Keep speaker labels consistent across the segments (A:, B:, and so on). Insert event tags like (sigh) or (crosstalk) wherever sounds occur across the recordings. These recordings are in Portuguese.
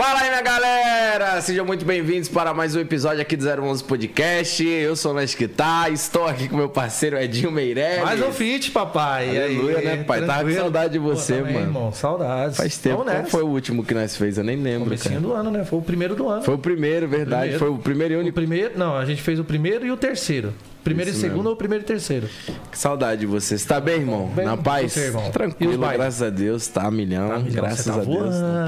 A: Fala aí, minha galera! Sejam muito bem-vindos para mais um episódio aqui do 011 Podcast. Eu sou o Nesquitá, estou aqui com meu parceiro Edinho Meirelles.
B: Mais um feat, papai.
A: Aleluia,
B: aí,
A: né, pai? Tava com saudade de você,
B: Pô, também,
A: mano.
B: Irmão, saudades.
A: Faz tempo. Qual foi o último que nós fez? Eu nem lembro,
B: Comecinho do ano, né? Foi o primeiro do ano.
A: Foi o primeiro, verdade.
B: Primeiro.
A: Foi o primeiro e
B: O
A: único.
B: primeiro, não, a gente fez o primeiro e o terceiro. Primeiro
A: Isso
B: e segundo
A: mesmo.
B: ou primeiro e terceiro?
A: Que saudade de você. Você tá bem, irmão?
B: Bem,
A: Na paz?
B: você, irmão?
A: Tranquilo, graças a Deus. Tá a milhão.
B: Tá, milhão.
A: graças
B: tá
A: a Deus.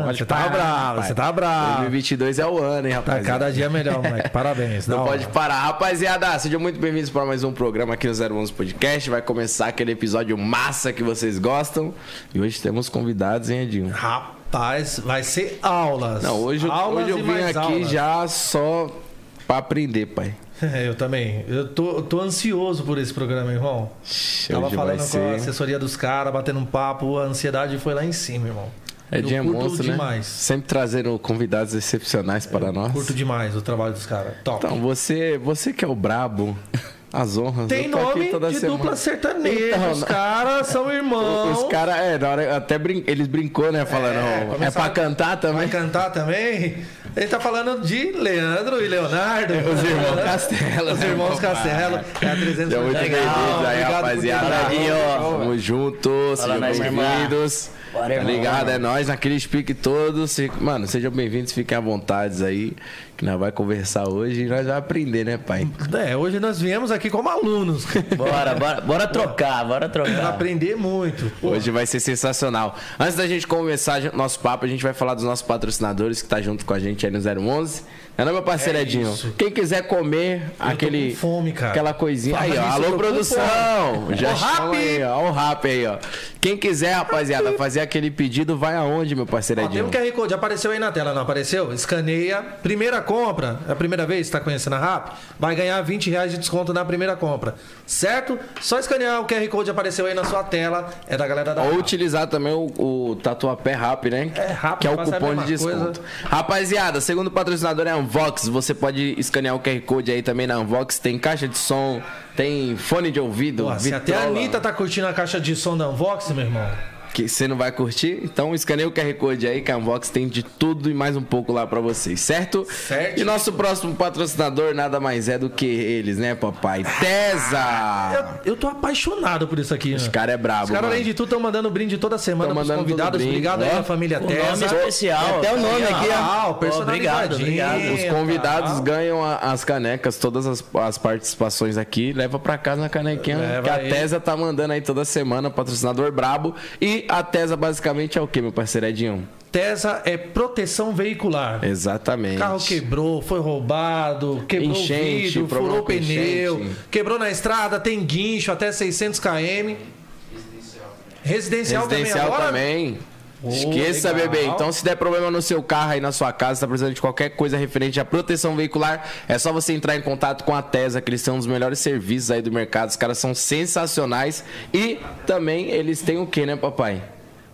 A: pode
B: você tá bravo,
A: pai.
B: você tá bravo.
A: 2022 é o ano, hein,
B: Tá
A: rapaziada?
B: cada dia melhor, (laughs) moleque. Parabéns.
A: Não
B: hora.
A: pode parar. Rapaziada, sejam muito bem-vindos para mais um programa aqui no 011 Podcast. Vai começar aquele episódio massa que vocês gostam. E hoje temos convidados, hein, Edinho?
B: Rapaz, vai ser aulas.
A: Não, hoje, eu-
B: aulas
A: hoje eu vim aqui
B: aulas.
A: já só pra aprender, pai. (laughs)
B: É, eu também. Eu tô, eu tô ansioso por esse programa, irmão. Tava falando com a assessoria dos caras, batendo um papo, a ansiedade foi lá em cima, irmão.
A: É
B: eu
A: monstro, né?
B: demais.
A: Sempre trazendo convidados excepcionais para nós.
B: Curto demais o trabalho dos caras. Top.
A: Então, você, você que é o brabo, as honras.
B: Tem nome
A: toda
B: de
A: semana.
B: dupla sertaneja.
A: Então,
B: Os caras são irmãos.
A: Os caras, é, na hora, até brin... eles brincou, né? Falando,
B: É,
A: é, é pra cantar também.
B: Vai cantar também? Ele tá falando de Leandro e Leonardo. (laughs)
A: Os irmãos Castelo.
B: Os
A: né,
B: irmãos? (laughs) Castelo. É a 300
A: Sejam muito
B: Legal,
A: bem-vindos aí, rapaziada.
B: vindo.
A: Tamo junto, sejam
C: nós,
A: bem-vindos. Tá ligado? É nóis, naquele pique todos. Se- Mano, sejam bem-vindos, fiquem à vontade aí. Que nós vai conversar hoje e nós vamos aprender, né, pai?
B: É, hoje nós viemos aqui como alunos.
C: Bora, bora, bora trocar, bora
B: Pra
C: trocar.
B: aprender muito. Pô,
A: Hoje vai ser sensacional. Antes da gente começar nosso papo, a gente vai falar dos nossos patrocinadores que tá junto com a gente aí no 011. Não é, não, meu parceiro
B: É
A: Edinho?
B: isso.
A: Quem quiser comer
B: tô
A: aquele.
B: com fome, cara.
A: Aquela coisinha.
B: Fala
A: Aí, ó.
B: isso, eu
A: Alô, produção! Já chama
B: Rappi!
A: aí, ó. O rap aí, ó. Quem quiser, rapaziada, fazer aquele pedido, vai aonde, meu parceiro
B: Ó, tem um QR Code, apareceu aí na tela, não apareceu? Escaneia. Primeira compra, é a primeira vez que está conhecendo a RAP, vai ganhar 20 reais de desconto na primeira compra. Certo? Só escanear o QR Code, apareceu aí na sua tela. É da galera da
A: Ou
B: RAP.
A: utilizar também o, o Tatuapé Rap, né?
B: É, Rap,
A: que é o cupom de desconto.
B: coisa.
A: Rapaziada, segundo patrocinador é Unvox. Você pode escanear o QR Code aí também na Unvox. Tem caixa de som, tem fone de ouvido,
B: se até a. Anitta tá curtindo a caixa de som da Unbox, meu irmão.
A: Que você não vai curtir, então escaneia o QR Code aí, que a Unbox tem de tudo e mais um pouco lá pra vocês, certo?
B: Certo.
A: E nosso próximo patrocinador nada mais é do que eles, né, papai? Tesa!
B: Eu, eu tô apaixonado por isso aqui,
A: Os
B: né?
A: caras é brabo,
B: Os caras, além de tudo, estão mandando brinde toda semana
A: Tão
B: pros
A: mandando
B: convidados.
A: brinde.
B: Obrigado aí à família
C: O nome
B: Tesa.
C: especial.
B: Até o nome aqui.
C: Ó,
B: personalizadinho.
C: Obrigado, obrigado.
A: Os convidados
B: Tá.
A: ganham a- as canecas, todas as, as participações aqui, leva pra casa na canequinha
B: Leva
A: que a
B: aí.
A: Tesa tá mandando aí toda semana, patrocinador brabo. E a Tesa basicamente é o que, meu parceiro Edinho?
B: Tesa é proteção veicular.
A: Exatamente.
B: Carro quebrou, foi roubado, quebrou
A: Enchente,
B: vidro, furou pneu,
A: enchente.
B: quebrou na estrada, tem guincho até 600 km. Residencial,
A: Residencial
B: também agora?
A: também. Esqueça,
B: legal.
A: bebê. Então, se der problema no seu carro aí na sua casa, tá precisando de qualquer coisa referente à proteção veicular, é só você entrar em contato com a Tesa, que eles são um dos melhores serviços aí do mercado. Os caras são sensacionais. E também eles têm o que, né, papai?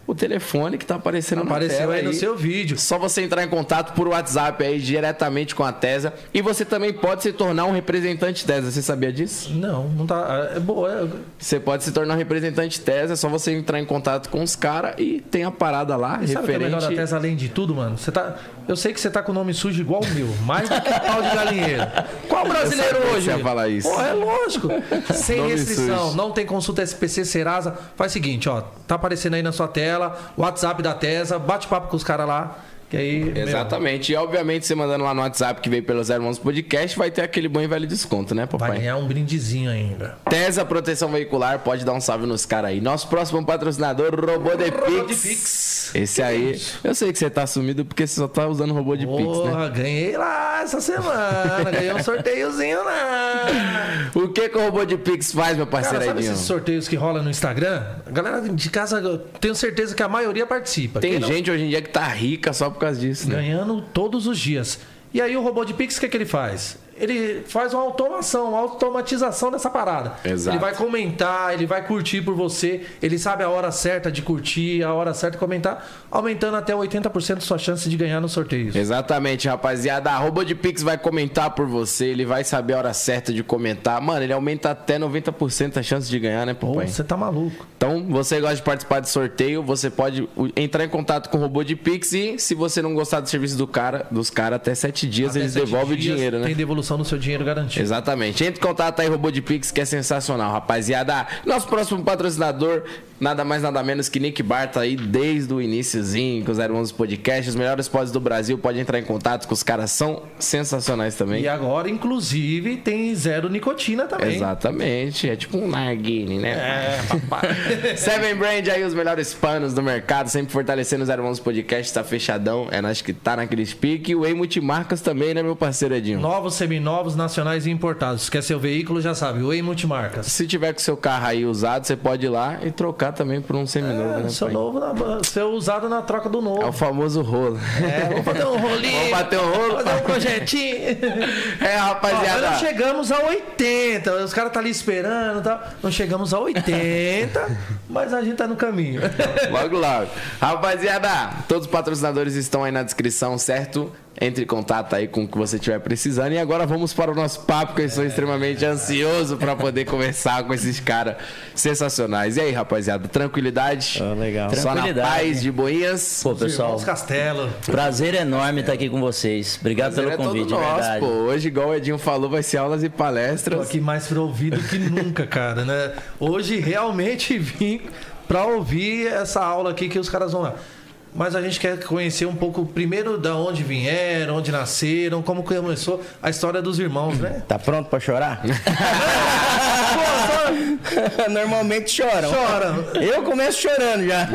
A: O telefone que tá aparecendo na
B: Apareceu
A: tela
B: aí no seu vídeo.
A: Só você entrar em contato por WhatsApp aí diretamente com a Tesa. E você também pode se tornar um representante Tesa. Você sabia disso?
B: Não, não tá. É boa. é-
A: Você pode se tornar um representante Tesa, é só você entrar em contato com os caras e tem a parada lá,
B: E sabe o que é melhor da
A: referente.
B: Tesa além de tudo, mano? Você tá. Eu sei que você tá com o nome sujo igual o meu, mais do que pau de galinheiro. Qual brasileiro hoje?
A: você falar isso.
B: Pô, é lógico. Sem
A: Nome
B: restrição,
A: sujo.
B: não tem consulta SPC Serasa. Faz o seguinte, ó. Tá aparecendo aí na sua tela, WhatsApp da Tesa, bate papo com os caras lá. Que aí. meu,
A: Exatamente. E obviamente você mandando lá no WhatsApp que veio pelo 011 Podcast, vai ter aquele bom e velho desconto, né,
B: Vai
A: papai?
B: ganhar um brindezinho ainda.
A: Tesa Proteção Veicular, pode dar um salve nos caras aí. Nosso próximo patrocinador, Robô de Pix.
B: Pix.
A: Esse aí, eu sei que você tá sumido porque você só tá usando robô de Pix, né?
B: Porra, ganhei lá essa semana. ganhei um sorteiozinho lá. (laughs)
A: O que que o robô de Pix faz, meu
B: Cara,
A: parceiro
B: sabe
A: Edinho?
B: esses sorteios que rolam no Instagram? A galera de casa, eu tenho certeza que a maioria participa.
A: Tem gente hoje em dia que tá rica só por causa disso, né?
B: ganhando todos os dias. E aí o robô de Pix, o que, é que ele faz? Ele faz uma automação, uma automatização dessa parada.
A: Exato.
B: Ele vai comentar, ele vai curtir por você, ele sabe a hora certa de curtir, a hora certa de comentar, aumentando até 80% sua chance de ganhar no sorteio.
A: Exatamente, rapaziada. Arroba de Pix vai comentar por você, ele vai saber a hora certa de comentar. Mano, ele aumenta até 90% a chance de ganhar, né,
B: Pô,
A: papai?
B: você tá maluco.
A: Então, você gosta de participar de sorteio, você pode entrar em contato com o robô de Pix e, se você não gostar do serviço do cara, dos caras, até sete dias
B: Até
A: eles devolvem o dinheiro, né?
B: Tem devolução do seu dinheiro garantido.
A: Exatamente. Entre em contato aí, Robô de Pix, que é sensacional, rapaziada. Nosso próximo patrocinador, nada mais nada menos que Nick Bar, tá aí desde o iníciozinho com os 011 Podcast. Os melhores pods do Brasil, pode entrar em contato com os caras, são sensacionais também.
B: E agora, inclusive, tem zero nicotina também.
A: Exatamente, é tipo um narguile, né?
B: É, papai.
A: Seven Brand aí, os melhores panos do mercado, sempre fortalecendo os 011 Podcast, tá fechadão, é nós que tá naqueles pique. E o Way Multimarcas também, né, meu parceiro Edinho?
B: Novos, seminovos, nacionais e importados. Se quer seu veículo, já sabe. Oi Multimarcas.
A: Se tiver com seu carro aí usado, você pode ir lá e trocar também por um seminovo, né,
B: seu,
A: pai?
B: novo na- seu usado na troca do novo.
A: É o famoso rolo.
B: É, vamos fazer um rolinho.
A: Vamos bater um rolo.
B: Fazer um projetinho. (laughs)
A: É,
B: Ó,
A: rapaziada.
B: nós não chegamos a 80. Os caras tá ali esperando e tal. Não chegamos a 80, (laughs) mas a gente tá no caminho.
A: Logo, logo. Rapaziada, todos os patrocinadores estão aí na descrição, certo? Entre em contato aí com o que você estiver precisando. E agora vamos para o nosso papo, que eu estou extremamente ansioso para poder conversar com esses caras sensacionais. E aí, rapaziada, tranquilidade?
C: Ah, legal.
A: Só na paz, de boinhas?
C: Pô, pessoal,
B: Irmãos Castelo.
C: prazer enorme estar aqui com vocês. Obrigado
A: Prazer
C: pelo
A: é todo
C: convite, de
A: nosso,
C: verdade.
A: pô. Hoje, igual o Edinho falou, vai ser aulas e
B: Tô
A: palestras.
B: aqui mais pra ouvir do que nunca, cara, né? Hoje realmente vim pra ouvir essa aula aqui que os caras vão lá. Mas a gente quer conhecer um pouco primeiro da onde vieram, onde nasceram, como começou a história dos irmãos, né?
C: Tá pronto pra chorar? (laughs) (laughs) Normalmente choram.
B: Choram.
C: Eu começo chorando já.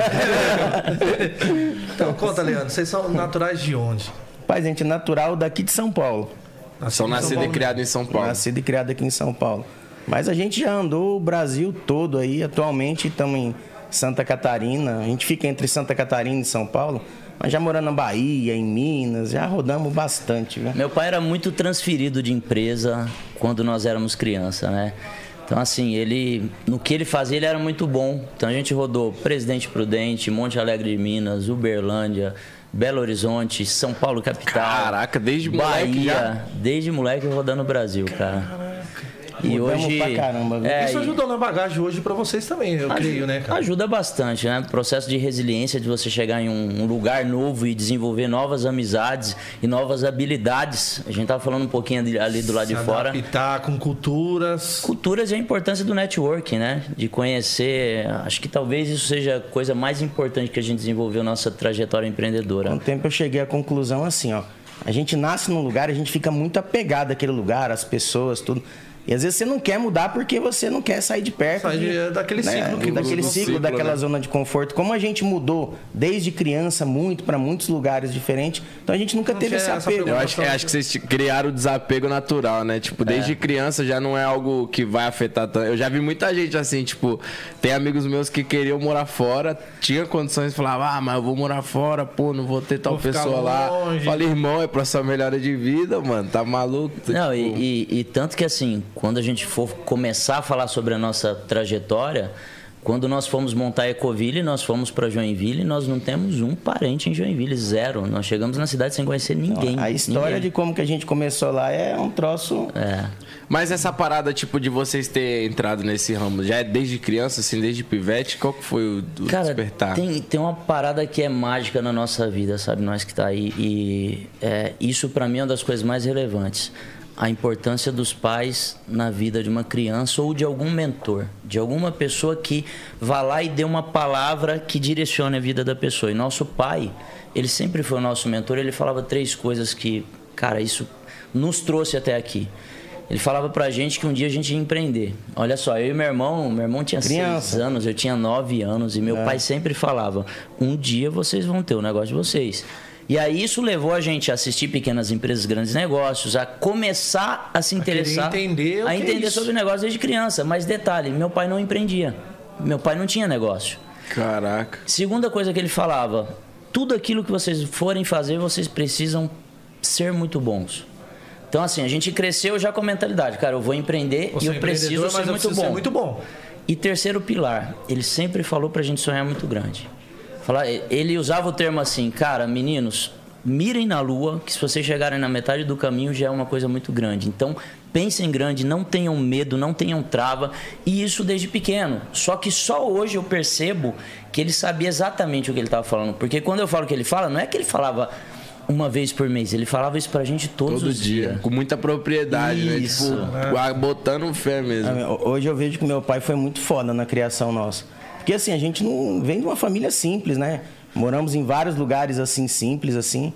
B: Então conta, Leandro, vocês são naturais de onde?
C: Pai, gente, natural daqui de São Paulo.
A: São
B: Nascido São
A: nascidos e
B: Paulo.
A: criados em São Paulo.
C: Nascido e criado aqui em São Paulo. Mas a gente já andou o Brasil todo aí. Atualmente estamos em Santa Catarina. A gente fica entre Santa Catarina e São Paulo. Mas já morando na Bahia, em Minas, já rodamos bastante, viu?
D: Meu pai era muito transferido de empresa quando nós éramos criança, né? Então, assim, ele, no que ele fazia, ele era muito bom. Então, a gente rodou Presidente Prudente, Monte Alegre de Minas, Uberlândia, Belo Horizonte, São Paulo capital.
A: Caraca, desde moleque
D: Bahia,
A: já?
D: desde moleque rodando o Brasil, cara. E
C: Mudamos
D: hoje.
C: pra caramba, viu?
D: é,
B: Isso ajudou na bagagem hoje pra vocês também, eu creio, né, cara?
D: Ajuda bastante, né? Processo de resiliência, de você chegar em um um lugar novo e desenvolver novas amizades e novas habilidades. A gente tava falando um pouquinho ali, ali do lado de
B: Se
D: fora.
B: adaptar com culturas.
D: Culturas e a importância do networking, né? De conhecer. Acho que talvez isso seja a coisa mais importante que a gente desenvolveu na nossa trajetória empreendedora.
C: Com o tempo eu cheguei à conclusão assim, ó. A gente nasce num lugar, a gente fica muito apegado àquele lugar, às pessoas, tudo. E às vezes você não quer mudar porque você não quer sair de perto.
B: Sai de- daquele ciclo que-
C: daquele ciclo,
A: ciclo,
C: daquela
A: né?
C: zona de conforto. Como a gente mudou desde criança muito para muitos lugares diferentes, então a gente nunca
B: Não
C: teve esse apego.
A: Eu acho, eu acho que vocês criaram o desapego natural, né? Tipo, desde criança já não é algo que vai afetar tanto. Eu já vi muita gente assim, tipo, tem amigos meus que queriam morar fora, tinha condições, falava, ah, mas eu vou morar fora, pô, não vou ter tal
B: Vou
A: pessoa lá.
B: longe.
A: Falei, irmão, é pra sua melhora de vida, mano, tá maluco?
D: Não,
A: Tipo,
D: e, e- e tanto que assim, quando a gente for começar a falar sobre a nossa trajetória, quando nós fomos montar a Ecoville, nós fomos para Joinville, nós não temos um parente em Joinville, zero. Nós chegamos na cidade sem conhecer ninguém.
C: A história
D: ninguém.
C: de como que a gente começou lá é um troço.
D: É.
A: Mas essa parada, tipo, de vocês ter entrado nesse ramo, já é desde criança, assim, desde pivete? Qual que foi o, o
D: Cara,
A: despertar?
D: tem, tem uma parada que é mágica na nossa vida, sabe? Nós que tá aí. E é, isso para mim é uma das coisas mais relevantes. A importância dos pais na vida de uma criança ou de algum mentor, de alguma pessoa que vá lá e dê uma palavra que direcione a vida da pessoa. E nosso pai, ele sempre foi o nosso mentor, ele falava três coisas que, cara, isso nos trouxe até aqui. Ele falava pra gente que um dia a gente ia empreender. Olha só, eu e meu irmão, meu irmão tinha
C: Criança.
D: seis anos, eu tinha nove anos, e meu pai sempre falava: um dia vocês vão ter o negócio de vocês. E aí isso levou a gente a assistir pequenas empresas, grandes negócios, a começar a se interessar,
B: entender o
D: a
B: é
D: entender
B: isso.
D: sobre o negócio desde criança. Mas detalhe, meu pai não empreendia. Meu pai não tinha negócio.
A: Caraca.
D: Segunda coisa que ele falava: tudo aquilo que vocês forem fazer, vocês precisam ser muito bons. Então, assim, a gente cresceu já com a mentalidade, cara, eu vou empreender
B: Você
D: e
B: é
D: eu preciso
B: empreendedor,
D: ser
B: eu
D: muito
B: preciso
D: bom.
B: ser muito bom.
D: E terceiro pilar, ele sempre falou pra gente sonhar muito grande. Falar, ele usava o termo assim, cara, meninos, mirem na lua, que se vocês chegarem na metade do caminho já é uma coisa muito grande. Então, pensem grande, não tenham medo, não tenham trava, e isso desde pequeno. Só que só hoje eu percebo que ele sabia exatamente o que ele estava falando, porque quando eu falo que ele fala, não é que ele falava uma vez por mês, ele falava isso pra gente todos
A: Todo
D: os
A: dia.
D: dias.
A: Com muita propriedade,
D: Isso.
A: né? Tipo, ah, botando fé mesmo.
C: Ah, Hoje eu vejo que meu pai foi muito foda na criação nossa. Porque assim, a gente não vem de uma família simples, né? Moramos em vários lugares assim, simples, assim.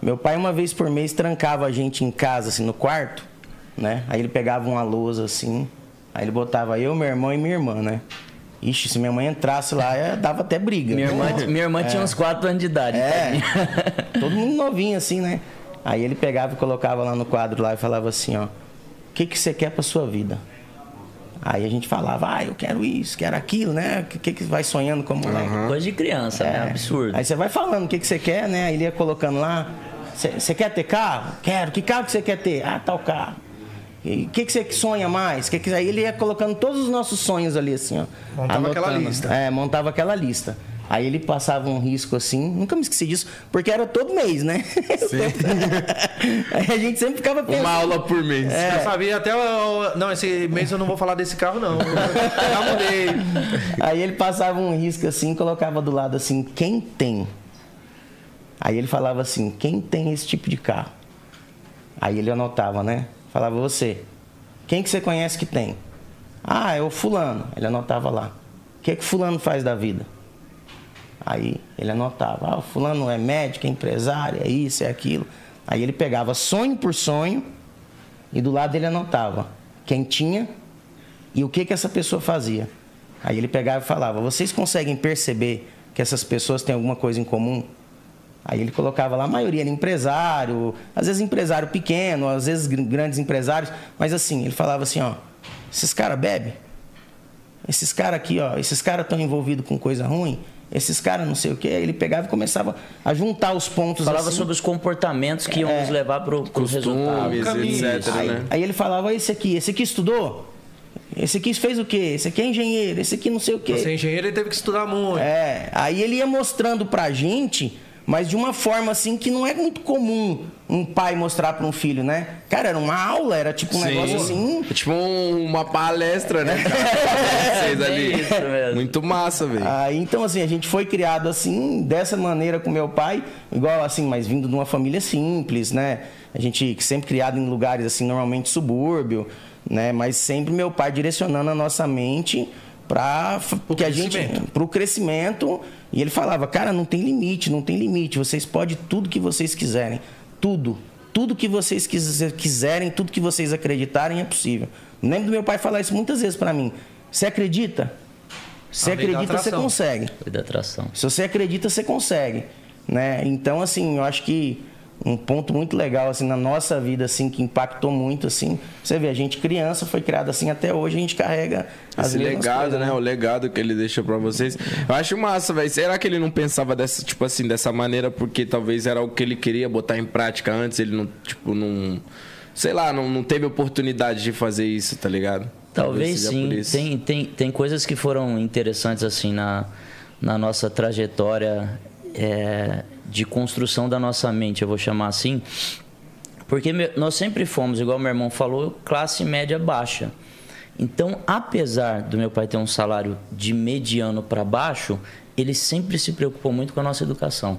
C: Meu pai, uma vez por mês, trancava a gente em casa, assim, no quarto, né? Aí ele pegava uma lousa assim, aí ele botava eu, meu irmão e minha irmã, né? Ixi, se minha mãe entrasse lá, eh, dava até briga.
D: Minha irmã, minha irmã tinha uns 4 anos de idade.
C: É, (laughs) todo mundo novinho assim, né? Aí ele pegava e colocava lá no quadro lá e falava assim, ó, o que, que você quer pra sua vida? Aí a gente falava, ah, eu quero isso, quero aquilo, né? O que, que vai sonhando como moleque?
D: Coisa de criança, né? Absurdo.
C: Aí você vai falando o que, que você quer, né? Aí ele ia colocando lá, você quer ter carro? Quero. Que carro que você quer ter? Ah, tal carro. O que, que você sonha mais? Que que... Aí ele ia colocando todos os nossos sonhos ali, assim, ó.
B: Montava aquela lista.
C: É, montava aquela lista. Aí ele passava um risco assim, nunca me esqueci disso, porque era todo mês, né? (laughs) Aí a gente sempre ficava pensando.
A: Uma aula por mês.
B: Eu sabia até. o- Não, esse mês eu não vou falar desse carro, não. (laughs) Já mudei.
C: Aí ele passava um risco assim, colocava do lado assim, quem tem? Aí ele falava assim, quem tem esse tipo de carro? Aí ele anotava, né? Falava você. Quem que você conhece que tem? Ah, é o fulano. Ele anotava lá. O que que fulano faz da vida? Aí ele anotava, ah, o fulano é médico, é empresário, é isso, é aquilo. Aí ele pegava sonho por sonho e do lado ele anotava quem tinha e o que que essa pessoa fazia. Aí ele pegava e falava, vocês conseguem perceber que essas pessoas têm alguma coisa em comum? Aí ele colocava lá, a maioria era empresário, às vezes empresário pequeno, às vezes gr- grandes empresários, mas assim, ele falava assim, ó, esses caras bebem, esses caras aqui, ó, esses caras estão envolvidos com coisa ruim, esses caras não sei o quê. Aí ele pegava e começava a juntar os pontos
D: Falava
C: assim.
D: sobre os comportamentos que iam
C: É.
D: nos levar pro, pro resultado.
A: Costumes,
B: caminho.
A: etc,
C: Aí,
A: né?
C: aí ele falava, esse aqui, esse aqui estudou? Esse aqui fez o quê? Esse aqui é engenheiro, esse aqui não sei o quê.
B: Você é engenheiro, ele teve que estudar muito.
C: É, aí ele ia mostrando pra gente, mas de uma forma assim que não é muito comum um pai mostrar pra um filho, né? Cara, era uma aula, era tipo um
A: Sim.
C: negócio assim.
A: É tipo um- uma palestra, né, cara? (laughs) Vocês ali.
D: É isso mesmo.
A: Muito massa, velho.
C: Aí, então, assim, a gente foi criado assim, dessa maneira com meu pai, igual assim, mas vindo de uma família simples, né? A gente sempre criado em lugares assim, normalmente subúrbio, né? Mas sempre meu pai direcionando a nossa mente para que a gente
B: crescimento.
C: pro crescimento. E ele falava cara não tem limite não tem limite. Vocês podem tudo que vocês quiserem. Tudo. Tudo que vocês quis- quiserem tudo que vocês acreditarem é possível. Lembro do meu pai falar isso muitas vezes para mim. Você acredita? Você acredita você consegue.
D: Da atração.
C: se você acredita, você consegue, né? Então, assim, eu acho que um ponto muito legal assim na nossa vida assim que impactou muito assim. Você vê, a gente criança foi criada assim até hoje a gente carrega as
A: Esse legado,
C: coisas,
A: né? O legado que ele deixou pra vocês. Eu acho massa, velho. Será que ele não pensava dessa, tipo assim, dessa maneira porque talvez era o que ele queria botar em prática antes, ele não, tipo, não. Sei lá, não, não teve oportunidade de fazer isso, tá ligado?
D: Talvez
A: seja
D: sim. Tem, tem, tem coisas que foram interessantes assim na, na nossa trajetória é, de construção da nossa mente, eu vou chamar assim. Porque nós sempre fomos, igual meu irmão falou, classe média baixa. Então, apesar do meu pai ter um salário de mediano para baixo, ele sempre se preocupou muito com a nossa educação.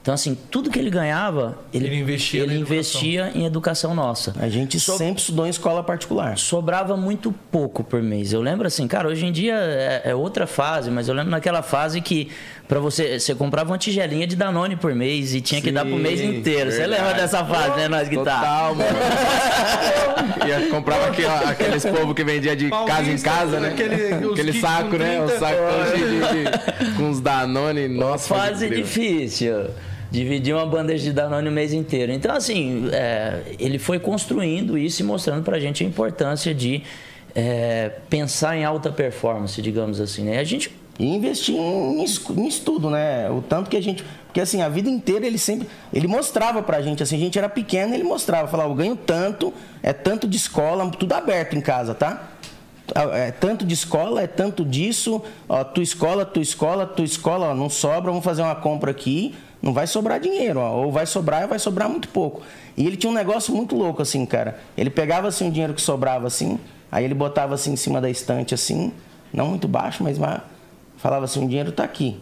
D: Então, assim, tudo que ele ganhava, ele,
B: Ele investia
D: ele
B: educação.
D: investia em educação nossa.
C: A gente
D: So-
C: sempre estudou em escola particular.
D: sobrava muito pouco por mês. Eu lembro assim, cara, hoje em dia é, é outra fase, mas eu lembro naquela fase que para você você comprava uma tigelinha de Danone por mês e tinha que dar pro mês
A: Sim,
D: inteiro. Você
A: verdade.
D: lembra dessa fase, né, nós que tá?
A: Total, mano. (laughs) Ia comprava aquele- aqueles povos que vendia de casa em
B: Paulista,
A: casa, né?
B: aquele-
A: Aquele saco, né? O
B: 30.
A: saco de, de- de- com os Danone. Nossa,
D: fase difícil. Dividir uma bandeja de Danone o mês inteiro. Então, assim, é, ele foi construindo isso e mostrando pra gente a importância de é, pensar em alta performance, digamos assim. Né? A gente
C: E investir em, em estudo, né? O tanto que a gente. Porque assim, a vida inteira ele sempre. Ele mostrava pra gente, assim, a gente era pequeno, ele mostrava, falava, eu ganho tanto, é tanto de escola, tudo aberto em casa, tá? É tanto de escola, é tanto disso, ó, tua escola, tua escola, tua escola, ó, não sobra, vamos fazer uma compra aqui, não vai sobrar dinheiro, ó, ou vai sobrar, vai sobrar muito pouco. E ele tinha um negócio muito louco, assim, cara. Ele pegava, assim, o dinheiro que sobrava, assim, aí ele botava, assim, em cima da estante, assim, não muito baixo, mas, mas falava assim, o dinheiro tá aqui.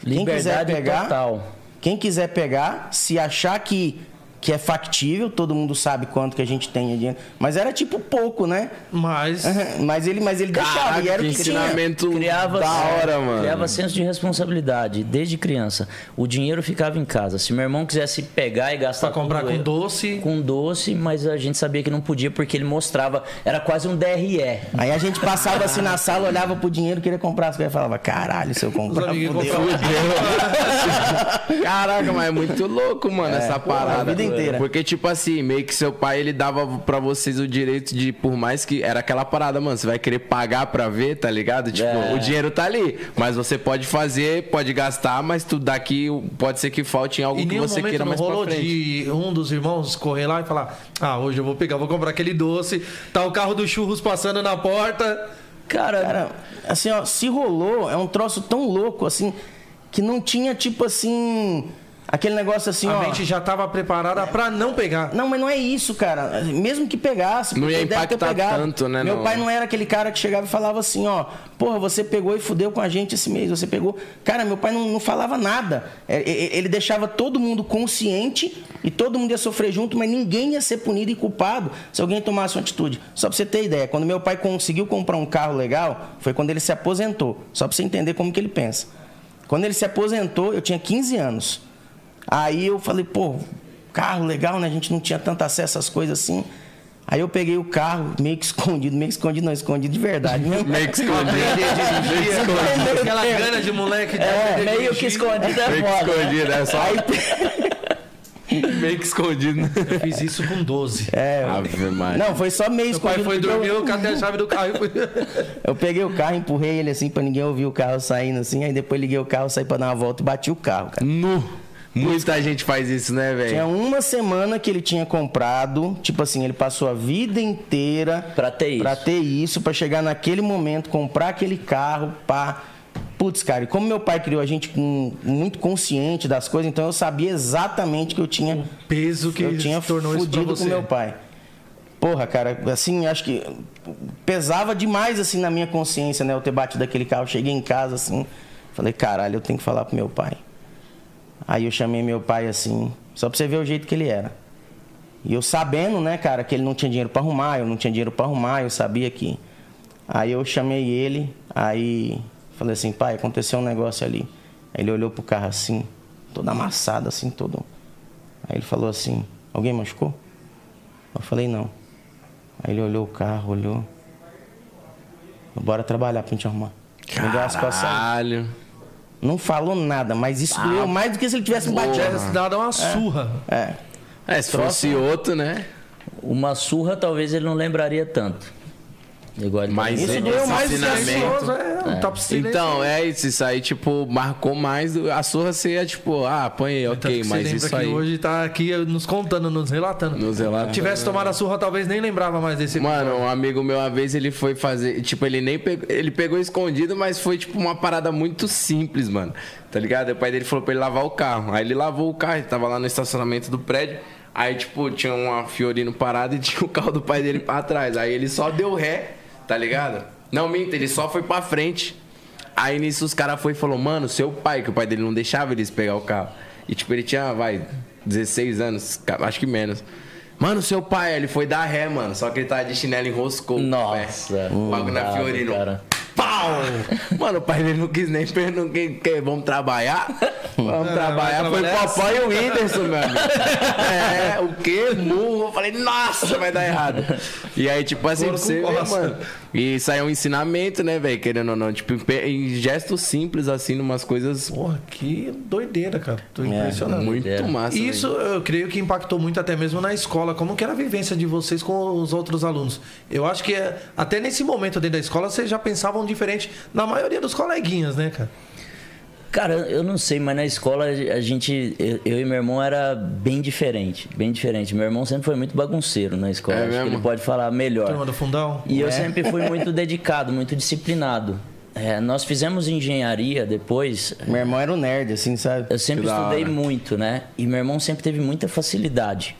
C: Quem quiser
D: Liberdade
C: pegar,
D: total.
C: quem quiser pegar, se achar que, que é factível, todo mundo sabe quanto que a gente tem de dinheiro. Mas era tipo pouco, né?
B: Mas.
C: Mas ele, mas ele deixava,
A: Caraca,
C: e era o
A: que
C: que tinha.
A: ensinamento
D: Criava,
A: da hora, mano.
D: criava senso de responsabilidade desde criança. O dinheiro ficava em casa. Se meu irmão quisesse pegar e gastar
B: Pra comprar
D: tudo,
B: com doce.
D: com doce, mas a gente sabia que não podia porque ele mostrava, era quase um DRE.
C: Aí a gente passava assim na sala, olhava pro dinheiro, queria comprar as coisas e falava, caralho, se eu comprar, fudeu. (laughs)
A: Caraca, mas é muito louco, mano, essa parada.
C: a inteira.
A: Porque, tipo assim, meio que seu pai, ele dava pra vocês o direito de, por mais que era aquela parada, mano, você vai querer pagar pra ver, tá ligado? Tipo,
D: É.
A: o dinheiro tá ali, mas você pode fazer, pode gastar, mas tudo daqui pode ser que falte em algo
B: E
A: que você queira
B: não
A: mais pra
B: rolou
A: frente.
B: de um dos irmãos correr lá e falar: Ah, hoje eu vou pegar, vou comprar aquele doce. Tá o carro do churros passando na porta.
D: Cara,
C: Cara, assim, ó, se rolou, é um troço tão louco, assim, que não tinha, tipo assim, aquele negócio assim,
B: a
C: ó...
B: mente já tava preparada pra não pegar.
C: Não, mas não é isso, cara. Mesmo que pegasse,
A: Não
C: porque
A: ia impactar
C: pegado.
A: tanto, né,
C: Meu
A: não?
C: pai não era aquele cara que chegava e falava assim, ó, porra, você pegou e fudeu com a gente esse mês, você pegou. Cara, meu pai não, não falava nada. É, é, Ele deixava todo mundo consciente e todo mundo ia sofrer junto, mas ninguém ia ser punido e culpado se alguém tomasse uma atitude. Só pra você ter ideia, quando meu pai conseguiu comprar um carro legal, foi quando ele se aposentou. Só pra você entender como que ele pensa. Quando ele se aposentou, eu tinha 15 anos. Aí eu falei, pô, carro legal, né? A gente não tinha tanto acesso às coisas assim. Aí eu peguei o carro meio que escondido, meio que escondido, não, escondido de verdade (laughs) mesmo.
A: Meio que escondido. meio que (laughs) escondido.
B: Aquela gana de moleque de
C: É,
D: meio que escondido é
A: Meio que
D: né?
A: escondido, é só. (laughs) meio que escondido. né?
B: Eu fiz isso com 12.
C: É,
A: Ave Maria.
C: não, foi só meio
B: Meu pai
C: escondido.
B: foi
C: porque
B: dormir,
C: eu,
B: catei a chave do carro e fui.
C: eu peguei o carro, empurrei ele assim pra ninguém ouvir o carro saindo assim. Aí depois liguei o carro, saí pra dar uma volta e bati o carro, cara.
A: Nu. Muita gente faz isso, né,
C: Tinha
A: velho?
C: uma semana que ele tinha comprado, tipo assim, ele passou a vida inteira
D: Pra ter isso.
C: Pra ter isso, pra chegar naquele momento, comprar aquele carro, pá. Putz, cara, e como meu pai criou a gente com- muito consciente das coisas, então eu sabia exatamente que eu tinha
B: Peso que
C: eu tinha
B: tornou isso
C: fudido
B: você.
C: com meu pai. Porra, cara, assim, acho que pesava demais assim na minha consciência, né, eu ter batido aquele carro. Cheguei em casa assim, falei, caralho, eu tenho que falar pro meu pai. Aí eu chamei meu pai assim, só pra você ver o jeito que ele era. E eu sabendo, né, cara, que ele não tinha dinheiro pra arrumar, eu não tinha dinheiro pra arrumar, eu sabia que. Aí eu chamei ele, aí falei assim, pai, aconteceu um negócio ali. Aí ele olhou pro carro assim, todo amassado assim, todo. Aí ele falou assim, alguém machucou? Eu falei, não. Aí ele olhou o carro, olhou. Bora trabalhar pra gente arrumar.
A: Caralho.
C: Não falou nada, mas isso doeu mais do que se ele tivesse me batido.
B: Tivesse dado uma surra.
C: É.
A: É, se fosse outro, né?
D: Uma surra talvez ele não lembraria tanto. Igual
A: Mas
C: Isso doeu mais
A: ensinamento-
B: é, um top silêncio.
A: Então, é isso, isso aí, tipo, marcou mais. A surra seria, tipo, ah, põe aí,
B: Tanto
A: ok, mas isso
B: que
A: aí.
B: hoje tá aqui nos contando, nos relatando.
A: Nos relatando.
B: Tivesse tomado a surra, talvez nem lembrava mais desse
A: Mano, um amigo meu, uma vez, ele foi fazer. Tipo, ele nem pegou. Ele pegou escondido, mas foi, tipo, uma parada muito simples, mano. Tá ligado? O pai dele falou pra ele lavar o carro. Aí ele lavou o carro, ele tava lá no estacionamento do prédio. Aí, tipo, tinha uma Fiorino parada e (laughs) tinha o carro do pai dele pra trás. Aí ele só deu ré, tá ligado? Não, minta, ele só foi pra frente. Aí nisso os caras foi e falou, mano, seu pai, que o pai dele não deixava eles pegar o carro. E tipo, ele tinha, vai, 16 anos, acho que menos. Mano, seu pai, ele foi dar ré, mano. Só que ele tava de chinelo enroscou.
D: Nossa,
A: velho. O bagulho na
D: bravo,
A: Fiorino.
D: cara.
A: Pau! (laughs) Mano, o pai dele não quis nem perguntar, vamos trabalhar? Vamos
B: É,
A: trabalhar. Foi o Popó e o Whindersson, meu amigo. É, o quê? Murro. Eu falei, nossa, vai dar errado. E aí, tipo assim, você vê, mano. E isso aí é um ensinamento, né, velho? Querendo ou não. Tipo, em gestos simples, assim, numas coisas
B: Porra, que doideira, cara. Tô
C: É,
B: impressionado.
A: muito
D: Doideira.
A: massa.
B: E Isso eu creio que impactou muito até mesmo na escola. Como que era a vivência de vocês com os outros alunos? Eu acho que é, até nesse momento dentro da escola vocês já pensavam diferente na maioria dos coleguinhas, né, cara?
D: Cara, eu não sei, mas na escola a gente, eu, eu e meu irmão era bem diferente, bem diferente. Meu irmão sempre foi muito bagunceiro na escola,
A: É
D: acho que
A: mesmo?
D: ele pode falar melhor.
B: Turma do fundão.
D: E eu
C: É.
D: sempre fui muito dedicado, muito disciplinado. É, nós fizemos engenharia depois.
C: Meu irmão era um nerd, assim, sabe?
D: Eu sempre
A: Que
D: estudei muito, né? E meu irmão sempre teve muita facilidade.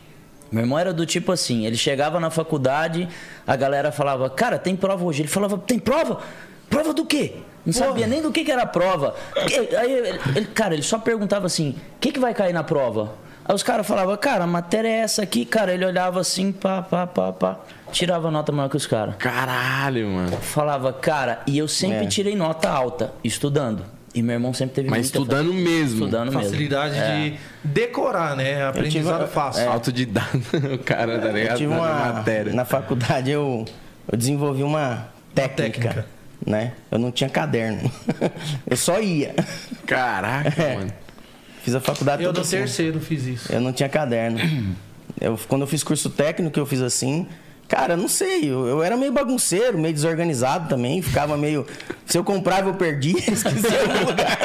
D: Meu irmão era do tipo assim, ele chegava na faculdade, a galera falava, cara, tem prova hoje. Ele falava, tem prova? Prova do quê? Não sabia nem do que, que era a prova. Aí, ele- cara, ele só perguntava assim, o que, que vai cair na prova? Aí os caras falavam, cara, a matéria é essa aqui, cara. Ele olhava assim, pá, pá, pá, pá. Tirava nota maior que os caras.
A: Caralho, mano.
D: Falava, cara, e eu sempre
C: É.
D: tirei nota alta, estudando. E meu irmão sempre teve
A: Mas
D: muita
A: estudando
D: fa-
A: mesmo.
D: Estudando mesmo.
B: Facilidade
D: É.
B: de decorar, né? Aprendizado
C: tive-
B: fácil.
A: Autodidata, (laughs) o cara, tá
C: Eu
A: ligado?
C: tive
A: Na
C: uma.
A: matéria.
C: Na faculdade eu, eu desenvolvi uma técnica,
B: técnica.
C: Né? Eu não tinha caderno. (laughs) eu só ia.
A: Caraca,
C: É.
A: mano.
C: Fiz a faculdade
B: Eu
C: toda
B: no
C: assim.
B: terceiro fiz isso.
C: Eu não tinha caderno. (clears throat) Eu, quando eu fiz curso técnico, eu fiz assim. Cara, não sei, eu, eu era meio bagunceiro, meio desorganizado também, ficava meio. (laughs) Se eu comprava, eu perdia, (laughs) esquecia o lugar.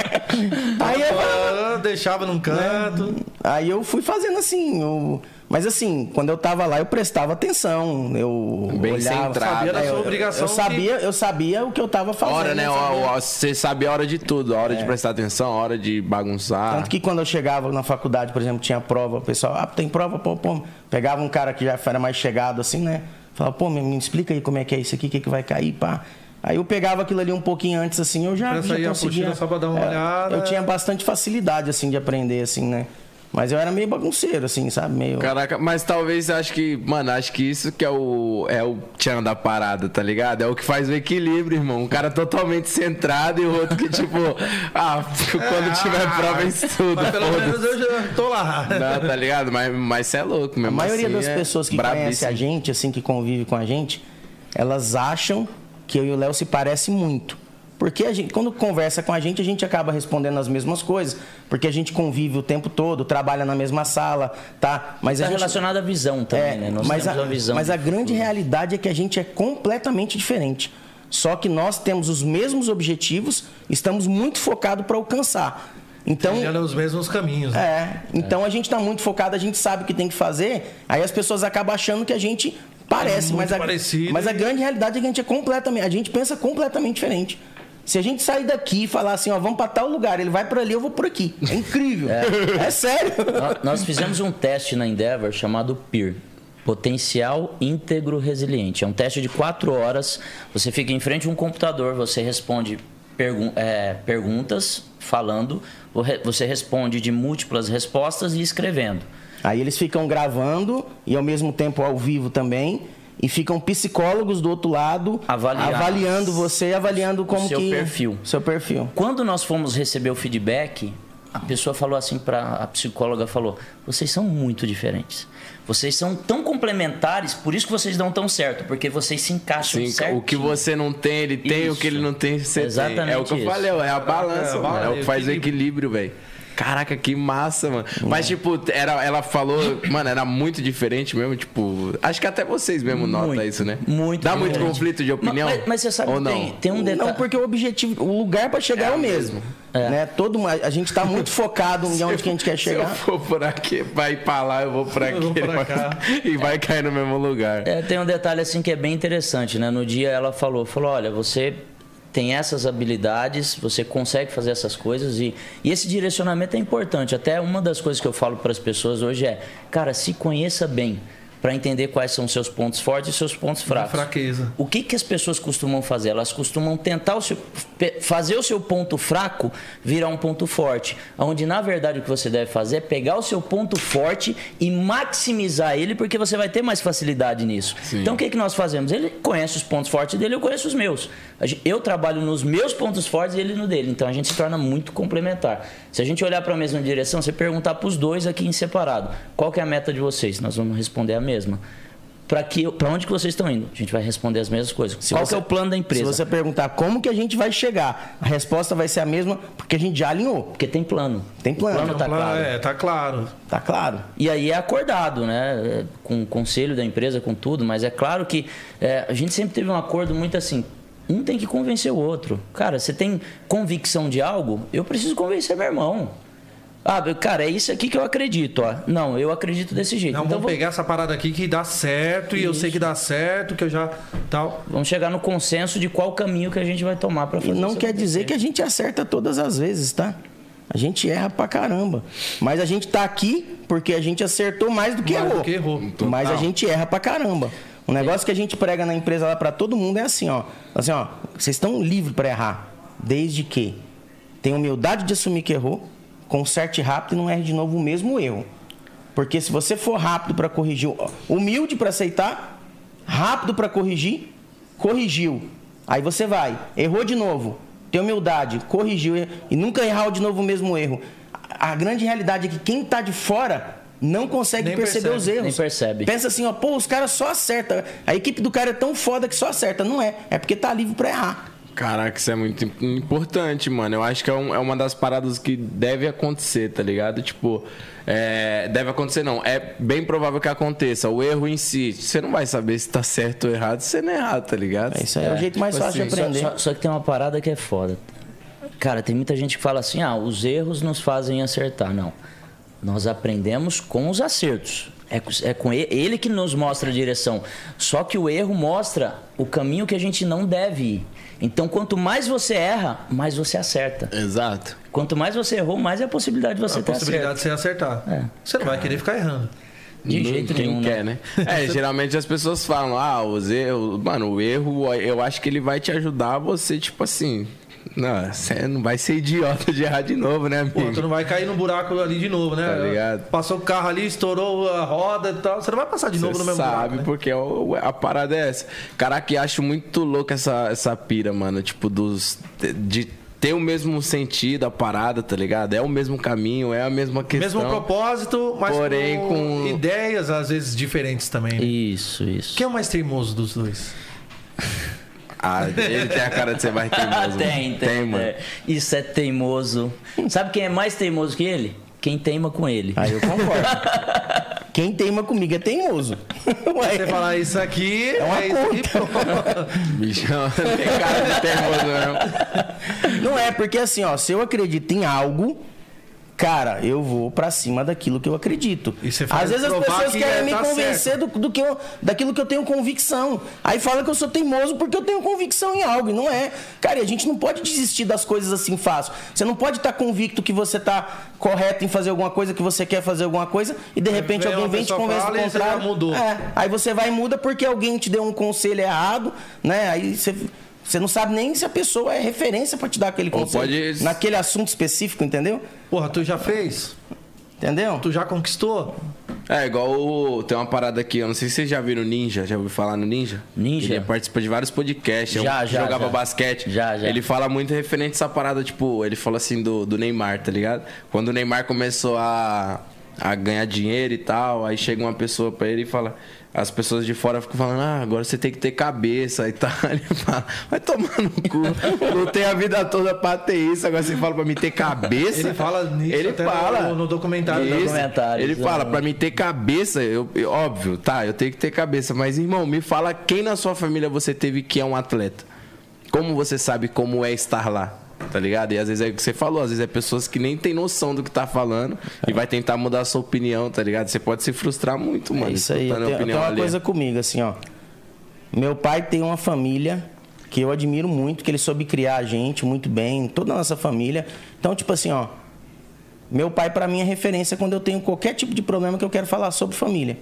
C: Aí eu,
B: Ah, deixava num canto.
C: aí eu fui fazendo assim. eu- Mas assim, quando eu tava lá, eu prestava atenção. Eu
A: Bem
C: olhava.
A: centrado.
B: Sabia da
C: É,
B: sua
C: eu-
B: obrigação
C: Eu sabia, eu sabia o que eu tava fazendo.
A: Hora, né?
C: eu
A: Você sabe a hora de tudo. A hora de prestar atenção, a hora de bagunçar.
C: Tanto que quando eu chegava na faculdade, por exemplo, tinha prova, o pessoal, ah, tem prova, pô, pô. Pegava um cara que já era mais chegado assim, né? Falava, pô, me, me explica aí como é que é isso aqui, o que, que vai cair, pá. Aí eu pegava aquilo ali um pouquinho antes, assim, eu já, já conseguia.
B: apostila só pra dar uma
C: É,
B: olhada.
C: Eu tinha bastante facilidade, assim, de aprender, assim, né? Mas eu era meio bagunceiro, assim, sabe? Meio.
A: Caraca, mas talvez eu acho que, mano, acho que isso que é o é o tchan da parada, tá ligado? É o que faz o equilíbrio, irmão. Um cara totalmente centrado e o outro que, tipo, (laughs) ah, (laughs) quando tiver prova, estuda.
B: Mas pelo menos eu já tô lá.
A: Não, tá ligado? Mas, mas você é louco mesmo.
C: A maioria
A: assim,
C: das
A: é
C: pessoas que
A: brabíssimo.
C: conhecem a gente, assim, que convive com a gente, elas acham que eu e o Léo se parecem muito. Porque a gente, quando conversa com a gente, a gente acaba respondendo as mesmas coisas. Porque a gente convive o tempo todo, trabalha na mesma sala, tá? Mas
D: Está
C: a gente,
D: relacionado à visão também,
C: é,
D: né? Nós
C: mas
D: temos
C: a,
D: uma visão.
C: mas a
D: de
C: grande
D: futuro.
C: realidade é que a gente é completamente diferente. Só que nós temos os mesmos objetivos, estamos muito focados para alcançar. Então,
B: Trilhando os mesmos caminhos. né?
C: é, então a gente tá muito focado, a gente sabe o que tem que fazer, aí as pessoas acabam achando que a gente parece,
B: É
C: mas, a,
B: parecido
C: mas a
B: e-
C: grande realidade é que a gente é completamente, a gente pensa completamente diferente. Se a gente sair daqui e falar assim, ó, vamos para tal lugar, ele vai por ali, eu vou por aqui. É incrível. É, sério.
D: Nó- Nós fizemos um teste na Endeavor chamado PIR. Potencial íntegro resiliente. É um teste de quatro horas. Você fica em frente a um computador, você responde pergun- é, perguntas falando, vo- você responde de múltiplas respostas e escrevendo.
C: Aí eles ficam gravando e ao mesmo tempo ao vivo também. E ficam psicólogos do outro lado
D: Avaliar.
C: avaliando você, avaliando como
D: seu
C: que
D: perfil.
C: seu perfil.
D: Quando nós fomos receber o feedback, a pessoa falou assim para a psicóloga falou: "Vocês são muito diferentes. Vocês são tão complementares, por isso que vocês dão tão certo, porque vocês se encaixam
A: Sim,
D: certo.
A: o que você não tem, ele tem, o que ele não tem, você
D: Exatamente
A: tem. É o que eu
D: isso.
A: falei, é a balança,
B: É, a
A: mano. É o
B: balança,
A: que faz o equilíbrio, velho. Caraca, que massa, mano. Mas, tipo, era, ela falou, mano, era muito diferente mesmo, tipo. Acho que até vocês mesmo notam
D: Muito,
A: isso, né?
D: muito
A: Dá muito conflito de opinião?
D: Mas, mas você sabe
A: Ou
D: que
A: não?
D: tem, tem um detalhe.
C: Não, porque o objetivo, o lugar para chegar é, o mesmo. Né? Todo, a gente tá muito focado em (laughs) onde que a gente quer
A: Se eu
C: chegar.
A: for por aqui, vai pra lá, eu vou por aqui.
B: Eu vou pra cá. (laughs)
A: E vai cair no mesmo lugar.
D: É, tem um detalhe assim que é bem interessante, né? No dia ela falou, falou, olha, você tem essas habilidades, você consegue fazer essas coisas e, e esse direcionamento é importante. Até uma das coisas que eu falo para as pessoas hoje é, cara, se conheça bem. Para entender quais são seus pontos fortes e seus pontos fracos.
B: fraqueza.
D: O que, que as pessoas costumam fazer? Elas costumam tentar o seu, fazer o seu ponto fraco virar um ponto forte. Onde, na verdade, o que você deve fazer é pegar o seu ponto forte e maximizar ele, porque você vai ter mais facilidade nisso. Então, o que, que nós fazemos? Ele conhece os pontos fortes dele, eu conheço os meus. Eu trabalho nos meus pontos fortes e ele no dele. Então, a gente se torna muito complementar. Se a gente olhar para a mesma direção, você perguntar para os dois aqui em separado, qual que é a meta de vocês? Nós vamos responder a mesma. Para que, para onde que vocês estão indo? A gente vai responder as mesmas coisas.
C: Se
D: qual
C: você-
D: que é o plano da empresa?
C: Se você perguntar como que a gente vai chegar, a resposta vai ser a mesma, porque a gente já alinhou.
D: Porque tem plano.
C: Tem plano.
D: O plano tá claro.
B: É, tá claro.
C: Tá claro?
D: E aí é acordado, né? É, Com o conselho da empresa, com tudo, mas é claro que é, a gente sempre teve um acordo muito assim. Um tem que convencer o outro. Cara, você tem convicção de algo? Eu preciso convencer meu irmão. Ah, cara, é isso aqui que eu acredito, ó. Não, eu acredito desse jeito.
B: Não,
D: então
B: vamos
D: vou-
B: pegar essa parada aqui que dá certo e eu sei que dá certo, que eu já. tal.
D: vamos chegar no consenso de qual caminho que a gente vai tomar para
C: E
D: fazer
C: não
D: isso
C: quer dizer que a gente acerta todas as vezes, tá? A gente erra pra caramba. Mas a gente tá aqui porque a gente acertou mais do que
B: Mais do
C: errou.
B: que errou.
C: Mas a
A: Total.
C: gente erra pra caramba. O negócio que a gente prega na empresa lá pra todo mundo é assim, ó. Assim, ó, vocês estão livres pra errar, desde que tenha humildade de assumir que errou, conserte rápido e não erre de novo o mesmo erro. Porque se você for rápido pra corrigir, humilde pra aceitar, rápido pra corrigir, corrigiu. Aí você vai, errou de novo, tem humildade, corrigiu e nunca errar de novo o mesmo erro. A grande realidade é que quem tá de fora não consegue
B: Nem
C: perceber
B: percebe,
C: os erros.
D: nem percebe.
C: Pensa assim, ó, pô, os caras só acertam. A equipe do cara é tão foda que só acerta. Não é, é porque tá livre pra errar.
A: Caraca, isso é muito im- importante, mano. Eu acho que é, um- é uma das paradas que deve acontecer, tá ligado? Tipo, é, deve acontecer não. É bem provável que aconteça. O erro em si, você não vai saber se tá certo ou errado, se não é errado, tá ligado?
C: Isso aí é, o jeito mais
A: tipo
C: fácil de
A: assim,
C: aprender.
D: Só, só que tem uma parada que é foda. Cara, tem muita gente que fala assim: ah, os erros nos fazem acertar. Não. Nós aprendemos com os acertos. É, com- é com ele, ele que nos mostra a direção. Só que o erro mostra o caminho que a gente não deve ir. Então, quanto mais você erra, mais você acerta.
A: Exato.
D: Quanto mais você errou, mais é a possibilidade de você
B: a
D: ter
B: possibilidade
D: acerto.
B: de você acertar.
D: É.
B: Você não vai querer ficar errando.
D: De
A: Não-
D: jeito
A: quem
D: nenhum.
A: quer,
D: né?
A: né? (laughs) É, geralmente as pessoas falam, ah, os erros. Mano, o erro, eu acho que ele vai te ajudar a você, tipo assim. Não, você não vai ser idiota de errar de novo, né, amigo?
B: Pô, tu não vai cair no buraco ali de novo, né?
A: Tá ligado?
B: Passou o carro ali, estourou a roda e tal. Você não vai passar de novo no mesmo
A: sabe,
B: buraco. né?
A: porque o- a parada é essa. Caraca, eu acho muito louco essa, essa pira, mano. Tipo, dos. De, de ter o mesmo sentido, a parada, tá ligado? É o mesmo caminho, é a mesma questão.
B: Mesmo propósito, mas
A: Porém,
B: com,
A: com-
B: ideias às vezes diferentes também. né?
D: Isso, isso.
B: Quem é o mais teimoso dos dois? (laughs)
A: Ah, ele tem a cara de ser mais teimoso. (laughs)
D: tem,
A: mano.
D: tem,
A: mano.
D: é. Isso é teimoso. Sabe quem é mais teimoso que ele? Quem teima com ele.
C: Aí eu concordo. (laughs) Quem teima comigo é teimoso. (laughs) Ué,
B: Você falar isso aqui,
C: É uma
B: isso aqui, pô.
A: Bichão, tem cara de teimoso mesmo.
C: Não é, porque assim, ó, se eu acredito em algo, cara, eu vou pra cima daquilo que eu acredito. Às vezes as pessoas
B: que
C: querem
B: é,
C: me
B: tá
C: convencer do, do que eu, daquilo que eu tenho convicção. Aí fala que eu sou teimoso porque eu tenho convicção em algo, e não é. Cara, e a gente não pode desistir das coisas assim fácil. Você não pode estar convicto que você tá correto em fazer alguma coisa, que você quer fazer alguma coisa, e de repente
B: vem
C: alguém vem e te convence do
B: e você
C: contrário.
B: mudou.
C: É, aí você vai e muda porque alguém te deu um conselho errado, né? Aí você, você não sabe nem se a pessoa é referência pra te dar aquele conselho.
A: pode-
C: Naquele assunto específico, entendeu?
B: Porra, tu já fez?
C: Entendeu?
B: Tu já conquistou?
A: É, igual o- tem uma parada aqui, eu não sei se vocês já viram o Ninja, já ouviu falar no Ninja?
D: Ninja?
A: Ele participa de vários podcasts, é um
D: Já, já,
A: jogava
D: já.
A: basquete.
D: Já, já.
A: Ele fala muito referente a essa parada, tipo, ele fala assim do, do Neymar, tá ligado? Quando o Neymar começou a, a ganhar dinheiro e tal, aí chega uma pessoa pra ele e fala. As pessoas de fora ficam falando, ah, agora você tem que ter cabeça e tal. (laughs) Ele fala, vai tomar no cu. Lutei a vida toda pra ter isso, agora você fala pra mim ter cabeça.
B: Ele fala nisso
A: Ele
B: até
A: fala.
B: no, no documentário.
A: Isso.
D: documentário,
A: Ele fala,
D: exatamente.
A: pra mim ter cabeça, eu, eu- óbvio, tá, eu tenho que ter cabeça, mas irmão, me fala quem na sua família você teve que é um atleta. Como você sabe como é estar lá? Tá ligado? E às vezes é o que você falou, às vezes é pessoas que nem tem noção do que tá falando e vai tentar mudar a sua opinião, tá ligado? Você pode se frustrar muito, mano.
C: É isso aí. Tem, tem uma
A: alheia.
C: coisa comigo, assim, ó. Meu pai tem uma família que eu admiro muito, que ele soube criar a gente muito bem, toda a nossa família. Então, tipo assim, ó. Meu pai, pra mim, é referência quando eu tenho qualquer tipo de problema que eu quero falar sobre família.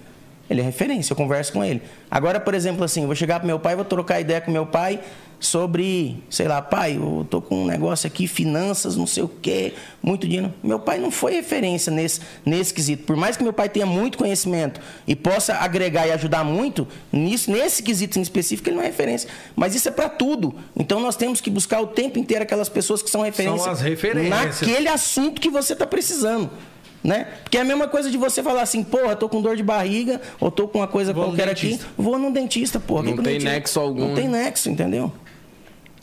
C: Ele é referência, eu converso com ele. Agora, por exemplo, assim, eu vou chegar pro meu pai, vou trocar ideia com meu pai sobre, sei lá, pai, eu tô com um negócio aqui, finanças, não sei o quê, muito dinheiro. Meu pai não foi referência nesse, nesse quesito. Por mais que meu pai tenha muito conhecimento e possa agregar e ajudar muito, nisso, nesse quesito em específico, ele não é referência. Mas isso é para tudo. Então nós temos que buscar o tempo inteiro aquelas pessoas que são referência
B: as referências.
C: naquele assunto que você está precisando. Né? Porque é a mesma coisa de você falar assim, porra, tô com dor de barriga, ou tô com uma coisa
B: Vou
C: qualquer aqui, vou num dentista, porra.
A: Não tem
C: dentista.
A: nexo algum,
C: Não tem
A: né?
C: nexo, entendeu?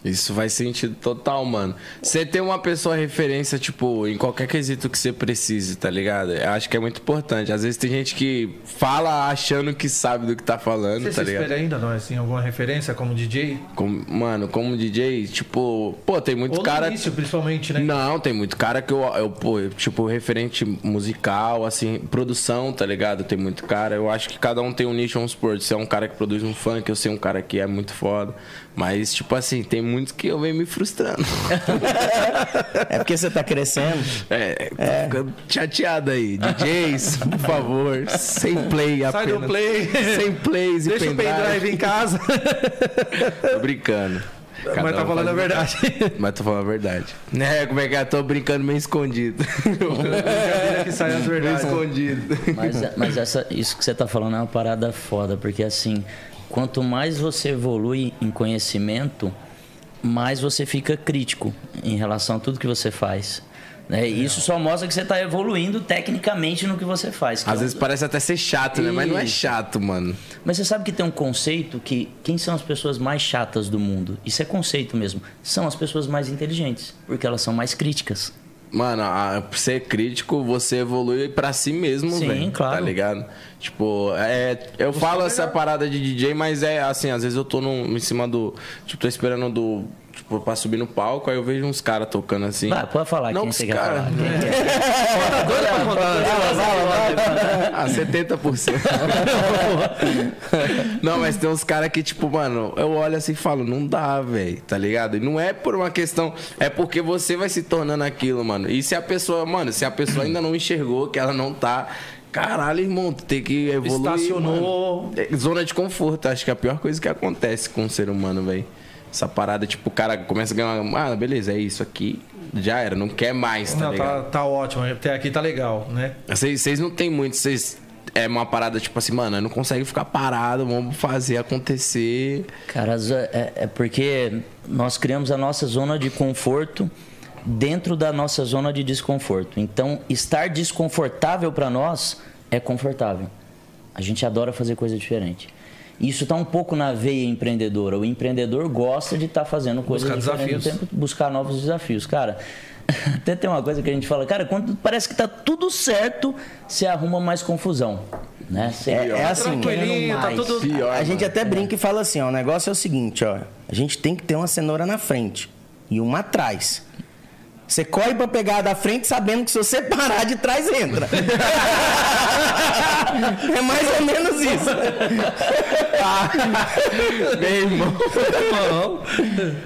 A: Isso faz sentido total, mano. Você ter uma pessoa referência, tipo, em qualquer quesito que você precise, tá ligado? Eu acho que é muito importante. Às vezes tem gente que fala achando que sabe do que tá falando,
B: Você
A: tá
B: se
A: ligado?
B: espelha ainda, nós, em alguma referência como DJ?
A: Como- mano, como DJ, tipo, pô, tem muito
B: Ou
A: cara.
B: início, principalmente, né?
A: Não, tem muito cara que eu, eu, pô, tipo, referente musical, assim, produção, tá ligado? Tem muito cara. Eu acho que cada um tem um nicho, vamos supor. Se é um cara que produz um funk, eu sei um cara que é muito foda. Mas, tipo assim, tem muitos que eu venho me frustrando. (laughs)
C: É porque você tá crescendo.
A: É, tô ficando chateado aí. DJs, por favor, sem play
B: Sai
A: apenas.
B: do play.
A: Sem plays e
B: Deixa o
A: pendrive.
B: em casa. (laughs)
A: Tô brincando. Cada
B: Mas tá
A: um
B: falando a verdade.
A: Mas tô falando a verdade. É, como é que é? Tô brincando meio escondido. (laughs)
B: Brincadeira que sai as
A: meio
B: verdades.
A: escondido.
D: Mas, mas essa, isso que você tá falando é uma parada foda, porque assim, quanto mais você evolui em conhecimento, mais você fica crítico em relação a tudo que você faz. E Isso só mostra que você está evoluindo tecnicamente no que você faz. que é
A: Às
D: um-
A: vezes parece até ser chato, né? Mas não é chato, mano.
D: Mas você sabe que tem um conceito que quem são as pessoas mais chatas do mundo? Isso é conceito mesmo. São as pessoas mais inteligentes, porque elas são mais críticas.
A: Mano, a, ser crítico, você evolui pra si mesmo,
D: Sim,
A: velho.
D: claro.
A: Tá ligado? Tipo, é, eu falo essa parada de DJ, mas é assim, às vezes eu tô num, em cima do. Tipo, tô esperando do. Tipo, pra subir no palco, aí eu vejo uns caras tocando assim.
D: Vai, pode falar
A: Não,
D: quem você quer
A: cara-
D: falar. Quem que é?
B: Doido pra contar.
A: Ah, 70%. (laughs) não, mas tem uns caras que, tipo, mano, eu olho assim e falo, não dá, velho, tá ligado? E não é por uma questão, é porque você vai se tornando aquilo, mano. E se a pessoa, mano, se a pessoa ainda não enxergou que ela não tá. Caralho, irmão, tu tem que evoluir.
B: Estacionou.
A: mano. É, Zona de conforto, acho que é a pior coisa que acontece com o ser humano, velho. Essa parada, tipo, o cara começa a ganhar. uma- Ah, beleza, é isso aqui. Já era, não quer mais, tá
B: Não,
A: ligado?
B: tá, tá ótimo. Até aqui tá legal, né?
A: Vocês, não tem muito, vocês. É uma parada tipo assim, mano, eu não consegue ficar parado, vamos fazer acontecer.
D: Cara, é, é porque nós criamos a nossa zona de conforto dentro da nossa zona de desconforto. Então, estar desconfortável para nós é confortável. A gente adora fazer coisa diferente. Isso está um pouco na veia empreendedora. O empreendedor gosta de estar fazendo coisas
B: Buscar
D: diferentes,
B: desafios.
D: o tempo- buscar novos desafios. Cara, (laughs) até tem uma coisa que a gente fala, cara, quando parece que tá tudo certo, você arruma mais confusão. Né? Você
C: É- é assim,
B: Tranquilinho, tá tudo-
A: Pior,
C: A gente
A: mano.
C: até brinca e fala assim, ó, o negócio é o seguinte, ó. A gente tem que ter uma cenoura na frente e uma atrás. Você corre pra pegar da frente sabendo que se você parar de trás, entra. (laughs) é mais ou menos isso.
A: Meu irmão.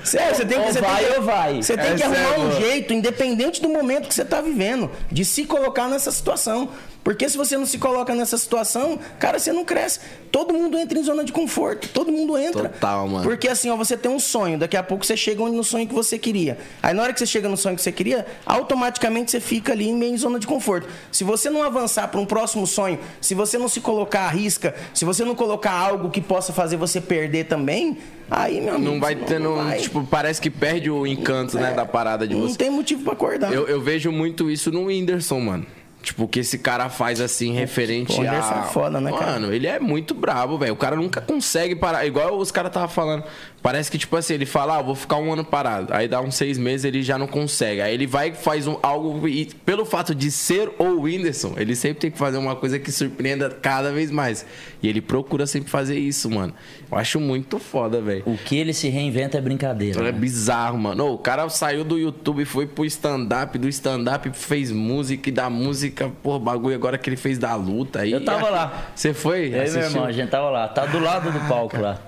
C: Sério, você tem que.
D: Ou
C: você
D: vai
C: tem que,
D: ou vai.
C: Você tem
A: É
C: que arrumar
A: sério,
C: um jeito, independente do momento que você está vivendo, de se colocar nessa situação. Porque se você não se coloca nessa situação, cara, você não cresce. Todo mundo entra em zona de conforto. Todo mundo entra.
A: Total, mano.
C: Porque assim, ó, você tem um sonho, daqui a pouco você chega no sonho que você queria. Aí na hora que você chega no sonho que você queria, automaticamente você fica ali meio em zona de conforto. Se você não avançar para um próximo sonho, se você não se colocar à risca, se você não colocar algo que possa fazer você perder também, aí, meu amigo,
A: Não vai tendo.
C: vai.
A: Tipo, parece que perde o encanto, né, da parada de
C: Não
A: você.
C: tem motivo pra acordar.
A: Eu, eu vejo muito isso no Whindersson, mano. Tipo, o que esse cara faz assim, referente
C: Pô,
A: a.
C: é foda, né, cara?
A: Mano, ele é muito brabo, velho. O cara nunca consegue parar. Igual os caras tava falando. Parece que, tipo assim, ele fala, ah, vou ficar um ano parado. Aí dá uns seis meses, ele já não consegue. Aí ele vai e faz um, algo. E pelo fato de ser o Whindersson, ele sempre tem que fazer uma coisa que surpreenda cada vez mais. E ele procura sempre fazer isso, mano. Eu acho muito foda, velho.
D: O que ele se reinventa é brincadeira.
A: É
D: né?
A: bizarro, mano. O cara saiu do YouTube, foi pro stand-up, do stand-up fez música e da música, pô, bagulho agora que ele fez da luta. Aí,
D: Eu tava lá.
A: Você foi?
D: Eu e meu irmão, a gente tava lá. Tá do lado do palco lá.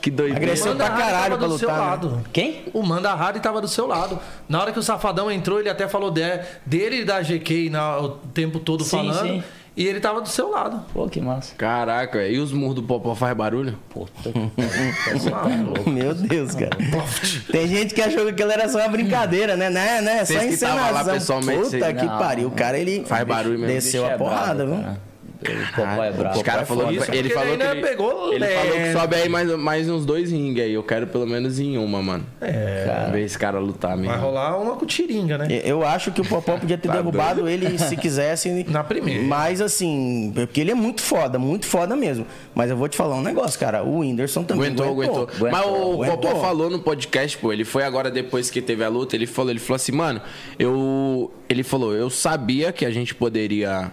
A: Que doideira.
C: Agressão pra caralho
B: tava
C: pra
B: do seu
C: lutar, né?
B: lado.
D: Quem?
B: O Manda Hardy tava do seu lado. Na hora que o Safadão entrou, ele até falou de- dele e da GK na- o tempo todo
D: Sim,
B: falando.
D: sim.
B: E ele tava do seu lado.
D: Pô, que massa.
A: Caraca, e os murros do Popó faz barulho?
D: Puta que pariu. (laughs) Tá louco.
C: Meu Deus, cara. (laughs) Tem gente que achou que aquilo era só uma brincadeira, né? Né, né? Só
A: Vocês que tava lá
C: encenação.
A: pessoalmente,
C: Puta que
D: Não.
C: pariu. O cara, ele
A: Faz barulho mesmo.
C: desceu a
D: é
C: porrada, viu?
D: cara. O Popó é brabo.
A: Os caras falou
B: Isso
A: ele falou
B: ele
A: que ele,
B: pegou
A: ele falou que sobe aí mais, mais uns dois ringues aí. Eu quero pelo menos em uma, mano. É. Ver esse cara lutar mesmo.
B: Vai rolar uma com tiringa, né?
C: Eu acho que o Popó podia ter (laughs)
A: Tá
C: derrubado ele se quisesse. (laughs)
B: Na primeira.
C: Mas assim, porque ele é muito foda, muito foda mesmo. Mas eu vou te falar um negócio, cara. O Whindersson também
A: Aguentou, aguentou,
C: aguentou.
A: Mas o
C: Aguentou.
A: Popó falou no podcast, pô, ele foi agora depois que teve a luta, ele falou, ele falou assim, mano, eu. Ele falou, eu sabia que a gente poderia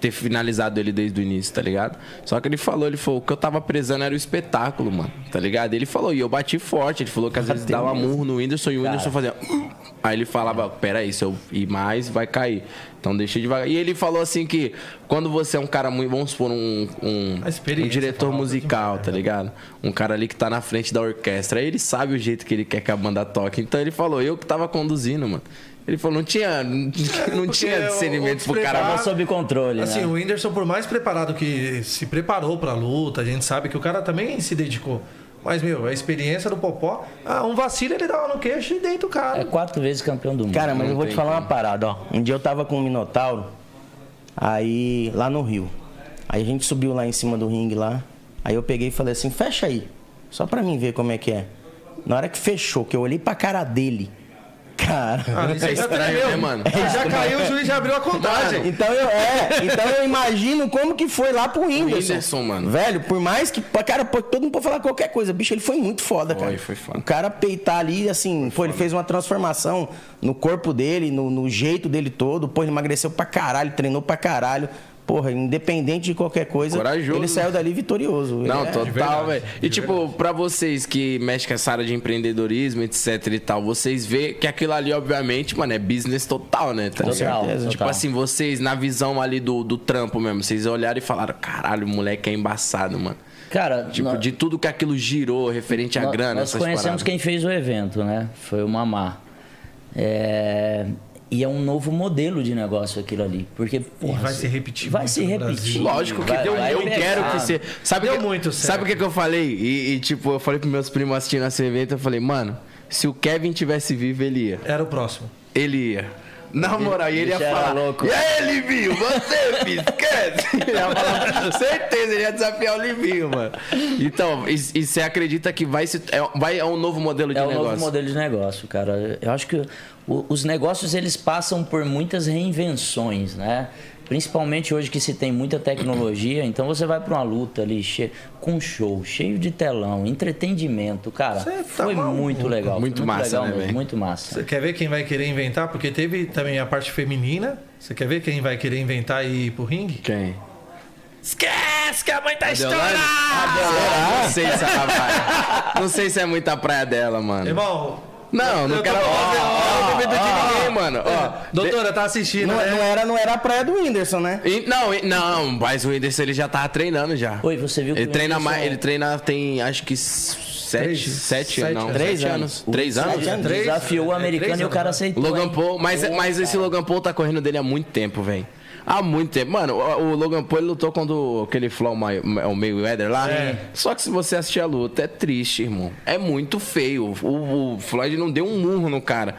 A: ter finalizado ele desde o início, tá ligado? Só que ele falou, ele falou, o que eu tava prezando era o espetáculo, mano, tá ligado? Ele falou, e eu bati forte, ele falou que às vezes dava
C: mesmo.
A: murro no Whindersson e o Whindersson fazia. Aí ele falava, peraí, se eu ir mais, vai cair. Então deixa devagar. E ele falou assim que quando você é um cara muito, vamos supor, um, um, um diretor musical, tá ligado? Um cara ali que tá na frente da orquestra. Aí ele sabe o jeito que ele quer que a banda toque. Então ele falou, eu que tava conduzindo, mano. Ele falou, não tinha, não tinha
B: o-
A: discernimento
B: o
A: pro cara.
D: Tava sob controle,
B: Assim,
D: né?
B: o Whindersson, por mais preparado que se preparou pra luta, a gente sabe que o cara também se dedicou. Mas, meu, a experiência do Popó, ah, um vacilo ele dá uma no queixo e deita o
D: É
B: cara.
D: quatro vezes campeão do mundo.
C: Cara, mas eu vou te falar uma parada, ó. Um dia eu tava com o Minotauro, aí lá no Rio. Aí a gente subiu lá em cima do ringue lá. Aí eu peguei e falei assim, fecha aí. Só pra mim ver como é que é. Na hora que fechou, que eu olhei pra cara dele. Cara.
B: Ah, isso
A: É
B: já
A: estranho,
B: tremeu.
A: né, mano?
B: Ele já caiu, o juiz já abriu a contagem.
C: Então eu, é, então eu imagino como que foi lá pro Whindersson.
A: Whindersson, mano.
C: Velho, por mais que. Cara, todo mundo pode falar qualquer coisa. Bicho, ele foi muito foda,
A: Foi,
C: cara.
A: foi foda.
C: O cara peitar ali, assim, pô, ele fez uma transformação no corpo dele, no, no jeito dele todo. Pô, ele emagreceu pra caralho, treinou pra caralho. Porra, independente de qualquer coisa,
A: Corajoso.
C: ele saiu dali vitorioso.
A: Não,
C: é-
A: total, velho. E tipo, pra vocês que mexem com essa área de empreendedorismo, etc e tal, vocês vê que aquilo ali, obviamente, mano, é business total, né? Tá
D: Total,
A: ligado?
C: certeza.
A: Tipo
D: total.
A: assim, vocês, na visão ali do, do trampo mesmo, vocês olharam e falaram, caralho, o moleque é embaçado, mano.
D: Cara,
A: Tipo,
D: nó-
A: de tudo que aquilo girou referente à
D: nó-
A: grana,
D: nós
A: essas
D: conhecemos
A: paradas.
D: quem fez o evento, né? Foi o Mamá. É, E é um novo modelo de negócio aquilo ali. Porque, porra,
B: vai se repetir
D: Vai se repetir.
A: Lógico que
D: Vai-
A: deu,
D: vai
A: eu
D: pegar.
A: quero que você. Sabe
B: Deu
A: que,
B: muito certo.
A: Sabe o que, que eu falei? E, e, tipo, eu falei pros meus primos assistindo esse evento, eu falei, mano, se o Kevin tivesse vivo, ele ia.
B: Era o próximo.
A: Ele ia. Na moral, e ele ia falar.
D: louco.
A: E aí, Livinho, você, filho, esquece. (laughs) Ele ia falar, certeza, ele ia desafiar o Livinho, mano. Então, e, e você acredita que vai, se, é, vai é um novo modelo de
D: É um
A: negócio?
D: novo modelo de negócio, cara. Eu acho que o- os negócios eles passam por muitas reinvenções, né? Principalmente hoje que se tem muita tecnologia, então você vai para uma luta ali che... com show, cheio de telão, entretenimento, cara.
B: Tá
D: foi
B: maluco.
D: muito legal.
A: Muito
D: foi
A: massa,
D: legal
A: né,
D: mesmo? Muito massa.
B: Você quer ver quem vai querer inventar? Porque teve também a parte feminina. Você quer ver quem vai querer inventar e ir pro ringue?
A: Quem?
B: Esquece que a mãe tá estourada!
A: Não sei se ela vai. (laughs) Não sei se é muita praia dela, mano.
B: Irmão,
A: Não, não quero. ó, não tem medo de ninguém, mano. Ó,
B: doutora, tá assistindo,
C: Não,
B: né?
C: não era, não era a praia do Whindersson, né?
A: E- não, e- não, mas o Whindersson ele já tava treinando já.
D: Oi, você viu que
A: Ele
D: o
A: treina mais, ele treina tem acho que sete,
B: Três,
A: sete,
B: sete,
A: não,
C: três
A: sete
C: anos.
A: anos. Três anos?
C: Sete anos.
B: Três?
D: Desafiou o
B: É,
D: americano
B: três
D: e o cara aceitou.
A: Logan? Paul, mas, mas esse Logan Paul tá correndo dele há muito tempo, velho. Há muito tempo. Mano, o, o Logan Paul lutou contra o- aquele Flow o Mayweather lá.
B: É.
A: Só que se você assistir a luta, é triste, irmão. É muito feio. O, o Floyd não deu um murro no cara.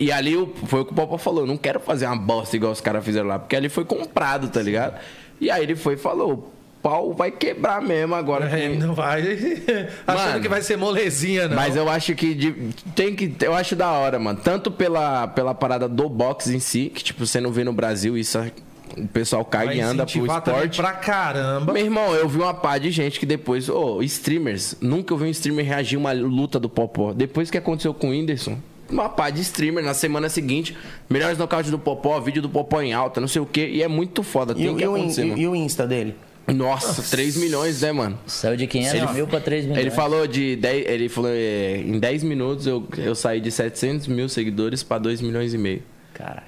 A: E ali foi o que o Popó falou: eu não quero fazer uma bosta igual os caras fizeram lá, porque ali foi comprado, tá ligado? E aí ele foi e falou: o pau vai quebrar mesmo agora.
B: É,
A: que-
B: não vai. (laughs) Achando
A: Mano,
B: que vai ser molezinha, não.
A: Mas eu acho que de- tem que. Eu acho da hora, mano. Tanto pela, pela parada do boxe em si, que tipo, você não vê no Brasil, isso é- o pessoal cai
B: vai
A: e anda pro esporte.
B: pra caramba.
A: Meu irmão, eu vi uma pá de gente que depois. Ô, streamers. Nunca eu vi um streamer reagir a uma luta do Popó. Depois que aconteceu com o Whindersson. Uma pá de streamer na semana seguinte. Melhores nocaute do Popó, vídeo do Popó em alta, não sei o quê. E é muito foda.
C: E,
A: Tem
C: o-
A: que
C: e o,
A: acontecer,
C: e-
A: mano.
C: e o Insta dele?
A: Nossa, 3 milhões, né, mano?
D: Saiu de 500
A: Ele-
D: mil para 3 milhões.
A: Ele falou de 10, ele falou é, em 10 minutos eu, eu saí de 700 mil seguidores pra 2 milhões e meio.
D: Caraca.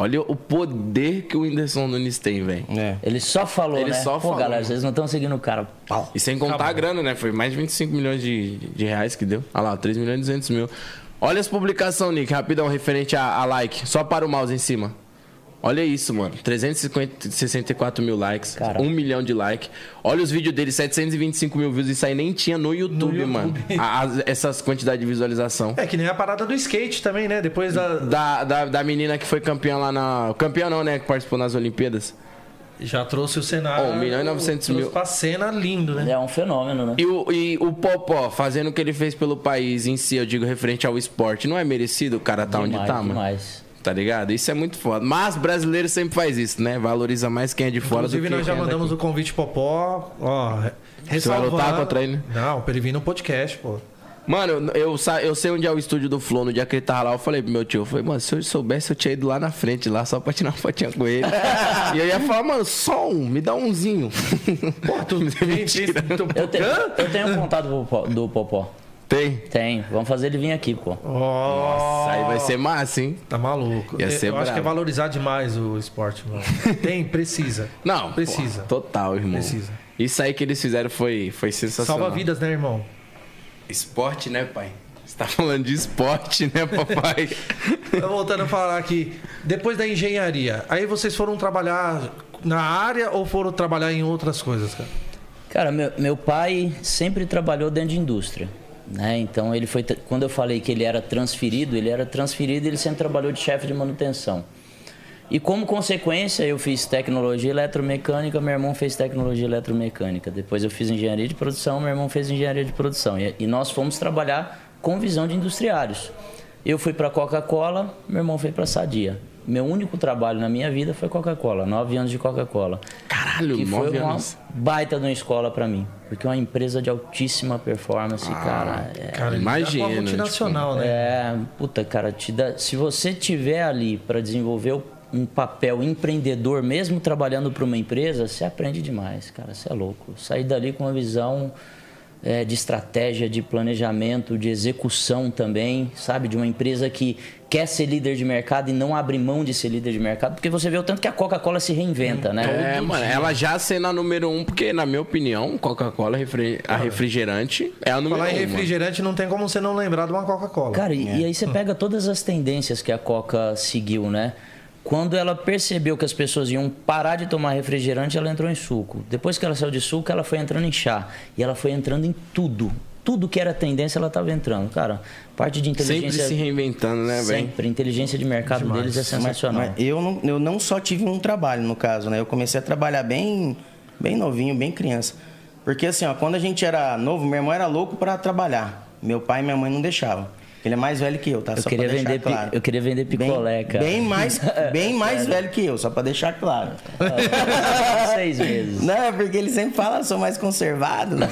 A: Olha o poder que o Whindersson Nunes tem, velho.
C: É.
D: Ele só falou,
A: Ele
D: né?
A: só
D: Pô,
A: falou.
D: galera, vocês não estão seguindo o cara. Pau.
A: E sem contar a grana, né? Foi mais de 25 milhões de, de reais que deu. Olha lá, 3 milhões e 200 mil. Olha as publicações, Nick, rapidão, referente a, a like. Só para o mouse em cima. Olha isso, mano. 364 mil likes.
D: Cara.
A: 1 milhão de likes. Olha os vídeos dele, 725 mil views. Isso aí nem tinha no YouTube,
B: YouTube.
A: mano. A- as- essas quantidades de visualização.
B: É que nem a parada do skate também, né? Depois da.
A: Da, da, da menina que foi campeã lá na. Campeã não, né? Que participou nas Olimpíadas.
B: Já trouxe o cenário.
A: Oh, 1 milhão e 900
B: trouxe
A: mil.
B: Pra cena lindo, né?
D: É um fenômeno, né?
A: E o, e o Popó, fazendo o que ele fez pelo país em si, eu digo, referente ao esporte, não é merecido o cara tá onde
D: Demais,
A: tá, mano?
D: demais.
A: Tá ligado? Isso é muito foda. Mas brasileiro sempre faz isso, né? Valoriza mais quem é de fora
B: Inclusive,
A: do que
B: nós já
A: é
B: mandamos
A: daqui.
B: o convite pro Popó. Ó,
A: Você vai lutar contra ele?
B: Não, pra ele vir no podcast, pô.
A: Mano, eu, sa- eu sei onde é o estúdio do Flow. No dia que ele tava lá, eu falei pro meu tio, eu falei, mano, se eu soubesse, eu tinha ido lá na frente, lá, só pra tirar uma fotinha com ele. (laughs) e eu ia falar, mano, só um, me dá umzinho.
B: Pô, tu (laughs) mentira.
D: Eu tenho, eu tenho um contato do Popó.
A: Tem?
D: Tem. Vamos fazer ele vir aqui, pô.
B: Ó,
A: Aí vai ser massa, hein?
B: Tá maluco.
A: Ia
B: Eu
A: ser
B: acho
A: brabo.
B: que é valorizar demais o esporte, mano. (laughs) Tem, precisa.
A: Não,
B: Precisa.
A: pô, total, irmão.
B: Precisa.
A: Isso aí que eles fizeram foi, foi sensacional.
B: Salva vidas, né, irmão?
A: Esporte, né, pai? Você tá falando de esporte, né, papai? (laughs)
B: Voltando a falar aqui, depois da engenharia, aí vocês foram trabalhar na área ou foram trabalhar em outras coisas, cara?
D: Cara, meu, meu pai sempre trabalhou dentro de indústria. Né? Então ele foi. Quando eu falei que ele era transferido, ele era transferido ele sempre trabalhou de chefe de manutenção. E como consequência, eu fiz tecnologia eletromecânica, meu irmão fez tecnologia eletromecânica. Depois eu fiz engenharia de produção, meu irmão fez engenharia de produção. E, e nós fomos trabalhar com visão de industriários. Eu fui para Coca-Cola, meu irmão foi para Sadia. Meu único trabalho na minha vida foi Coca-Cola, nove anos de Coca-Cola.
A: Caralho,
D: Que
A: nove
D: foi uma
A: anos.
D: baita de uma escola pra mim. Porque é uma empresa de altíssima performance, cara. É,
B: Cara,
A: imagina,
B: é uma multinacional, né?
D: é, puta, cara, te dá, se você tiver ali pra desenvolver um papel empreendedor, mesmo trabalhando para uma empresa, você aprende demais, cara. Você é louco. Sair dali com uma visão é, de estratégia, de planejamento, de execução também, sabe? De uma empresa que quer ser líder de mercado e não abre mão de ser líder de mercado, porque você vê o tanto que a Coca-Cola se reinventa, né?
A: É, mano, ela já sendo a número um, porque, na minha opinião, Coca-Cola, a refrigerante, é a número
B: Falar em
A: um. mano.
B: refrigerante não tem como você não lembrar de uma Coca-Cola.
D: Cara, e, e aí você pega todas as tendências que a Coca seguiu, né? Quando ela percebeu que as pessoas iam parar de tomar refrigerante, ela entrou em suco. Depois que ela saiu de suco, ela foi entrando em chá. E ela foi entrando em tudo. Tudo que era tendência, ela estava entrando. Cara, parte de
A: Sempre
D: inteligência...
A: se reinventando, né, velho?
D: Sempre. Inteligência de mercado deles é
C: Mas,
D: sensacional.
C: mas eu, não, eu não só tive um trabalho, no caso, né? Eu comecei a trabalhar bem, bem novinho, bem criança. Porque assim, ó, quando a gente era novo, meu irmão era louco para trabalhar. Meu pai e minha mãe não deixavam. Ele é mais velho que eu, tá?
D: Eu
C: só
D: queria vender
C: claro.
D: eu queria vender picolé,
C: bem,
D: cara.
C: Bem mais, (laughs) bem mais velho que eu, só pra deixar claro. (laughs)
D: Seis meses.
C: Não, é porque ele sempre fala, sou mais conservado. (laughs)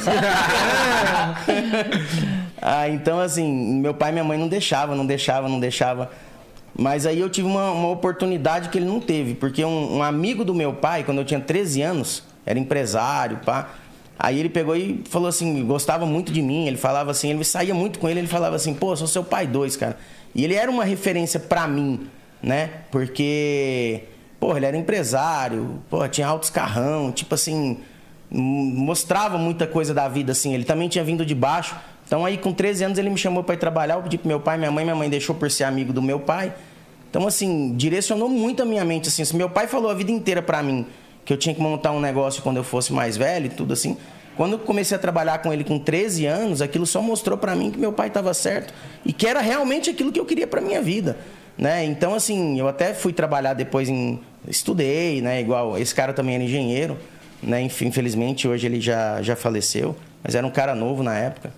C: ah, então assim, meu pai e minha mãe não deixavam, não deixavam, não deixava. Mas aí eu tive uma, uma oportunidade que ele não teve, porque um, um amigo do meu pai, quando eu tinha 13 anos, era empresário, pá. Aí ele pegou e falou assim, gostava muito de mim, ele falava assim, ele saía muito com ele, ele falava assim, pô, sou seu pai dois, cara. E ele era uma referência pra mim, né? Porque, pô, ele era empresário, pô, tinha altos carrão, tipo assim, mostrava muita coisa da vida, assim. Ele também tinha vindo de baixo. Então aí com 13 anos ele me chamou para ir trabalhar, eu pedi pro meu pai, minha mãe, minha mãe deixou por ser amigo do meu pai. Então assim, direcionou muito a minha mente, assim. Meu pai falou a vida inteira pra mim que eu tinha que montar um negócio quando eu fosse mais velho e tudo assim. Quando eu comecei a trabalhar com ele com 13 anos, aquilo só mostrou pra mim que meu pai estava certo e que era realmente aquilo que eu queria pra minha vida, né? Então assim, eu até fui trabalhar depois em estudei, né, igual esse cara também era engenheiro, né? Infelizmente hoje ele já já faleceu, mas era um cara novo na época.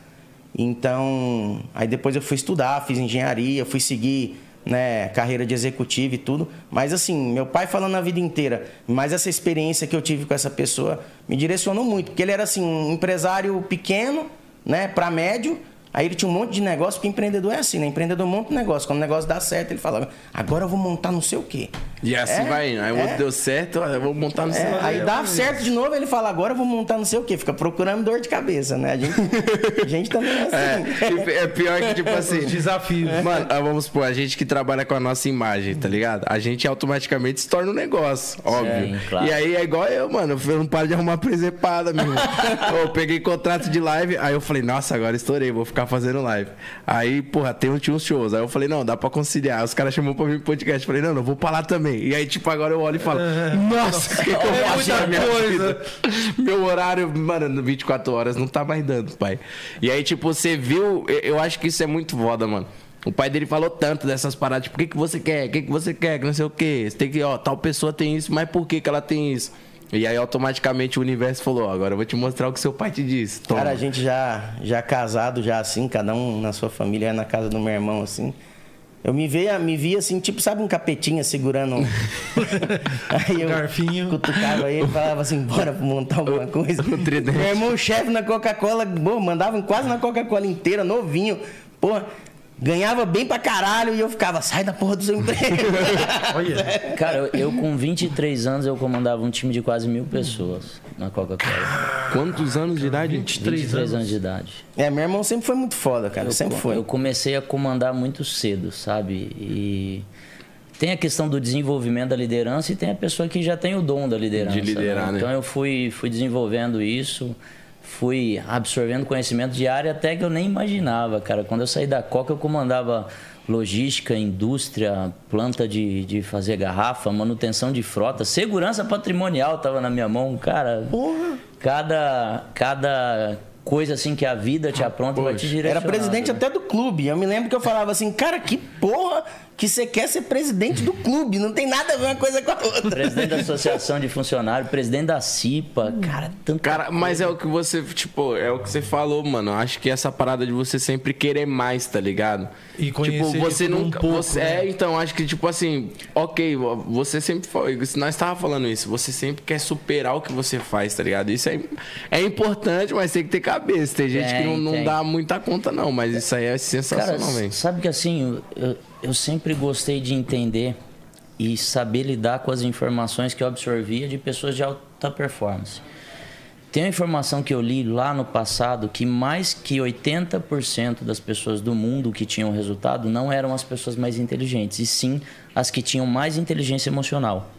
C: Então, aí depois eu fui estudar, fiz engenharia, fui seguir né, carreira de executivo e tudo. Mas assim, meu pai falando a vida inteira, mas essa experiência que eu tive com essa pessoa me direcionou muito, porque ele era assim, um empresário pequeno, né, para médio. Aí ele tinha um monte de negócio, porque empreendedor é assim, né? Empreendedor monta um negócio. Quando o negócio dá certo, ele fala, agora eu vou montar não sei o quê.
A: E assim
C: É,
A: vai indo. Aí o
C: é.
A: outro deu certo, eu vou montar no
C: É,
A: celular.
C: aí dá certo de novo, ele fala, agora eu vou montar não sei o quê. Fica procurando dor de cabeça, né? A gente, a gente também é assim.
A: É, é pior que, tipo assim.
B: Desafios. (laughs)
A: Mano, ah, vamos supor, a gente que trabalha com a nossa imagem, tá ligado? A gente automaticamente se torna um negócio, óbvio.
D: Sim, claro.
A: E aí é igual eu, mano. Eu não paro de arrumar presepada, meu irmão. (laughs) eu peguei contrato de live, aí eu falei, nossa, agora estourei, vou ficar fazendo live. Aí, porra, tem, tinha uns shows. Aí eu falei, não, dá pra conciliar. Os caras chamou pra mim pro podcast. Eu falei, não, não vou pra lá também. Também. E aí, tipo, agora eu olho e falo, nossa, o que, que eu
B: É
A: faço
B: muita
A: na minha
B: coisa.
A: vida? Meu horário, mano, no 24 horas não tá mais dando, pai. E aí, tipo, você viu, eu- acho que isso é muito foda, mano. O pai dele falou tanto dessas paradas, tipo, o que, que você quer? O que, que você quer? Que não sei o quê. Você tem que, ó, tal pessoa tem isso, mas por que, que ela tem isso? E aí, automaticamente, o universo falou, ó, agora eu vou te mostrar o que seu pai te disse. Toma.
C: Cara, a gente já, já casado, já assim, cada um na sua família, na casa do meu irmão, assim. Eu me via, me via assim, tipo, sabe um capetinha segurando. um- (laughs) Aí eu
B: Garfinho.
C: cutucava ele e falava assim, bora montar alguma coisa. Meu irmão, chefe na Coca-Cola, mandava quase na Coca-Cola inteira, novinho. Pô, ganhava bem pra caralho e eu ficava, sai da porra do seu emprego. (laughs)
B: Olha.
D: Cara, eu, eu com 23 anos eu comandava um time de quase mil pessoas na Coca-Cola.
A: Quantos anos de idade?
B: 23
D: 23
B: anos.
D: anos de idade.
C: é, meu irmão sempre foi muito foda, cara, sempre
D: Eu-
C: foi.
D: Eu comecei a comandar muito cedo, sabe? E tem a questão do desenvolvimento da liderança e tem a pessoa que já tem o dom da liderança.
A: De liderar, né?
D: Então eu fui, fui desenvolvendo isso, fui absorvendo conhecimento de área até que eu nem imaginava, cara. Quando eu saí da Coca, eu comandava logística, indústria, planta de, de fazer garrafa, manutenção de frota, segurança patrimonial estava na minha mão, cara. Cada, cada coisa assim que a vida te apronta vai te direcionar.
C: Era presidente
D: né?
C: até do clube. Eu me lembro que eu falava assim, cara, que porra que você quer ser presidente do clube. Não tem nada a ver uma coisa com a outra.
D: Presidente da Associação de Funcionários, presidente da CIPA, cara, tanto.
A: Cara, mas é o que você, tipo, é o que você falou, mano. Acho que essa parada de você sempre querer mais, tá ligado?
B: E conhecer
A: tipo, você
B: tudo um
A: nunca.
B: pouco,
A: você,
B: né?
A: É, então, acho que, tipo assim, ok, você sempre foi. Nós tava falando isso, você sempre quer superar o que você faz, tá ligado? Isso é, é importante, mas tem que ter cabeça. Tem gente que não, não dá muita conta, não, mas isso aí é sensacional, velho.
D: sabe que assim, eu, eu sempre gostei de entender e saber lidar com as informações que eu absorvia de pessoas de alta performance. Tem uma informação que eu li lá no passado que mais que 80% das pessoas do mundo que tinham resultado não eram as pessoas mais inteligentes, e sim as que tinham mais inteligência emocional.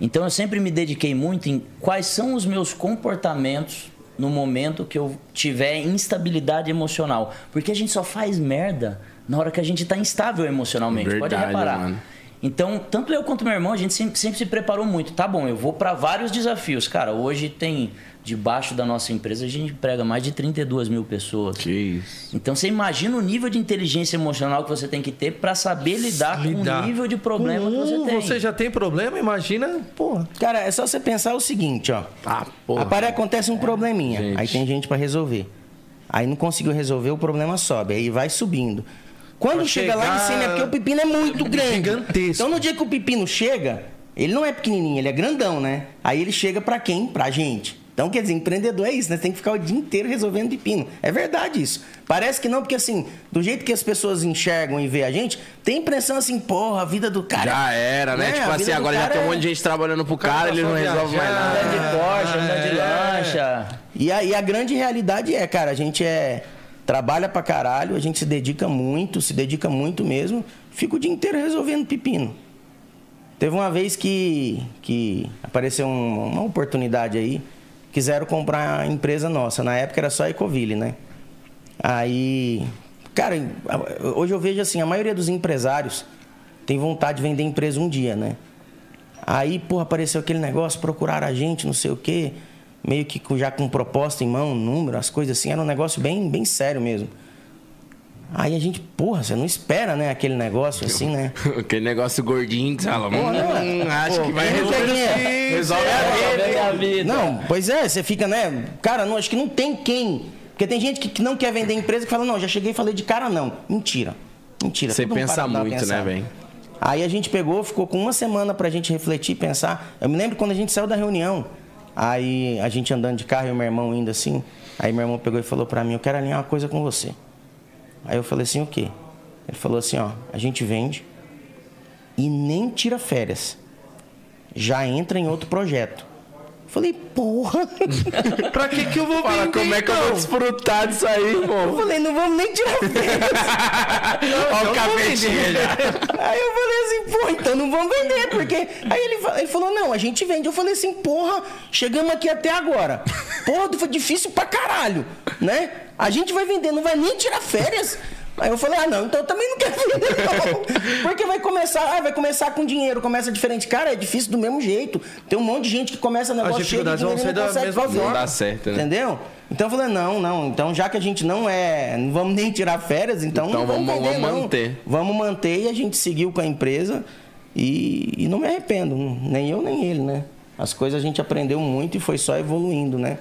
D: Então eu sempre me dediquei muito em quais são os meus comportamentos no momento que eu tiver instabilidade emocional. Porque a gente só faz merda na hora que a gente está instável emocionalmente. Pode
A: Verdade,
D: reparar.
A: mano.
D: Então, tanto eu quanto meu irmão, a gente sempre, sempre se preparou muito. Tá bom, eu vou para vários desafios. Cara, hoje tem, debaixo da nossa empresa, a gente emprega mais de 32 mil pessoas.
A: Que isso.
D: Então você imagina o nível de inteligência emocional que você tem que ter para saber lidar, com
B: Lidar.
D: o nível de problema
B: Com
D: que você
B: um,
D: tem.
B: Você já tem problema, imagina, porra.
C: Cara, é só você pensar o seguinte, ó.
A: Ah, porra.
C: Apare- acontece um probleminha.
A: Gente.
C: Aí tem gente pra resolver. Aí não conseguiu resolver, o problema sobe. Aí vai subindo. Quando
B: Pra
C: chega lá em cima, é porque o pepino é muito grande.
B: Gigantesco.
C: Então no dia que o pepino chega, ele não é pequenininho, ele é grandão, né? Aí ele chega pra quem? Pra gente. Então, quer dizer, empreendedor é isso, né? Você tem que ficar o dia inteiro resolvendo pepino. É verdade isso. Parece que não, porque assim, do jeito que as pessoas enxergam e vê a gente, tem a impressão assim, porra, a vida do cara.
A: Já era, né?
C: Né?
A: Tipo assim, agora já tem um
C: é-
A: monte de gente trabalhando pro cara,
B: cara
A: ele não resolve mais nada.
D: Andar de Porsche, andar de
B: É.
D: lancha.
C: E a, e a grande realidade é, cara, a gente é. Trabalha pra caralho, a gente se dedica muito, se dedica muito mesmo, fica o dia inteiro resolvendo pepino. Teve uma vez que, que apareceu um- uma oportunidade aí, quiseram comprar a empresa nossa. Na época era só a Ecoville, né? Aí, cara, hoje eu vejo assim, a maioria dos empresários tem vontade de vender empresa um dia, né? Aí, porra, apareceu aquele negócio, procuraram a gente, não sei o quê, meio que já com proposta em mão, número, as coisas assim, era um negócio bem, bem sério mesmo. Aí a gente, porra, você não espera, né, aquele negócio assim, né? (laughs)
A: Aquele negócio gordinho que você fala,
C: Pô, né?
A: hum, acho
C: Pô,
A: que vai
C: não
A: resolver.
C: ganhar?
A: Resolve a
D: a vida.
C: Não, pois é, você fica, né? Cara, não, acho que não tem quem. Porque tem gente que, que não quer vender empresa que fala, não, já cheguei e falei de cara, não. Mentira. Mentira.
A: Você pensa muito, né, velho?
C: Aí a gente pegou, ficou com uma semana pra gente refletir, pensar. Eu me lembro quando a gente saiu da reunião, aí a gente andando de carro e o meu irmão indo assim. Aí meu irmão pegou e falou pra mim, eu quero alinhar uma coisa com você. Aí eu falei assim, o quê? Ele falou assim, ó, a gente vende e nem tira férias. Já entra em outro projeto. Falei, porra. (laughs)
B: Pra que que eu vou
A: Fala,
B: vender,
A: como é que eu vou
B: então?
A: desfrutar disso aí,
C: Eu
A: irmão?
C: falei, não vamos nem tirar (laughs) férias.
A: Olha o capetinho já. (laughs)
C: Aí eu falei assim, pô, então não vamos vender, porque. Aí ele, ele falou, não, a gente vende. Eu falei assim, porra, chegamos aqui até agora. Porra, foi difícil pra caralho, né? A gente vai vender, não vai nem tirar férias. Aí eu falei, ah, não, então eu também não quero vender, não. (laughs) Porque vai começar, ah, vai começar com dinheiro, começa diferente. Cara, é difícil do mesmo jeito. Tem um monte de gente que começa negócio cheio de
B: dificuldades vão
C: dinheiro e
B: ser
C: não
B: da
C: consegue
B: mesma
C: fazer.
B: forma.
A: Não dá certo, né?
C: Entendeu? Então eu falei, não, não. Então, já que a gente não é. Não vamos nem tirar férias, então,
A: Então
C: não vamos,
A: vamos-
C: vender,
A: vamos
C: não.
A: manter.
C: Vamos manter e a gente seguiu com a empresa e, e não me arrependo. Nem eu, nem ele, né? As coisas a gente aprendeu muito e foi só evoluindo, né?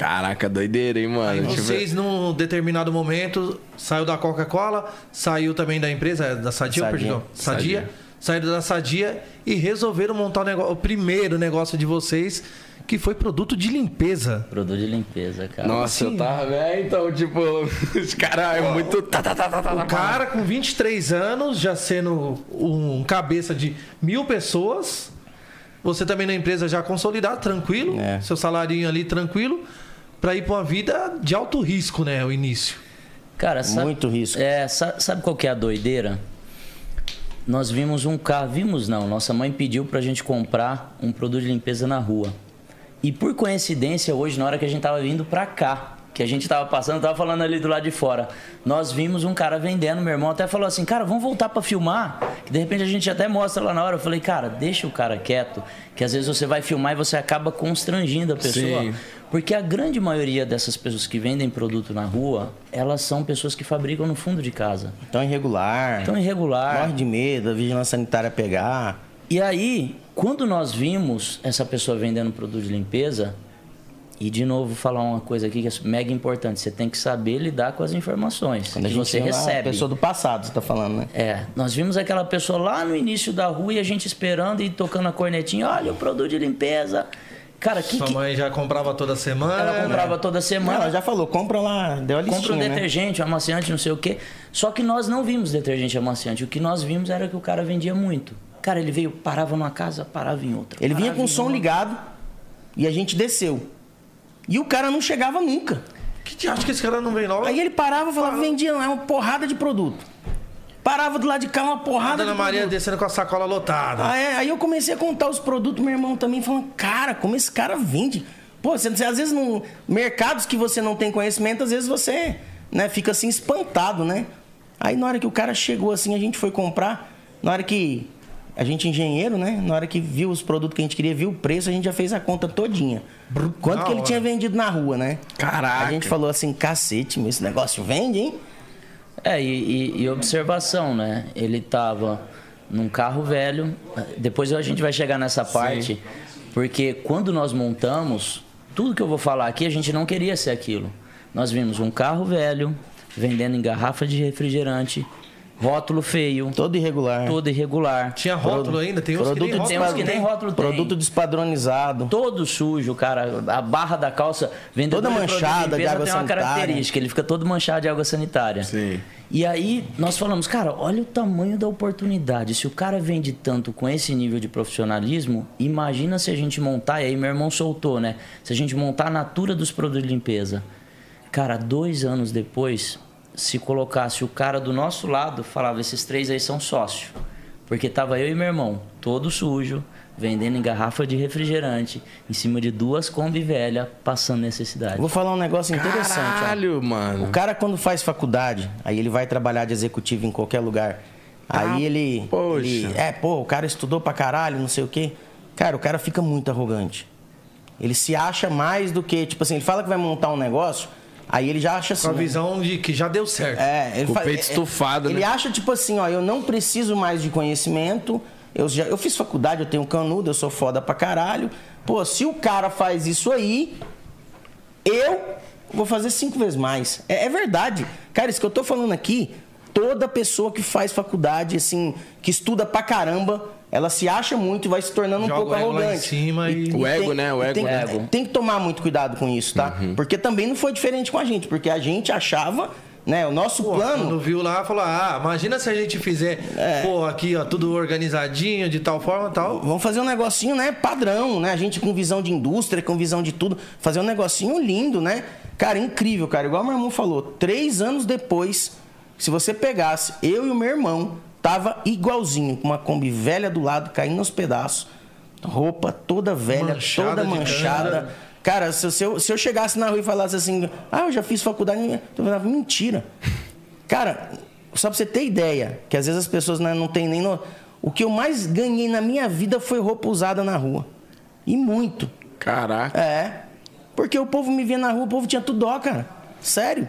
A: Caraca, doideira, hein, mano?
B: Aí
A: ver.
B: vocês, num determinado momento, saiu da Coca-Cola, saiu também da empresa, é da Sadia,
C: Sadia.
B: perdão? Sadia.
A: Sadia.
B: Saíram da Sadia e resolveram montar o, negócio, o primeiro negócio de vocês, que foi produto de limpeza.
D: Produto de limpeza, cara.
A: Nossa,
B: assim?
A: eu tava. É, então, tipo, (laughs) os caras é muito. Tá, tá, tá, tá, tá,
B: O cara com 23 anos, já sendo um cabeça de mil pessoas, você também na empresa já consolidado, tranquilo,
C: É.
B: seu salarinho ali tranquilo, pra ir pra uma vida de alto risco, né? O início.
D: Cara, sabe,
C: Muito risco.
D: É, sa- sabe qual que é a doideira? Nós vimos um carro, vimos não, nossa mãe pediu pra gente comprar um produto de limpeza na rua. E por coincidência, hoje, na hora que a gente tava vindo pra cá, que a gente tava passando, tava falando ali do lado de fora, nós vimos um cara vendendo, meu irmão até falou assim, cara, vamos voltar pra filmar, que de repente a gente até mostra lá na hora. Eu falei, cara, deixa o cara quieto, que às vezes você vai filmar e você acaba constrangindo a pessoa.
A: Sim.
D: Porque a grande maioria dessas pessoas que vendem produto na rua, elas são pessoas que fabricam no fundo de casa.
C: Então irregular.
D: Então, irregular.
C: Morre de medo, a vigilância sanitária pegar.
D: E aí, quando nós vimos essa pessoa vendendo produto de limpeza, e de novo falar uma coisa aqui que é mega importante, você tem que saber lidar com as informações
C: Quando a
D: que
C: gente
D: você recebe.
C: pessoa do passado, você tá falando, né?
D: É, nós vimos aquela pessoa lá no início da rua e a gente esperando e tocando a cornetinha, olha o produto de limpeza. Cara, que,
B: Sua
D: que
B: mãe já comprava toda semana.
D: ela comprava toda
C: Não,
D: semana.
C: ela já falou, compra lá, deu a listinha,
D: compra um
C: né?
D: detergente, um amaciante, não sei o quê. Só que nós não vimos detergente e amaciante. O que nós vimos era que o cara vendia muito. Cara, ele veio, parava numa casa, parava em outra.
C: Ele vinha com o som
D: uma.
C: ligado e a gente desceu. E o cara não chegava nunca.
B: Que te acha que esse cara não vem logo?
C: Aí ele parava e falava, vendia, é uma porrada de produto. Parava do lado de cá, uma
B: a
C: porrada
B: Dona
C: de
B: Maria
C: produto.
B: descendo com a sacola lotada.
C: É, aí eu comecei a contar os produtos, meu irmão também, falando, cara, como esse cara vende. Pô, você, você, às vezes, no mercados que você não tem conhecimento, às vezes você né, fica assim espantado, né? Aí na hora que o cara chegou assim, a gente foi comprar, na hora que a gente engenheiro, né? Na hora que viu os produtos que a gente queria, viu o preço, a gente já fez a conta todinha. Quanto
B: na
C: que ele
B: hora.
C: tinha vendido na rua, né?
A: Caraca.
C: A gente falou assim, cacete, meu, esse negócio vende, hein?
D: É, e, e- e observação, né? Ele tava num carro velho. Depois a gente vai chegar nessa parte, porque quando nós montamos, tudo que eu vou falar aqui, a gente não queria ser aquilo. Nós vimos um carro velho vendendo em garrafa de refrigerante, rótulo feio,
C: Todo irregular.
D: todo irregular.
B: Tinha rótulo ainda? Tem uns que
C: produto
B: nem rótulo
D: Tem uns que
B: não
D: nem
B: tem.
D: rótulo tem.
C: Produto despadronizado.
D: todo sujo, cara. A barra da calça
C: Toda
D: de
C: manchada de
D: limpeza
C: água
D: tem uma
C: sanitária.
D: característica, ele fica todo manchado de água sanitária.
A: Sim.
D: E aí nós falamos, cara, olha o tamanho da oportunidade. Se o cara vende tanto com esse nível de profissionalismo, imagina se a gente montar, e aí meu irmão soltou, né? Se a gente montar a natura dos produtos de limpeza. Cara, dois anos depois, se colocasse o cara do nosso lado, falava, esses três aí são sócios. Porque tava eu e meu irmão, todo sujo, vendendo em garrafa de refrigerante, em cima de duas Kombi velha, passando necessidade.
C: Vou falar um negócio interessante. ó.
A: Caralho, mano.
C: O cara, quando faz faculdade, aí ele vai trabalhar de executivo em qualquer lugar. Aí
A: Ah,
C: ele,
A: poxa.
C: ele- É, pô, o cara estudou pra caralho, não sei o quê. Cara, o cara fica muito arrogante. Ele se acha mais do que. Tipo assim, ele fala que vai montar um negócio, aí ele já acha assim.
B: Com a visão de que já deu certo.
C: É, ele
A: Com o
C: fa-
A: peito
C: é,
A: estufado,
C: Ele
A: né?
C: acha, tipo assim, ó, eu não preciso mais de conhecimento. Eu, já, eu fiz faculdade, eu tenho canudo, eu sou foda pra caralho. Pô, se o cara faz isso aí, eu vou fazer cinco vezes mais. É, é verdade. Cara, isso que eu tô falando aqui, toda pessoa que faz faculdade, assim, que estuda pra caramba, ela se acha muito e vai se tornando
B: Joga
C: um pouco
B: o ego lá em
C: arrogante.
B: cima e-
A: O ego, né? O
C: e
A: ego,
C: tem,
A: né?
D: Ego.
C: tem que tomar muito cuidado com isso, tá? Porque também não foi diferente com a gente, porque a gente achava, né, o nosso
B: Pô,
C: plano
B: Quando viu lá, falou: Ah, imagina se a gente fizer,
C: É.
B: pô, aqui, ó, tudo organizadinho, de tal forma e tal.
C: Vamos fazer um negocinho, né, padrão, né? A gente com visão de indústria, com visão de tudo. Fazer um negocinho lindo, né? Cara, incrível, cara. Igual meu irmão falou, três anos depois, se você pegasse eu e o meu irmão, tava igualzinho, com uma Kombi velha do lado, caindo aos pedaços. Roupa toda velha,
B: Manchada
C: toda manchada. Cara, se, eu- se eu, se eu chegasse na rua e falasse assim, ah, eu já fiz faculdade, eu falava, mentira. Cara, só pra você ter ideia, que às vezes as pessoas né, não têm nem. No... O que eu mais ganhei na minha vida foi roupa usada na rua. E muito.
A: Caraca.
C: É. Porque o povo me via na rua, o povo tinha tudo dó, cara. Sério.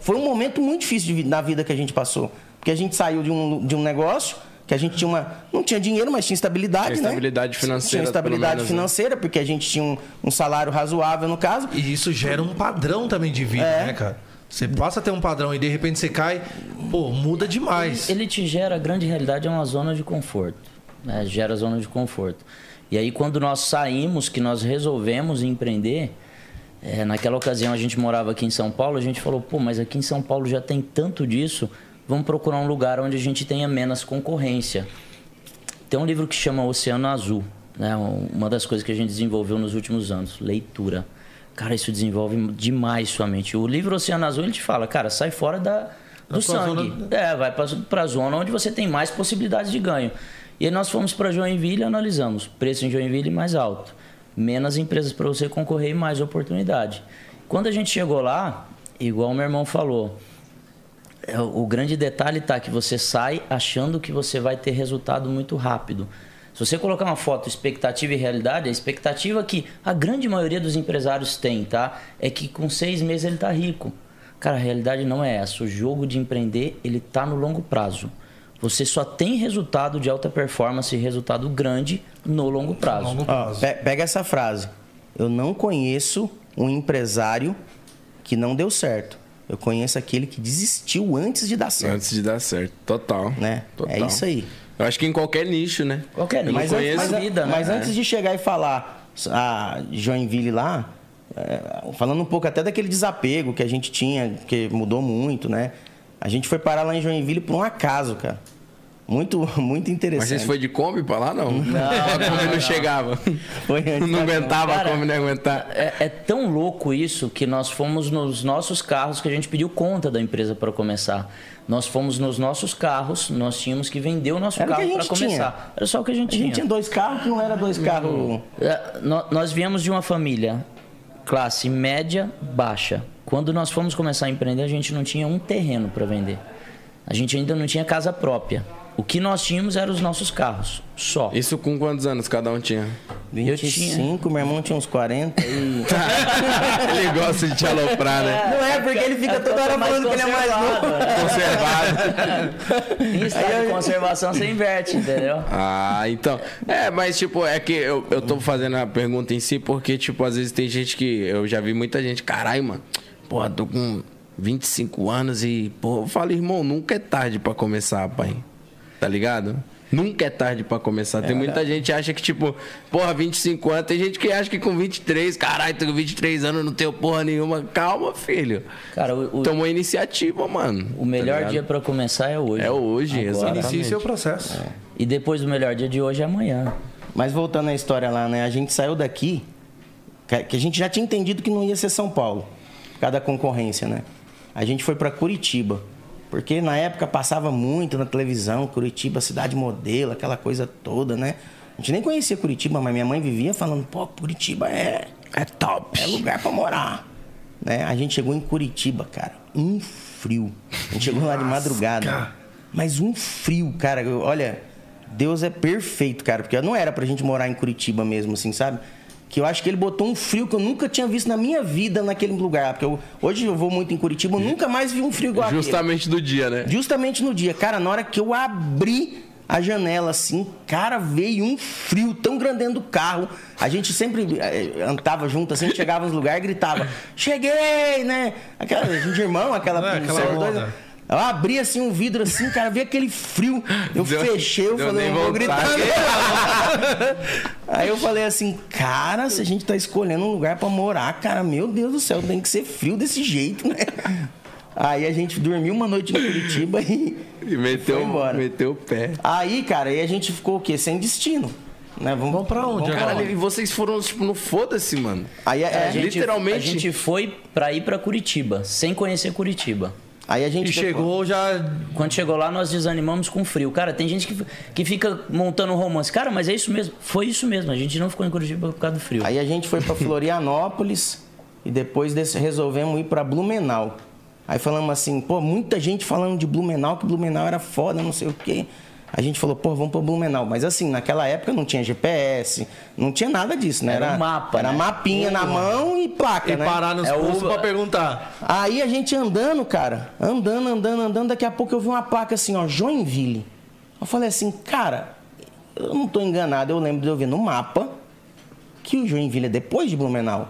C: Foi um momento muito difícil de da vida que a gente passou. Porque a gente saiu de um, de um negócio que a gente tinha uma. Não tinha dinheiro, mas tinha estabilidade,
A: Tinha
C: né?
A: estabilidade financeira,
C: Tinha estabilidade
A: menos, né?
C: financeira, porque a gente tinha um, um salário razoável no caso.
B: E isso gera um padrão também de vida,
C: É.
B: né, cara? Você passa a ter um padrão e de repente você cai, pô, muda demais.
D: Ele te gera, a grande realidade é uma zona de conforto. Né? Gera zona de conforto. E aí, quando nós saímos, que nós resolvemos empreender, é, naquela ocasião a gente morava aqui em São Paulo, a gente falou, pô, mas aqui em São Paulo já tem tanto disso, vamos procurar um lugar onde a gente tenha menos concorrência. Tem um livro que chama Oceano Azul, né? Uma das coisas que a gente desenvolveu nos últimos anos, leitura. Cara, isso desenvolve demais sua mente. O livro Oceano Azul ele te fala, cara, sai fora da, do sangue.
B: zona-
D: É, vai para a zona onde você tem mais possibilidades de ganho. E aí nós fomos para Joinville e analisamos. Preço em Joinville mais alto. Menos empresas para você concorrer e mais oportunidade. Quando a gente chegou lá, igual meu irmão falou, o grande detalhe está que você sai achando que você vai ter resultado muito rápido. Se você colocar uma foto expectativa e realidade, a expectativa que a grande maioria dos empresários tem, tá? É que com seis meses ele tá rico. Cara, a realidade não é essa. O jogo de empreender, ele tá no longo prazo. Você só tem resultado de alta performance e resultado grande no longo prazo.
B: Longo prazo.
C: pe- pega essa frase. Eu não conheço um empresário que não deu certo. Eu conheço aquele que desistiu antes de dar certo.
A: Antes de dar certo. Total.
C: Né?
A: Total.
C: É isso aí.
A: Eu acho que em qualquer nicho, né?
D: Qualquer nicho.
C: Mas,
A: conheço.
C: antes, mas,
D: vida, né?
C: mas antes de chegar e falar a Joinville lá, é, falando um pouco até daquele desapego que a gente tinha, que mudou muito, né? A gente foi parar lá em Joinville por um acaso, cara. Muito, (laughs) muito interessante.
A: Mas vocês foi de Kombi pra lá, não? (laughs) a Kombi não, chegava. (laughs)
C: Foi antes
A: não aguentava
D: Cara,
A: a Kombi não ia aguentar.
D: É, é tão louco isso que nós fomos nos nossos carros que a gente pediu conta da empresa para começar. Nós fomos nos nossos carros, nós tínhamos que vender o nosso
C: Era
D: carro para começar. Era só o que a gente
C: A gente
D: tinha.
C: tinha dois carros que não era dois carros.
D: É, nó- Nós viemos de uma família classe média baixa. Quando nós fomos começar a empreender, a gente não tinha um terreno para vender. A gente ainda não tinha casa própria. O que nós tínhamos eram os nossos carros, só.
A: Isso com quantos anos cada um tinha?
D: Eu tinha.
C: 25, meu irmão tinha uns 40 e. (laughs)
A: ele gosta de te aloprar, né?
C: Não é porque ele fica toda hora falando que ele é mais novo.
A: Conservado.
D: Em estado de conservação você inverte, entendeu?
A: Ah, então. É, mas tipo, é que eu, eu tô fazendo a pergunta em si porque, tipo, às vezes tem gente que. Eu já vi muita gente, caralho, mano. Porra, tô com 25 anos e, pô, eu falo, irmão, nunca é tarde pra começar, pai. Tá ligado? Nunca é tarde pra começar. Tem muita gente que acha que, tipo, porra, 25 anos. Tem gente que acha que com 23, caralho, tô com 23 anos, não tenho porra nenhuma. Calma, filho.
D: Cara, o, o-
A: Tomou iniciativa, mano.
D: o melhor
A: Tá
D: dia para começar é hoje.
A: É hoje,
D: Agora.
A: exatamente.
B: Inicie seu processo.
D: E depois do melhor dia de hoje é amanhã.
C: Mas voltando à história lá, né? A gente saiu daqui, que que a gente já tinha entendido que não ia ser São Paulo, por causa da concorrência, né? A gente foi para Curitiba, porque na época passava muito na televisão, Curitiba, cidade modelo, aquela coisa toda, né? A gente nem conhecia Curitiba, mas minha mãe vivia falando, pô, Curitiba é,
A: É top.
C: é lugar para morar. Né? A gente chegou em Curitiba, cara, um frio. A gente chegou lá de madrugada. Mas um frio, cara. Olha, Deus é perfeito, cara. Porque não era pra gente morar em Curitiba mesmo, assim, sabe? Que eu acho que ele botou um frio que eu nunca tinha visto na minha vida naquele lugar. Porque eu- hoje eu vou muito em Curitiba, eu nunca mais vi um frio igual aquele.
A: Justamente do dia, né?
C: Justamente no dia. Cara, na hora que eu abri a janela, assim, cara, veio um frio tão grande dentro do carro. A gente sempre eh, andava junto, assim, chegava nos lugares e gritava, cheguei, né? Aquela, a gente irmão, aquela...
B: É, aquela
C: eu abri assim um vidro assim, cara, veio aquele frio. Eu
A: Deu-
C: fechei, eu falei, eu vou gritar. (laughs) (laughs) Aí eu falei assim, cara, se a gente tá escolhendo um lugar pra morar, cara, meu Deus do céu, tem que ser frio desse jeito, né? (laughs) Aí a gente dormiu uma noite em Curitiba e,
A: E meteu,
C: foi embora.
A: meteu o pé.
C: Aí, cara, aí a gente ficou o quê? Sem destino. Né? Vamos,
B: Vamos pra onde agora?
A: Caralho, e vocês foram, tipo, no foda-se, mano.
C: Aí, é,
D: A gente-
A: literalmente-
D: A gente foi para ir para Curitiba, sem conhecer Curitiba.
C: Aí a gente.
B: E chegou já.
D: Quando chegou lá, nós desanimamos com frio. Cara, tem gente que, que fica montando romance. Cara, mas é isso mesmo. Foi isso mesmo. A gente não ficou em Curitiba por causa do frio.
C: Aí a gente foi pra (laughs) Florianópolis e depois desse, resolvemos ir pra Blumenau. Aí falamos assim, pô, muita gente falando de Blumenau, que Blumenau era foda, não sei o quê. A gente falou, pô, vamos para Blumenau. Mas assim, naquela época não tinha GPS, não tinha nada disso, né?
D: Era um mapa,
C: Era
D: né?
C: mapinha na mão e placa,
B: E
C: né?
B: parar nos
D: É o-
B: postos pra perguntar.
C: Aí a gente andando, cara, andando, andando, andando, daqui a pouco eu vi uma placa assim, ó, Joinville. Eu falei assim, cara, eu não tô enganado, eu lembro de eu ver no mapa que o Joinville é depois de Blumenau.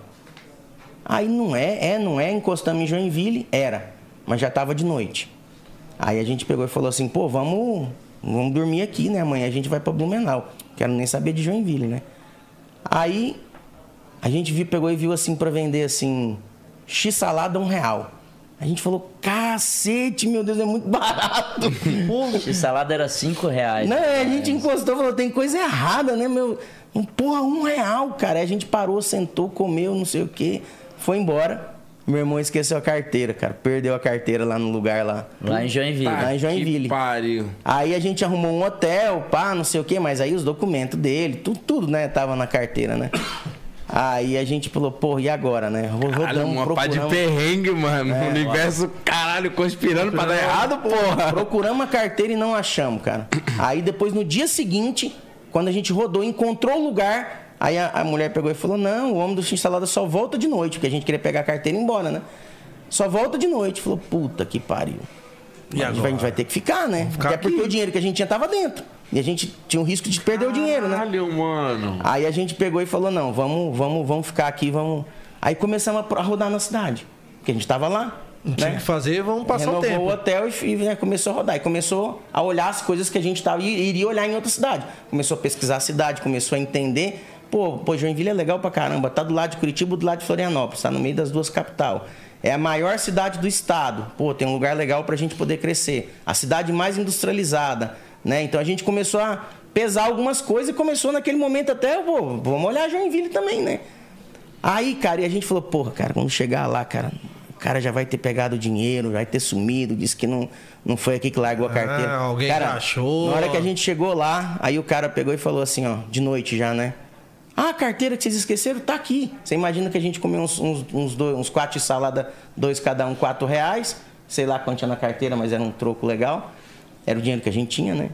C: Aí não é, é, não é, encostamos em Joinville, era, mas já tava de noite. Aí a gente pegou e falou assim, pô, vamos, vamos dormir aqui, né? Amanhã a gente vai pra Blumenau. Quero nem saber de Joinville, né? Aí a gente viu, pegou e viu assim pra vender assim, X salada um real. A gente falou, cacete, meu Deus, é muito barato. (laughs)
D: Esse salada era 5 reais.
C: Não, a gente encostou e falou, tem coisa errada, né, meu? Um, Porra, um real, cara. Aí a gente parou, sentou, comeu, não sei o quê, foi embora. Meu irmão esqueceu a carteira, cara. Perdeu a carteira lá no lugar lá.
D: Lá em Joinville.
C: Lá em Joinville.
A: Que pariu.
C: Aí a gente arrumou um hotel, pá, não sei o quê, mas aí os documentos dele, tudo, tudo, né, tava na carteira, né? Aí a gente falou, porra, e agora, né? Ro-
A: Caralho,
C: Rodamos,
A: uma pá de perrengue, mano. o universo, caralho, conspirando pra dar errado, porra.
C: procuramos a carteira e não achamos, cara. Aí depois, no dia seguinte, quando a gente rodou, encontrou o lugar, aí a, a mulher pegou e falou, não, o homem do X-Salada só volta de noite, porque a gente queria pegar a carteira e ir embora, né? Só volta de noite. Falou, puta que pariu.
B: E
C: a, gente vai, a gente vai ter que ficar, né?
B: ficar
C: Até porque
B: aqui.
C: o dinheiro que a gente tinha tava dentro. E a gente tinha o risco de perder o dinheiro, né?
A: Caralho, mano.
C: Aí a gente pegou e falou, não, vamos, vamos, vamos ficar aqui, vamos. Aí começamos a rodar na cidade. Porque a gente tava lá.
B: Não tinha
C: né?
B: o que fazer, vamos passar o
C: Renovou
B: tempo.
C: o hotel e, e, né, começou a rodar. E começou a olhar as coisas que a gente tava, e iria olhar em outra cidade. Começou a pesquisar a cidade, começou a entender. Pô, pô, Joinville é legal pra caramba. Tá do lado de Curitiba, do lado de Florianópolis. Tá no meio das duas capital. É a maior cidade do estado. Pô, tem um lugar legal pra gente poder crescer. A cidade mais industrializada, né? Então a gente começou a pesar algumas coisas e começou naquele momento até, pô, vamos olhar Joinville também, né? Aí, cara, e a gente falou, porra, cara, quando chegar lá, cara, o cara já vai ter pegado o dinheiro, vai ter sumido, disse que não, não foi aqui que largou a carteira.
B: Ah, alguém
C: cara,
B: achou.
C: Na hora que a gente chegou lá, aí o cara pegou e falou assim, ó, de noite já, né? Ah, a carteira que vocês esqueceram tá aqui. Você imagina que a gente comeu uns, uns, uns, dois, uns quatro de salada, dois cada um, quatro reais. Sei lá quanto tinha na carteira, mas era um troco legal. Era o dinheiro que a gente tinha, né?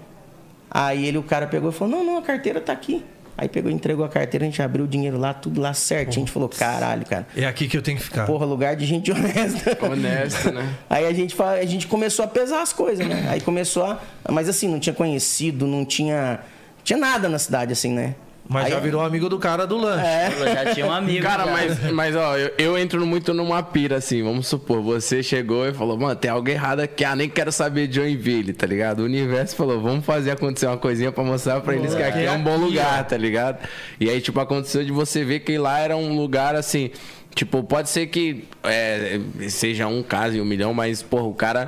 C: Aí ele, o cara pegou e falou, não, não, a carteira tá aqui. Aí pegou e entregou a carteira, a gente abriu o dinheiro lá, tudo lá certinho. A gente falou, caralho, cara.
B: É aqui que eu tenho que ficar.
C: Porra, lugar de gente (laughs) honesta.
A: Honesto, né?
C: Aí a gente, a gente começou a pesar as coisas, né? Aí começou a. Mas assim, não tinha conhecido, não tinha. Tinha nada na cidade, assim, né?
B: Mas
C: Aí-
B: já virou amigo do cara do lanche.
C: É.
D: Eu já tinha um amigo.
A: Cara,
D: já.
A: mas, mas ó, eu, eu entro muito numa pira assim, vamos supor, você chegou e falou, mano, tem algo errado aqui, ah, nem quero saber de Joinville, tá ligado? O universo falou, vamos fazer acontecer uma coisinha pra mostrar pra eles que aqui é um bom lugar, tá ligado? E aí, tipo, aconteceu de você ver que lá era um lugar assim. Tipo, pode ser que é, seja um caso em um milhão, mas, porra, o cara.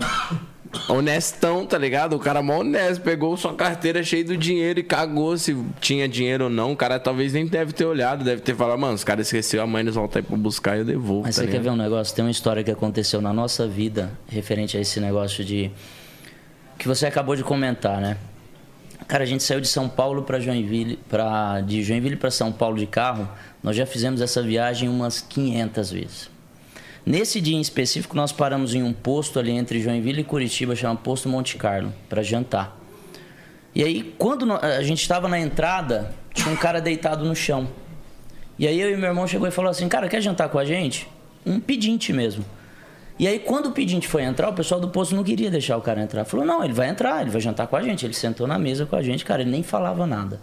A: Honestão, tá ligado? O cara mó honesto, pegou sua carteira cheia do dinheiro e cagou se tinha dinheiro ou não. O cara talvez nem deve ter olhado, deve ter falado, mano, os caras esqueceu, amanhã eles voltam aí pra buscar e eu devolvo.
D: Mas
A: tá
D: você quer
A: ligado?
D: ver um negócio? Tem uma história que aconteceu na nossa vida referente a esse negócio de. que você acabou de comentar, né? Cara, a gente saiu de São Paulo para Joinville, pra, de Joinville para São Paulo de carro. Nós já fizemos essa viagem umas 500 vezes. Nesse dia em específico, nós paramos em um posto ali entre Joinville e Curitiba, chama Posto Monte Carlo, para jantar. E aí, quando a gente estava na entrada, tinha um cara deitado no chão. E aí eu e meu irmão chegou e falou assim, cara, quer jantar com a gente? Um pedinte mesmo. E aí quando o pedinte foi entrar, o pessoal do posto não queria deixar o cara entrar. Falou, não, ele vai entrar, ele vai jantar com a gente. Ele sentou na mesa com a gente, cara, ele nem falava nada.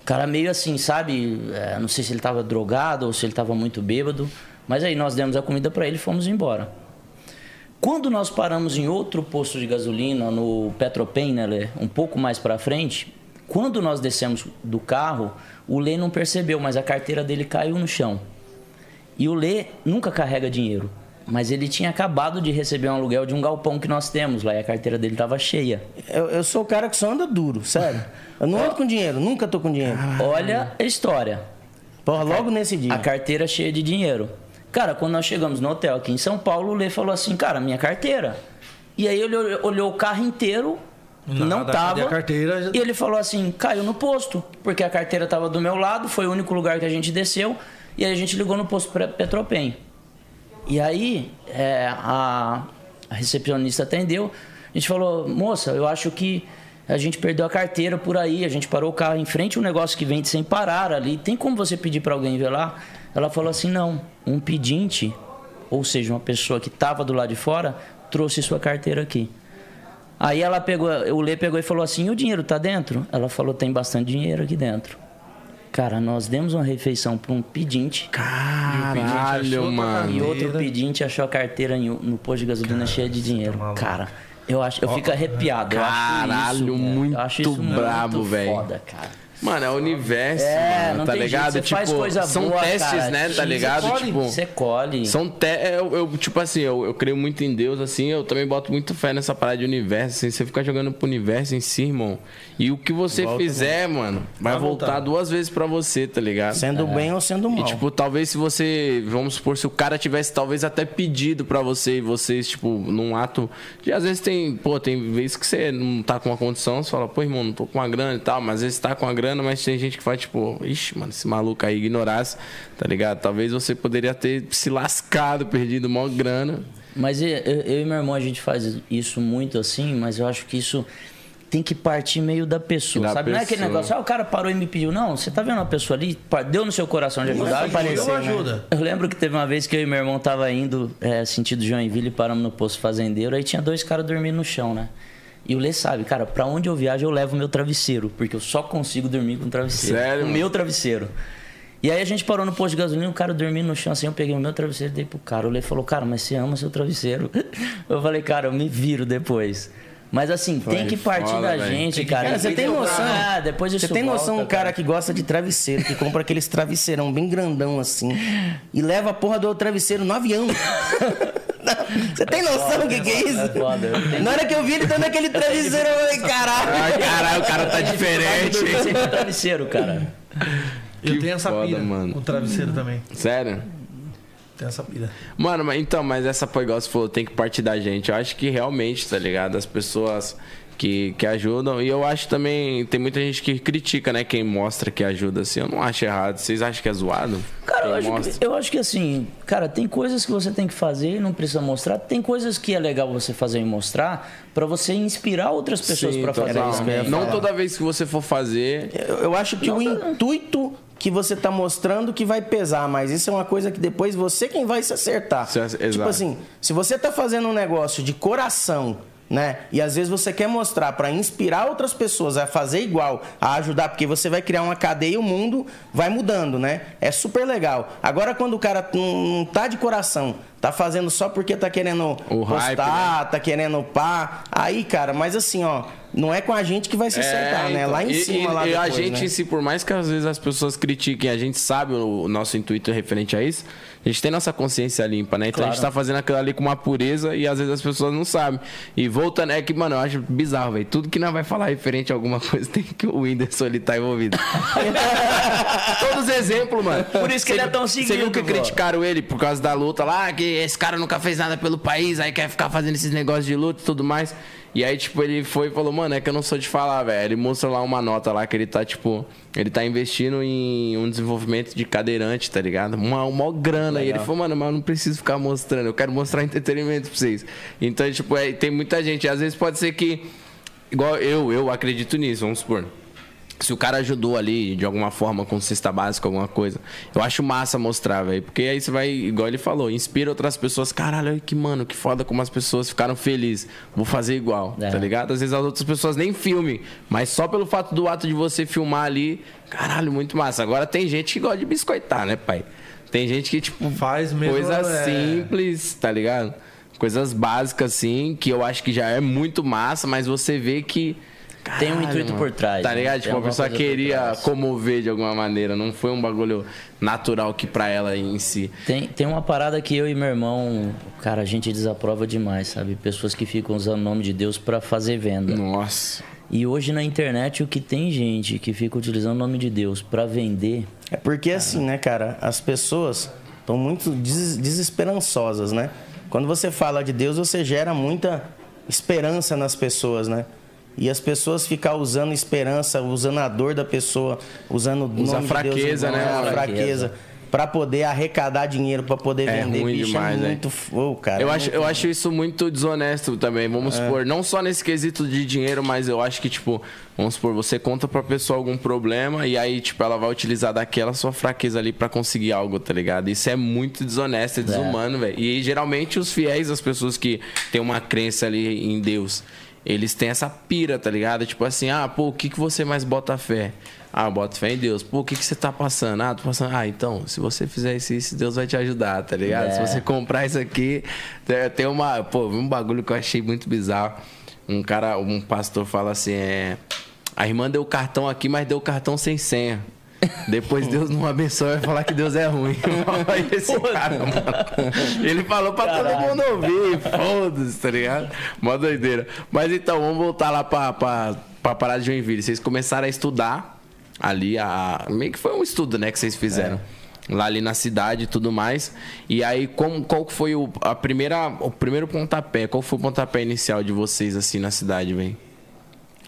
D: O cara meio assim, sabe? é, não sei se ele tava drogado ou se ele tava muito bêbado. Mas aí nós demos a comida para ele e fomos embora. Quando nós paramos em outro posto de gasolina, no Petropen, né, Lê? um pouco mais para frente, quando nós descemos do carro, o Lê não percebeu, mas a carteira dele caiu no chão. E o Lê nunca carrega dinheiro, mas ele tinha acabado de receber um aluguel de um galpão que nós temos lá e a carteira dele estava cheia.
C: Eu, eu sou o cara que só anda duro, sério. Eu não ando com dinheiro, nunca tô com dinheiro.
D: Olha a história.
C: Porra, logo nesse dia.
D: A carteira cheia de dinheiro. Cara, quando nós chegamos no hotel aqui em São Paulo, o Lê falou assim, cara, minha carteira. E aí ele olhou, o carro inteiro, não
B: Nada,
D: tava.
B: cadê a carteira?
D: E ele falou assim, caiu no posto, porque a carteira tava do meu lado, foi o único lugar que a gente desceu, e aí a gente ligou no posto Petropen. E aí, é, a, a recepcionista atendeu. A gente falou, moça, eu acho que a gente perdeu a carteira por aí, a gente parou o carro em frente um negócio que vende sem parar ali. Tem como você pedir para alguém ver lá? Ela falou assim: não, um pedinte, ou seja, uma pessoa que estava do lado de fora, trouxe sua carteira aqui. Aí ela pegou, o Lê pegou e falou assim: o dinheiro tá dentro? Ela falou: tem bastante dinheiro aqui dentro. Cara, nós demos uma refeição para um pedinte.
A: Caralho, mano.
D: E outro pedinte achou a carteira no posto de gasolina cheia de dinheiro. Cara, eu acho, eu fico arrepiado. eu acho
A: Caralho,
D: isso,
A: muito
D: eu acho isso
A: brabo,
D: muito
A: velho.
D: Foda, cara.
A: Mano, é o universo,
D: É,
A: mano,
D: não
A: tá
D: tem
A: ligado?
D: jeito, você faz
A: tipo,
D: coisa
A: são
D: boa,
A: testes,
D: cara.
A: né? Tá
D: Você
A: ligado?
B: colhe,
A: Tipo,
D: Você colhe.
A: São te... eu, eu, tipo assim, eu, eu creio muito em Deus, assim, eu também boto muito fé nessa parada de universo, assim, você ficar jogando pro universo em si, irmão. E o que você fizer, mano, vai,
B: Vai
A: voltar.
B: voltar.
A: duas vezes pra você, tá ligado?
C: Sendo bem ou sendo mal.
A: E, tipo, talvez se você, vamos supor, se o cara tivesse talvez até pedido pra você e vocês, tipo, num ato. De, às vezes tem, pô, tem vezes que você não tá com uma condição, você fala, pô, irmão, não tô com uma grana e tal, mas às vezes tá com a grana, mas tem gente que faz, tipo, ixi, mano, esse maluco aí ignorasse, tá ligado? Talvez você poderia ter se lascado, perdido maior grana.
D: Mas eu, eu- eu e meu irmão, a gente faz isso muito assim, mas eu acho que isso tem que partir meio da pessoa,
A: Da
D: sabe? Não é aquele
A: pessoa.
D: negócio, ah, o cara parou e me pediu. Não, você tá vendo uma pessoa ali, deu no seu coração de ajudar.
B: Ajuda, uma ajuda.
D: Eu lembro que teve uma vez que eu e meu irmão tava indo é, sentido Joinville, paramos no posto fazendeiro, aí tinha dois caras dormindo no chão, né? E o Lê sabe, cara, pra onde eu viajo eu levo meu travesseiro, porque eu só consigo dormir com travesseiro.
A: Sério,
D: Com o meu travesseiro. E aí a gente parou no posto de gasolina, o cara dormindo no chão assim, eu peguei o meu travesseiro e dei pro cara. O Lê falou, cara, mas você ama seu travesseiro. (laughs) Eu falei, cara, eu me viro depois. Mas assim, tem que partir
A: foda,
D: da
A: velho.
D: gente,
B: Tem que-
D: cara.
C: Cara, você tem
D: Depois-
C: noção?
D: Ah, depois
C: Você tem noção
D: volta,
C: um cara que gosta de travesseiro, que compra aqueles travesseirão bem grandão assim, (laughs) e leva a porra do travesseiro no avião. (laughs) Você tem noção do que, que é
D: É
C: isso?
D: foda, tenho-
C: Na hora que eu vi ele dando aquele travesseiro, eu falei, caralho.
A: Caralho, o cara tá diferente.
D: Dormir com travesseiro, cara.
B: Eu tenho essa
A: foda,
B: pira
A: mano.
B: com travesseiro também.
A: Sério?
B: Tem essa pira.
A: Mano, mas então, mas essa pô, igual você falou, tem que partir da gente. Eu acho que realmente, tá ligado? As pessoas que, que ajudam. E eu acho também, tem muita gente que critica, né? Quem mostra que ajuda, assim. Eu não acho errado. Vocês acham que é zoado?
D: Cara, eu acho, que, eu acho que assim, cara, tem coisas que você tem que fazer e não precisa mostrar. Tem coisas que é legal você fazer e mostrar pra você inspirar outras pessoas pra fazer isso.
A: Não toda vez que você for fazer.
C: Eu, eu acho que o intuito que você tá mostrando que vai pesar, mas isso é uma coisa que depois você quem vai se acertar.
A: Se-.
C: Tipo assim, se você tá fazendo um negócio de coração, né? E às vezes você quer mostrar para inspirar outras pessoas a fazer igual, a ajudar, porque você vai criar uma cadeia e o mundo vai mudando, né? É super legal. Agora quando o cara não, tá de coração, tá fazendo só porque tá querendo
A: O
C: postar,
A: hype, né?
C: tá querendo pá. Aí, cara, mas assim, ó, não é com a gente que vai se acertar, né?
A: então,
C: Lá em cima,
A: e-
C: lá
A: e a
C: depois,
A: gente,
C: né?
A: em si, por mais que às vezes as pessoas critiquem, a gente sabe o, o nosso intuito referente a isso. A gente tem nossa consciência limpa, né? Então a gente tá fazendo aquilo ali com uma pureza e às vezes as pessoas não sabem. E voltando, é que, mano, eu acho bizarro, velho. Tudo que nós vai falar referente a alguma (laughs) coisa tem que o Whindersson ele tá envolvido. (laughs) Todos os exemplos, mano.
D: Por isso que ele é tão
A: Você viu
D: seguido,
A: que
D: pô.
A: criticaram ele por causa da luta lá, que esse cara nunca fez nada pelo país, aí quer ficar fazendo esses negócios de luta e tudo mais. E aí, tipo, ele foi e falou, mano, é que eu não sou de falar, velho. Ele mostra lá uma nota lá que ele tá, tipo, ele tá investindo em um desenvolvimento de cadeirante, tá ligado? Uma, uma grana. E ele falou, mano, mas eu não preciso ficar mostrando, eu quero mostrar entretenimento pra vocês. Então, tipo, é, tem muita gente. Às vezes pode ser que, igual eu, eu acredito nisso, vamos supor. Se o cara ajudou ali de alguma forma com cesta básica, alguma coisa, eu acho massa mostrar, velho. Porque aí você vai, igual ele falou, inspira outras pessoas. Caralho, olha que mano, que foda como as pessoas ficaram felizes. Vou fazer igual,
D: É.
A: tá ligado? Às vezes as outras pessoas nem filmem, mas só pelo fato do ato de você filmar ali, caralho, muito massa. Agora tem gente que gosta de biscoitar, né, pai? Tem gente que, tipo,
B: Faz mesmo,
A: coisa
B: é.
A: simples, tá ligado? Coisas básicas, assim, que eu acho que já é muito massa, mas você vê que.
D: Tem um
A: Caralho,
D: intuito
A: mano.
D: por trás,
A: Tá
D: né?
A: ligado?
D: Tem
A: Tipo, a pessoa queria comover de alguma maneira. Não foi um bagulho natural que pra ela em si.
D: Tem, tem uma parada que eu e meu irmão, cara, a gente desaprova demais, sabe? Pessoas que ficam usando o nome de Deus pra fazer venda.
A: Nossa.
D: E hoje na internet o que tem gente que fica utilizando o nome de Deus pra vender,
C: É porque assim, né, cara, as pessoas estão muito des- desesperançosas, né? Quando você fala de Deus, você gera muita esperança nas pessoas, né? E as pessoas ficam usando esperança, usando a dor da pessoa, usando
A: Usa
C: nome
A: fraqueza,
C: de Deus,
A: né,
C: a fraqueza. pra poder arrecadar dinheiro pra poder
A: É
C: vender
A: ruim
C: bicho
A: demais,
C: é
A: né?
C: muito oh, cara.
A: Eu
C: é
A: acho,
C: muito
A: eu acho isso muito desonesto também. Vamos supor, não só nesse quesito de dinheiro, mas eu acho que, tipo, vamos supor, você conta pra pessoa algum problema e aí, tipo, ela vai utilizar daquela sua fraqueza ali pra conseguir algo, tá ligado? Isso é muito desonesto, é desumano, velho. E geralmente os fiéis, as pessoas que têm uma crença ali em Deus, eles têm essa pira, tá ligado? Tipo assim, ah, pô, o que, que você mais bota fé? Ah, eu boto fé em Deus. Pô, o que, que você tá passando? Ah, tô passando. Ah, então, se você fizer isso, isso, Deus vai te ajudar, tá ligado? Se
D: É.
A: você comprar isso aqui, tem- tem uma. Pô, um bagulho que eu achei muito bizarro. Um cara, um pastor fala assim: é. A irmã deu o cartão aqui, mas deu o cartão sem senha. Depois Deus não abençoa vai falar que Deus é ruim. (laughs) Olha esse cara, mano. Ele falou pra todo mundo ouvir. Foda-se, tá ligado? Mó doideira. Mas então, vamos voltar lá pra, pra, pra parada de Joinville. Vocês começaram a estudar ali, a, meio que foi um estudo, né, que vocês fizeram. Lá ali na cidade e tudo mais. E aí, como, qual foi o, a primeira, o primeiro pontapé? Qual foi o pontapé inicial de vocês, assim, na cidade, velho?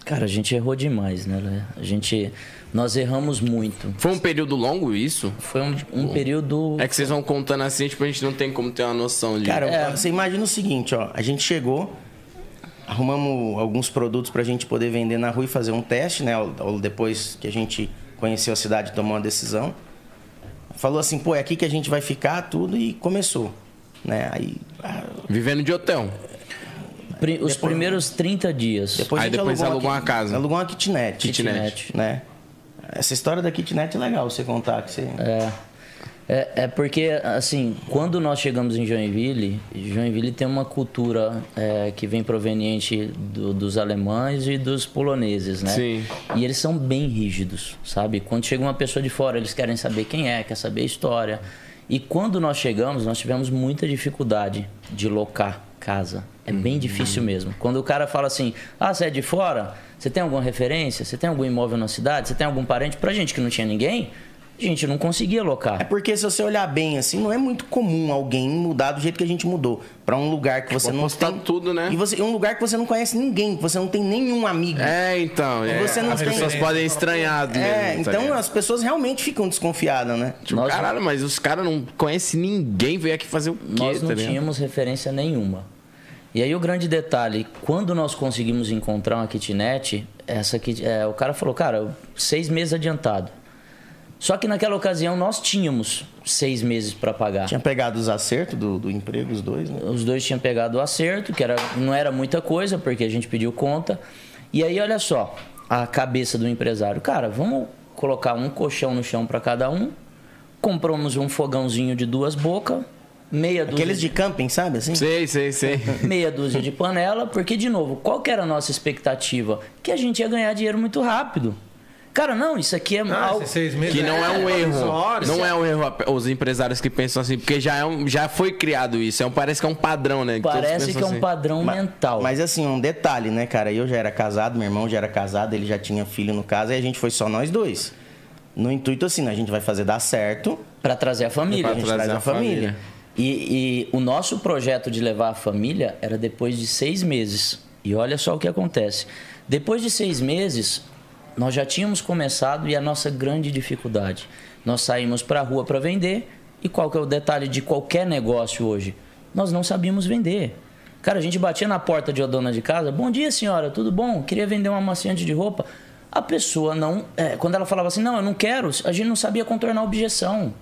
D: Cara, a gente errou demais, né? A gente. Nós erramos muito.
A: Foi um período longo isso?
D: Foi um, um período.
A: É que vocês vão contando assim, tipo, a gente não tem como ter uma noção de.
C: Cara,
D: É.
C: você imagina o seguinte, ó. A gente chegou, arrumamos alguns produtos pra gente poder vender na rua e fazer um teste, né? Depois que a gente conheceu a cidade e tomou uma decisão. Falou assim, pô, é aqui que a gente vai ficar, tudo, e começou. Né? Aí, ah,
A: Vivendo de hotel.
D: Pri- os primeiros 30 dias.
C: depois a
A: Aí depois alugou uma casa.
C: Alugou uma kitnet.
A: Kitnet.
C: Né? Essa história da kitnet é legal você contar. Que você...
D: É. É, é porque, assim, quando nós chegamos em Joinville, Joinville tem uma cultura é, que vem proveniente do- dos alemães e dos poloneses, né?
A: Sim.
D: E eles são bem rígidos, sabe? Quando chega uma pessoa de fora, eles querem saber quem é, quer saber a história. E quando nós chegamos, nós tivemos muita dificuldade de locar casa. É bem difícil mesmo. Quando o cara fala assim, ah, você é de fora? Você tem alguma referência? Você tem algum imóvel na cidade? Você tem algum parente? Pra gente que não tinha ninguém, a gente não conseguia
C: É
D: locar.
C: porque se você olhar bem assim, não é muito comum alguém mudar do jeito que a gente mudou pra um lugar que você não tem
A: tudo, né?
C: E você um lugar que você não conhece ninguém, que você não tem nenhum amigo.
A: É, então. É,
C: você não
A: as
C: tem-
A: pessoas podem estranhar mesmo.
C: É,
A: tá
C: então
A: ligado?
C: as pessoas realmente ficam desconfiadas, né?
A: Tipo,
D: Nós-
A: caralho, mas os caras não conhecem ninguém, veio aqui fazer o quê,
D: Nós não
A: tá
D: tínhamos referência nenhuma. E aí o grande detalhe, quando nós conseguimos encontrar uma kitnet, essa kit, é, o cara falou, cara, seis meses adiantado. Só que naquela ocasião nós tínhamos seis meses para pagar.
C: Tinha pegado os acertos do, do emprego, os dois, né?
D: Os dois tinham pegado o acerto, que era, não era muita coisa, porque a gente pediu conta. E aí, olha só, a cabeça do empresário. Cara, vamos colocar um colchão no chão para cada um. Compramos um fogãozinho de duas bocas, meia dúzia,
C: Aqueles de camping, sabe assim?
A: Sei, sei, sei. (laughs)
D: meia dúzia de panela, porque, de novo, qual que era a nossa expectativa? Que a gente ia ganhar dinheiro muito rápido. Cara, não, isso aqui é
B: Ah,
D: algo...
B: seis meses
A: Que não é um erro.
B: provisório.
A: Não é um erro os empresários que pensam assim, porque já, é um, já foi criado isso. É um, parece que é um padrão, né? todos
D: Parece que é um
A: assim.
D: padrão
C: Ma-
D: mental.
C: Mas assim, um detalhe, né, cara? Eu já era casado, meu irmão já era casado, ele já tinha filho no caso, e a gente foi só nós dois. No intuito assim, a gente vai fazer dar certo,
D: Para trazer a família.
C: a gente
A: trazer
C: traz
A: a
C: a família.
A: família.
D: E, e o nosso projeto de levar a família era depois de seis meses. E olha só o que acontece. Depois de seis meses, nós já tínhamos começado e a nossa grande dificuldade. Nós saímos para a rua para vender. E qual que é o detalhe de qualquer negócio hoje? Nós não sabíamos vender. Cara, a gente batia na porta de uma dona de casa. Bom dia, senhora, tudo bom? Queria vender uma amaciante de roupa. A pessoa não. é, quando ela falava assim, não, eu não quero, a gente não sabia contornar a objeção.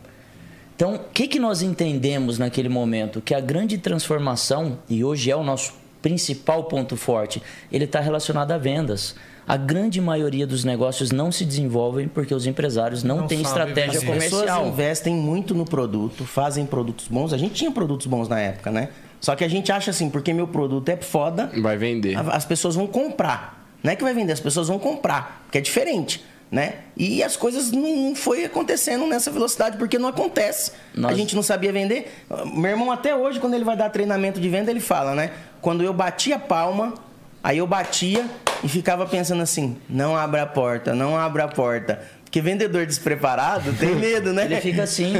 D: Então, o que, que nós entendemos naquele momento? Que a grande transformação, e hoje é o nosso principal ponto forte, ele está relacionado a vendas. A grande maioria dos negócios não se desenvolvem porque os empresários não,
B: Não
D: têm estratégia
B: vender.
C: As pessoas
D: comercial.
C: investem muito no produto, fazem produtos bons. A gente tinha produtos bons na época, né? Só que a gente acha assim, porque meu produto é foda,
A: Vai vender.
C: as pessoas vão comprar. Não é que vai vender, as pessoas vão comprar, porque é diferente, né? E as coisas não, foi acontecendo nessa velocidade, porque não acontece.
D: Nós-
C: A gente não sabia vender. Meu irmão, até hoje, quando ele vai dar treinamento de venda, ele fala, né? Quando eu batia a palma, aí eu batia e ficava pensando assim: não abra a porta, não abra a porta. Porque vendedor despreparado tem (laughs) medo, né?
D: Ele fica assim.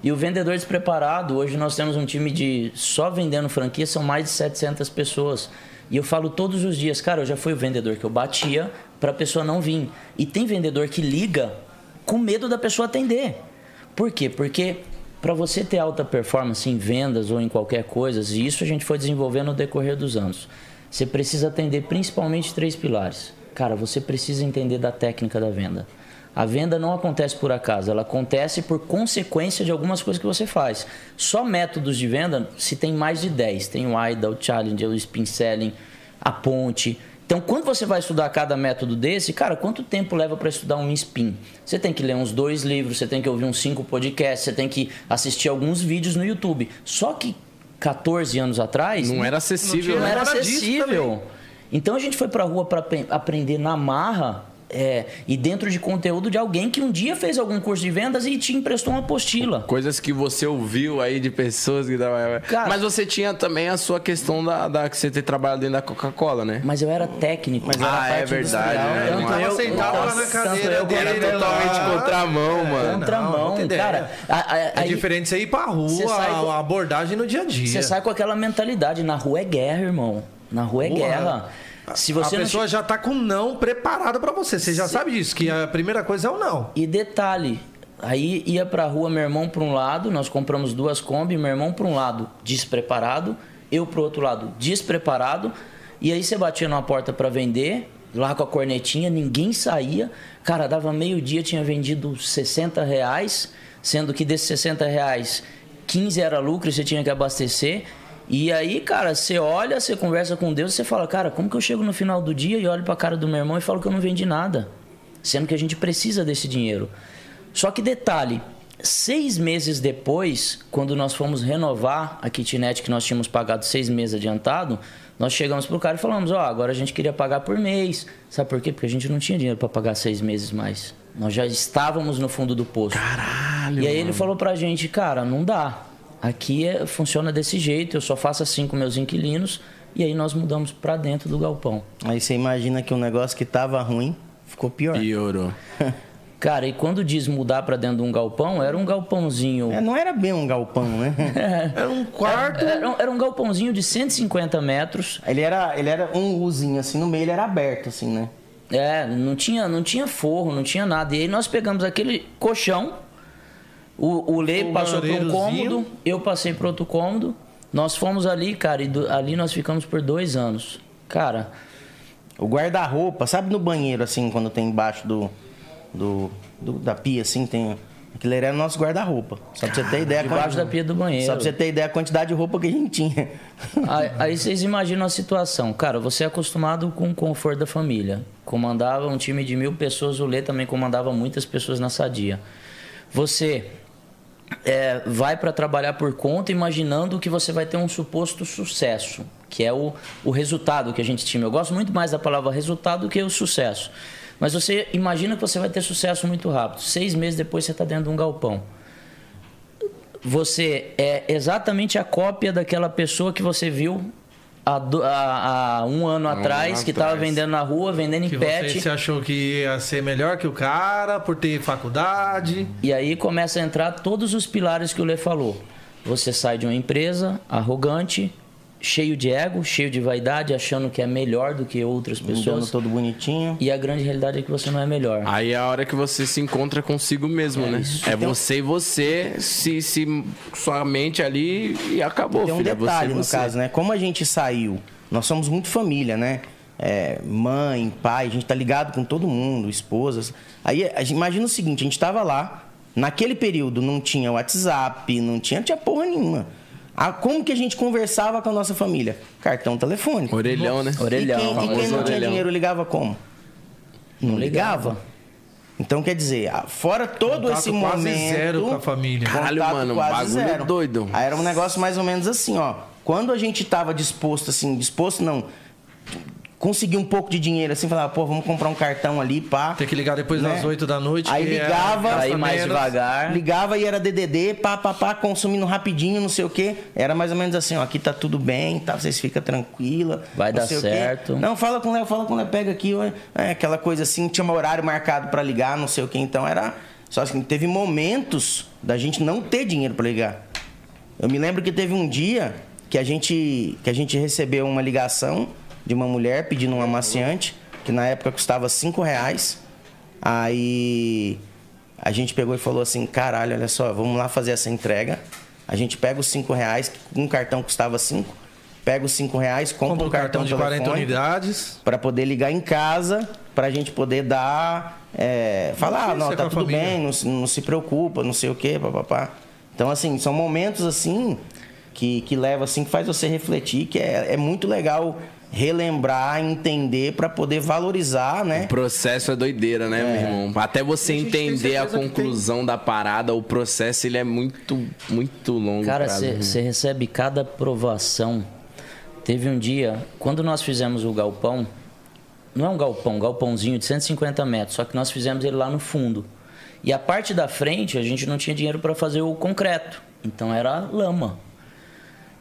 D: E o vendedor despreparado, hoje nós temos um time de só vendendo franquia, são mais de 700 pessoas. E eu falo todos os dias, cara, eu já fui o vendedor que eu batia para a pessoa não vir. E tem vendedor que liga com medo da pessoa atender. Por quê? Porque para você ter alta performance em vendas ou em qualquer coisa, e isso a gente foi desenvolvendo no decorrer dos anos, você precisa atender principalmente três pilares. Cara, você precisa entender da técnica da venda. A venda não acontece por acaso, ela acontece por consequência de algumas coisas que você faz. Só métodos de venda, se tem mais de 10. Tem o AIDA, o Challenge, o Spin Selling, a ponte. Então, quando você vai estudar cada método desse, cara, quanto tempo leva para estudar um spin? Você tem que ler uns dois livros, você tem que ouvir uns cinco podcasts, você tem que assistir alguns vídeos no YouTube. Só que 14 anos atrás.
A: Não era acessível,
D: não,
A: né?
D: era acessível. Então a gente foi pra rua para aprender na marra é, e dentro de conteúdo de alguém que um dia fez algum curso de vendas e te emprestou uma apostila.
A: Coisas que você ouviu aí de pessoas que trabalhavam.
D: Cara-
A: Mas você tinha também a sua questão da, da que você ter trabalhado dentro da Coca-Cola, né?
D: Mas eu era técnico.
C: Mas era
A: Ah, é
C: parte
A: verdade, né?
C: né?
A: Não
B: Tava
D: eu-
B: sentado lá na
D: tanto
B: cadeira
D: eu
A: Era totalmente
B: lá.
A: contramão, mano.
D: Contramão,
B: Não, não
D: cara. a- a-
B: É
D: aí
B: diferente você ir pra rua,
D: com-
B: a abordagem no dia a dia.
D: Você sai com aquela mentalidade. Na rua é guerra, irmão. Na rua é guerra. Se você
B: a
D: não
B: pessoa já tá com não preparado pra você. Você já sabe disso, que a primeira coisa é o não.
D: E detalhe, aí ia pra rua meu irmão pra um lado, nós compramos duas Kombi, meu irmão pra um lado despreparado, eu pro outro lado despreparado, e aí você batia numa porta pra vender, lá com a cornetinha, ninguém saía. Cara, dava meio-dia, tinha vendido 60 reais, sendo que desses 60 reais, 15 era lucro e você tinha que abastecer. E aí, cara, você olha, você conversa com Deus você fala, cara, como que eu chego no final do dia e olho pra cara do meu irmão e falo que eu não vendi nada? Sendo que a gente precisa desse dinheiro. Só que detalhe, seis meses depois, quando nós fomos renovar a kitnet que nós tínhamos pagado seis meses adiantado, nós chegamos pro cara e falamos, ó, agora a gente queria pagar por mês. Sabe por quê? Porque a gente não tinha dinheiro para pagar seis meses mais. Nós já estávamos no fundo do poço.
A: Caralho.
D: E aí ele falou pra gente, cara, não dá. Aqui é- funciona desse jeito, eu só faço assim com meus inquilinos. E aí nós mudamos pra dentro do galpão.
C: Aí você imagina que um negócio que tava ruim ficou pior.
A: Piorou. (laughs)
D: Cara, e quando diz mudar pra dentro de um galpão, era um galpãozinho.
C: É, não era bem um galpão, né? (laughs)
B: Era um quarto.
D: Era, um- era um galpãozinho de 150 metros.
C: ele, era, ele era um Uzinho assim, no meio ele era aberto, assim, né?
D: É, não tinha, não tinha forro, não tinha nada. E aí nós pegamos aquele colchão, o, o Lê passou para um cômodo, eu passei para outro cômodo. Nós fomos ali, cara, e do- ali nós ficamos por dois anos. Cara,
C: O guarda-roupa, sabe no banheiro, assim, quando tem embaixo do, do, do- da pia, assim, tem. Aquilo era o nosso guarda-roupa. Só pra você ter ideia.
D: Debaixo
C: quanti-
D: da pia do banheiro.
C: Só pra você ter ideia da quantidade de roupa que a gente tinha.
D: Aí, aí vocês imaginam a situação. Cara, você é acostumado com o conforto da família. Comandava um time de mil pessoas, o Lê também comandava muitas pessoas na Sadia. Você é, vai para trabalhar por conta imaginando que você vai ter um suposto sucesso, que é o, o resultado que a gente tinha. Eu gosto muito mais da palavra resultado do que o sucesso. Mas você imagina que você vai ter sucesso muito rápido. Seis meses depois você está dentro de um galpão você é exatamente a cópia daquela pessoa que você viu há, do- há- há um ano atrás,
A: ano
D: que estava vendendo na rua, vendendo em
B: Que
D: pet.
B: você achou que ia ser melhor que o cara por ter faculdade.
D: E aí começa a entrar todos os pilares que o Lê falou. Você sai de uma empresa arrogante, cheio de ego, cheio de vaidade, achando que é melhor do que outras pessoas.
C: todo bonitinho.
D: E a grande realidade é que você não é melhor.
A: Aí é a hora que você se encontra consigo mesmo, né?
D: isso.
A: É você e você, se, se sua mente ali e acabou,
C: Tem um
A: filho. É
C: detalhe
A: você, e
C: no
A: você.
C: caso, né? Como a gente saiu, nós somos muito família, né? É, mãe, pai, a gente tá ligado com todo mundo, esposas. Aí imagina o seguinte, a gente tava lá, naquele período não tinha WhatsApp, não tinha, não tinha porra nenhuma. Ah, como que a gente conversava com a nossa família? Cartão telefônico.
A: Orelhão, né?
D: Orelhão,
C: e quem, e quem não tinha
A: orelhão.
C: dinheiro ligava como? Não ligava. Então quer dizer, fora todo
B: Contato
C: esse
B: quase
C: momento.
B: zero com a família.
A: Caralho, mano,
C: quase
A: bagulho
C: zero.
A: doido.
C: Aí era um negócio mais ou menos assim, ó. Quando a gente tava disposto, assim, disposto não, conseguir um pouco de dinheiro, assim, falar, pô, vamos comprar um cartão ali, pá.
B: Ter que ligar depois
C: Né?
B: das 8 da noite.
C: Aí
B: é-
C: ligava,
B: gasta
D: Aí mais devagar.
C: Ligava e era DDD, pá, pá, pá, consumindo rapidinho, não sei o quê. Era mais ou menos assim, ó, aqui tá tudo bem, tá, vocês ficam tranquila.
D: Vai dar certo.
C: Não, fala com o Léo, fala com o Léo, pega aqui, ó. É, aquela coisa assim, tinha um horário marcado pra ligar, não sei o quê. Então era... Só assim, teve momentos da gente não ter dinheiro pra ligar. Eu me lembro que teve um dia que a gente, que a gente recebeu uma ligação de uma mulher pedindo um amaciante, que na época custava cinco reais. Aí A gente pegou e falou assim, caralho, olha só, vamos lá fazer essa entrega. A gente pega os 5 reais, um cartão custava 5, pega os 5 reais, compra,
B: Compra
C: um
B: um cartão de 40
C: telefone
B: unidades.
C: para poder ligar em casa, para a gente poder dar, é, falar, ah, não,
B: Notícia
C: tá tudo
B: família.
C: bem, não, se- não se preocupa, não sei o quê, papapá. Então, assim, são momentos assim que, que leva assim, que faz você refletir, que é, é muito legal relembrar, entender para poder valorizar, né?
A: O processo é doideira, né, meu irmão? Até você
B: tem
A: entender a conclusão da parada, o processo ele é muito, muito longo.
D: Cara, você recebe cada aprovação. Teve um dia, quando nós fizemos o galpão, não é um galpão, um galpãozinho de 150 metros, só que nós fizemos ele lá no fundo. E a parte da frente, a gente não tinha dinheiro para fazer o concreto, então era lama.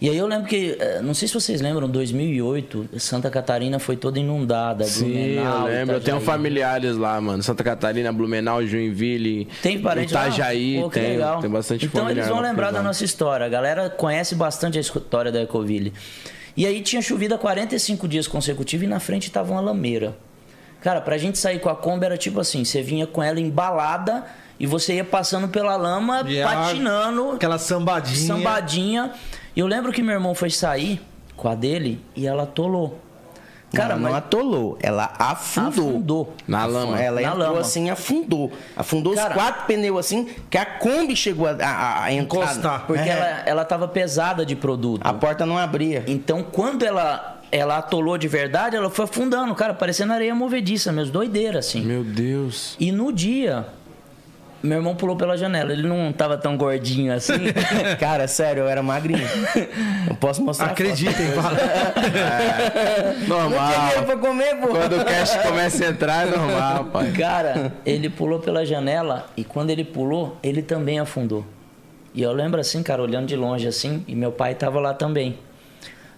D: E aí eu lembro que, eh, não sei se vocês lembram, 2008, Santa Catarina foi toda inundada.
A: Sim, eu
D: Blumenau,
A: lembro. Eu tenho
D: Itajaí.
A: familiares lá, mano. Santa Catarina, Blumenau, Joinville.
D: Tem parente lá?
A: Itajaí,
D: Pô, que
A: tem,
D: legal.
A: tem bastante
D: Então
A: familiar
D: eles vão
A: lá
D: lembrar da
A: lá.
D: nossa história. A galera conhece bastante a história da Ecoville. E aí tinha chovido há 45 dias consecutivos e na frente tava uma lameira. Cara, pra gente sair com a Kombi era tipo assim, você vinha com ela embalada e você ia passando pela lama,
B: E a-
D: patinando,
B: Aquela sambadinha.
D: sambadinha. E eu lembro que meu irmão foi sair com a dele e ela atolou. Cara,
C: não,
D: mas
C: atolou, ela afundou.
D: afundou.
A: Na lama.
C: Ela
D: Na
C: entrou
D: lama.
C: assim, afundou. Afundou
D: Cara-
C: os quatro pneus assim, que a Kombi chegou a, a, a entrar.
B: Encostar.
D: Porque
C: É.
D: ela, ela tava pesada de produto.
C: A porta não abria.
D: Então, quando ela ela atolou de verdade, ela foi afundando, cara, parecendo areia movediça mesmo, doideira, assim.
A: Meu Deus.
D: E no dia, meu irmão pulou pela janela. Ele não tava tão gordinho assim. (laughs)
C: Cara, sério, eu era magrinho. Eu posso mostrar.
B: Acreditem, fala. (laughs)
C: Não tinha dinheiro
A: Normal.
C: pra comer, pô.
A: Quando o cash começa a entrar, é normal, pai.
D: cara, ele pulou pela janela e quando ele pulou, ele também afundou. E eu lembro assim, cara, olhando de longe assim, e meu pai tava lá também.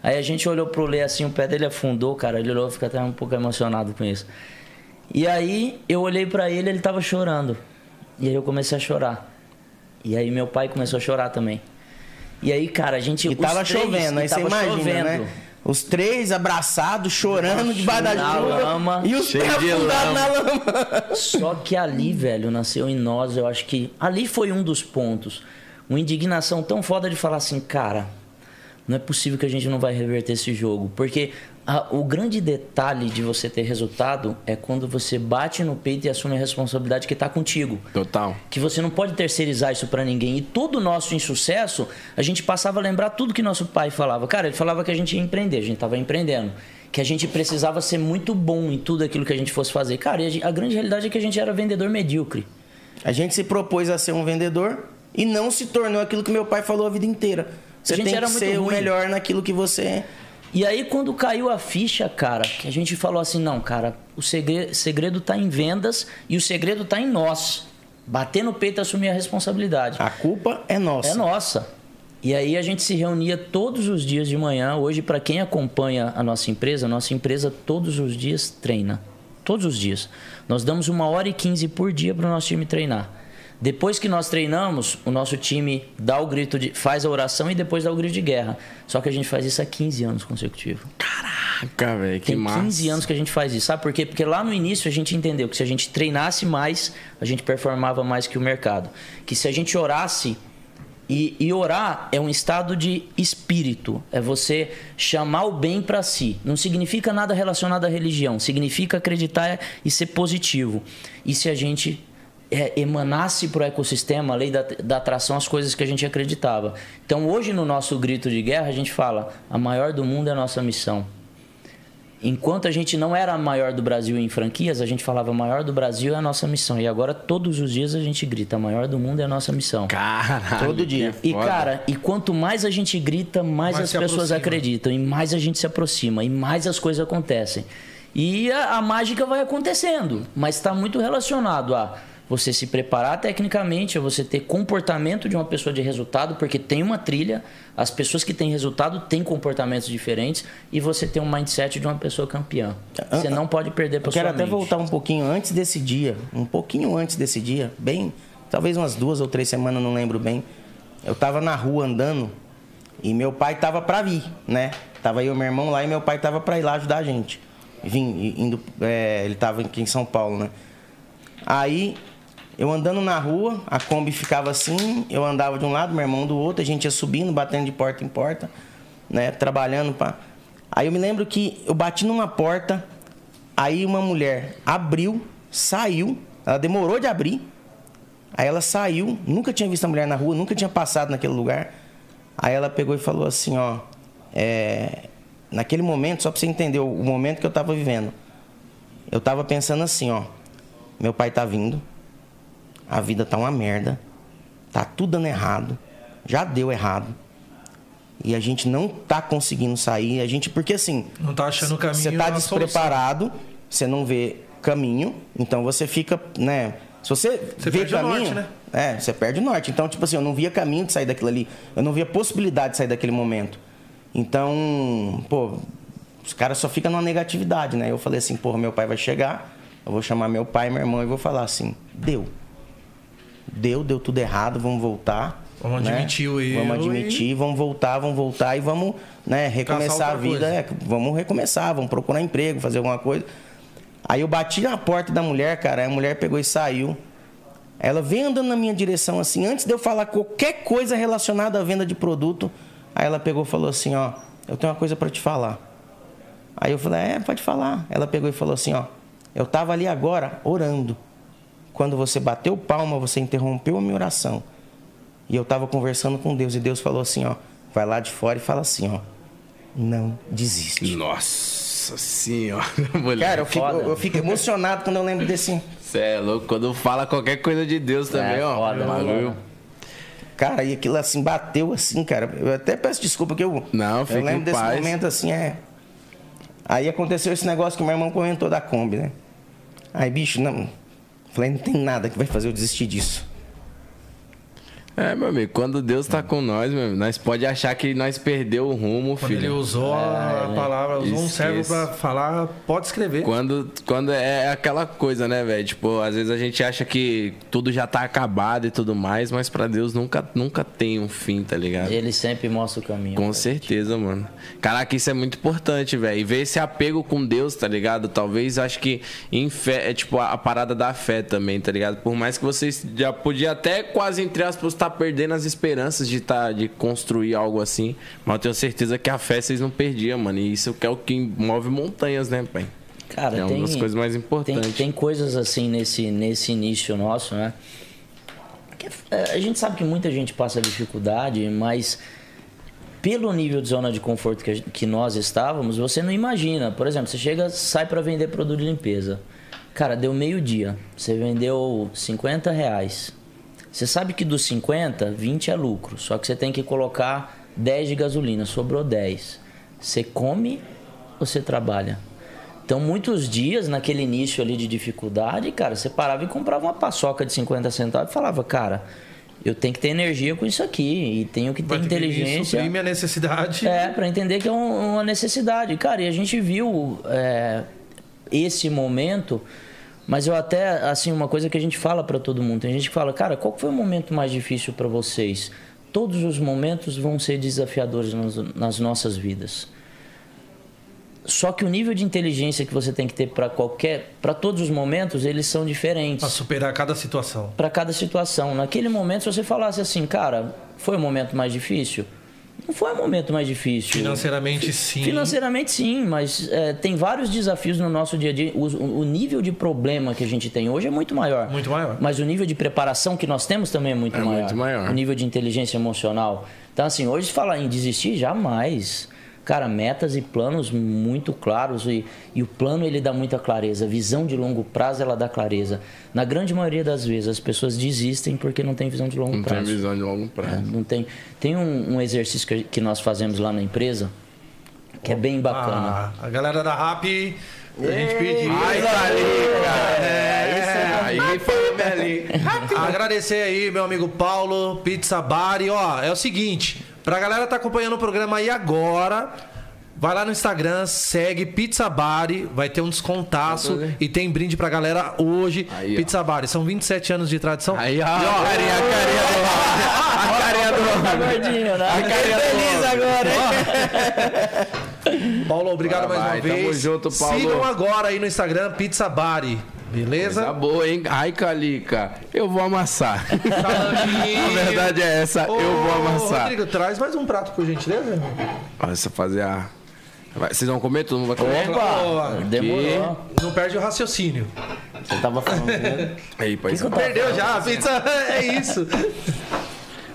D: Aí a gente olhou pro Lê assim, o pé dele afundou, cara. Ele olhou, fica até um pouco emocionado com isso. E aí eu olhei pra ele, ele tava chorando. E aí eu comecei a chorar. E aí meu pai começou a chorar também. E aí, cara, a gente.
C: E tava
D: três-
C: chovendo, aí você imagina,
D: chovendo.
C: né? Os três abraçados, chorando debaixo da
D: Na
C: chuva.
D: lama.
C: e os pés
A: de
C: afundados na lama.
D: Só que ali, velho, nasceu em nós, eu acho que. Ali foi um dos pontos. Uma indignação tão foda de falar assim, cara, não é possível que a gente não vai reverter esse jogo. Porque a- o grande detalhe de você ter resultado é quando você bate no peito e assume a responsabilidade que tá contigo.
A: Total.
D: Que você não pode terceirizar isso pra ninguém. E todo o nosso insucesso, a gente passava a lembrar tudo que nosso pai falava. Cara, ele falava que a gente ia empreender, a gente tava empreendendo. Que a gente precisava ser muito bom em tudo aquilo que a gente fosse fazer. Cara, e a, gente- a grande realidade é que a gente era vendedor medíocre.
C: A gente se propôs a ser um vendedor e não se tornou aquilo que meu pai falou a vida inteira. Você
D: A gente
C: tem
D: era
C: que
D: muito
C: ser o
D: ruim.
C: melhor naquilo que você é.
D: E aí, quando caiu a ficha, cara, que a gente falou assim: não, cara, o segredo, segredo tá em vendas e o segredo tá em nós. Bater no peito e assumir a responsabilidade.
C: A culpa é nossa.
D: É nossa. E aí a gente se reunia todos os dias de manhã. Hoje, para quem acompanha a nossa empresa, a nossa empresa todos os dias treina. Todos os dias. Nós damos uma hora e quinze por dia para o nosso time treinar. Depois que nós treinamos, o nosso time dá o grito de. faz a oração e depois dá o grito de guerra. Só que a gente faz isso há 15 anos consecutivos.
A: Caraca, velho, que
D: Tem
A: massa.
D: 15 anos que a gente faz isso. Sabe por quê? Porque lá no início a gente entendeu que se a gente treinasse mais, a gente performava mais que o mercado. Que se a gente orasse. E, e orar é um estado de espírito. É você chamar o bem para si. Não significa nada relacionado à religião. Significa acreditar e ser positivo. E se a gente é, emanasse para o ecossistema, a lei da, da atração, as coisas que a gente acreditava. Então, hoje, no nosso grito de guerra, a gente fala: a maior do mundo é a nossa missão. Enquanto a gente não era a maior do Brasil em franquias, a gente falava: a maior do Brasil é a nossa missão. E agora, todos os dias, a gente grita: a maior do mundo é a nossa missão.
A: Caralho.
C: Todo dia.
D: E
A: foda.
D: cara, e quanto mais a gente grita, mais,
B: Mais
D: as pessoas
B: aproxima.
D: acreditam, e mais a gente se aproxima, e mais as coisas acontecem. E a, a mágica vai acontecendo, mas está muito relacionado a você se preparar tecnicamente, a você ter comportamento de uma pessoa de resultado, porque tem uma trilha, as pessoas que têm resultado têm comportamentos diferentes, e você tem um mindset de uma pessoa campeã. Você não pode perder para
C: Eu quero
D: sua
C: até
D: mente.
C: voltar um pouquinho antes desse dia, um pouquinho antes desse dia, bem, talvez umas duas ou três semanas, não lembro bem. Eu tava na rua andando e meu pai tava pra vir, né? Tava eu e meu irmão lá e meu pai tava pra ir lá ajudar a gente. Vim, indo, é, ele tava aqui em São Paulo, né? Aí Eu andando na rua, a Kombi ficava assim, eu andava de um lado, meu irmão do outro, a gente ia subindo, batendo de porta em porta, né? Trabalhando para. Aí eu me lembro que eu bati numa porta, aí uma mulher abriu, saiu, ela demorou de abrir. Aí ela saiu, nunca tinha visto a mulher na rua, nunca tinha passado naquele lugar. Aí ela pegou e falou assim, ó, é, naquele momento, só para você entender o momento que eu estava vivendo, eu estava pensando assim, ó, meu pai tá vindo, a vida tá uma merda, tá tudo dando errado, já deu errado. E a gente não tá conseguindo sair, a gente porque assim,
B: Não tá achando o caminho.
C: você tá despreparado, você não vê caminho, então você fica, né? Se você,
B: Você
C: vê
B: perde o
C: caminho,
B: norte, né?
C: é, você perde o norte. Então, tipo assim, eu não via caminho de sair daquilo ali, eu não via possibilidade de sair daquele momento. Então, pô, os caras só ficam numa negatividade, né? Eu falei assim, pô, meu pai vai chegar, eu vou chamar meu pai e meu irmão e vou falar assim, deu. Deu, deu tudo errado, vamos voltar.
B: Vamos
C: né?
B: admitir o erro
C: Vamos admitir, vamos voltar, vamos voltar e vamos né, recomeçar a vida. É, vamos recomeçar, vamos procurar emprego, fazer alguma coisa. Aí eu bati na porta da mulher, cara, a mulher pegou e saiu. Ela veio andando na minha direção assim, antes de eu falar qualquer coisa relacionada à venda de produto, aí ela pegou e falou assim, ó, eu tenho uma coisa para te falar. Aí eu falei, é, pode falar. Ela pegou e falou assim, ó, eu tava ali agora orando. Quando você bateu palma, você interrompeu a minha oração. E eu tava conversando com Deus e Deus falou assim, ó, vai lá de fora e fala assim, ó, não desiste.
A: Nossa senhora, (laughs) moleque.
C: Cara, eu fico,
D: foda.
C: eu fico emocionado quando eu lembro desse.
A: Você é louco. Quando fala qualquer coisa de Deus também,
D: É,
A: ó.
D: foda,
A: o bagulho.
C: Cara, e aquilo assim bateu assim, cara. Eu até peço desculpa que eu.
A: Não,
C: Eu lembro
A: em
C: desse
A: paz.
C: momento assim, é. Aí aconteceu esse negócio que meu irmão comentou da Kombi, né? Aí, bicho, não. Falei, não tem nada que vai fazer eu desistir disso.
A: É, meu amigo, quando Deus tá com nós, meu amigo, nós pode achar que nós perdeu o rumo,
B: Quando ele
A: filho.
B: usou a
D: É,
B: palavra, usou um servo pra falar, pode escrever.
A: Quando, quando é aquela coisa, né, velho? Tipo, às vezes a gente acha que tudo já tá acabado e tudo mais, mas pra Deus nunca, nunca tem um fim, tá ligado?
D: Ele sempre mostra o caminho.
A: Com certeza, mano. Caraca, isso é muito importante, velho. E ver esse apego com Deus, tá ligado? Talvez acho que em fé, é tipo a, a parada da fé também, tá ligado? Por mais que vocês já podia até quase entre aspas estar perdendo as esperanças de tá, de construir algo assim, mas eu tenho certeza que a fé vocês não perdiam, mano. E isso é o que move montanhas, né, pai?
D: Cara,
A: é uma
D: tem,
A: das coisas mais
D: tem,
A: importantes.
D: tem coisas assim nesse, nesse início nosso, né? É, a gente sabe que muita gente passa dificuldade, mas pelo nível de zona de conforto que, gente- que nós estávamos, você não imagina. Por exemplo, você chega, sai para vender produto de limpeza. Cara, deu meio-dia. Você vendeu 50 reais. Você sabe que dos 50, 20 é lucro. Só que você tem que colocar 10 de gasolina. Sobrou 10. Você come ou você trabalha? Então, muitos dias, naquele início ali de dificuldade, cara, você parava e comprava uma paçoca de 50 centavos e falava, cara, eu tenho que ter energia com isso aqui e tenho que ter
B: Vai que
D: inteligência.
B: suprir minha necessidade.
D: É, pra entender que é um- uma necessidade. Cara, e a gente viu é, esse momento, mas eu até, assim, uma coisa que a gente fala pra todo mundo. Tem gente que fala, cara, qual foi o momento mais difícil pra vocês? Todos os momentos vão ser desafiadores nas, nas nossas vidas. Só que o nível de inteligência que você tem que ter pra qualquer, para todos os momentos, eles são diferentes
B: Pra superar cada situação.
D: para cada situação. Naquele momento, se você falasse assim, cara, foi o momento mais difícil? Não foi o momento mais difícil.
B: Financeiramente, sim.
D: Financeiramente, sim, mas é, tem vários desafios no nosso dia a dia. O, o nível de problema que a gente tem hoje é muito maior.
B: Muito maior.
D: Mas o nível de preparação que nós temos também é muito
A: É
D: maior.
A: muito maior.
D: O nível de inteligência emocional. Então, assim, hoje falar em desistir, jamais. Cara, metas e planos muito claros e, e o plano ele dá muita clareza. A visão de longo prazo ela dá clareza. Na grande maioria das vezes as pessoas desistem porque não tem visão de longo
A: Não tem
D: prazo.
A: visão de longo
D: É,
A: prazo.
D: não tem. Tem um, um exercício que, que nós fazemos lá na empresa que é bem bacana.
B: Ah, a galera da RAP, a gente pediu.
A: Ai, tá ali, cara. É, isso aí foi ali.
B: Agradecer aí, meu amigo Paulo, Pizza Bar. E ó, é o seguinte: pra galera tá acompanhando o programa aí agora, vai lá no Instagram, segue Pizza Bari, vai ter um descontaço e tem brinde pra galera hoje.
A: Aí, ó.
B: Pizza Bari, são 27 anos de tradição.
A: Aí, ó, a carinha, a carinha do A carinha do
D: Tá gordinho, né?
A: A carinha
C: Feliz agora, hein? (laughs)
B: Paulo, obrigado
A: Vai,
B: mais uma
A: vai, tamo
B: vez.
A: junto, Paulo.
B: Sigam agora aí no Instagram, Pizza Bari. Beleza?
A: Coisa boa, hein? Ai, Calica, eu vou amassar. (laughs) a verdade é essa, eu vou
B: Ô,
A: amassar.
B: Rodrigo, traz mais um prato, por gentileza,
A: você fazer a. Vocês vão comer? Todo mundo vai comer?
B: Boa.
D: Demorou.
B: Não perde o raciocínio.
C: Você tava falando mesmo.
A: Aí, pai.
B: Perdeu já, a pizza (laughs) é isso.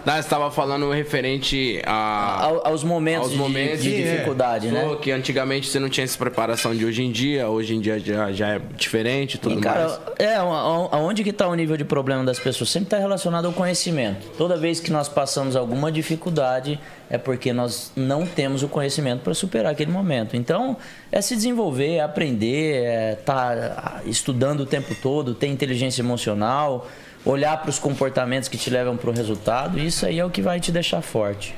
A: Não, você tava falando referente a.
D: Ao- aos momentos,
A: Aos
D: de-
A: momentos,
D: de,
B: é.
D: dificuldade, né?
A: Falou que antigamente você não tinha essa preparação de hoje em dia, hoje em dia já, já é diferente tudo
D: E, cara,
A: mais.
D: é, a- a- aonde que está o nível de problema das pessoas? Sempre está relacionado ao conhecimento. Toda vez que nós passamos alguma dificuldade, é porque nós não temos o conhecimento para superar aquele momento. Então, é se desenvolver, é aprender, é estar estudando o tempo todo, ter inteligência emocional, olhar para os comportamentos que te levam para o resultado. Isso aí é o que vai te deixar forte.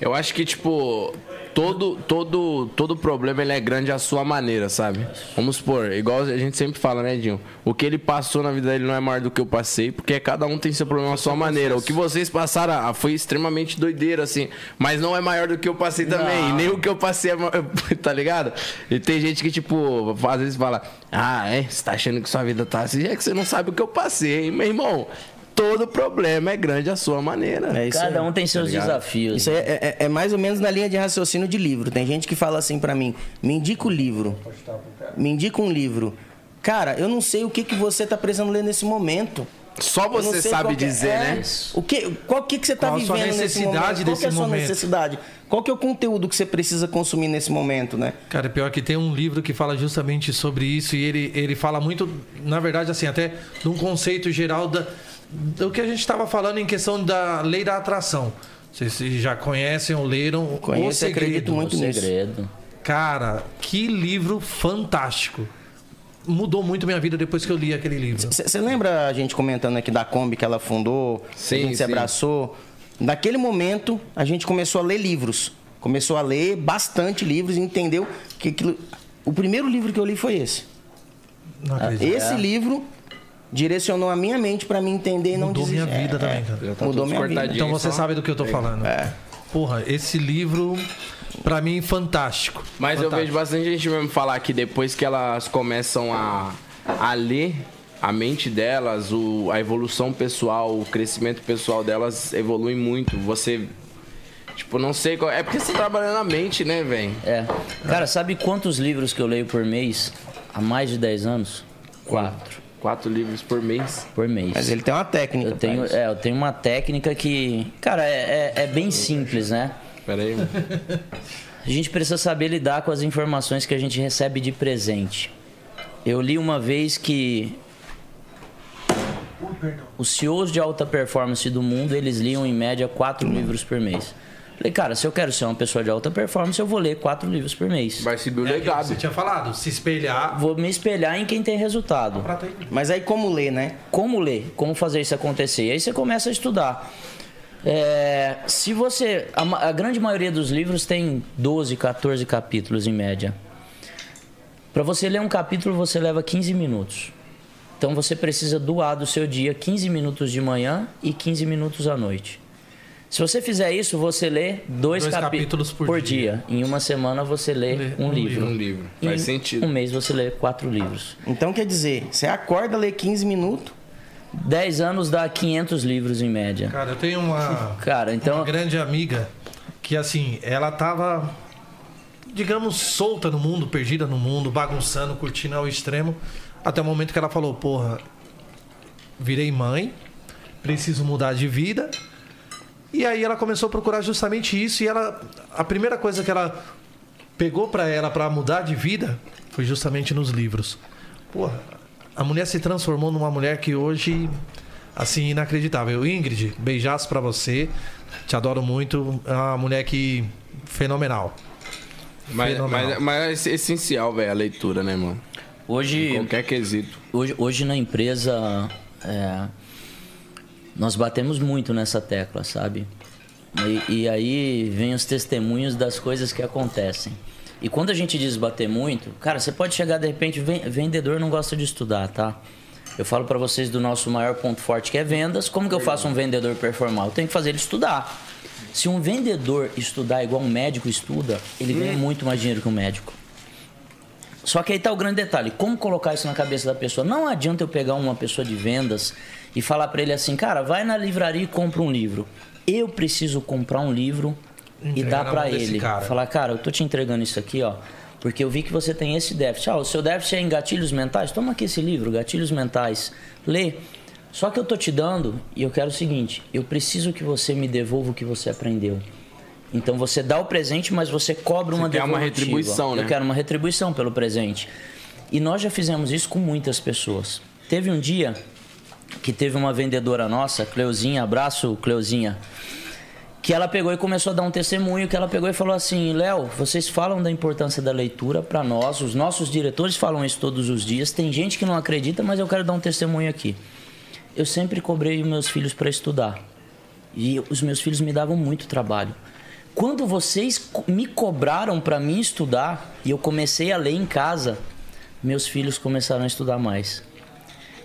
A: Eu acho que, tipo, todo, todo, todo problema ele é grande à sua maneira, sabe? Vamos supor, igual a gente sempre fala, né, Dinho? O que ele passou na vida dele não é maior do que eu passei, porque cada um tem seu problema à sua maneira. O que vocês passaram ah, foi extremamente doideira, assim, mas não é maior do que eu passei também. E nem o que eu passei é ma- (laughs) tá ligado? E tem gente que, tipo, às vezes fala, ah, é, você tá achando que sua vida tá assim, é que você não sabe o que eu passei, hein, meu irmão. Todo problema é grande à sua maneira.
C: É isso
D: Cada
C: aí.
D: um tem seus
A: ligado?
D: desafios.
C: Isso aí é, é- é mais ou menos na linha de raciocínio de livro. Tem gente que fala assim pra mim: me indica o livro. Me indica um livro. Cara, eu não sei o que, que você tá precisando ler nesse momento.
A: Só você sabe dizer,
C: é,
A: né?
C: O que, qual que, que você tá
B: Qual a sua
C: vivendo nesse
B: necessidade
C: momento? Qual que é a sua
B: momento?
C: necessidade? Qual que é o conteúdo que você precisa consumir nesse momento, né?
B: Cara, pior que tem um livro que fala justamente sobre isso e ele, ele fala muito, na verdade, assim, até de um conceito geral da, do que a gente estava falando em questão da lei da atração. Vocês já conhecem ou leram O
C: Conheço e
B: Segredo.
C: acredito muito
D: o
C: nisso.
D: segredo.
B: Cara, que livro fantástico. Mudou muito minha vida depois que eu li aquele livro.
C: Você lembra a gente comentando aqui da Kombi que ela fundou?
A: Sim,
C: a gente se
A: sim.
C: abraçou. Naquele momento, a gente começou a ler livros. Começou a ler bastante livros e entendeu que aquilo... O primeiro livro que eu li foi esse.
B: Não acredito.
C: Esse livro direcionou a minha mente para me entender e não
B: Mudou
C: desistir.
B: minha vida
C: É,
B: também,
C: é.
B: cara.
A: Tá
C: Mudou minha vida.
B: Então você
A: só-
B: sabe do que eu tô falando.
C: É.
B: Porra, esse livro, pra mim, fantástico.
A: Mas eu
B: Fantástico.
A: vejo bastante gente mesmo falar que depois que elas começam a, a ler a mente delas, o, a evolução pessoal, o crescimento pessoal delas evolui muito. Você, tipo, não sei qual. É porque você trabalha na mente, né, velho?
D: É. Cara, sabe quantos livros que eu leio por mês há mais de 10 anos? Quatro.
A: Quatro livros por mês.
D: Por mês.
C: Mas ele tem uma técnica.
D: Eu tenho, é, eu tenho uma técnica que, cara, é, é- é bem simples, né?
A: Pera aí, mano.
D: A gente precisa saber lidar com as informações que a gente recebe de presente. Eu li uma vez que os CEOs de alta performance do mundo, eles liam em média quatro livros por mês. Falei, cara, se eu quero ser uma pessoa de alta performance, eu vou ler quatro livros por mês.
A: Vai subir o
B: É
A: legado.
B: você tinha falado, se espelhar.
D: Vou me espelhar em quem tem resultado.
C: Mas aí como ler, né?
D: como ler, como fazer isso acontecer. E aí você começa a estudar. É, se você. A, a grande maioria dos livros tem 12, 14 capítulos em média. Para você ler um capítulo, você leva 15 minutos. Então você precisa doar do seu dia 15 minutos de manhã e 15 minutos à noite. Se você fizer isso, você lê dois,
B: Dois
D: capi-
B: capítulos por
D: dia. Em uma semana você lê,
B: Lê
D: um,
B: um
D: livro.
A: Um livro.
D: Em
A: Faz sentido.
D: um mês você lê quatro livros.
C: Então quer dizer, você acorda, lê 15 minutos.
D: 10 anos dá 500 livros em média.
B: Cara, eu tenho uma, (laughs)
D: Cara, então.
B: uma grande amiga que, assim, ela tava, digamos, solta no mundo, perdida no mundo, bagunçando, curtindo ao extremo, até o momento que ela falou: Porra, virei mãe, preciso mudar de vida. E aí ela começou a procurar justamente isso e ela a primeira coisa que ela pegou pra ela pra mudar de vida foi justamente nos livros. Porra, a mulher se transformou numa mulher que hoje assim inacreditável. Ingrid, beijaço pra você. Te adoro muito. É uma mulher que fenomenal.
A: Mas,
B: Fenomenal.
A: mas, mas é essencial, velho, a leitura, né, mano? Em
D: Hoje,
A: qualquer quesito.
D: hoje, hoje na empresa, é, nós batemos muito nessa tecla, sabe? E, e aí vem os testemunhos das coisas que acontecem. E quando a gente diz bater muito, cara, você pode chegar de repente, ven- vendedor não gosta de estudar, tá? Eu falo pra vocês do nosso maior ponto forte que é vendas. Como que eu faço um vendedor performar? Eu tenho que fazer ele estudar. Se um vendedor estudar igual um médico estuda, ele ganha muito mais dinheiro que um médico. Só que aí tá o grande detalhe, como colocar isso na cabeça da pessoa? Não adianta eu pegar uma pessoa de vendas e falar para ele assim, cara, vai na livraria e compra um livro. Eu preciso comprar um livro e
B: Entrega
D: dar
B: na
D: para ele.
B: cara.
D: Falar, cara, eu tô te entregando isso aqui, ó, porque eu vi que você tem esse déficit. Ah, o seu déficit é em gatilhos mentais? Toma aqui esse livro, Gatilhos Mentais. Lê. Só que eu tô te dando e eu quero o seguinte, eu preciso que você me devolva o que você aprendeu. Então você dá o presente, mas você cobra uma
A: quer uma retribuição, né?
D: Eu quero uma retribuição pelo presente. E nós já fizemos isso com muitas pessoas. Teve um dia que teve uma vendedora nossa, Cleuzinha, abraço Cleuzinha, que ela pegou e começou a dar um testemunho, que ela pegou e falou assim, Léo, vocês falam da importância da leitura para nós, os nossos diretores falam isso todos os dias, tem gente que não acredita, mas eu quero dar um testemunho aqui. Eu sempre cobrei meus filhos para estudar. E os meus filhos me davam muito trabalho. Quando vocês me cobraram para mim estudar e eu comecei a ler em casa, meus filhos começaram a estudar mais.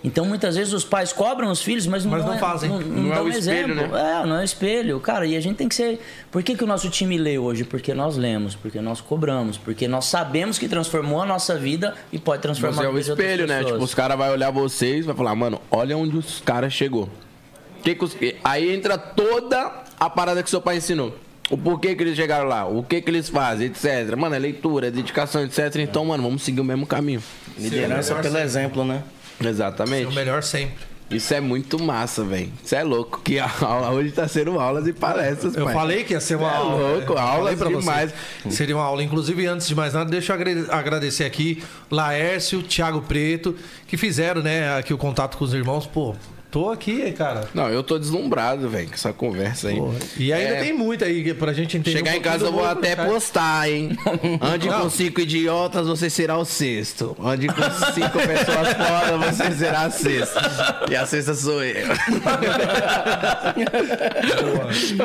D: Então muitas vezes os pais cobram os filhos, mas não,
B: Mas não
D: é-
B: fazem.
D: Não,
A: Não é
D: dão
A: o espelho,
D: exemplo.
A: né?
D: É, não é o espelho. Cara, e a gente tem que ser. Por que, que o nosso time lê hoje? Porque nós lemos, porque nós cobramos, porque nós sabemos que transformou a nossa vida e pode transformar
A: Você é
D: a
A: o
D: vida de outras
A: espelho, né? Tipo, os caras vão olhar vocês e vai falar, mano, olha onde os caras chegou. Que que os- Aí entra toda a parada que seu pai ensinou. O porquê que eles chegaram lá, o que que eles fazem, etc. Mano, é leitura, é dedicação, etc. Então, mano, vamos seguir o mesmo caminho.
C: Liderança pelo exemplo, né?
B: É o
A: Exatamente.
B: melhor sempre.
A: Isso é muito massa, velho. Isso é louco. Que a aula hoje tá sendo aulas e palestras,
B: Eu
A: pai.
B: falei que ia ser uma
A: É
B: aula.
A: louco, aulas
B: falei pra você.
A: demais.
B: Seria uma aula. Inclusive, antes de mais nada, deixa eu agradecer aqui Laércio, Thiago Preto, que fizeram, né, aqui o contato com os irmãos. Pô, tô aqui, cara.
A: Não, eu tô deslumbrado, velho, com essa conversa aí.
B: E ainda
A: É.
B: tem muito aí pra gente entender.
A: Chegar
B: um
A: em casa eu vou até
B: cara.
A: postar, hein? (laughs) Ande
B: Não.
A: com cinco idiotas, você será o sexto. Ande com cinco pessoas fora, você será a sexta. E a sexta sou eu.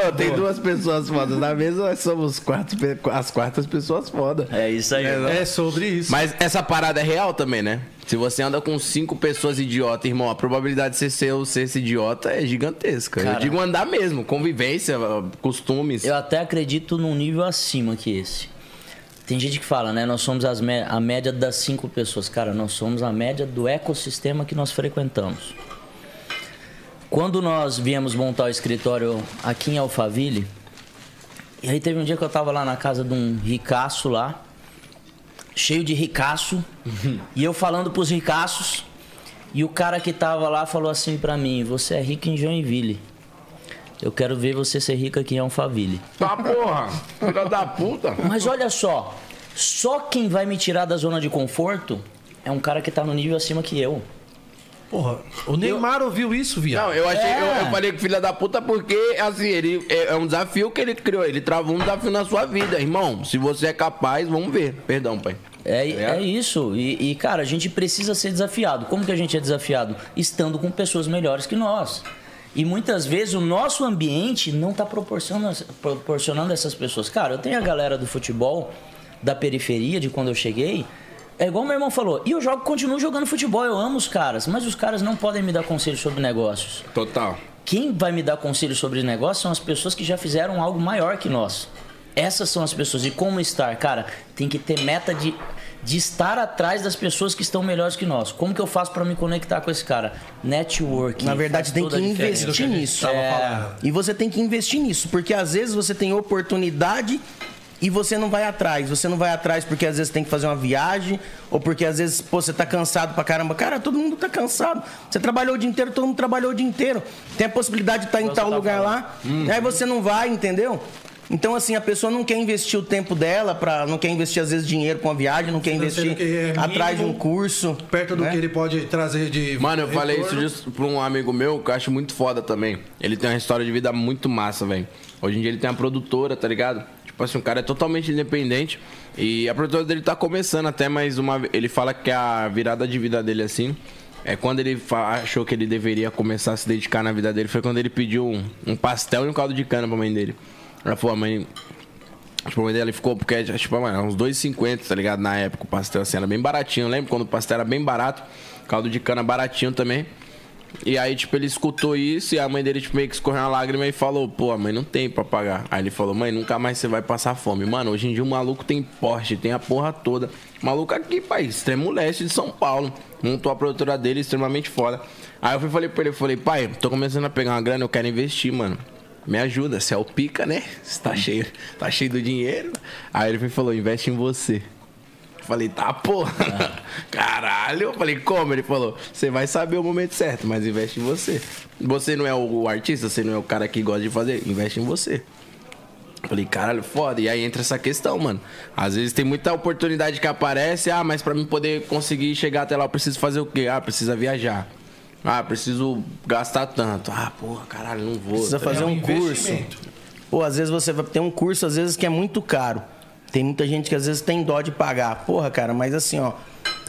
A: Ô, tem duas pessoas fodas na mesa, nós somos quatro, as quartas pessoas fodas.
D: É isso aí.
B: É sobre isso.
A: Mas essa parada é real também, né? Se você anda com cinco pessoas idiotas, irmão, a probabilidade de você ser, o- ser esse idiota é gigantesca. Eu
D: Cara.
A: digo andar mesmo, convivência, costumes.
D: Eu até acredito num nível acima que esse. Tem gente que fala, né? Nós somos a média das cinco pessoas. Cara, nós somos a média do ecossistema que nós frequentamos. Quando nós viemos montar o escritório aqui em Alphaville, e aí teve um dia que eu tava lá na casa de um ricaço lá, cheio de ricaço, e eu falando pros ricaços, e o cara que tava lá falou assim pra mim: Você é rico em Joinville. Eu quero ver você ser rico aqui em Alphaville.
A: Tá porra, filha da puta.
D: Mas olha só, só quem vai me tirar da zona de conforto é um cara que tá no nível acima que eu.
B: Porra, o Neymar ouviu isso, viado.
A: Não, eu achei,
D: É.
A: eu, eu falei que filha da puta porque, assim, ele é, é um desafio que ele criou. Ele travou um desafio na sua vida, irmão. Se você é capaz, vamos ver. Perdão, pai.
D: É,
A: ligado?
D: é isso. E, e, cara, a gente precisa ser desafiado. Como que a gente é desafiado? Estando com pessoas melhores que nós. E muitas vezes o nosso ambiente não está proporcionando, proporcionando essas pessoas. Cara, eu tenho a galera do futebol, da periferia, de quando eu cheguei. É igual meu irmão falou. E eu jogo, continuo jogando futebol, eu amo os caras. Mas os caras não podem me dar conselho sobre negócios.
A: Total.
D: Quem vai me dar conselho sobre negócio são as pessoas que já fizeram algo maior que nós. Essas são as pessoas. E como estar? Cara, tem que ter meta de, de estar atrás das pessoas que estão melhores que nós. Como que eu faço para me conectar com esse cara? Network.
C: Na verdade, tem que investir nisso. É. E você tem que investir nisso, porque às vezes você tem oportunidade e você não vai atrás. Você não vai atrás porque às vezes tem que fazer uma viagem, ou porque às vezes pô, você tá cansado pra caramba. Cara, todo mundo tá cansado. Você trabalhou o dia inteiro, todo mundo trabalhou o dia inteiro. Tem a possibilidade de estar em
D: Você
C: tal
D: tá
C: lugar
D: falando.
C: lá, aí você não vai, entendeu? Então, assim, a pessoa não quer investir o tempo dela, pra, não quer investir, às vezes, dinheiro com a viagem, não quer investir
B: que é
C: atrás de um curso.
B: Perto do
C: né?
B: que ele pode trazer de.
A: Mano, eu falei isso
B: retorno.
A: disso pra um amigo meu que eu acho muito foda também. Ele tem uma história de vida muito massa, velho. Hoje em dia ele tem uma produtora, tá ligado? Tipo assim, o cara é totalmente independente. E a produtora dele tá começando até mais uma. Ele fala que a virada de vida dele, assim, é quando ele achou que ele deveria começar a se dedicar na vida dele. Foi quando ele pediu um, um pastel e um caldo de cana pra mãe dele. Ela falou, a mãe. Tipo, a mãe dela ficou, porque, tipo, mano, uns 2,50, tá ligado? Na época, o pastel, assim, era bem baratinho. Eu lembro quando o pastel era bem barato, caldo de cana baratinho também. E aí, tipo, ele escutou isso e a mãe dele, tipo, meio que escorreu uma lágrima e falou, pô, a mãe não tem pra pagar. Aí ele falou, mãe, nunca mais você vai passar fome. Mano, hoje em dia o maluco tem Porsche, tem a porra toda. Maluco aqui, pai, extremo leste de São Paulo. Montou a produtora dele extremamente foda. Aí eu fui, falei pra ele, falei, pai, tô começando a pegar uma grana, eu quero investir, mano. Me ajuda, você é o pica, né? Você tá cheio, tá cheio do dinheiro. Aí ele falou, investe em você. Falei, tá, porra. (laughs) Caralho. Eu falei, como? Ele falou, você vai saber o momento certo, mas investe em você. Você não é o artista, você não é o cara que gosta de fazer, investe em você. Falei, caralho, foda. E aí entra essa questão, mano. Às vezes tem muita oportunidade que aparece, ah, mas pra mim poder conseguir chegar até lá, eu preciso fazer o quê? Ah, precisa viajar. Ah, preciso gastar tanto. Ah, porra, caralho, não vou.
C: Precisa
A: tá
C: fazer
A: ligado?
C: um curso. Pô, às vezes você vai ter um curso, às vezes que é muito caro. Tem muita gente que às vezes tem dó de pagar. Porra, cara, mas assim, ó.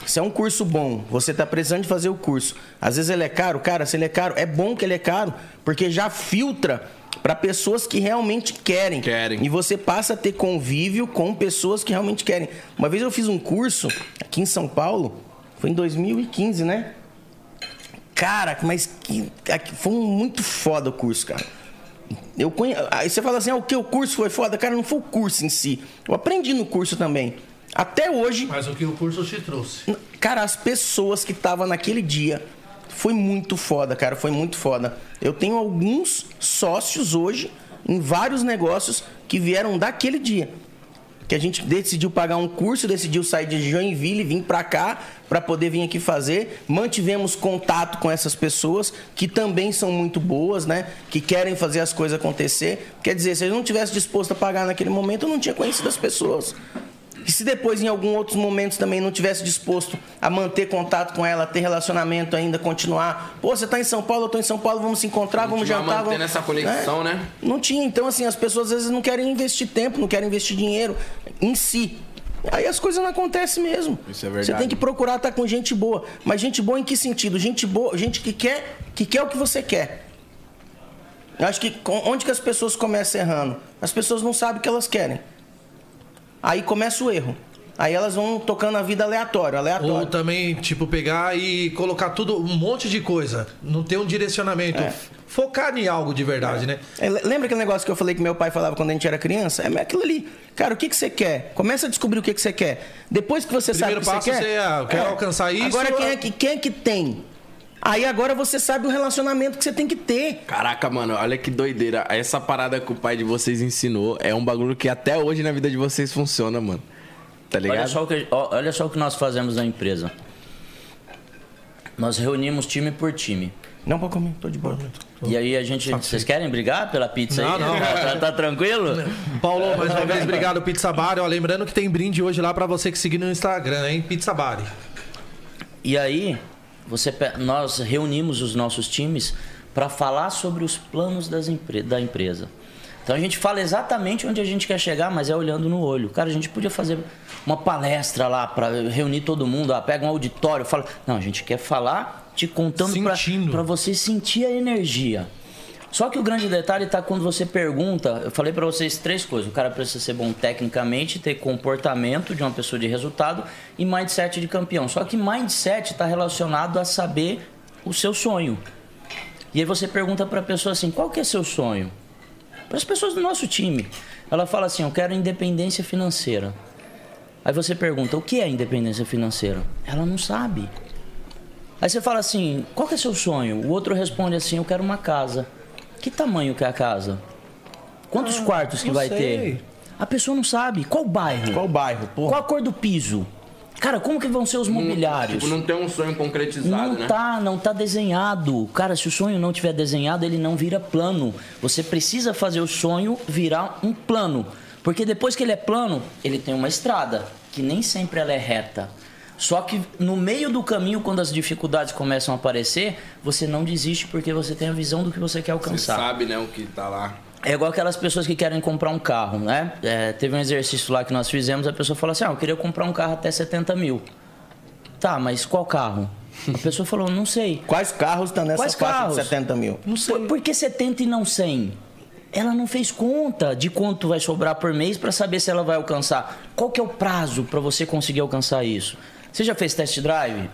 C: Se é um curso bom, você tá precisando de fazer o curso. Às vezes ele é caro, cara, se ele é caro, é bom que ele é caro, porque já filtra para pessoas que realmente querem.
A: Querem.
C: E você passa a ter convívio com pessoas que realmente querem. Uma vez eu fiz um curso aqui em São Paulo, foi em 2015, né? Cara, mas que, foi muito foda o curso, cara. Eu conhe... Aí você fala assim, ah, o que? O curso foi foda? Cara, não foi o curso em si. Eu aprendi no curso também. Até hoje,
B: Mas o que o curso te trouxe?
C: cara, as pessoas que estavam naquele dia foi muito foda, cara, foi muito foda. Eu tenho alguns sócios hoje em vários negócios que vieram daquele dia. Que a gente decidiu pagar um curso, decidiu sair de Joinville, vir pra cá para poder vir aqui fazer. Mantivemos contato com essas pessoas que também são muito boas, né? Que querem fazer as coisas acontecer. Quer dizer, se eu não tivesse disposto a pagar naquele momento, eu não tinha conhecido as pessoas. E se depois, em algum outros momentos, também não tivesse disposto a manter contato com ela, ter relacionamento ainda, continuar. Pô, você tá em São Paulo, eu tô em São Paulo, vamos se encontrar, vamos jantar.
A: mantendo
C: vamos...
A: essa conexão, né?
C: Não tinha. Então, assim, as pessoas às vezes não querem investir tempo, não querem investir dinheiro em si. Aí as coisas não acontecem mesmo.
A: Isso é verdade.
C: Você tem que procurar estar com gente boa. Mas gente boa em que sentido? Gente boa, gente que quer, que quer o que você quer. Eu acho que onde que as pessoas começam errando? As pessoas não sabem o que elas querem. Aí começa o erro. Aí elas vão tocando a vida aleatória, aleatória.
B: Ou também, tipo, pegar e colocar tudo, um monte de coisa. Não ter um direcionamento. Focar em algo de verdade, né?
C: É, le- Lembra aquele negócio que eu falei que meu pai falava quando a gente era criança? É aquilo ali. Cara, o que, que você quer? Começa a descobrir o que, que você quer. Depois que você
B: Primeiro
C: sabe o que você
B: passo
C: quer.
B: é, ah, eu quero alcançar isso,
C: Agora, quem é, que, quem é que tem? Aí agora você sabe o relacionamento que você tem que ter.
A: Caraca, mano, olha que doideira. Essa parada que o pai de vocês ensinou é um bagulho que até hoje na vida de vocês funciona, mano. Tá ligado?
D: Olha só, o que, olha só o que nós fazemos na empresa. Nós reunimos time por time.
C: Não pode comer, tô de boa.
D: E aí a gente. Vocês querem brigar pela pizza
B: Não,
D: aí?
B: não. (laughs)
D: Tá, tá tranquilo?
B: Paulo, mais uma vez, obrigado, Pizza Bar. Ó, lembrando que tem brinde hoje lá pra você que seguir no Instagram, hein? Pizza Bar.
D: E aí, você, nós reunimos os nossos times para falar sobre os planos das da empresa. Então a gente fala exatamente onde a gente quer chegar, mas é olhando no olho. Cara, a gente podia fazer uma palestra lá para reunir todo mundo, ah, pega um auditório, fala. Não, a gente quer falar te contando para você sentir a energia. Só que o grande detalhe está quando você pergunta. Eu falei para vocês três coisas. O cara precisa ser bom tecnicamente, ter comportamento de uma pessoa de resultado e mindset de campeão. Só que mindset está relacionado a saber o seu sonho. E aí você pergunta para a pessoa assim: qual que é seu sonho? Para as pessoas do nosso time. Ela fala assim: eu quero independência financeira. Aí você pergunta: o que é independência financeira? Ela não sabe. Aí você fala assim: qual que é seu sonho? O outro responde assim: eu quero uma casa. Que tamanho que é a casa? Quantos quartos que
B: não
D: vai
B: sei.
D: ter? A pessoa não sabe. Qual bairro?
C: Qual bairro? Porra.
D: Qual a cor do piso? Cara, como que vão ser os mobiliários?
A: Tipo, não tem um sonho concretizado,
D: Não
A: né?
D: tá, não tá desenhado. Cara, se o sonho não tiver desenhado, ele não vira plano. Você precisa fazer o sonho virar um plano. Porque depois que ele é plano, ele tem uma estrada, que nem sempre ela é reta. Só que no meio do caminho, quando as dificuldades começam a aparecer, você não desiste porque você tem a visão do que você quer
A: Você
D: alcançar.
A: sabe, né, o que tá lá.
D: É igual aquelas pessoas que querem comprar um carro, né? É, teve um exercício lá que nós fizemos, a pessoa falou assim: ah, eu queria comprar um carro até 70 mil. Tá, mas qual carro? A pessoa falou, não sei. (laughs)
C: Quais carros estão nessa
D: Quais
C: faixa
D: carros?
C: de 70 mil?
B: Não sei.
D: Por, por que 70 e não 100? Ela não fez conta de quanto vai sobrar por mês para saber se ela vai alcançar. Qual que é o prazo para você conseguir alcançar isso? Você já fez test drive?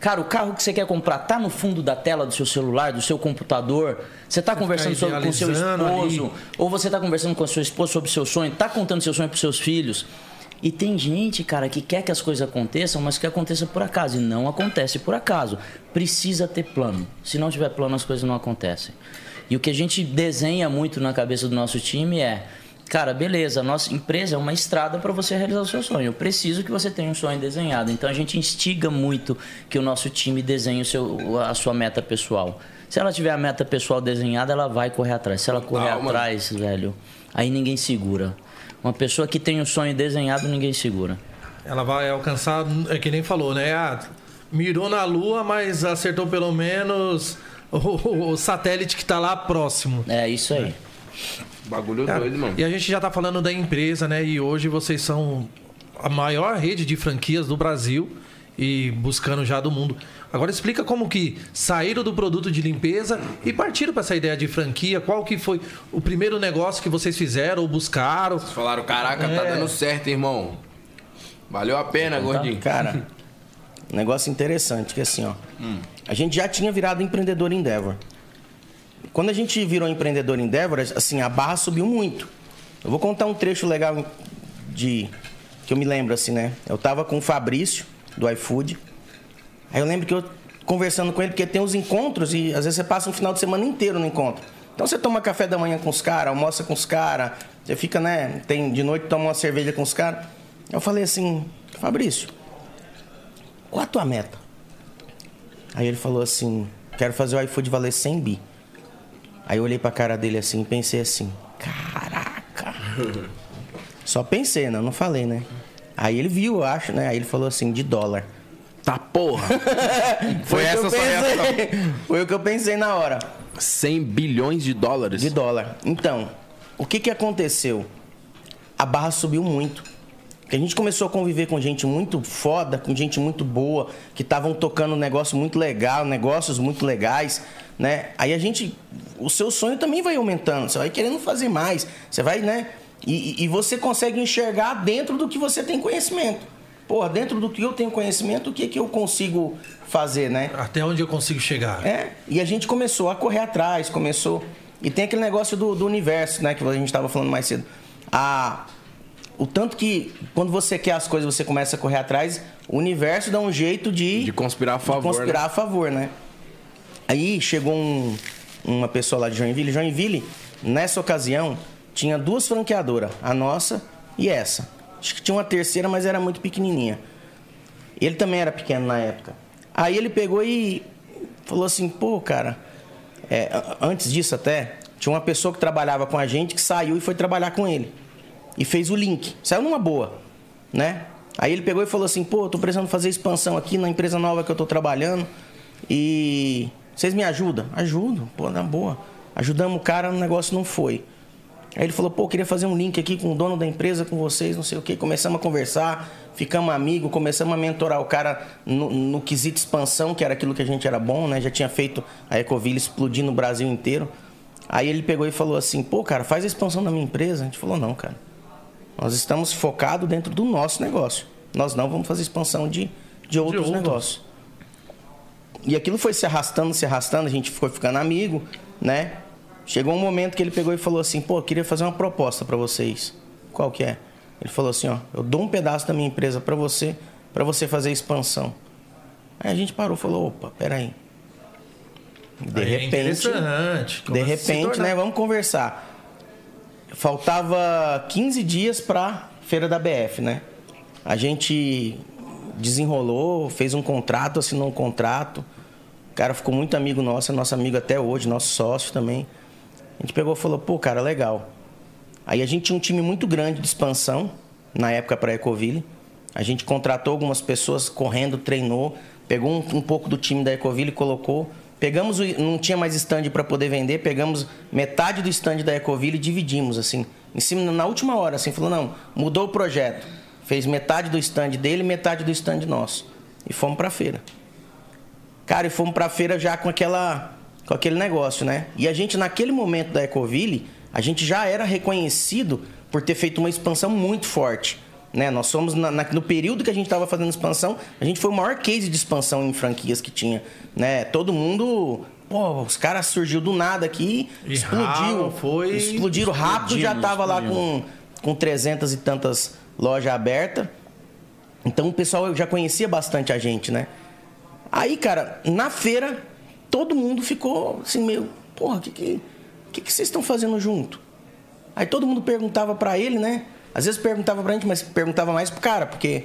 D: Cara, o carro que você quer comprar tá no fundo da tela do seu celular, do seu computador. Você tá conversando sobre, com seu esposo,
B: ali.
D: ou você tá conversando com a sua esposa sobre seu sonho, tá contando seu sonho pros seus filhos. E tem gente, cara, que quer que as coisas aconteçam, mas que aconteça por acaso. E não acontece por acaso. Precisa ter plano. Se não tiver plano, as coisas não acontecem. E o que a gente desenha muito na cabeça do nosso time é. Cara, beleza, a nossa empresa é uma estrada para você realizar o seu sonho. Eu preciso que você tenha um sonho desenhado. Então a gente instiga muito que o nosso time desenhe o seu, a sua meta pessoal. Se ela tiver a meta pessoal desenhada, ela vai correr atrás. Se ela correr
A: mano.
D: atrás, velho, aí ninguém segura. Uma pessoa que tem o sonho desenhado, ninguém segura.
B: Ela vai alcançar, é que nem falou, né? Ah, mirou na lua, mas acertou pelo menos o, o satélite que tá lá próximo.
D: É isso aí.
A: Bagulho
B: Cara,
A: doido, mano.
B: E a gente já tá falando da empresa, né? E hoje vocês são a maior rede de franquias do Brasil e buscando já do mundo. Agora explica como que saíram do produto de limpeza e partiram para essa ideia de franquia. Qual que foi o primeiro negócio que vocês fizeram ou buscaram?
A: Falaram, caraca, tá
B: É.
A: dando certo, irmão. Valeu a pena, gordinho.
C: Cara, um (laughs) negócio interessante que assim, ó. A gente já tinha virado empreendedor Endeavor. Quando a gente virou empreendedor Endeavor, assim, a barra subiu muito. Eu vou contar um trecho legal de que eu me lembro assim, né? Eu tava com o Fabrício do iFood. Aí eu lembro que eu conversando com ele, porque tem os encontros e às vezes você passa um final de semana inteiro no encontro. Então você toma café da manhã com os caras, almoça com os caras, você fica, né? Tem de noite toma uma cerveja com os caras. Eu falei assim, Fabrício, qual a tua meta? Aí ele falou assim, quero fazer o iFood valer 100 bi. Aí eu olhei pra cara dele assim e pensei assim, caraca. (laughs) Só pensei, né? Não falei, né? Aí ele viu, eu acho, né? Aí ele falou assim, de dólar.
A: Tá porra. (laughs) Foi
C: que
A: essa sua reação. (laughs)
C: Foi o que eu pensei na hora.
A: 100 bilhões de dólares.
C: De dólar. Então, o que que aconteceu? A barra subiu muito. Porque a gente começou a conviver com gente muito foda, com gente muito boa, que estavam tocando um negócio muito legal, negócios muito legais, né? Aí a gente. O seu sonho também vai aumentando, você vai querendo fazer mais, você vai, né? E, e- você consegue enxergar dentro do que você tem conhecimento. Porra, dentro do que eu tenho conhecimento, o que, que eu consigo fazer, né?
B: Até onde eu consigo chegar?
C: É, e a gente começou a correr atrás, começou. E tem aquele negócio do, do universo, né, que a gente estava falando mais cedo. A, o tanto que quando você quer as coisas, você começa a correr atrás, o universo dá um jeito de.
A: De conspirar a
C: de
A: favor,
C: conspirar
A: né?
C: a favor, né? Aí chegou um- uma pessoa lá de Joinville. Joinville, nessa ocasião, tinha duas franqueadoras, a nossa e essa. Acho que tinha uma terceira, mas era muito pequenininha. Ele também era pequeno na época. Aí ele pegou e falou assim: pô, cara, é, antes disso até, tinha uma pessoa que trabalhava com a gente que saiu e foi trabalhar com ele. E fez o link. Saiu numa boa, né? Aí ele pegou e falou assim: pô, tô precisando fazer expansão aqui na empresa nova que eu tô trabalhando. E vocês me ajudam? Ajudo, pô, na boa. Ajudamos o cara, o negócio não foi. Aí ele falou, pô, queria fazer um link aqui com o dono da empresa, com vocês, não sei o quê. Começamos a conversar, ficamos amigos, começamos a mentorar o cara no, no quesito expansão, que era aquilo que a gente era bom, né? Já tinha feito a Ecoville explodir no Brasil inteiro. Aí ele pegou e falou assim, pô, cara, faz a expansão da minha empresa. A gente falou, não, cara. Nós estamos focados dentro do nosso negócio. Nós não vamos fazer expansão de, de outros
B: outros.
C: negócios. E aquilo foi se arrastando, se arrastando, a gente foi ficando amigo, né? Chegou um momento que ele pegou e falou assim: pô, eu queria fazer uma proposta para vocês. Qual que é? Ele falou assim: ó, eu dou um pedaço da minha empresa para você, para você fazer expansão. Aí a gente parou falou: opa, peraí. De
B: É
C: repente.
B: interessante.
C: De repente, né? Vamos conversar. Faltava 15 dias pra feira da BF, né? A gente desenrolou, fez um contrato, assinou um contrato. O cara ficou muito amigo nosso, é nosso amigo até hoje, nosso sócio também. A gente pegou e falou, pô, cara, legal. Aí a gente tinha um time muito grande de expansão, na época para a Ecoville. A gente contratou algumas pessoas correndo, treinou, pegou um, um pouco do time da Ecoville e colocou. Pegamos, o, não tinha mais stand para poder vender, pegamos metade do stand da Ecoville e dividimos, assim. Em cima, na última hora, assim, falou, não, mudou o projeto. Fez metade do stand dele, metade do stand nosso. E fomos para a feira. Cara, e fomos pra feira já com aquela com aquele negócio, né? E a gente naquele momento da Ecoville, a gente já era reconhecido por ter feito uma expansão muito forte. Né? Nós somos, na- na- no período que a gente estava fazendo expansão, a gente foi o maior case de expansão em franquias que tinha. Né? Todo mundo. Pô, os caras surgiu do nada aqui,
B: E
C: explodiu.
B: ralo, foi-
C: Explodiram rápido, já tava lá com, com 300 e tantas lojas abertas. Então o pessoal já conhecia bastante a gente, né? Aí, cara, na feira, todo mundo ficou assim, meio, porra, o que, que, que, que vocês estão fazendo junto? Aí todo mundo perguntava pra ele, né? Às vezes perguntava pra gente, mas perguntava mais pro cara, porque.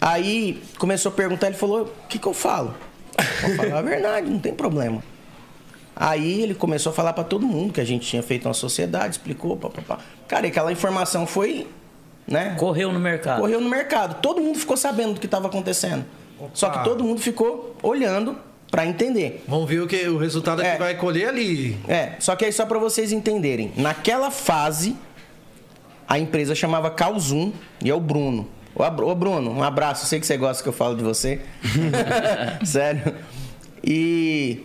C: Aí começou a perguntar, ele falou: o que, que eu falo? Eu falar a verdade, não tem problema. Aí ele começou a falar pra todo mundo que a gente tinha feito uma sociedade, explicou, papapá. Cara, e aquela informação foi, né?
D: Correu no mercado.
C: Correu no mercado. Todo mundo ficou sabendo do que estava acontecendo. Só que todo mundo ficou olhando para entender.
B: Vamos ver o, que, o resultado
C: É.
B: que vai colher ali.
C: É, só que aí só para vocês entenderem. Naquela fase, a empresa chamava Calzum e é o Bruno. Ô, Bruno, um abraço. Eu sei que você gosta que eu falo de você. (laughs) (laughs) Sério. E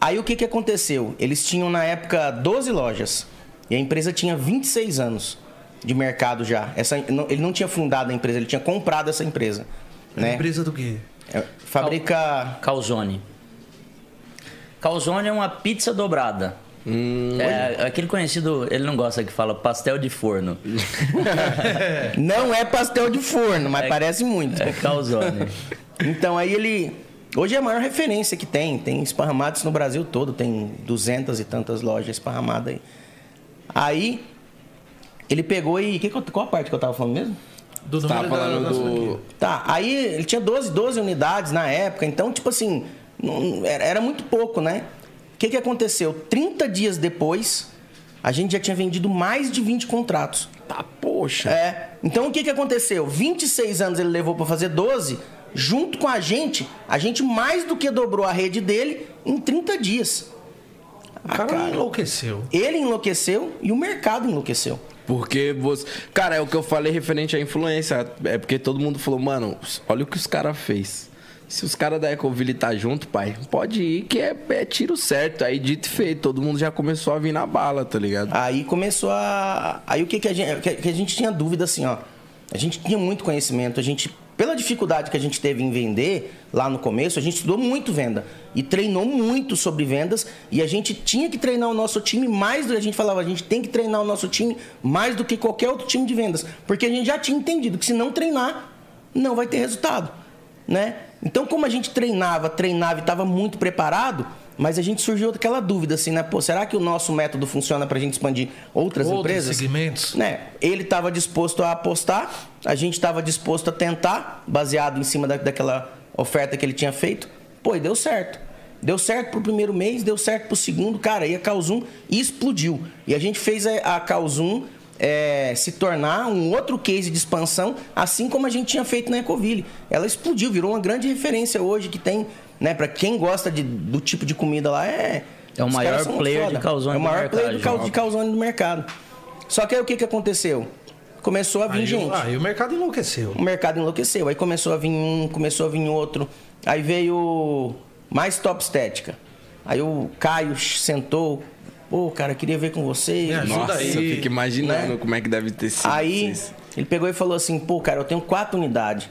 C: aí o que, que aconteceu? Eles tinham na época 12 lojas e a empresa tinha 26 anos de mercado já. Essa, não- ele não tinha fundado a empresa, ele tinha comprado essa empresa. Né?
B: Empresa do quê?
C: É, Fabrica.
D: Calzone. Calzone é uma pizza dobrada. é aquele conhecido, ele não gosta que fala pastel de forno. (laughs)
C: Não é pastel de forno, mas
D: É-
C: parece muito.
D: É calzone. (laughs)
C: Então aí ele. Hoje é a maior referência que tem. Tem esparramados no Brasil todo. Tem duzentas e tantas lojas esparramadas aí. Aí ele pegou e. que qual a parte que eu tava falando mesmo?
B: Do
A: Você tava falando
B: da
A: do.
C: Tá, aí ele tinha 12, 12 unidades na época, então, tipo assim, não- era, era muito pouco, né? O que, que aconteceu? 30 dias depois, a gente já tinha vendido mais de 20 contratos.
A: Tá, poxa.
C: É. Então o que, que aconteceu? 26 anos ele levou para fazer 12, junto com a gente, a gente mais do que dobrou a rede dele em 30 dias.
B: O cara,
C: cara.
B: enlouqueceu.
C: Ele enlouqueceu e o mercado enlouqueceu.
A: Porque você. Cara, é o que eu falei referente à influência. É porque todo mundo falou, mano, olha o que os caras fez. Se os caras da Ecoville tá junto, pai, pode ir que é, é tiro certo. Aí dito e feito, todo mundo já começou a vir na bala, tá ligado?
C: Aí começou a. Aí o que, que, a, gente, que, a gente tinha dúvida assim, ó. A gente tinha muito conhecimento, a gente. Pela dificuldade que a gente teve em vender lá no começo, a gente estudou muito venda e treinou muito sobre vendas e a gente tinha que treinar o nosso time mais do que a gente falava, a gente tem que treinar o nosso time mais do que qualquer outro time de vendas, porque a gente já tinha entendido que se não treinar, não vai ter resultado, né? Então, como a gente treinava, treinava e estava muito preparado, mas a gente surgiu aquela dúvida assim, né? Pô, será que o nosso método funciona para a gente expandir outras
B: Outros
C: empresas?
B: segmentos.
C: Né? Ele estava disposto a apostar, a gente estava disposto a tentar, baseado em cima da, daquela oferta que ele tinha feito. Pô, e deu certo. Deu certo pro primeiro mês, deu certo pro segundo, cara, e a Calzum explodiu. E a gente fez a, a Calzum é, se tornar um outro case de expansão, assim como a gente tinha feito na Ecoville. Ela explodiu, virou uma grande referência hoje que tem, né, para quem gosta de- do tipo de comida lá, é.
D: É o maior player
C: foda.
D: de calzone
C: É o
D: do
C: maior
D: mercado,
C: player
D: João.
C: de calzone do mercado. Só que aí o que, que aconteceu? Começou a vir
B: Aí,
C: gente.
B: o- aí o mercado enlouqueceu.
C: O mercado enlouqueceu. Aí começou a vir um, começou a vir outro. Aí veio mais top estética. Aí o Caio sentou. Pô, cara, queria ver com você.
B: Me ajuda
A: Nossa,
B: aí,
A: eu fico imaginando
C: né?
A: como é que deve ter sido.
C: Aí
A: vocês.
C: ele pegou e falou assim: pô, cara, eu tenho quatro unidades.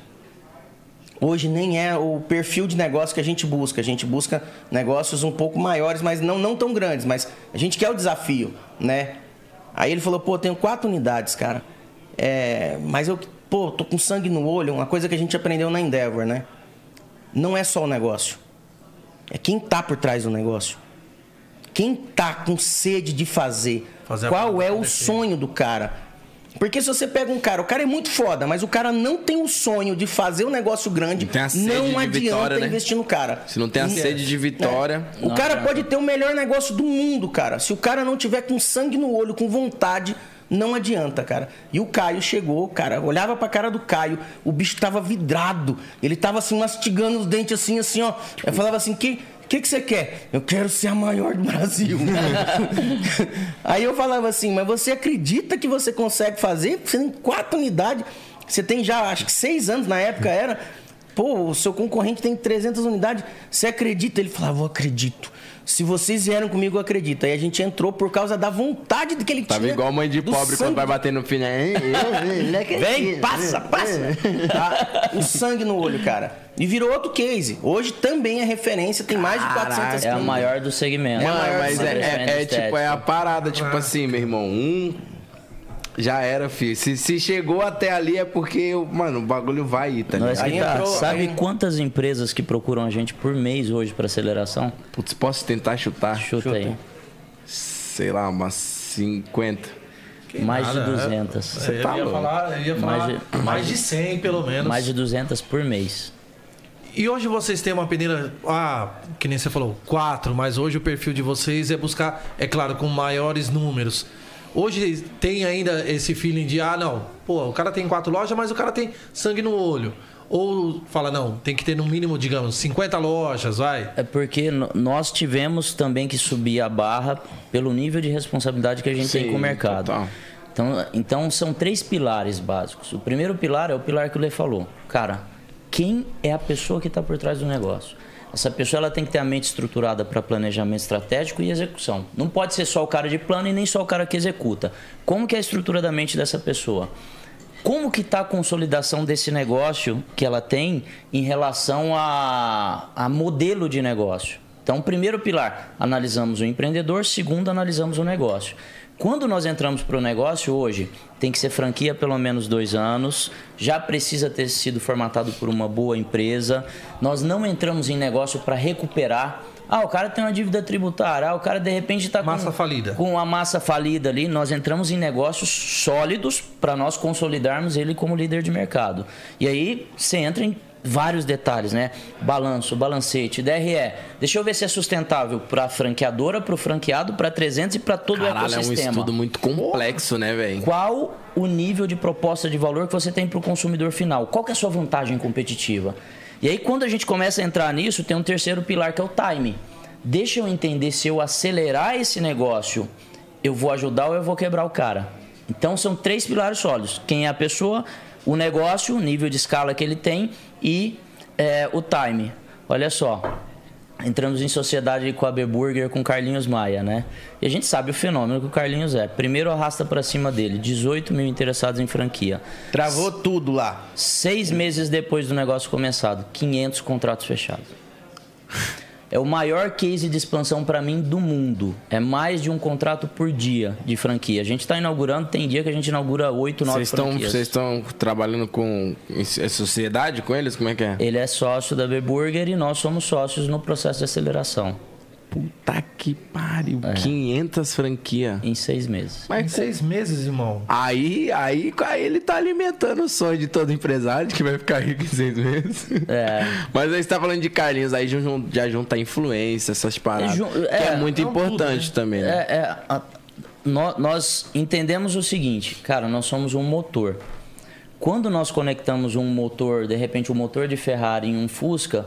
C: Hoje nem é o perfil de negócio que a gente busca. A gente busca negócios um pouco maiores, mas não, não tão grandes. Mas a gente quer o desafio, né? Aí ele falou: pô, eu tenho quatro unidades, cara. É, mas eu, pô, tô com sangue no olho. Uma coisa que a gente aprendeu na Endeavor, né? Não é só o negócio. É quem tá por trás do negócio. Quem tá com sede de fazer.
B: Fazer
C: Qual é o
B: acontecer.
C: sonho do cara? Porque se você pega um cara, o cara é muito foda, mas o cara não tem o sonho de fazer um negócio grande,
A: Não
C: não adianta
A: vitória, né?
C: investir no cara.
A: Se não tem a sede de vitória.
C: O
D: Não
C: cara
D: adianta.
C: pode ter o melhor negócio do mundo, cara. Se o cara não tiver com sangue no olho, com vontade, não adianta, cara. E o Caio chegou, cara, olhava pra cara do Caio, o bicho tava vidrado. Ele tava assim, mastigando os dentes assim, assim, ó. Eu falava assim, que. O que, que você quer? Eu quero ser a maior do Brasil. (laughs) Aí eu falava assim, mas você acredita que você consegue fazer? Você tem quatro unidades, você tem já, acho que seis anos na época era. Pô, o seu concorrente tem 300 unidades. Você acredita? Ele falava, eu acredito. Se vocês vieram comigo, eu acredito. Aí a gente entrou por causa da vontade de que ele
A: Tava
C: tinha.
A: igual mãe de pobre
C: sangue.
A: quando vai bater no filho. (laughs) né?
C: Vem, passa, passa. Tá? O sangue no olho, cara. E virou outro case. Hoje também é referência, tem mais de 400
D: É a
C: clínicas.
D: maior do segmento.
A: Mano,
C: maior
A: mas é, é- é tipo, é a parada, tipo assim, meu irmão. Um. Já era, filho. Se, se chegou até ali é porque, mano, o bagulho vai ir, tá ligado?
C: Aí
D: que tá.
C: entrou-
D: Sabe
C: aí-
D: quantas empresas que procuram a gente por mês hoje para aceleração?
A: Putz, posso tentar chutar?
D: Chuta,
C: Chuta
D: aí.
C: aí.
A: Sei lá, umas 50.
D: Mais de
B: Nada, é.
D: 200.
B: Eu
A: tá
B: ia falar, eu ia falar
D: Mais
B: mais
D: de-
B: de, 100, pelo menos.
D: Mais de 200 por mês.
B: E hoje vocês têm uma peneira, ah, que nem você falou, quatro, mas hoje o perfil de vocês é buscar, é claro, com maiores números. Hoje tem ainda esse feeling de, ah, não, pô, o cara tem quatro lojas, mas o cara tem sangue no olho. Ou fala, não, tem que ter no mínimo, digamos, 50 lojas, vai.
D: É porque nós tivemos também que subir a barra pelo nível de responsabilidade que a gente tem
A: Sim,
D: com o mercado.
A: total.
D: Então, então são três pilares básicos. O primeiro pilar é o pilar que o Lê falou. Cara, quem é a pessoa que está por trás do negócio? Essa pessoa ela tem que ter a mente estruturada para planejamento estratégico e execução. Não pode ser só o cara de plano e nem só o cara que executa. Como que é a estrutura da mente dessa pessoa? Como que está a consolidação desse negócio que ela tem em relação a, a modelo de negócio? Então, primeiro pilar, analisamos o empreendedor. Segundo, analisamos o negócio. Quando nós entramos para o negócio hoje, tem que ser franquia pelo menos dois anos, já precisa ter sido formatado por uma boa empresa. Nós não entramos em negócio para recuperar. Ah, o cara tem uma dívida tributária, ah, o cara de repente está com,
B: Massa falida.
D: com a massa falida ali. Nós entramos em negócios sólidos para nós consolidarmos ele como líder de mercado. E aí você entra em vários detalhes, né? Balanço, balancete, DRE. Deixa eu ver se é sustentável para a franqueadora, para o franqueado, para 300 e para todo o
A: Caralho, é um
D: ecossistema.
A: estudo muito complexo, né, velho?
D: Qual o nível de proposta de valor que você tem para o consumidor final? Qual que é a sua vantagem competitiva? E aí, quando a gente começa a entrar nisso, tem um terceiro pilar que é o time. Deixa eu entender se eu acelerar esse negócio, eu vou ajudar ou eu vou quebrar o cara. Então, são três pilares sólidos: quem é a pessoa, o negócio, o nível de escala que ele tem e é, o time. Olha só, entramos em sociedade com a B-Burger com Carlinhos Maia, né? E a gente sabe o fenômeno que o Carlinhos é. Primeiro arrasta para cima dele, 18 mil interessados em franquia.
C: Travou tudo lá.
D: Seis meses depois do negócio começado, 500 contratos fechados. É o maior case de expansão para mim do mundo. É mais de um contrato por dia de franquia. A gente está inaugurando, tem dia que a gente inaugura 8, 9
A: Vocês estão,
D: franquias.
A: vocês estão trabalhando com em sociedade com eles? Como é que é?
D: Ele é sócio da B-Burger e nós somos sócios no processo de aceleração,
A: Puta que pariu.
D: É.
A: 500 franquias.
D: em seis meses.
B: Em
A: Mas
B: seis meses, irmão.
A: aí, aí, aí ele tá alimentando o sonho de todo empresário que vai ficar rico em seis meses.
D: É. (laughs)
A: Mas aí você tá falando de Carlinhos, aí já jun- já junta influência, essas paradas.
D: ju-
A: que
D: é,
A: é muito
B: é um tudo,
A: importante
B: né?
A: também, né?
D: É, é, a- nó- nós entendemos o seguinte, cara, nós somos um motor. Quando nós conectamos um motor, de repente um motor de Ferrari em um Fusca,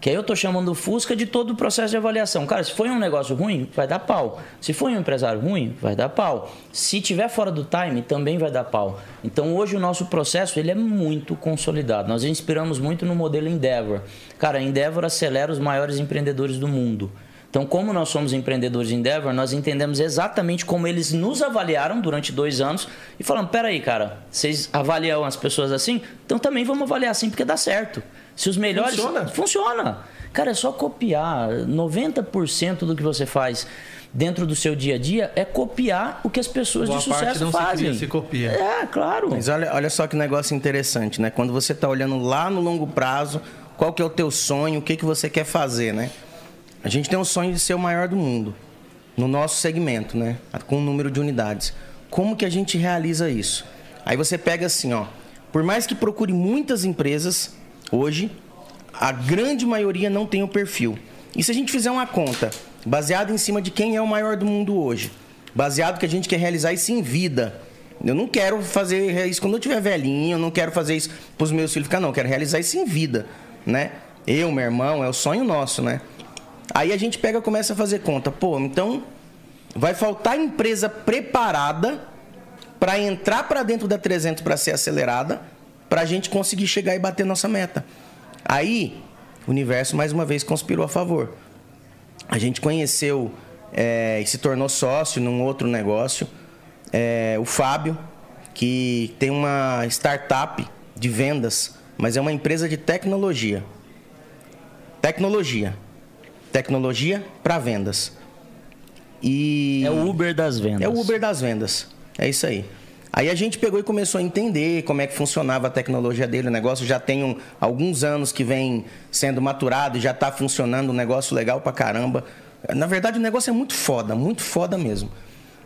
D: que aí eu tô chamando o Fusca de todo o processo de avaliação. Cara, se foi um negócio ruim, vai dar pau. Se foi um empresário ruim, vai dar pau. Se tiver fora do time, também vai dar pau. Então hoje o nosso processo ele é muito consolidado. Nós inspiramos muito no modelo Endeavor. Cara, Endeavor acelera os maiores empreendedores do mundo. Então, como nós somos empreendedores de Endeavor, nós entendemos exatamente como eles nos avaliaram durante dois anos e falamos: peraí, cara, vocês avaliam as pessoas assim? Então também vamos avaliar assim, porque dá certo. Se os melhores.
B: Funciona.
D: Funciona. Cara, é só copiar. 90% do que você faz dentro do seu dia a dia é copiar o que as pessoas
B: Boa
D: de
B: parte
D: sucesso
B: não se
D: fazem.
B: cria, se copia.
D: É, claro.
C: Mas olha, olha só que negócio interessante, né? Quando você está olhando lá no longo prazo, qual que é o teu sonho, o que, que você quer fazer, né? A gente tem um sonho de ser o maior do mundo, no nosso segmento, né? Com o número de unidades. Como que a gente realiza isso? Aí você pega assim, ó. Por mais que procure muitas empresas, hoje, a grande maioria não tem o perfil. E se a gente fizer uma conta baseada em cima de quem é o maior do mundo hoje, baseado que a gente quer realizar isso em vida, eu não quero fazer isso quando eu tiver velhinho, eu não quero fazer isso para os meus filhos ficar, não, eu quero realizar isso em vida, né? Eu, meu irmão, é o sonho nosso, né? Aí a gente pega e começa a fazer conta. Pô, então vai faltar empresa preparada para entrar para dentro da 300 para ser acelerada, para a gente conseguir chegar e bater nossa meta. Aí, o universo mais uma vez conspirou a favor. A gente conheceu é, e se tornou sócio num outro negócio, é, o Fábio, que tem uma startup de vendas, mas é uma empresa de tecnologia. Tecnologia. Tecnologia para vendas. E
D: É o Uber das vendas.
C: é o Uber das vendas. É isso aí. Aí a gente pegou e começou a entender como é que funcionava a tecnologia dele. O negócio já tem um- alguns anos que vem sendo maturado e já está funcionando um negócio legal pra caramba. Na verdade, o negócio é muito foda, muito foda mesmo.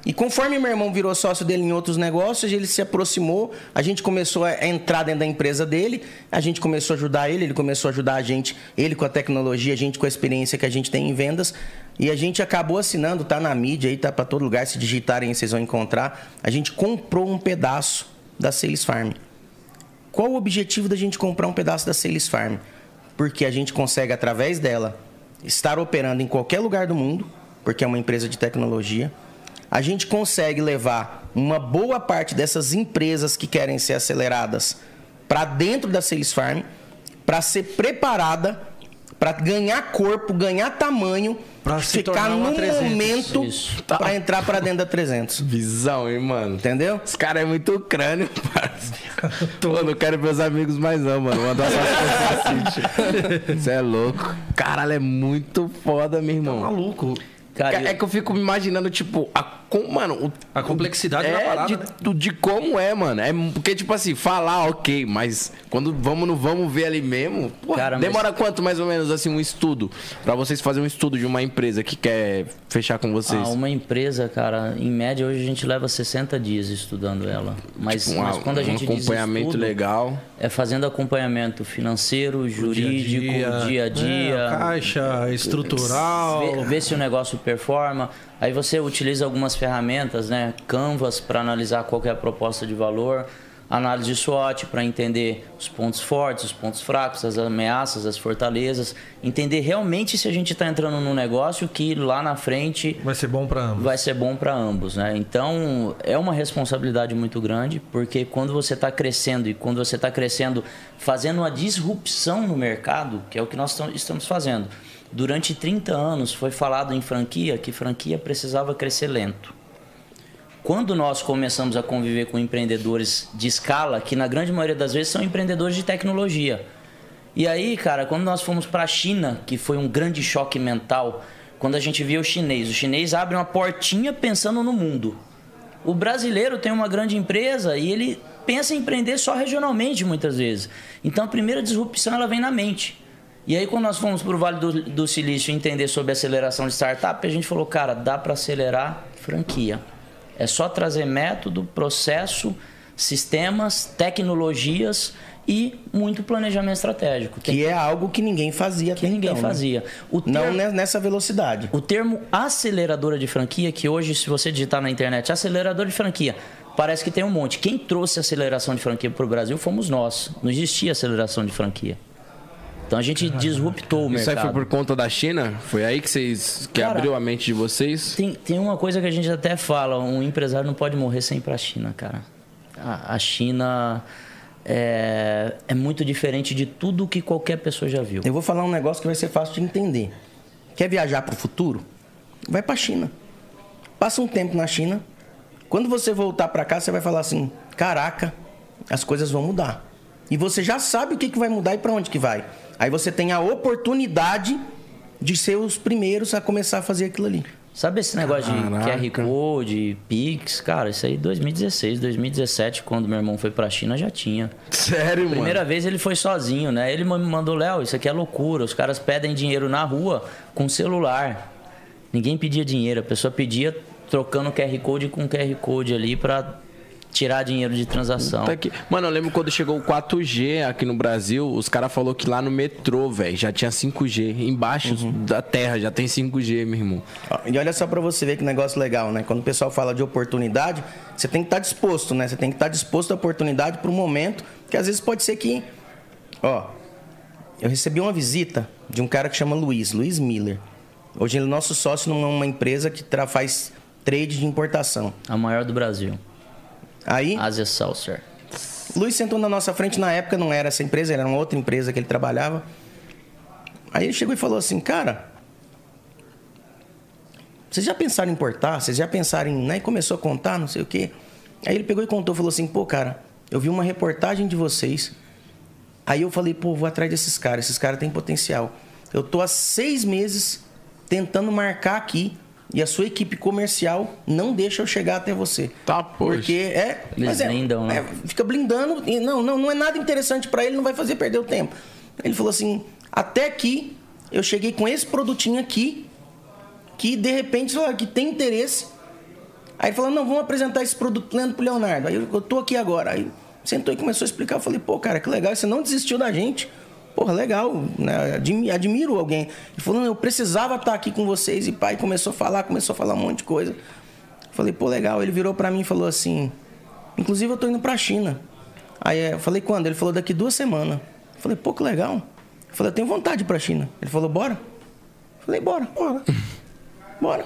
C: E conforme meu irmão virou sócio dele em outros negócios, ele se aproximou, a gente começou a entrar dentro da empresa dele, a gente começou a ajudar ele, ele começou a ajudar a gente, ele com a tecnologia, a gente com a experiência que a gente tem em vendas, e a gente acabou assinando, tá na mídia aí, tá para todo lugar, se digitarem vocês vão encontrar. A gente comprou um pedaço da Sales Farm. Qual o objetivo da gente comprar um pedaço da Sales Farm? Porque a gente consegue, através dela, estar operando em qualquer lugar do mundo, porque é uma empresa de tecnologia. A gente consegue levar uma boa parte dessas empresas que querem ser aceleradas para dentro da Sales Farm, para ser preparada, para ganhar corpo, ganhar tamanho,
B: Pra se
C: ficar no
B: 300.
C: momento
D: Isso.
C: para entrar para dentro da 300. (laughs)
A: Visão, hein, mano?
C: Entendeu?
A: Os caras é muito crânio, (laughs) parceiro. Pô, não quero meus amigos mais não, mano. Mandar só Você (laughs) é louco. Caralho, é muito foda, meu irmão.
B: Maluco.
D: Cara,
A: é que eu fico me imaginando, tipo, a, com, mano, o,
B: A complexidade
A: é
B: da parada,
A: de,
B: né?
A: de como é, mano. É porque, tipo assim, falar, ok, mas quando vamos no vamos ver ali mesmo, pô,
D: Cara, mas-
A: demora quanto mais ou menos assim um estudo pra vocês fazerem um estudo de uma empresa que quer fechar com vocês?
D: Ah, uma empresa, cara, em média hoje a gente leva 60 dias estudando ela. Mas,
A: Um-
D: mas quando a gente
A: um
D: diz
A: acompanhamento
D: estudo,
A: legal.
D: É fazendo acompanhamento financeiro, jurídico, dia a dia.
B: É, caixa, estrutural.
D: Ver, ver se o negócio performa. Aí você utiliza algumas ferramentas, né? Canvas para analisar qual é a proposta de valor, análise SWOT para entender os pontos fortes, os pontos fracos, as ameaças, as fortalezas, entender realmente se a gente está entrando num negócio que lá na frente
B: Vai ser bom pra ambos.
D: vai ser bom para ambos, né? Então é uma responsabilidade muito grande, porque quando você está crescendo e quando você está crescendo fazendo uma disrupção no mercado, que é o que nós tam- estamos fazendo. Durante 30 anos foi falado em franquia que franquia precisava crescer lento. Quando nós começamos a conviver com empreendedores de escala, que na grande maioria das vezes são empreendedores de tecnologia. E aí, cara, quando nós fomos para a China, que foi um grande choque mental, quando a gente via o chinês, o chinês abre uma portinha pensando no mundo. O brasileiro tem uma grande empresa e ele pensa em empreender só regionalmente muitas vezes. Então a primeira disrupção ela vem na mente. E aí quando nós fomos para o Vale do, do Silício entender sobre aceleração de startup, a gente falou, cara, dá para acelerar franquia. É só trazer método, processo, sistemas, tecnologias e muito planejamento estratégico. Tem
C: Que é algo que ninguém fazia
D: que
C: até
D: ninguém
C: então, né?
D: fazia. O
C: Não
D: termo-
C: nessa velocidade.
D: o termo aceleradora de franquia, que hoje, se você digitar na internet, acelerador de franquia, parece que tem um monte. Quem trouxe aceleração de franquia para o Brasil fomos nós. Não existia aceleração de franquia. Então a gente disruptou o
A: Isso aí
D: mercado.
A: foi por conta da China? Foi aí que vocês que
D: Cara,
A: abriu a mente de vocês?
D: Tem, tem uma coisa que a gente até fala: um empresário não pode morrer sem ir para a China, cara. A, a China é, é muito diferente de tudo que qualquer pessoa já viu.
C: Eu vou falar um negócio que vai ser fácil de entender. Quer viajar para o futuro? Vai para a China. Passa um tempo na China. Quando você voltar para cá, você vai falar assim: caraca, as coisas vão mudar. E você já sabe o que, que vai mudar e para onde que vai. Aí você tem a oportunidade de ser os primeiros a começar a fazer aquilo ali.
D: Sabe esse negócio
A: Caraca.
D: de QR Code, Pix? Cara, isso aí 2016, 2017, quando meu irmão foi pra China, já tinha.
A: Sério, mano?
D: Primeira vez ele foi sozinho, né? Ele me mandou, Léo, isso aqui é loucura. Os caras pedem dinheiro na rua com celular. Ninguém pedia dinheiro, a pessoa pedia trocando QR Code com QR Code ali pra tirar dinheiro de transação.
A: Tá aqui. Mano, eu lembro quando chegou o 4G aqui no Brasil, os caras falaram que lá no metrô, velho, já tinha 5G. Embaixo da terra já tem 5G, meu irmão.
C: Ó, E olha só pra você ver que negócio legal, né? Quando o pessoal fala de oportunidade, você tem que estar disposto, né? Você tem que estar disposto à oportunidade para um momento que às vezes pode ser que, ó, eu recebi uma visita de um cara que chama Luiz, Luiz Miller. Hoje ele é nosso sócio numa empresa que faz trade de importação.
D: A maior do Brasil.
C: Aí,
D: Asia Saucer.
C: O Luiz sentou na nossa frente, na época não era essa empresa, era uma outra empresa que ele trabalhava. Aí ele chegou e falou assim, cara, vocês já pensaram em importar? Vocês já pensaram em. Né? E começou a contar, não sei o quê. Aí ele pegou e contou, falou assim, pô, cara, eu vi uma reportagem de vocês. Aí eu falei, pô, vou atrás desses caras, esses caras têm potencial. Eu tô há seis meses tentando marcar aqui e a sua equipe comercial não deixa eu chegar até você.
A: Tá, poxa.
C: Porque é.
D: Eles
C: é,
D: blindam, né?
C: é, fica blindando. E não, não, não é nada interessante para ele, não vai fazer perder o tempo. Ele falou assim: até aqui eu cheguei com esse produtinho aqui, que de repente falou que tem interesse. Aí ele falou: não, vamos apresentar esse produto lendo pro Leonardo. Aí eu, eu tô aqui agora. Aí sentou e começou a explicar. Eu falei: pô, cara, que legal, você não desistiu da gente. Porra, legal, né? Admi- admiro alguém. Ele falou, não, eu precisava estar aqui com vocês. E pai começou a falar, começou a falar um monte de coisa. Eu falei, pô, legal. Ele virou pra mim e falou assim, inclusive eu tô indo pra China. Aí eh, eu falei, quando? Ele falou, daqui duas semanas. Eu falei, pô, que legal. Eu falei, eu tenho vontade de ir pra China. Ele falou, bora? Eu falei, bora, bora. (laughs) Bora.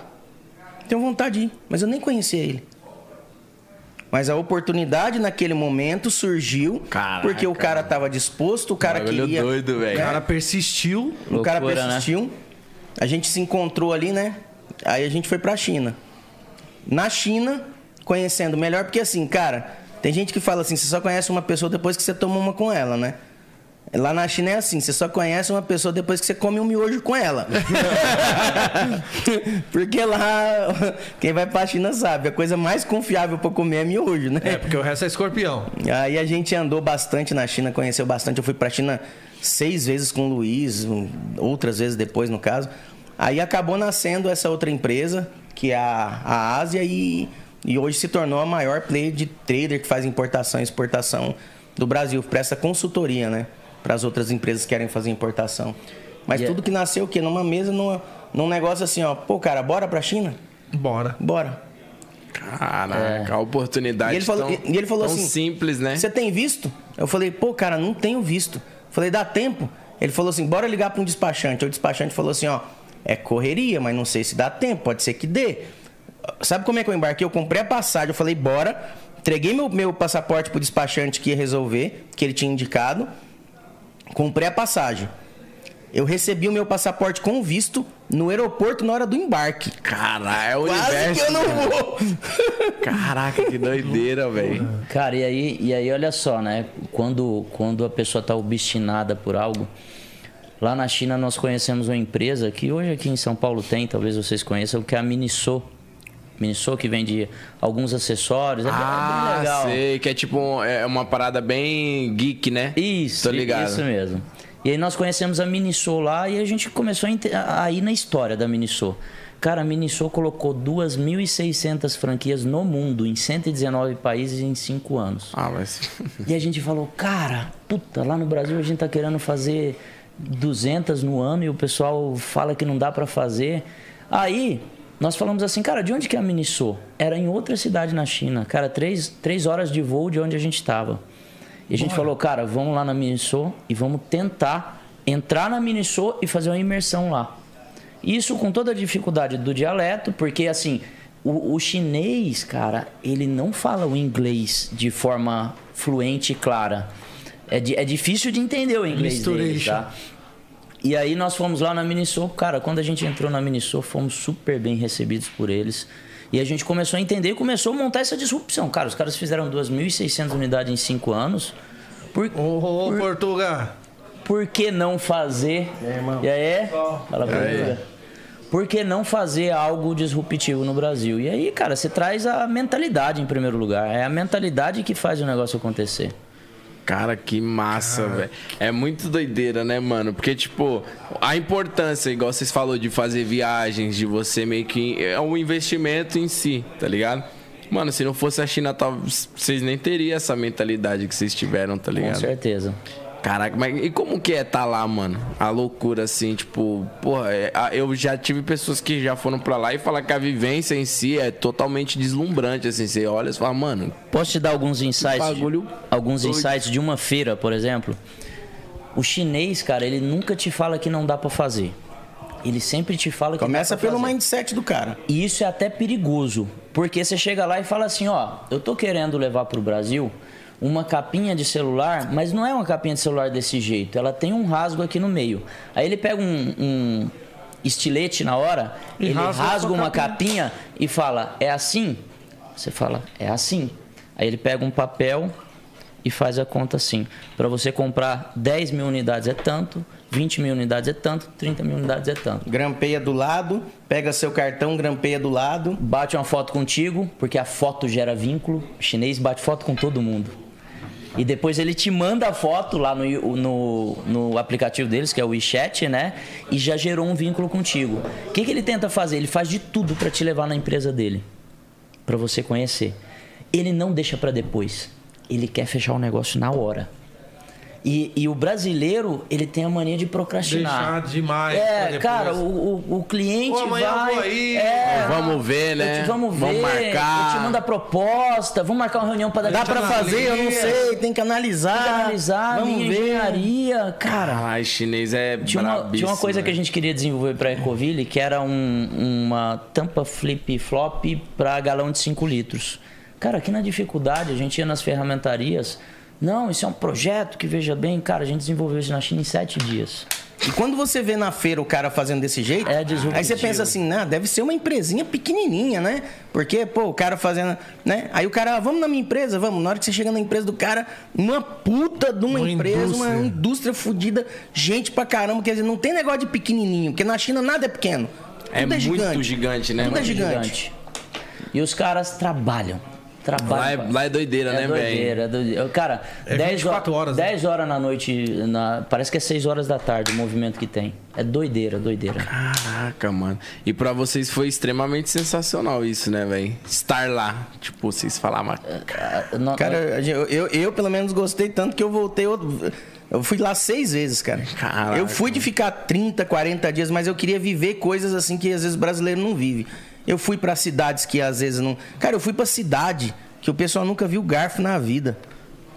C: Tenho vontade de ir, mas eu nem conhecia ele. Mas a oportunidade naquele momento surgiu
A: Caraca.
C: porque o cara tava disposto, o cara
A: Bagulho
C: queria.
A: doido, velho.
B: O cara persistiu.
C: O cara
D: Loucura, né?
C: persistiu. A gente se encontrou ali, né? Aí a gente foi pra China. Na China, conhecendo melhor, porque assim, cara, tem gente que fala assim, você só conhece uma pessoa depois que você toma uma com ela, né? Lá na China é assim, você só conhece uma pessoa depois que você come um miojo com ela. (laughs) porque lá, quem vai pra China sabe, a coisa mais confiável pra comer é miojo, né?
B: É, porque o resto é escorpião.
C: Aí a gente andou bastante na China, conheceu bastante. Eu fui pra China seis vezes com o Luiz, outras vezes depois, no caso. Aí acabou nascendo essa outra empresa, que é a, a Ásia, e, e hoje se tornou a maior player de trader que faz importação e exportação do Brasil. Presta consultoria, né? Para as outras empresas que querem fazer importação. Mas
D: E é-
C: tudo que nasceu o quê? Numa mesa, numa, num negócio assim, ó. Pô, cara, bora pra China?
B: Bora.
C: Bora.
A: Caraca, a oportunidade
C: E ele falou,
A: tão,
C: e ele falou
A: tão
C: assim:
A: simples, né?
C: Você tem visto? Eu falei, pô, cara, não tenho visto. Falei, dá tempo? Ele falou assim: bora ligar para um despachante. O despachante falou assim: ó, é correria, mas não sei se dá tempo, pode ser que dê. Sabe como é que eu embarquei? Eu comprei a passagem, eu falei, bora. Entreguei meu, meu passaporte pro despachante que ia resolver, que ele tinha indicado. Comprei a passagem. Eu recebi o meu passaporte com visto no aeroporto na hora do embarque.
A: Caralho, é o
C: Quase
A: universo.
C: que eu não vou.
A: Caraca, que doideira, velho.
D: Cara, e aí, e aí olha só, né? Quando, quando a pessoa está obstinada por algo, lá na China nós conhecemos uma empresa que hoje aqui em São Paulo tem, talvez vocês conheçam, que é a Miniso. Miniso que vende alguns acessórios, é bem- é bem
A: Ah,
D: legal.
A: sei, que é tipo um- é uma parada bem geek, né?
D: Isso,
A: Tô ligado.
D: isso mesmo. E aí nós conhecemos a Miniso lá e a gente começou a, a ir na história da Miniso. Cara, a Miniso colocou 2.600 franquias no mundo, em 119 países em 5 anos.
A: Ah, mas. (laughs)
D: E a gente falou, cara, puta, lá no Brasil a gente tá querendo fazer 200 no ano e o pessoal fala que não dá pra fazer. Aí nós falamos assim, cara, de onde que é a Miniso? Era em outra cidade na China, cara, três, três horas de voo de onde a gente tava. E a gente falou, cara, vamos lá na Miniso e vamos tentar entrar na Miniso e fazer uma imersão lá. Isso com toda a dificuldade do dialeto, porque assim, o, o chinês, cara, ele não fala o inglês de forma fluente e clara. É, di- é difícil de entender o inglês deles, tá? E aí nós fomos lá na Miniso, cara, quando a gente entrou na Miniso, fomos super bem recebidos por eles. E a gente começou a entender e começou a montar essa disrupção. Cara, os caras fizeram 2.600 unidades em 5 anos. Por,
B: Ô, ô, ô, Portuga.
D: por que não fazer?
C: E aí, irmão?
D: E aí? Fala mim. Por que não fazer algo disruptivo no Brasil? E aí, cara, você traz a mentalidade em primeiro lugar. É a mentalidade que faz o negócio acontecer.
A: Cara, que massa, velho. É muito doideira, né, mano? Porque, tipo, a importância, igual vocês falou, de fazer viagens, de você meio que. É um investimento em si, tá ligado? Mano, se não fosse a China, vocês nem teriam essa mentalidade que vocês tiveram, tá
D: Com
A: ligado?
D: certeza.
A: Caraca, mas e como que é tá lá, mano? A loucura, assim, tipo, porra, é- a- eu já tive pessoas que já foram pra lá e falaram que a vivência em si é totalmente deslumbrante, assim. Você olha e fala, mano,
D: Posso te dar alguns insights?
A: bagulho
D: de, alguns
A: doido.
D: insights de uma feira, por exemplo? O chinês, cara, ele nunca te fala que não dá pra fazer. Ele sempre te fala que
C: Começa
D: dá pra
C: pelo
D: fazer.
C: mindset do cara.
D: E isso é até perigoso, porque você chega lá e fala assim, ó, eu tô querendo levar pro Brasil uma capinha de celular, mas não é uma capinha de celular desse jeito. Ela tem um rasgo aqui no meio. Aí ele pega um, um estilete na hora,
B: E
D: ele
B: rasga
D: rasga uma
B: capinha.
D: capinha e fala: é assim? Você fala: é assim. Aí ele pega um papel e faz a conta assim. Para você comprar 10 mil unidades é tanto, 20 mil unidades é tanto, 30 mil unidades é tanto.
C: Grampeia do lado, pega seu cartão, grampeia do lado.
D: Bate uma foto contigo, porque a foto gera vínculo. O chinês bate foto com todo mundo. E depois ele te manda a foto lá no, no, no aplicativo deles, que é o WeChat, né? E já gerou um vínculo contigo. O que, que ele tenta fazer? Ele faz de tudo para te levar na empresa dele. para você conhecer. Ele não deixa para depois. Ele quer fechar o negócio na hora. E, e o brasileiro, ele tem a mania de procrastinar.
B: Deixar demais
D: É, cara, o, o, o cliente
B: Pô, amanhã eu
D: vai...
B: vou aí.
D: É,
A: Vamos ver,
D: eu
A: né?
D: te- vamos ver,
A: Vamos marcar.
D: eu te mando a proposta, vamos marcar uma reunião para
C: Dá
B: gente
C: pra fazer? Eu não sei, tem que analisar.
D: Tem que analisar,
C: Vamos
D: minha
C: ver.
D: engenharia, cara.
A: Ai, chinês é
D: Tinha uma, tinha uma coisa que a
A: né?
D: gente queria desenvolver para a Ecoville, que era um- uma tampa flip-flop para galão de 5 litros. Cara, aqui na dificuldade, a gente ia nas ferramentarias. Não, isso é um projeto que, veja bem, cara, a gente desenvolveu isso na China em 7 dias.
C: E quando você vê na feira o cara fazendo desse jeito,
D: É
C: aí você pensa assim, né, deve ser uma empresinha pequenininha, né? Porque, pô, o cara fazendo, né? Aí o cara, ah, vamos na minha empresa, vamos. Na hora que você chega na empresa do cara, uma puta de uma,
B: Uma
C: empresa,
B: indústria.
C: uma indústria fodida, gente pra caramba, quer dizer, não tem negócio de pequenininho, porque na China nada é pequeno.
A: É
C: Tudo é,
A: muito
C: gigante.
A: gigante, né,
C: Tudo é gigante.
D: E os caras trabalham.
A: Lá
D: Trabalham.
A: é, lá é doideira,
D: É
A: né, velho?
D: doideira, é doideira. Cara,
B: É
D: 10
B: 24 horas, né?
D: 10 horas na noite, na- parece que é 6 horas da tarde o movimento que tem. É doideira, doideira.
A: Caraca, mano. E pra vocês foi extremamente sensacional isso, né, velho? Estar lá. Tipo, vocês falavam.
D: Ah, no-
C: Cara, eu, eu, eu, pelo menos gostei tanto que eu voltei. outro- Eu fui lá seis vezes, cara.
A: Caraca.
C: Eu fui de ficar 30, 40 dias, mas eu queria viver coisas assim que às vezes o brasileiro não vive. Eu fui pra cidades que às vezes não. Cara, eu fui pra cidade que o pessoal nunca viu garfo na vida.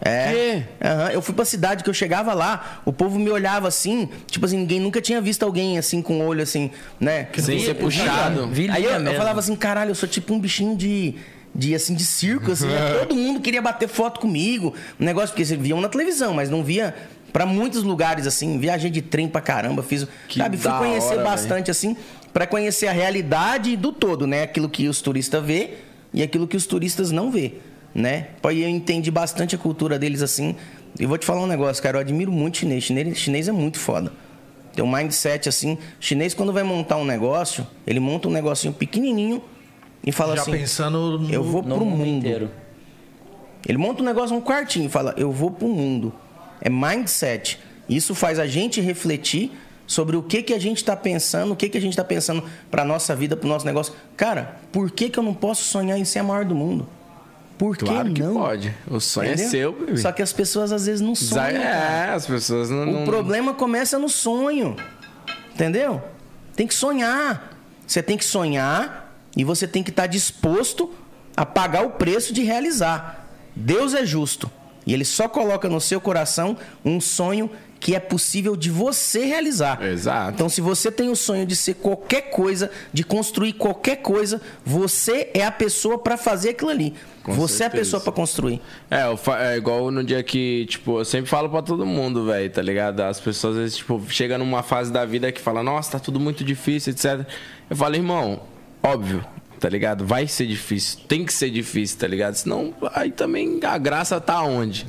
C: É. Aham, Eu fui pra cidade que eu chegava lá, o povo me olhava assim, tipo assim, ninguém nunca tinha visto alguém assim com o olho assim, né?
A: Sem ser puxado.
C: Aí eu, eu falava assim, caralho, eu sou tipo um bichinho de. De, assim, de circo, assim, né? (laughs) todo mundo queria bater foto comigo. Um negócio, porque vocês viam na televisão, mas não via pra muitos lugares, assim. Viajei de trem pra caramba, fiz.
A: Que
C: sabe, fui conhecer
A: hora,
C: bastante, assim, pra conhecer a realidade do todo, né? Aquilo que os turistas vê e aquilo que os turistas não vê, né? Aí eu entendi bastante a cultura deles, assim. E vou te falar um negócio, cara, eu admiro muito chinês. Chinês, chinês é muito foda. Tem um mindset assim. Chinês, quando vai montar um negócio, ele monta um negocinho pequenininho e fala
B: Já
C: assim:
B: pensando no...
C: Eu vou pro
D: mundo
C: mundo.
D: inteiro.
C: Ele monta um negócio, um quartinho, e fala: Eu vou pro mundo. É mindset. Isso faz a gente refletir sobre o que, que a gente está pensando, o que, que a gente está pensando para nossa vida, para o nosso negócio. Cara, por que, que eu não posso sonhar em ser a maior do mundo? Por que
A: Claro que
C: não?
A: pode. O sonho
C: Entendeu?
A: é seu, bebê.
C: Só que as pessoas às vezes não sonham. cara.
A: É, as pessoas não.
C: O
A: não-
C: problema começa no sonho. Entendeu? Tem que sonhar. Você tem que sonhar e você tem que estar disposto a pagar o preço de realizar. Deus é justo. E ele só coloca no seu coração um sonho que é possível de você realizar.
A: Exato.
C: Então, se você tem o sonho de ser qualquer coisa, de construir qualquer coisa, você é a pessoa para fazer aquilo ali.
A: Com
C: você é a
A: certeza.
C: pessoa para construir.
A: É, é igual no dia que, tipo, eu sempre falo pra todo mundo, velho, tá ligado? As pessoas às vezes, tipo, chegam numa fase da vida que fala, nossa, tá tudo muito difícil, etc. Eu falo, irmão, óbvio, tá ligado? Vai ser difícil, tem que ser difícil, tá ligado? Senão, aí também a graça tá onde?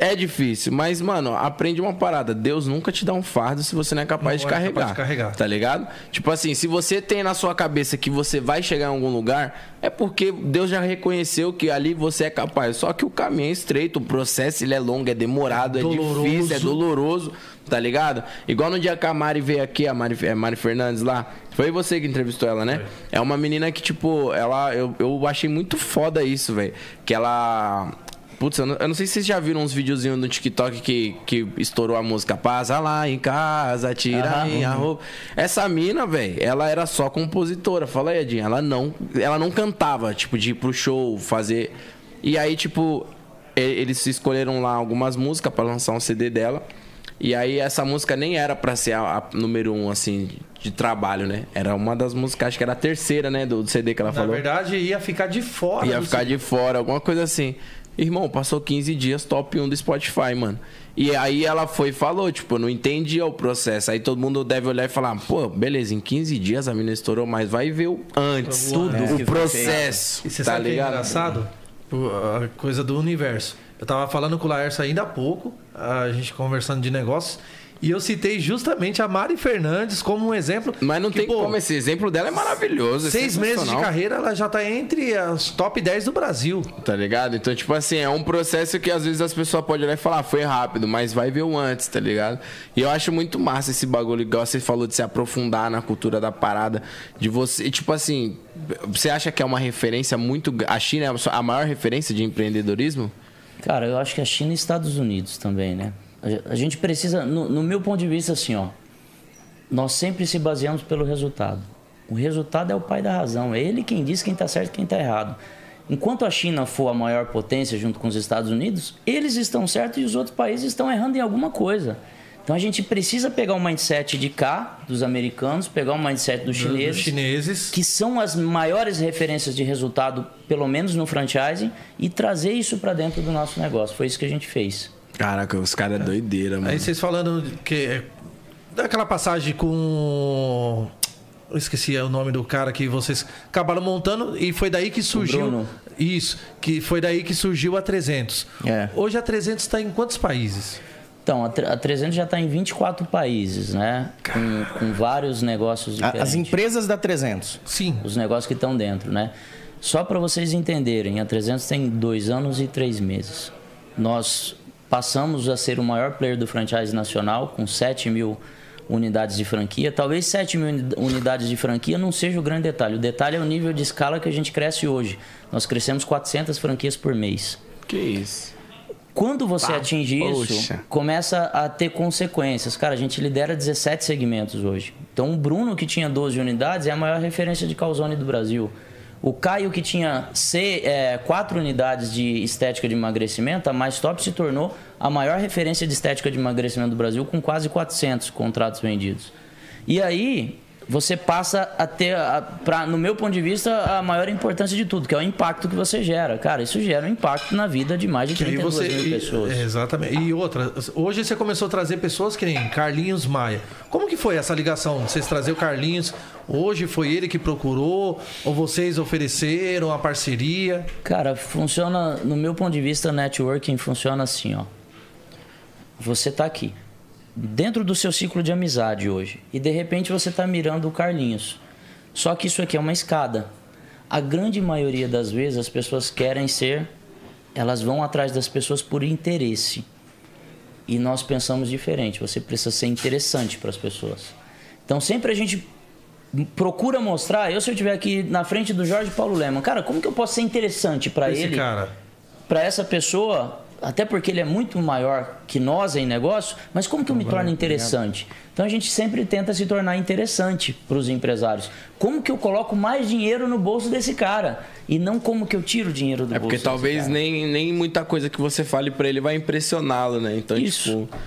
A: É difícil, mas, mano, aprende uma parada. Deus nunca te dá um fardo se você não é capaz,
B: Não
A: de,
B: é
A: carregar,
B: capaz de carregar.
A: Tá ligado? Tipo assim, se você tem na sua cabeça que você vai chegar em algum lugar, é porque Deus já reconheceu que ali você é capaz. Só que o caminho é estreito, o processo ele é longo, é demorado, é,
B: Doloroso.
A: difícil, é doloroso, tá ligado? Igual no dia que a Mari veio aqui, a Mari, é Mari Fernandes lá. Foi você que entrevistou ela, né? É uma menina que, tipo, ela. Eu, eu achei muito foda isso, velho. Que ela. Putz, eu não, eu não sei se vocês já viram uns videozinhos no TikTok que, que estourou a música Passa lá em casa, tira
D: Aham.
A: minha roupa. Essa mina, velho, ela era só compositora. Fala aí, Edinho. Ela não, ela não cantava, tipo, de ir pro show, fazer. E aí, tipo, eles escolheram lá algumas músicas pra lançar um CD dela. E aí essa música nem era pra ser a, a número um, assim, de trabalho, né? Era uma das músicas, acho que era a terceira, né, do CD que ela
B: Na
A: falou.
B: verdade, ia ficar de fora.
A: Ia
B: do
A: ficar de fora, alguma coisa assim. Irmão, passou 15 dias, top 1 do Spotify, mano. E aí ela foi e falou, tipo, não entendia o processo. Aí todo mundo deve olhar e falar, pô, beleza, em 15 dias a mina estourou, mas vai ver o antes, tudo,
C: É.
A: o processo.
B: E você
A: tá
B: sabe o que é
A: ligado?
B: engraçado? A coisa do universo. Eu tava falando com o Laércio ainda há pouco, a gente conversando de negócios, e eu citei justamente a Mari Fernandes como um exemplo.
A: Mas não
B: que,
A: tem
B: pô,
A: como, esse exemplo dela é maravilhoso. é
B: Seis meses de carreira, ela já tá entre as top 10 do Brasil.
A: Tá ligado? Então, tipo assim, é um processo que às vezes as pessoas podem olhar e falar, "Ah, foi rápido, mas vai ver o antes, tá ligado? E eu acho muito massa esse bagulho, igual você falou de se aprofundar na cultura da parada, de você, tipo assim, você acha que é uma referência muito. A China é a maior referência de empreendedorismo?
D: Cara, eu acho que a China e Estados Unidos também, né? A ge- A gente precisa, no, no meu ponto de vista, assim, ó. Nós sempre se baseamos pelo resultado. O resultado é o pai da razão. É ele quem diz quem está certo e quem está errado. Enquanto a China for a maior potência junto com os Estados Unidos, eles estão certos e os outros países estão errando em alguma coisa. Então a gente precisa pegar o mindset de cá, dos americanos, pegar o mindset dos
B: Dos
D: chineses,
B: chineses.
D: que são as maiores referências de resultado, pelo menos no franchising, e trazer isso para dentro do nosso negócio. Foi isso que a gente fez.
A: Caraca, os caras é doideira, mano.
B: Aí vocês falando que. Daquela passagem com. Eu esqueci o nome do cara que vocês acabaram montando e foi daí que surgiu.
D: Bruno.
B: Isso, que foi daí que surgiu a 300.
C: É.
B: Hoje a 300 está em quantos países?
D: Então, a tre- a 300 já está em 24 países, né? Com, com vários negócios diferentes.
C: As empresas da 300.
B: Sim.
D: Os negócios que estão dentro, né? Só para vocês entenderem, a 300 tem dois anos e três meses. Nós passamos a ser o maior player do franchise nacional, com 7 mil unidades de franquia. Talvez 7 mil uni- unidades de franquia não seja o grande detalhe. O detalhe é o nível de escala que a gente cresce hoje. Nós crescemos 400 franquias por mês.
A: Que isso?
D: Quando você
A: Pá,
D: atinge isso,
A: poxa.
D: começa a ter consequências. Cara, a gente lidera 17 segmentos hoje. Então, o Bruno, que tinha 12 unidades, é a maior referência de calzone do Brasil. O Caio, que tinha é, 4 unidades de estética de emagrecimento, a Mais Top se tornou a maior referência de estética de emagrecimento do Brasil, com quase 400 contratos vendidos. E aí, você passa a ter, a, pra, no meu ponto de vista, a maior importância de tudo, que é o impacto que você gera. Cara, isso gera um impacto na vida de mais de
B: Que aí
D: 32
B: você.
D: mil
B: e-
D: pessoas.
B: é, exatamente. E outra, hoje você começou a trazer pessoas que nem Carlinhos Maia. Como que foi essa ligação? Vocês trazer o Carlinhos, hoje foi ele que procurou, ou vocês ofereceram a parceria?
D: Cara, funciona, no meu ponto de vista, networking funciona assim, ó. Você tá aqui, dentro do seu ciclo de amizade hoje, e de repente você tá mirando o Carlinhos. Só que isso aqui é uma escada. A grande maioria das vezes as pessoas querem ser, elas vão atrás das pessoas por interesse. E nós pensamos diferente. Você precisa ser interessante para as pessoas. Então sempre a gente procura mostrar. Eu se eu estiver aqui na frente do Jorge Paulo Leman, cara, como que eu posso ser interessante para ele?
B: cara.
D: para essa pessoa, até porque ele é muito maior que nós em negócio, mas como que eu me torno interessante? Então a gente sempre tenta se tornar interessante para os empresários. Como que eu coloco mais dinheiro no bolso desse cara? E não como que eu tiro dinheiro do
A: É
D: bolso
A: porque
D: desse
A: talvez
D: cara.
A: nem, nem muita coisa que você fale pra ele vai impressioná-lo, né? Então,
D: Isso.
A: tipo.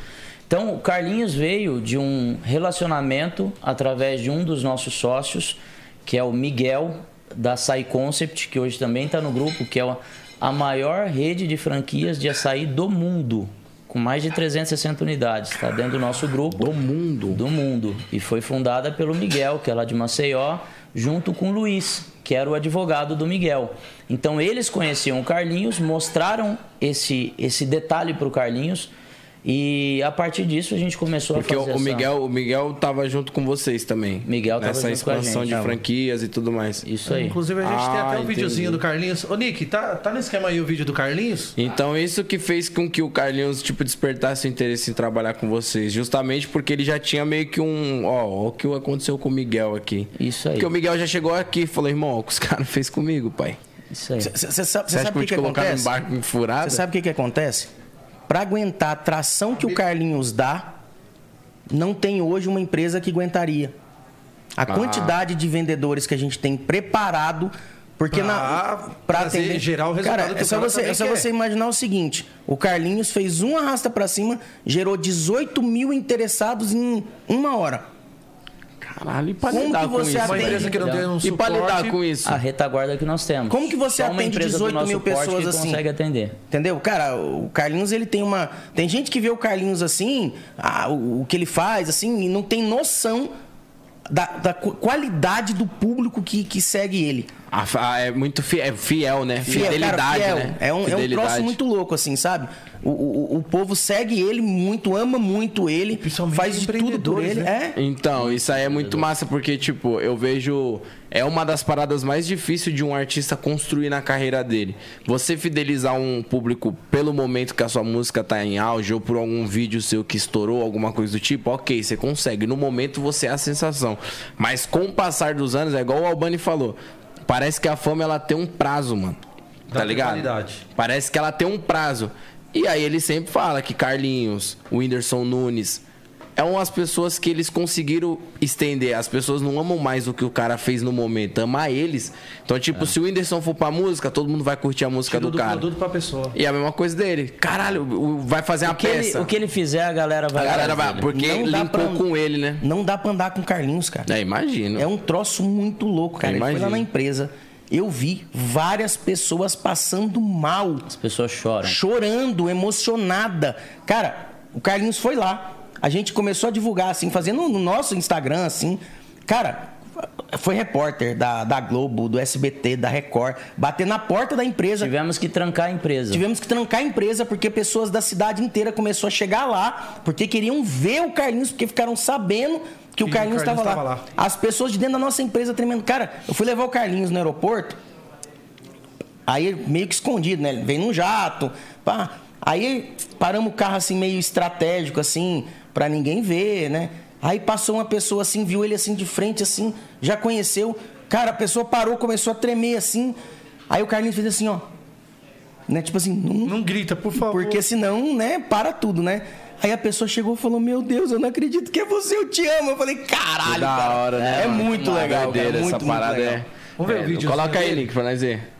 D: Então, o Carlinhos veio de um relacionamento através de um dos nossos sócios, que é o Miguel, da Sai Concept, que hoje também está no grupo, que é a maior rede de franquias de açaí do mundo, com mais de 360 unidades. Está dentro do nosso grupo.
A: Do mundo.
D: Do mundo. E foi fundada pelo Miguel, que é lá de Maceió, junto com o Luiz, que era o advogado do Miguel. Então eles conheciam o Carlinhos, mostraram esse, esse detalhe para o Carlinhos. E a partir disso a gente começou
A: Porque
D: a
A: o,
D: fazer
A: o
D: essa-
A: Miguel, o Miguel tava junto com vocês também.
D: Miguel tava
A: Nessa
D: junto com a
A: expansão
D: gente.
A: de
D: Tava.
A: franquias e tudo mais.
D: Isso aí.
B: Inclusive a gente tem
A: Ah,
B: até um
A: entendi.
B: videozinho do Carlinhos. Ô, Nick, tá, tá no esquema aí o vídeo do Carlinhos?
A: Então, isso que fez com que o Carlinhos, tipo, despertasse o interesse em trabalhar com vocês. Justamente porque ele já tinha meio que um... Ó, ó o que aconteceu com o Miguel aqui.
D: Isso aí.
A: Porque o Miguel já chegou aqui e falou, irmão, ó, o que os (laughs) caras fez comigo, pai.
D: Isso aí.
C: Você sabe,
A: Você
C: cê sabe
A: que
C: o que,
A: te
C: que
A: colocar
C: acontece? Você sabe o que, que acontece? Para aguentar a tração que o Carlinhos dá, não tem hoje uma empresa que aguentaria. A quantidade de vendedores que a gente tem preparado. Porque
B: Pra
C: na pra
B: trazer, gerar o resultado
C: Cara,
B: que
C: é só,
B: cara
C: você, é só você imaginar o seguinte: o Carlinhos fez um arrasta pra cima, gerou 18 mil interessados em uma hora.
A: Caralho, e pra
C: Como
A: lidar
C: que
A: com
C: você
A: isso?
B: Uma
C: atende?
B: empresa que não tem um
A: E pra
B: suporte...
A: lidar com isso?
D: A retaguarda que nós temos.
C: Como que você
D: Só uma
C: atende
D: empresa do
C: 18
D: nosso
C: mil
D: porte
C: pessoas
D: que
C: assim?
D: consegue atender.
C: Entendeu? Cara, o Carlinhos, ele tem uma. Tem gente que vê o Carlinhos assim, ah, o, o que ele faz, assim, e não tem noção da, da qu- qualidade do público que, que segue ele.
A: A fa- é muito fiel, é fiel né?
C: Fiel,
A: Fidelidade,
C: cara, fiel.
A: né?
C: É um, é um
A: Fidelidade.
C: troço muito louco, assim, sabe? O, o, o povo segue ele muito, ama muito ele,
B: Principalmente
C: faz de tudo por ele.
B: né?
C: É.
A: Então, isso aí é muito massa, porque, tipo, eu vejo. É uma das paradas mais difíceis de um artista construir na carreira dele. Você fidelizar um público pelo momento que a sua música tá em auge, ou por algum vídeo seu que estourou, alguma coisa do tipo, ok, você consegue. No momento você é a sensação. Mas com o passar dos anos, é igual o Albani falou. Parece que a fama ela tem um prazo, mano. Tá
B: Dá
A: ligado?
B: temporalidade.
A: Parece que ela tem um prazo. E aí ele sempre fala que Carlinhos, o Whindersson Nunes, é umas pessoas que eles conseguiram estender. As pessoas não amam mais o que o cara fez no momento, ama eles. Então, tipo, se o Whindersson for pra música, todo mundo vai curtir a música
B: Tira
A: do
B: do
A: cara.
B: produto pra pessoa.
A: E é a mesma coisa dele. Caralho, o- vai fazer uma
D: O que, ele,
A: peça.
D: o que ele fizer, a galera
A: A
D: vai
A: galera
D: atrás
A: vai.
D: dele.
A: Porque
C: Não
A: linkou
C: pra-
A: com ele, né?
C: Não dá pra andar com o Carlinhos, cara.
A: É, imagino.
C: É um troço muito louco, cara.
A: Eu
C: Ele foi lá na empresa. Eu vi várias pessoas passando mal,
D: As pessoas choram.
C: chorando, emocionada. Cara, o Carlinhos foi lá. A gente começou a divulgar, assim, fazendo no nosso Instagram, assim. Cara, foi repórter da, da Globo, do SBT, da Record, bater na porta da empresa.
D: Tivemos que trancar a empresa.
C: Tivemos que trancar a empresa porque pessoas da cidade inteira começou a chegar lá porque queriam ver o Carlinhos, porque ficaram sabendo que o
B: Que o
C: Carlinhos estava lá.
B: tava lá.
C: As pessoas de dentro da nossa empresa tremendo. Cara, eu fui levar o Carlinhos no aeroporto, aí meio que escondido, né? Ele veio num jato, pá. Aí paramos o carro assim meio estratégico assim, pra ninguém ver, né? Aí passou uma pessoa assim, viu ele assim de frente assim, já conheceu. Cara, a pessoa parou, começou a tremer assim. Aí o Carlinhos fez assim, ó. Né? Tipo assim, não,
B: Não grita, por favor.
C: porque senão, né, para tudo, né? Aí a pessoa chegou e falou: Meu Deus, eu não acredito que é você, eu te amo. Eu falei: Caralho,
A: da
C: cara.
A: hora, né?
C: É
A: mano?
C: muito legal, cara. Muito,
A: essa
C: muito
A: parada
C: legal.
A: é.
B: Vamos ver o
A: é,
B: vídeo
A: Coloca aí,
B: dele?
A: Link, pra nós ver.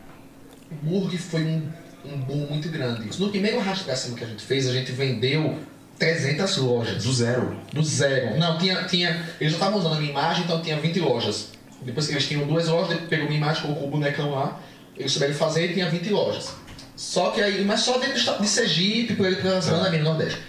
E: O Burg foi um, um boom muito grande. No primeiro arrasto que a gente fez, a gente vendeu 300 lojas.
F: Do zero.
E: Do zero. Não, tinha, tinha. Eles já estavam usando a minha imagem, então tinha 20 lojas. Depois que eles tinham duas lojas, pegou minha imagem, colocou o bonecão lá. Eles souberam fazer e tinha 20 lojas. Só que aí, mas só dentro do estado de Sergipe, por ele pela zona ali no Nordeste.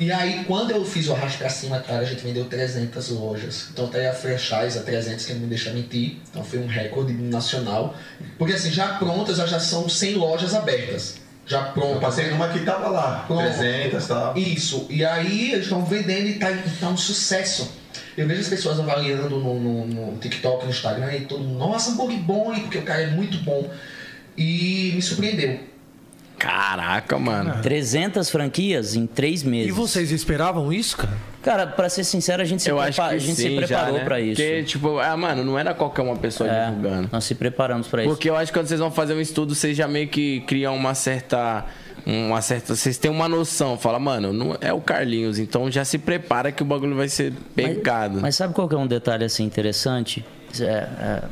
E: E aí, quando eu fiz o arrasto pra cima, cara, a gente vendeu 300 lojas. Então até a franchise a 300, que não me deixa mentir. Então foi um recorde nacional. Porque assim, já prontas, já são 100 lojas abertas. Já
F: Eu
E: prontas.
F: passei numa que tava lá,
E: Pronto.
F: 300 e tal.
E: Isso. E aí eles estão vendendo e tá, e tá um sucesso. Eu vejo as pessoas avaliando no, no, no TikTok, no Instagram, e todo mundo, nossa, um pouco bom, porque o cara é muito bom. E me surpreendeu.
A: Caraca, mano.
D: 300 franquias em três meses.
B: E vocês esperavam isso, cara?
D: Cara, pra ser sincero, a gente se,
A: Eu
D: prepa-
A: acho que
D: a gente
A: sim,
D: se preparou
A: já, né?
D: pra isso.
A: Porque, tipo, ah, mano, não era qualquer uma pessoa
D: É,
A: divulgando.
D: nós se preparamos pra isso.
A: Porque eu acho que quando vocês vão fazer um estudo, vocês já meio que criam uma certa. Uma certa. Vocês têm uma noção. Fala, mano, não é o Carlinhos, então já se prepara que o bagulho vai ser pegado.
D: Mas sabe qual que é um detalhe assim interessante? É, é,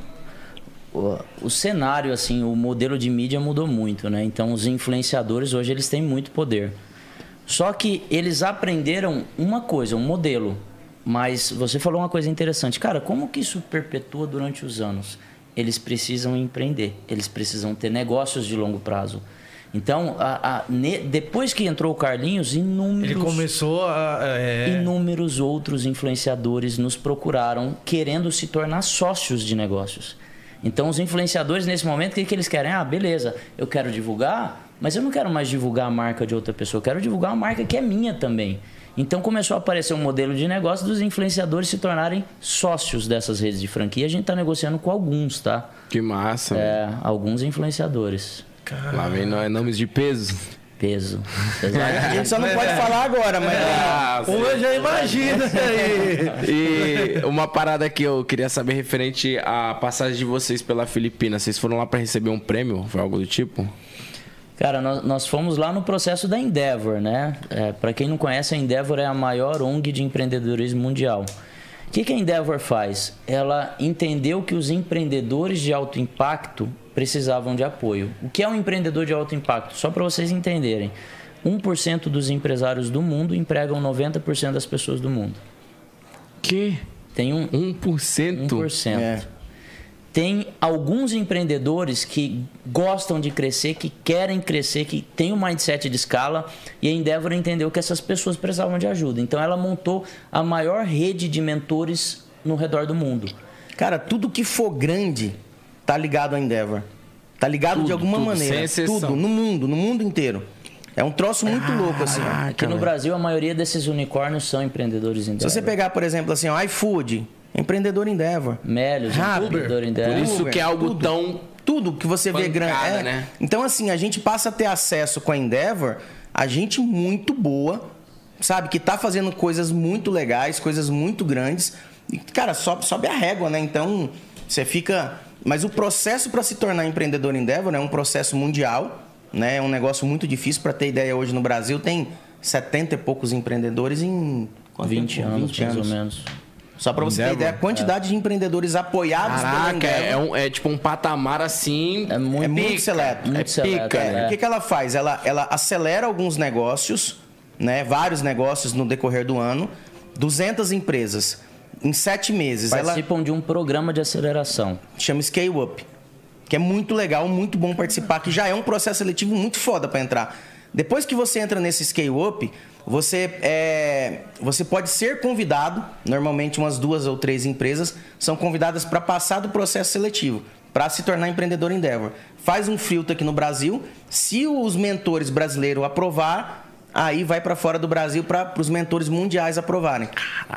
D: o, o cenário assim, o modelo de mídia mudou muito, né? Então os influenciadores hoje eles têm muito poder. Só que eles aprenderam uma coisa, um modelo. Mas você falou uma coisa interessante, cara, como que isso perpetua durante os anos? Eles precisam empreender, eles precisam ter negócios de longo prazo. Então, a- a- ne- depois que entrou o Carlinhos, inúmeros
B: Ele começou a. É...
D: Inúmeros outros influenciadores nos procuraram querendo se tornar sócios de negócios. Então, os influenciadores, nesse momento, o que, que eles querem? Ah, beleza, eu quero divulgar, mas eu não quero mais divulgar a marca de outra pessoa, eu quero divulgar a marca que é minha também. Então, começou a aparecer um modelo de negócio dos influenciadores se tornarem sócios dessas redes de franquia. A gente está negociando com alguns, tá?
A: Que massa.
D: É, alguns influenciadores.
A: Lá vem nó- nomes de peso.
D: Peso.
C: A
D: Pesado.
C: gente só não pode falar agora, mas.
A: Ah,
B: Pô, já imagina aí.
A: E uma parada que eu queria saber referente à passagem de vocês pela Filipina. Vocês foram lá pra receber um prêmio? Foi algo do tipo?
D: Cara, nós, nós fomos lá no processo da Endeavor, né? É, para quem não conhece, a Endeavor é a maior ONG de empreendedorismo mundial. O que, que a Endeavor faz? Ela entendeu que os empreendedores de alto impacto precisavam de apoio. O que é um empreendedor de alto impacto? Só para vocês entenderem. 1% dos empresários do mundo empregam 90% das pessoas do mundo.
A: Que?
D: Tem um
A: 1%?
D: 1%.
C: É.
D: Tem alguns empreendedores que gostam de crescer, que querem crescer, que têm um mindset de escala e a Endeavor entendeu que essas pessoas precisavam de ajuda. Então ela montou a maior rede de mentores no redor do mundo.
C: Cara, tudo que for grande tá ligado à Endeavor. Tá ligado
A: Tudo,
C: de alguma
A: tudo,
C: maneira.
A: sem exceção.
C: Tudo, no mundo, no mundo inteiro. É um troço muito louco, assim.
D: Aqui no Brasil, a maioria desses unicórnios são empreendedores
C: Se
D: Endeavor.
C: você pegar, por exemplo, assim, ó, iFood, empreendedor Endeavor.
D: Melios, empreendedor
A: Por
D: Endeavor.
A: isso
C: Uber,
A: que é algo
C: tudo.
A: tão.
C: Tudo que você vê
A: Pancada,
C: grande. É.
A: né?
C: Então, assim, a gente passa a ter acesso com a Endeavor, a gente muito boa, sabe? Que tá fazendo coisas muito legais, coisas muito grandes. E, cara, sobe, sobe a régua, né? Então, você fica. Mas o processo para se tornar empreendedor Endeavor é um processo mundial, né? É um negócio muito difícil. Para ter ideia, hoje no Brasil tem 70 e poucos empreendedores em. quanto
D: 20
C: tempo?
D: anos,
C: 20
D: mais ou
C: anos.
D: menos.
C: Só para você ter ideia, a quantidade de empreendedores apoiados pela
A: Caraca,
C: Endeavor.
A: é, um- é tipo um patamar assim.
D: É muito,
C: É muito seleto.
D: Muito
A: é
D: seleto,
A: pica,
C: É,
A: né?
C: O que, que ela faz? Ela, ela acelera alguns negócios, né? Vários negócios no decorrer do ano. 200 empresas. Em sete meses. Ela
D: Participam de um programa de aceleração.
C: chama Scale Up. Que é muito legal, muito bom participar. Que já é um processo seletivo muito foda para entrar. Depois que você entra nesse Scale Up, você, é, você pode ser convidado. Normalmente, umas duas ou três empresas são convidadas para passar do processo seletivo. Para se tornar empreendedor Endeavor. Faz um filtro aqui no Brasil. Se os mentores brasileiros aprovar, aí vai para fora do Brasil para os mentores mundiais aprovarem.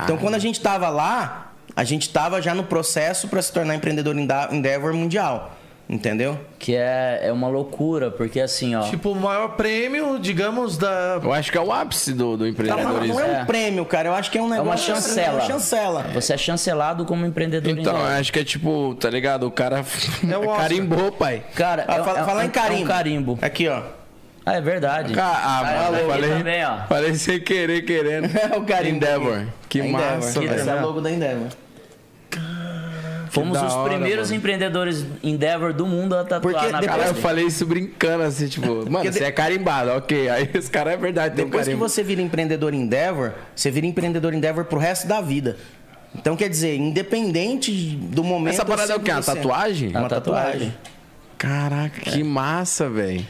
C: Então, quando a gente estava lá, a gente estava já no processo para se tornar empreendedor Endeavor mundial. Entendeu?
D: Que é, é uma loucura, porque assim, ó.
B: Tipo, o maior prêmio, digamos, da.
A: Eu acho que é o ápice do, do
C: Não,
A: empreendedorismo.
C: não é um
D: É.
C: prêmio, cara. Eu acho que é um
D: É
C: negócio.
D: uma chancela.
C: É uma chancela.
D: Você é chancelado como empreendedor
A: Então, eu acho que é tipo, tá ligado? O cara
B: É o (laughs)
A: carimbou, pai.
D: Cara,
C: Ah,
D: é,
C: fala,
D: é-
C: falar
D: é-
C: em carimbo.
D: É um carimbo.
C: Aqui, ó.
D: Ah, é verdade.
A: Ah,
D: Ah, eu
A: falei,
D: também, ó.
A: falei sem querer, querendo. (laughs)
C: É o carimbo.
A: Endeavor. Que massa,
C: Aqui, Esse é
A: velho.
C: o logo da Endeavor.
D: Fomos os
A: hora,
D: primeiros
A: mano.
D: empreendedores Endeavor do mundo a tatuar
C: Porque
D: na
C: depois-
A: Cara, eu falei isso brincando, assim, tipo, (laughs) mano,
C: de-
A: você é carimbado, ok. Aí os caras é verdade,
C: Depois que você vira empreendedor Endeavor, você vira empreendedor Endeavor pro resto da vida. Então, quer dizer, independente do momento.
A: Essa parada é o quê? Uma tatuagem?
C: Uma
D: tatuagem.
C: tatuagem.
A: Caraca, que massa, velho.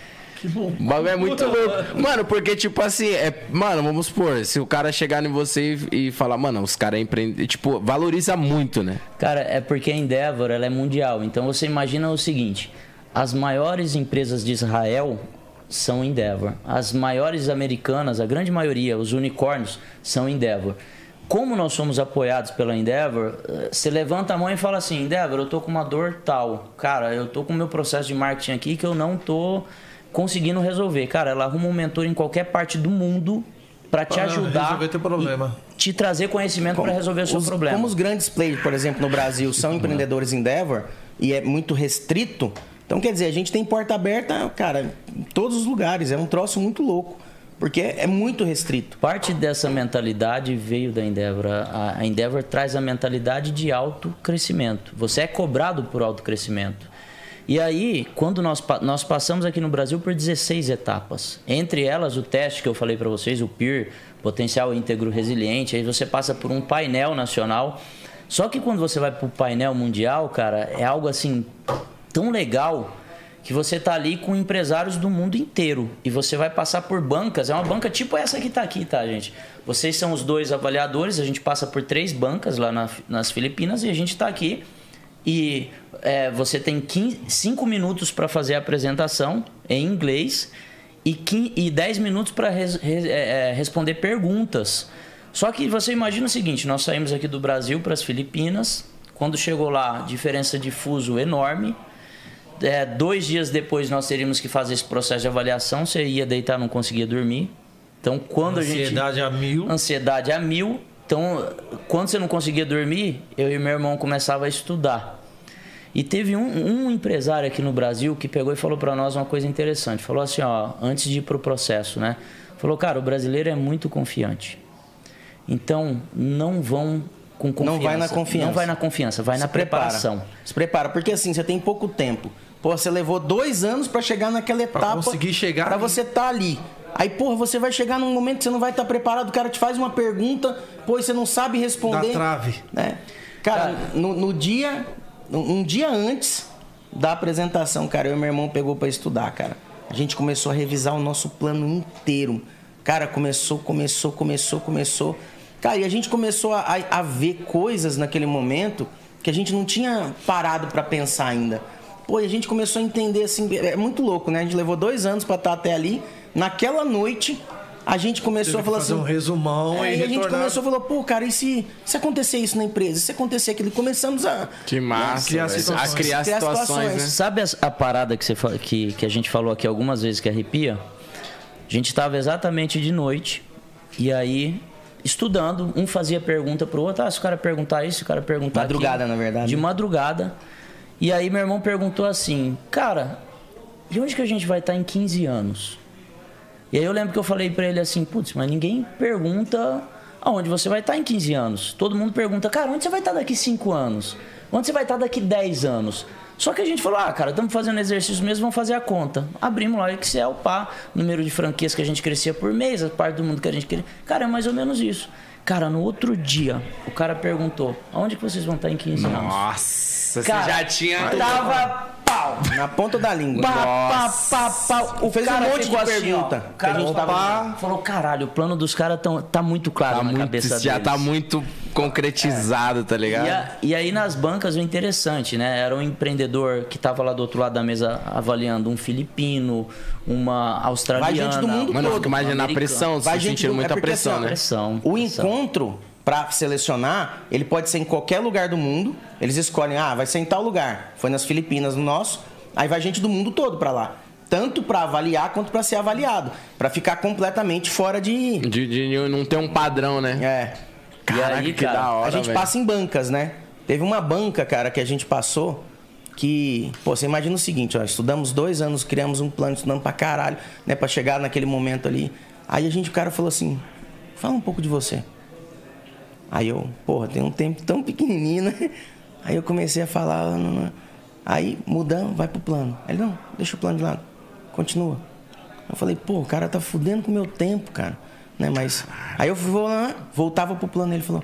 A: O bagulho é muito louco. Mano, porque, tipo assim, é. Mano, vamos supor, se o cara chegar em você e, e falar, mano, os caras empreendem. Tipo, valoriza muito, né?
D: Cara, é porque a Endeavor ela é mundial. Então você imagina o seguinte: as maiores empresas de Israel são Endeavor. As maiores americanas, a grande maioria, os unicórnios, são Endeavor. Como nós somos apoiados pela Endeavor, eh, você levanta a mão e fala assim: Endeavor, eu tô com uma dor tal. Cara, eu tô com o meu processo de marketing aqui que eu não tô conseguindo resolver. Cara, ela arruma um mentor em qualquer parte do mundo para te ajudar
B: resolver teu problema.
D: e te trazer conhecimento para resolver o seu
C: os,
D: problema.
C: Como os grandes players, por exemplo, no Brasil, são empreendedores Endeavor e é muito restrito, então quer dizer, a gente tem porta aberta, cara, em todos os lugares. É um troço muito louco. Porque é muito restrito.
D: Parte dessa mentalidade veio da Endeavor. A a Endeavor traz a mentalidade de alto crescimento. Você é cobrado por alto crescimento. E aí, quando nós, nós passamos aqui no Brasil por 16 etapas, entre elas o teste que eu falei para vocês, o PIR, Potencial Íntegro Resiliente, aí você passa por um painel nacional. Só que quando você vai para o painel mundial, cara, é algo assim tão legal que você tá ali com empresários do mundo inteiro e você vai passar por bancas. É uma banca tipo essa que tá aqui, tá, gente? Vocês são os dois avaliadores, a gente passa por três bancas lá na- nas Filipinas e a gente tá aqui e é, você tem 15, 5 minutos para fazer a apresentação em inglês e, 15, e 10 minutos para é, responder perguntas. Só que você imagina o seguinte: nós saímos aqui do Brasil para as Filipinas. Quando chegou lá, diferença de fuso enorme. É, dois dias depois nós teríamos que fazer esse processo de avaliação. Você ia deitar, não conseguia dormir. Então, quando a gente
B: Ansiedade a mil.
D: ansiedade a mil. Então, quando você não conseguia dormir, eu e meu irmão começava a estudar. E teve um, um empresário aqui no Brasil que pegou e falou para nós uma coisa interessante. Falou assim, ó, antes de ir pro processo, né? Falou, cara, o brasileiro é muito confiante. Então, não vão com confiança.
C: Não vai na confiança.
D: Não vai na confiança, vai na
C: Se prepara.
D: preparação.
C: Se prepara, porque assim, você tem pouco tempo. Pô, você levou dois anos pra chegar naquela etapa.
B: conseguir chegar
C: Pra
B: ali.
C: você estar ali. Aí, porra, você vai chegar num momento que você não vai estar preparado, o cara te faz uma pergunta, pô, você não sabe responder.
B: Dá trave.
C: né? Cara, no, no dia, um dia antes da apresentação, cara, eu e meu irmão pegou pra estudar, cara. A gente começou a revisar o nosso plano inteiro. Cara, começou, começou, começou, começou. Cara, e a gente começou a, a- a ver coisas naquele momento que a gente não tinha parado pra pensar ainda. Pô, e a gente começou a entender assim, é muito louco, né? A gente levou dois anos pra estar até ali. Naquela noite, a gente começou
B: Teve
C: a falar assim.
B: um resumão
C: É,
B: e
C: e a gente começou a falar, pô, cara, e se, se acontecer isso na empresa? E se acontecer aquilo? Começamos a.
A: Que massa.
B: Criar situações.
A: A criar
C: Criar
A: situações,
C: situações.
A: né?
D: Sabe as- a, parada que, você, que, que a gente falou aqui algumas vezes que arrepia? A gente estava exatamente de noite e aí estudando, um fazia pergunta pro outro, ah, se o cara perguntar isso, se o cara perguntar
C: Madrugada,
D: aquilo.
C: na verdade.
D: De madrugada. E aí meu irmão perguntou assim, cara, e onde que a gente vai estar em 15 anos? E aí eu lembro que eu falei pra ele assim, putz, mas ninguém pergunta aonde você vai estar em 15 anos. Todo mundo pergunta, cara, onde você vai estar daqui 5 anos? Onde você vai estar daqui 10 anos? Só que a gente falou, ah, cara, estamos fazendo exercício mesmo, vamos fazer a conta. Abrimos lá o Excel, pá, número de franquias que a gente crescia por mês, a parte do mundo que a gente queria. Cara, é mais ou menos isso. Cara, no outro dia, o cara perguntou, aonde que vocês vão estar em 15 anos?
A: Nossa,
D: Cara,
A: você já tinha.
D: Tava pau.
C: Na ponta da língua.
D: Pá, pá, pá, pá. O
C: Fez um
D: cara
C: monte
D: ficou
C: de
D: assim,
C: pergunta
D: ó.
C: que
D: O cara
C: a gente
D: falou,
C: tava-
D: falou, caralho, o plano dos caras tão- tá muito claro
A: Tá
D: na
A: muito,
D: cabeça
A: já
D: deles.
A: tá muito concretizado, tá
D: E,
A: ligado?
D: a- e aí nas bancas o interessante, né? Era um empreendedor que tava lá do outro lado da mesa avaliando um filipino, uma australiana.
C: Vai gente do mundo
A: Mano, eu
C: todo,
A: fico imaginando a pressão,
C: Vai
A: sentindo
C: do- é
A: muita
C: porque,
A: pressão,
C: assim,
A: né?
D: Pressão.
C: O
D: pressão.
C: encontro, pra selecionar, ele pode ser em qualquer lugar do mundo. Eles escolhem, ah, vai ser em tal lugar. Foi nas Filipinas, no nosso. Aí vai gente do mundo todo pra lá. Tanto pra avaliar quanto pra ser avaliado. Pra ficar completamente fora de.
A: De, de não ter um padrão, né?
C: É.
A: Caraca,
D: aí, cara,
A: da hora,
C: a gente
A: velho.
C: passa em bancas, né? Teve uma banca, cara, que a gente passou que, pô, você imagina o seguinte, ó, estudamos dois anos, criamos um plano, estudando pra caralho, né, pra chegar naquele momento ali. Aí a gente, o cara falou assim, fala um pouco de você. Aí eu, porra, tem um tempo tão pequenininho, né? Aí eu comecei a falar, não, não. aí mudamos, vai pro plano. Ele, não, deixa o plano de lado, continua. Eu falei, pô, o cara tá fudendo com o meu tempo, cara. Né, mas. Aí eu vou lá, voltava pro plano, ele falou,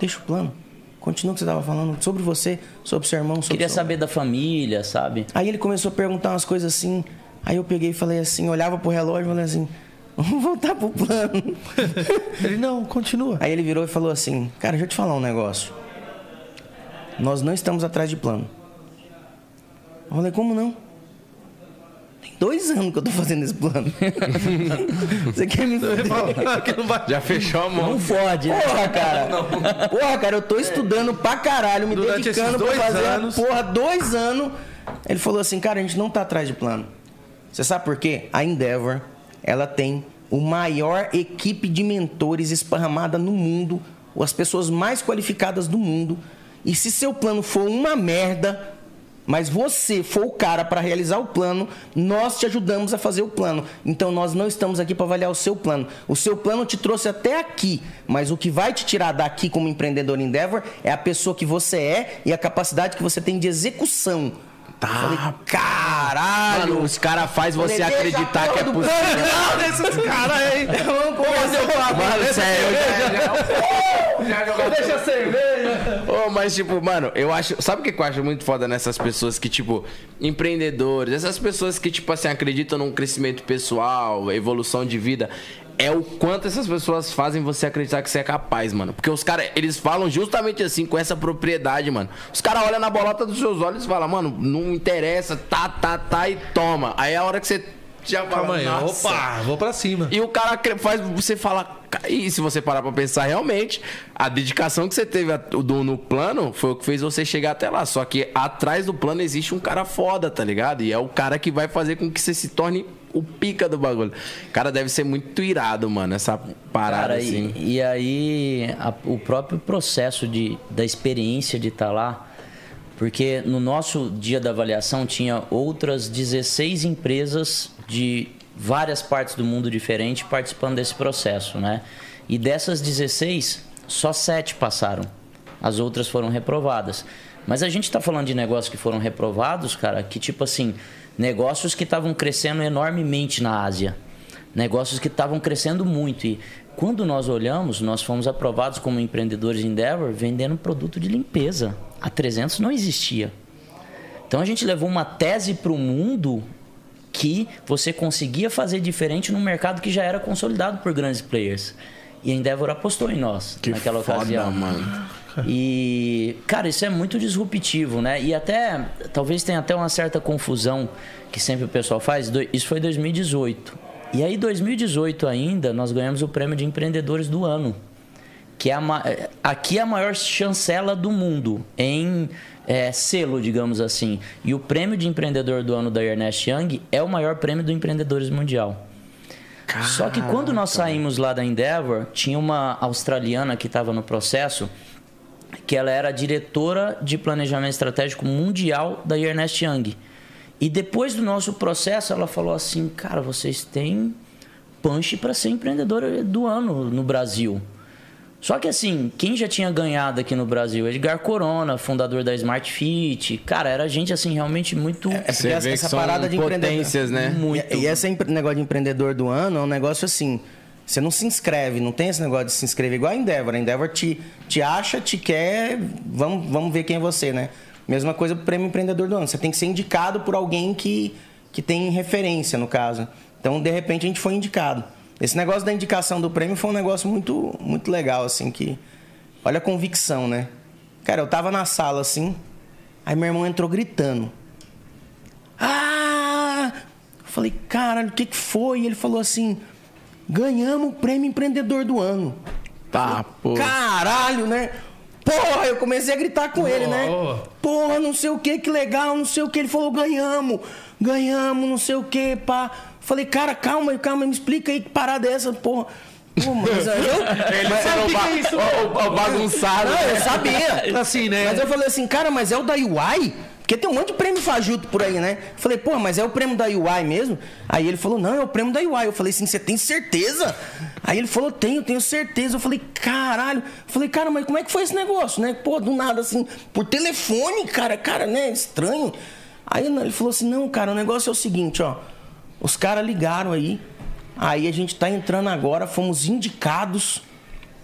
C: deixa o plano. Continua o que você tava falando sobre você, sobre seu irmão, sobre
D: Queria
C: seu...
D: saber da família, sabe?
C: Aí ele começou a perguntar umas coisas assim. Aí eu peguei e falei assim, olhava pro relógio e falei assim, vamos voltar pro plano. (laughs)
B: Ele, não, continua.
C: Aí ele virou e falou assim, cara, deixa eu te falar um negócio. Nós não estamos atrás de plano. Eu falei, como não? Tem dois anos que eu tô fazendo esse plano. (laughs) Você quer me
B: não vai...
A: Já fechou a mão.
D: Não fode, né?
C: Porra, cara. Porra, cara, eu tô estudando pra caralho, me
B: Durante
C: dedicando pra fazer
B: anos.
C: porra dois anos. Ele falou assim, cara, a gente não tá atrás de plano. Você sabe por quê? A Endeavor, ela tem o maior equipe de mentores esparramada no mundo, as pessoas mais qualificadas do mundo. E se seu plano for uma merda, mas você for o cara para realizar o plano, nós te ajudamos a fazer o plano. Então nós não estamos aqui para avaliar o seu plano. O seu plano te trouxe até aqui, mas o que vai te tirar daqui como empreendedor Endeavor é a pessoa que você é e a capacidade que você tem de execução.
A: Tá.
C: Falei, caralho!
A: Mano, os caras fazem você acreditar que é possível.
B: Não, desses caras aí.
C: Vamos conversar o papo.
A: Mano, sério, já, já, (laughs) já (laughs)
B: Deixa a cerveja.
A: Ô, mas, tipo, mano, eu acho. Sabe o que eu acho muito foda nessas pessoas que, tipo, empreendedores, essas pessoas que, tipo assim, acreditam num crescimento pessoal, evolução de vida. É o quanto essas pessoas fazem você acreditar que você é capaz, mano. Porque os caras, eles falam justamente assim, com essa propriedade, mano. Os caras olham na bolota dos seus olhos e falam, mano, não interessa, tá, tá, tá e toma. Aí é a hora que você já
B: Calma aí, opa, vou pra cima.
A: E o cara faz você falar. E se você parar pra pensar realmente, a dedicação que você teve no plano foi o que fez você chegar até lá. Só que atrás do plano existe um cara foda, tá ligado? E é o cara que vai fazer com que você se torne o pica do bagulho. Cara deve ser muito irado, mano, essa parada
D: Cara,
A: assim.
D: e, e aí a- o próprio processo de, da experiência de estar lá, porque no nosso dia da avaliação tinha outras 16 empresas de várias partes do mundo diferente participando desse processo, né? E dessas 16, só sete passaram. As outras foram reprovadas. Mas a gente está falando de negócios que foram reprovados, cara, que tipo assim, negócios que estavam crescendo enormemente na Ásia negócios que estavam crescendo muito. E quando nós olhamos, nós fomos aprovados como empreendedores Endeavor vendendo produto de limpeza. A 300 não existia. Então a gente levou uma tese para o mundo que você conseguia fazer diferente num mercado que já era consolidado por grandes players. E a Endeavor apostou em nós
A: Que
D: naquela
A: foda,
D: ocasião.
A: mano.
D: E, cara, isso é muito disruptivo, né? E até, talvez tenha até uma certa confusão que sempre o pessoal faz. Isso foi 2018. E aí, 2018 ainda, nós ganhamos o prêmio de empreendedores do ano. Que é a, é, aqui é a maior chancela do mundo em é, selo, digamos assim. E o prêmio de empreendedor do ano da Ernest Young é o maior prêmio do empreendedores mundial. Só que quando nós saímos lá da Endeavor, tinha uma australiana que estava no processo, que ela era diretora de planejamento estratégico mundial da Ernest Young. E depois do nosso processo, ela falou assim: "Cara, vocês têm punch para ser empreendedora do ano no Brasil". Só que assim, quem já tinha ganhado aqui no Brasil? Edgar Corona, fundador da Smart Fit. Cara, era gente assim realmente muito
C: É essa,
A: vê que
C: essa
A: são
C: parada de empreendedor.
A: potências, né?
D: muito
C: E, e esse negócio de empreendedor do ano é um negócio assim. Você não se inscreve, não tem esse negócio de se inscrever igual a Endeavor. A Endeavor te, te acha, te quer, vamos, vamos ver quem é você, né? Mesma coisa pro prêmio empreendedor do ano. Você tem que ser indicado por alguém que, que tem referência, no caso. Então, de repente, a gente foi indicado. Esse negócio da indicação do prêmio foi um negócio muito, muito legal, assim, que. Olha a convicção, né? Cara, eu tava na sala assim, aí meu irmão entrou gritando. Ah! Eu falei, caralho, o que, que foi? E ele falou assim: ganhamos o prêmio empreendedor do ano.
A: Tá, pô.
C: Caralho, né? Porra, eu comecei a gritar com ele, né?
B: Boa.
C: Porra, não sei o que, que legal, não sei o que. Ele falou, ganhamos, ganhamos, não sei o que, pá. Falei, cara, calma, calma, me explica aí que parada é essa, porra. Pô, mas eu,
A: Ele
C: mas, sabe
A: ba-
C: é isso?
A: o- o- o bagunçado.
C: Não, eu
A: né?
C: sabia. (laughs)
B: Assim, né?
C: Mas eu falei assim, cara, mas é o da UI? Porque tem um monte de prêmio fajuto por aí, né? Falei, pô, mas é o prêmio da UI mesmo? Aí ele falou, não, é o prêmio da UI. Eu falei assim, você tem certeza? Aí ele falou, tenho, tenho certeza. Eu falei, caralho. Eu falei, cara, mas como é que foi esse negócio, né? Pô, do nada, assim, por telefone, cara, cara, né? Estranho. Aí ele falou assim, não, cara, o negócio é o seguinte, ó. Os caras ligaram aí. Aí a gente tá entrando agora, fomos indicados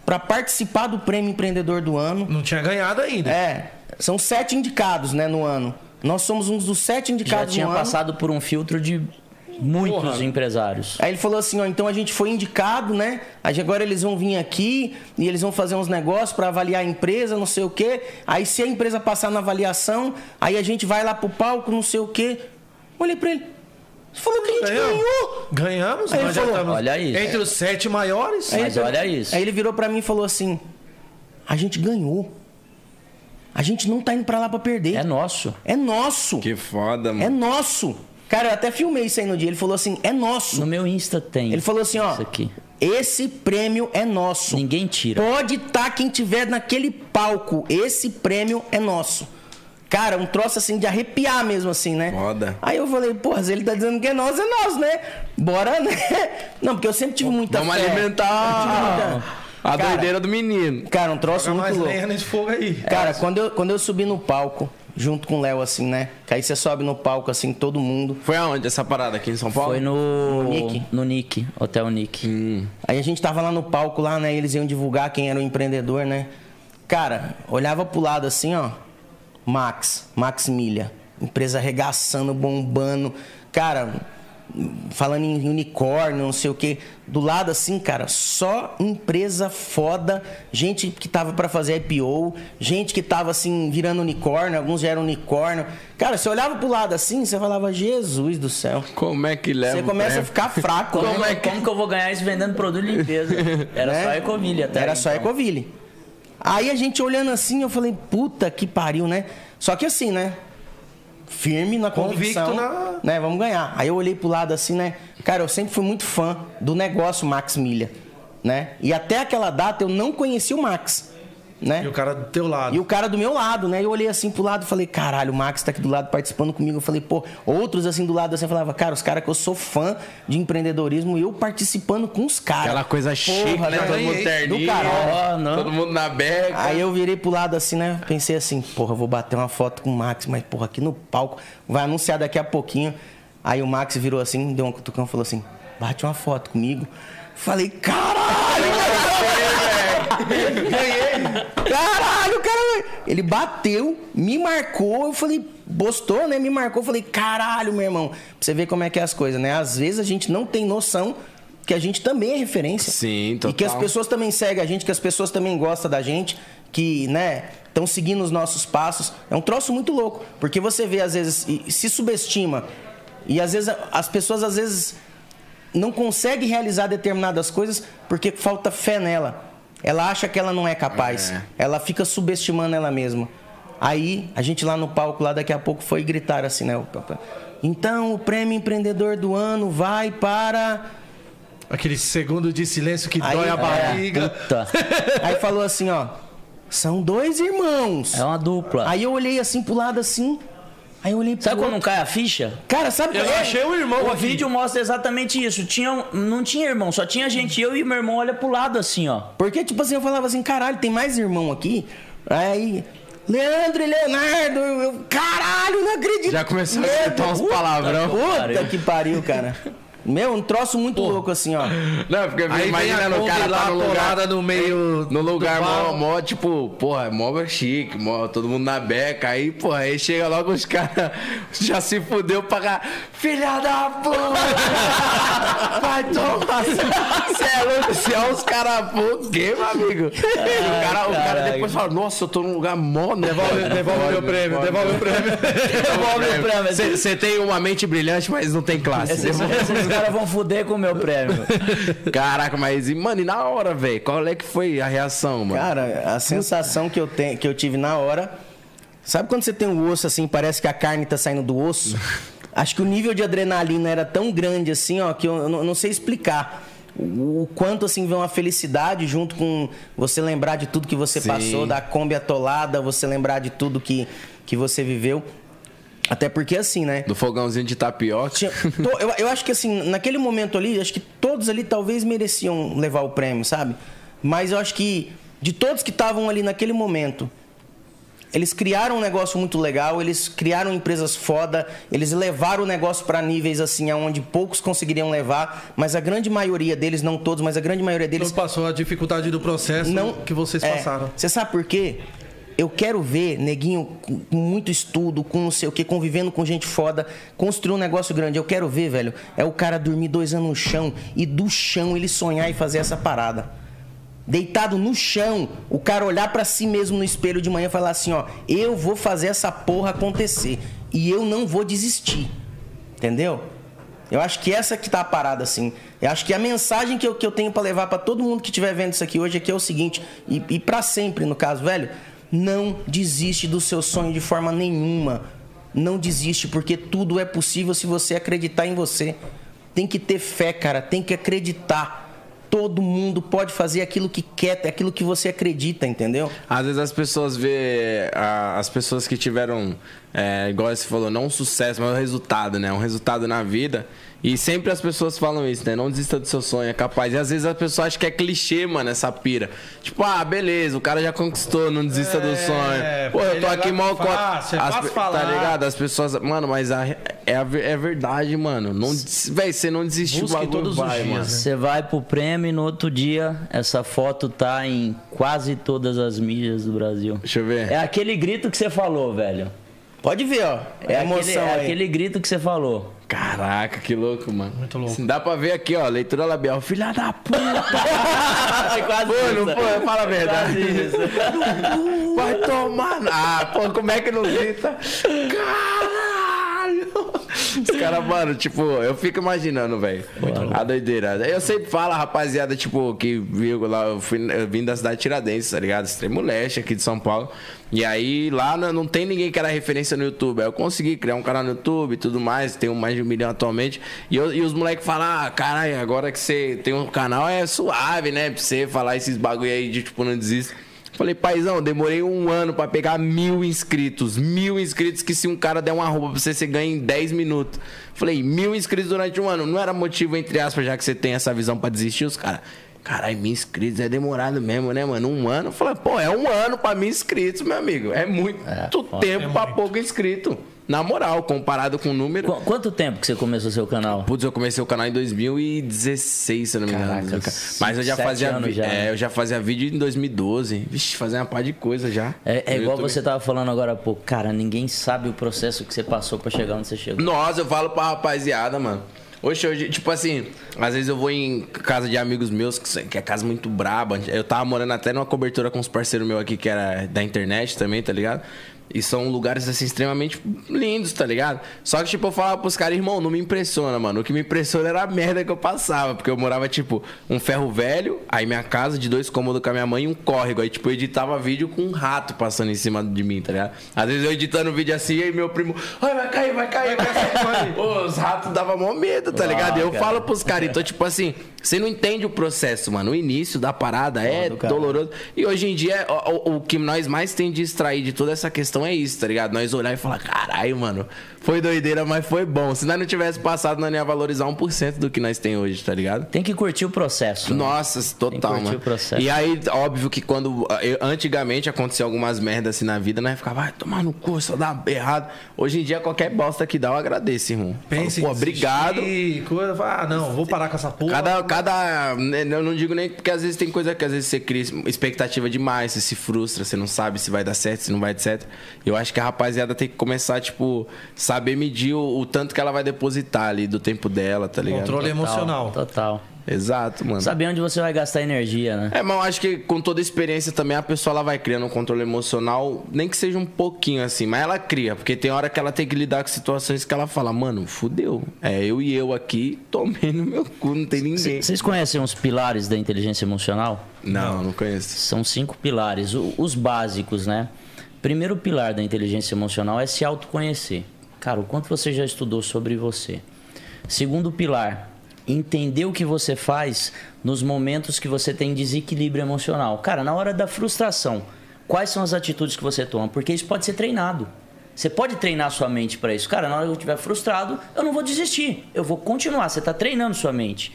C: para participar do prêmio empreendedor do ano.
B: Não tinha ganhado ainda.
C: É, são sete indicados, né, no ano. Nós somos um dos sete
D: já
C: indicados
D: tinha
C: no ano.
D: passado por um filtro de muitos
B: Porra.
D: empresários.
C: Aí ele falou assim, ó, então a gente foi indicado, né? Aí agora eles vão vir aqui e eles vão fazer uns negócios para avaliar a empresa, não sei o quê. Aí se a empresa passar na avaliação, aí a gente vai lá pro palco, não sei o quê. Olhei pra ele. Você falou que a gente
B: Ganhamos.
C: ganhou.
B: Ganhamos,
C: Aí
B: nós
C: ele
B: já
C: falou,
B: estamos
D: olha isso.
B: entre os sete maiores.
D: Mas olha isso.
C: Aí ele virou pra mim e falou assim: "A gente ganhou. A gente não tá indo pra lá pra perder.
D: É nosso.
C: É nosso.
A: Que foda,
C: É
A: mano.
C: nosso. Cara, eu até filmei isso aí no dia. Ele falou assim: é nosso.
D: No meu Insta tem.
C: Ele falou assim: ó.
D: Isso aqui.
C: Esse prêmio é nosso.
D: Ninguém tira.
C: Pode estar quem tiver naquele palco. Esse prêmio é nosso. Cara, um troço assim de arrepiar mesmo, assim, né?
A: Foda.
C: Aí eu falei, porra, se ele tá dizendo que é nosso, é nosso, né? Bora, né? (laughs) Não, porque eu sempre tive muita
A: Vamos
C: fé. Eu tive
A: alimentar
C: muita-
A: a
C: Cara,
A: doideira do menino.
C: Cara, um troço
B: Joga
C: muito
B: mais
C: louco.
B: lenha nesse fogo aí.
C: Cara, quando eu, quando eu subi no palco, junto com o Léo, assim, né? Que aí você sobe no palco, assim, todo mundo.
A: Foi aonde essa parada? Aqui em São Paulo?
D: Foi no.
C: No Nick?
D: No Nick, Hotel Nick.
C: Aí a gente tava lá no palco, lá, né? Eles iam divulgar quem era o empreendedor, né? Cara, olhava pro lado assim, ó. Max, Max Milha. Empresa arregaçando, bombando. Cara, falando em unicórnio, não sei o quê. Do lado assim, cara, só empresa foda. Gente que tava pra fazer IPO. Gente que tava assim, virando unicórnio. Alguns já eram unicórnio. Cara, você olhava pro lado assim, você falava, Jesus do céu.
A: Como é que leva?
C: Você começa a ficar fraco,
D: Como,
C: né?
D: é que... como que eu vou ganhar isso vendendo produto de limpeza? Era
C: né?
D: só Ecoville até.
C: Era só
D: então.
C: Ecoville. Aí a gente olhando assim, eu falei, puta que pariu, né? Só que assim, né? Firme na
B: Convicto
C: convicção,
B: na-
C: né? Vamos ganhar. Aí eu olhei pro lado assim, né? Cara, eu sempre fui muito fã do negócio Max Milha, né? E até aquela data eu não conhecia o Max, né?
B: E o cara do teu lado.
C: E o cara do meu lado, né? Eu olhei assim pro lado e falei, caralho, o Max tá aqui do lado participando comigo. Eu falei, pô, outros assim do lado assim, eu falava, cara, os caras que eu sou fã de empreendedorismo, eu participando com os caras.
A: Aquela coisa chique,
C: Porra,
A: né? Todo mundo terninho,
C: Do caralho.
D: Ó, não.
A: todo mundo na beca.
C: Aí eu virei pro lado assim, né? Pensei assim, porra, eu vou bater uma foto com o Max, mas porra, aqui no palco, vai anunciar daqui a pouquinho. Aí o Max virou assim, deu um cutucão e falou assim: bate uma foto comigo. Falei, caralho, (laughs) (laughs) cara. Ele bateu, me marcou. Eu falei, postou, né? Me marcou. Eu falei, caralho, meu irmão. Pra você ver como é que é as coisas, né? Às vezes a gente não tem noção que a gente também é referência.
A: Sim,
C: E que as
A: total.
C: pessoas também seguem a gente, que as pessoas também gostam da gente, que, né, estão seguindo os nossos passos. É um troço muito louco. Porque você vê, às vezes, se subestima. E às vezes as pessoas, às vezes, não conseguem realizar determinadas coisas porque falta fé nela. Ela acha que ela não é capaz.
A: É.
C: Ela fica subestimando ela mesma. Aí, a gente lá no palco, lá daqui a pouco, foi gritar assim, né? Então, o prêmio empreendedor do ano vai para.
B: Aquele segundo de silêncio que
C: Aí,
B: dói a
C: é,
B: barriga.
D: Puta.
C: Aí falou assim, ó. São dois irmãos.
D: É uma dupla.
C: Aí eu olhei assim pro lado assim. Aí eu olhei pro
D: Sabe quando não
C: outro.
D: cai a ficha?
C: Cara, sabe
B: Eu
C: é,
B: achei o irmão
D: O
B: aqui.
D: vídeo mostra exatamente isso. Tinha, não tinha irmão, só tinha gente. Eu e meu irmão olha pro lado assim, ó.
C: Porque, tipo assim, eu falava assim, caralho, tem mais irmão aqui? Aí, Leandro e Leonardo, eu, caralho, não acredito.
A: Já começou a uns
C: Deus,
A: palavrão.
C: Puta
D: Pariu.
C: que pariu, cara. Meu, um troço muito louco assim, ó. (laughs)
A: Não, porque
B: Aí vem a
A: imaginando o
B: Kombi
A: cara
B: lá
A: tá no lugar.
B: no meio
A: No lugar mó, mó, tipo, porra, mó chique, mó, todo mundo na beca. Aí, porra, aí chega logo os caras, (laughs) já se fudeu pra cá. Filha da puta! (laughs) Vai tomar. Você é louco? Se é os caras, pô, o quê, meu amigo? o, cara, o cara depois fala, nossa, eu tô num lugar mó, né?
B: Devolve, devolve meu prêmio, devolve meu prêmio.
D: Devolve o prêmio.
A: Você tem uma mente brilhante, mas não tem classe.
D: Esses, esses caras vão fuder com o meu prêmio. (laughs)
A: Caraca, mas, e, mano, e na hora, velho? Qual é que foi a reação, mano?
C: Cara, a sensação que eu, tenho, que eu tive na hora. Sabe quando você tem um osso assim, parece que a carne tá saindo do osso? (laughs) Acho que o nível de adrenalina era tão grande assim, ó, que eu, eu não, eu não sei explicar. O, o quanto assim vem uma felicidade junto com você lembrar de tudo que você
A: Sim.
C: passou, da Kombi atolada, você lembrar de tudo que, que você viveu. Até porque assim, né?
A: Do fogãozinho de tapioca.
C: Tinha- to- eu, eu acho que assim, naquele momento ali, acho que todos ali talvez mereciam levar o prêmio, sabe? Mas eu acho que de todos que estavam ali naquele momento, eles criaram um negócio muito legal, eles criaram empresas foda, eles levaram o negócio para níveis assim aonde poucos conseguiriam levar, mas a grande maioria deles, não todos, mas a grande maioria deles
B: Não passou a dificuldade do processo
C: não
B: que vocês
C: é,
B: passaram.
C: Você sabe por quê? Eu quero ver neguinho com muito estudo, com não sei o que, convivendo com gente foda, construir um negócio grande. Eu quero ver, velho, é o cara dormir dois anos no chão e do chão ele sonhar e fazer essa parada. Deitado no chão, o cara olhar pra si mesmo no espelho de manhã e falar assim: ó, eu vou fazer essa porra acontecer e eu não vou desistir. Entendeu? Eu acho que essa que tá a parada, assim. Eu acho que a mensagem que eu, que eu tenho pra levar pra todo mundo que estiver vendo isso aqui hoje aqui é o seguinte, e, e para sempre, no caso, velho, não desiste do seu sonho de forma nenhuma. Não desiste, porque tudo é possível se você acreditar em você. Tem que ter fé, cara, tem que acreditar. Todo mundo pode fazer aquilo que quer, aquilo que você acredita, entendeu?
A: Às vezes as pessoas vê as pessoas que tiveram, é, igual você falou, não um sucesso, mas um resultado, né? Um resultado na vida. E sempre as pessoas falam isso, né? Não desista do seu sonho, é capaz. E às vezes a pessoa acha que é clichê, mano, essa pira. Tipo, ah, beleza, o cara já conquistou, não desista do sonho. Pô, eu tô aqui
B: é
A: mal
B: fácil, é
A: as
B: fácil
A: pe-
B: falar.
A: Tá ligado? As pessoas. Mano, mas a- é, a é verdade, mano. Não, des- véi, você não desistiu,
B: Busque
A: o bagulho
B: todos os
A: vai,
B: dias,
A: mano.
D: Você vai pro prêmio e no outro dia essa foto tá em quase todas as mídias do Brasil.
A: Deixa eu ver.
D: É aquele grito que você falou, velho.
C: Pode ver, ó. É, a
D: aquele,
C: emoção
D: é
C: aí.
D: aquele grito que você falou.
A: Caraca, que louco, mano.
B: Muito louco.
A: Assim, dá pra ver aqui, ó, leitura labial. Filha da puta!
D: Foi (laughs) quase
A: Pô, não
D: isso.
A: foi? Fala a verdade.
D: Quase isso.
A: Vai tomar. Ah, pô, como é que não grita? Caralho! (laughs) Os caras, mano, tipo, eu fico imaginando, velho. A doideira. Eu sempre falo, rapaziada, tipo, que viu lá, eu, fui, eu vim da cidade de Tiradentes, tá ligado? Extremo Leste aqui de São Paulo. E aí lá não, tem ninguém que era referência no YouTube. Aí eu consegui criar um canal no YouTube e tudo mais. Tenho mais de um milhão atualmente. E, eu- e os moleques falam, ah, caralho, agora que você tem um canal é suave, né? Pra você falar esses bagulho aí de tipo, não desista. Falei, paizão, demorei um ano pra pegar mil inscritos. Mil inscritos que se um cara der uma roupa pra você, você ganha em 10 minutos. Falei, mil inscritos durante um ano. Não era motivo, entre aspas, já que você tem essa visão pra desistir, os caras. Caralho, mil inscritos é demorado mesmo, né, mano? Um ano. Eu falei, pô, é um ano pra mil inscritos, meu amigo. É muito
D: É,
A: tempo pra pouco inscrito. Na moral, comparado com o número.
D: Qu- Quanto tempo que você começou seu canal?
A: Putz, eu comecei o canal em 2016, se eu não me engano.
D: Caraca,
A: Mas eu já fazia.
D: já,
A: é,
D: né?
A: eu já fazia vídeo em 2012. Vixe, fazia uma par de coisa já.
D: É, é igual
A: YouTube.
D: você tava falando agora há pouco. Cara, ninguém sabe o processo que você passou pra chegar onde você chegou.
A: Nossa, eu falo pra rapaziada, mano. Hoje, hoje, tipo assim, às vezes eu vou em casa de amigos meus, que é casa muito braba. Eu tava morando até numa cobertura com uns parceiros meus aqui, que era da internet também, tá ligado? E são lugares, assim, extremamente lindos, tá ligado? Só que, tipo, eu falava pros caras, irmão, não me impressiona, mano. O que me impressiona era a merda que eu passava. Porque eu morava, tipo, um ferro velho, aí minha casa de dois cômodos com a minha mãe e um córrego. Aí, tipo, eu editava vídeo com um rato passando em cima de mim, tá ligado? Às vezes eu editando vídeo assim, aí meu primo, ai, vai cair, vai cair, vai cair. (laughs) Ô, Os ratos davam mó medo, tá
D: Uau,
A: ligado? E eu
D: cara.
A: falo pros caras, então, tipo assim, você não entende o processo, mano. O início da parada é doloroso. E hoje em dia, o, o- o que nós mais tem de extrair de toda essa questão é isso, tá ligado? Nós olhar e falar, caralho, mano, foi doideira, mas foi bom. Se nós não tivesse passado, nós não ia valorizar 1% do que nós tem hoje, tá ligado?
D: Tem que curtir o processo. né?
A: Nossa,
D: Tem que
A: total,
D: curtir
A: mano.
D: o processo.
A: E aí, óbvio que quando eu- antigamente acontecia algumas merdas assim na vida, nós ficava, vai tomar no cu, só dá errado. Hoje em dia, qualquer bosta que dá, eu agradeço, irmão.
B: Pensa
A: Falo, Pô, obrigado.
B: Coisa, ah, não, vou parar com essa porra.
A: Cada, cada. né, Eu não digo nem porque às vezes tem coisa que às vezes você cria expectativa demais, você se frustra, você não sabe se vai dar certo, se não vai, etc. Eu acho que a rapaziada tem que começar, tipo, saber medir o, o tanto que ela vai depositar ali do tempo dela, tá ligado?
B: Controle
D: Total,
B: emocional.
D: Total.
A: Exato, mano.
D: Saber onde você vai gastar energia, né?
A: É, mas eu acho que com toda experiência também a pessoa ela vai criando um controle emocional, nem que seja um pouquinho assim, mas ela cria, porque tem hora que ela tem que lidar com situações que ela fala, mano, fudeu. É, eu e eu aqui tomei no meu cu, não tem ninguém.
D: Vocês conhecem os pilares da inteligência emocional?
A: Não, não conheço.
D: São cinco pilares, os básicos, né? Primeiro pilar da inteligência emocional é se autoconhecer. Cara, o quanto você já estudou sobre você. Segundo pilar, entender o que você faz nos momentos que você tem desequilíbrio emocional. Cara, na hora da frustração, quais são as atitudes que você toma? Porque isso pode ser treinado. Você pode treinar sua mente para isso. Cara, na hora que eu estiver frustrado, eu não vou desistir. Eu vou continuar. Você está treinando sua mente.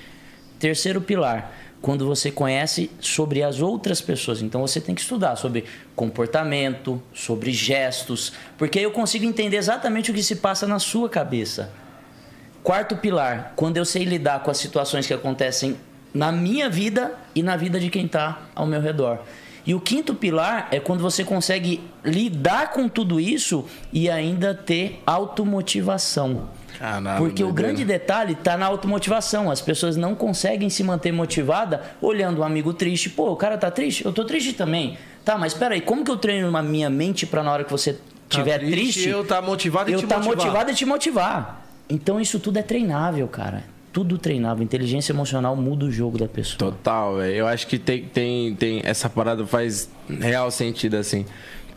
D: Terceiro pilar, quando você conhece sobre as outras pessoas. Então você tem que estudar sobre comportamento, sobre gestos, porque aí eu consigo entender exatamente o que se passa na sua cabeça. Quarto pilar, quando eu sei lidar com as situações que acontecem na minha vida e na vida de quem está ao meu redor. E o quinto pilar é quando você consegue lidar com tudo isso e ainda ter automotivação.
A: Caralho,
D: Porque o grande detalhe está na automotivação. As pessoas não conseguem se manter motivada olhando um amigo triste. Pô, o cara tá triste? Eu tô triste também. Tá, mas peraí, como que eu treino a minha mente para na hora que você
B: Tá
D: tiver triste,
B: Eu tá motivado e
D: eu
B: te
D: tá
B: motivar.
D: motivado e te motivar. Então isso tudo é treinável, cara. Tudo treinável. Inteligência emocional muda o jogo da pessoa.
A: Total, velho. Eu acho que tem, tem, tem. Essa parada faz real sentido, assim.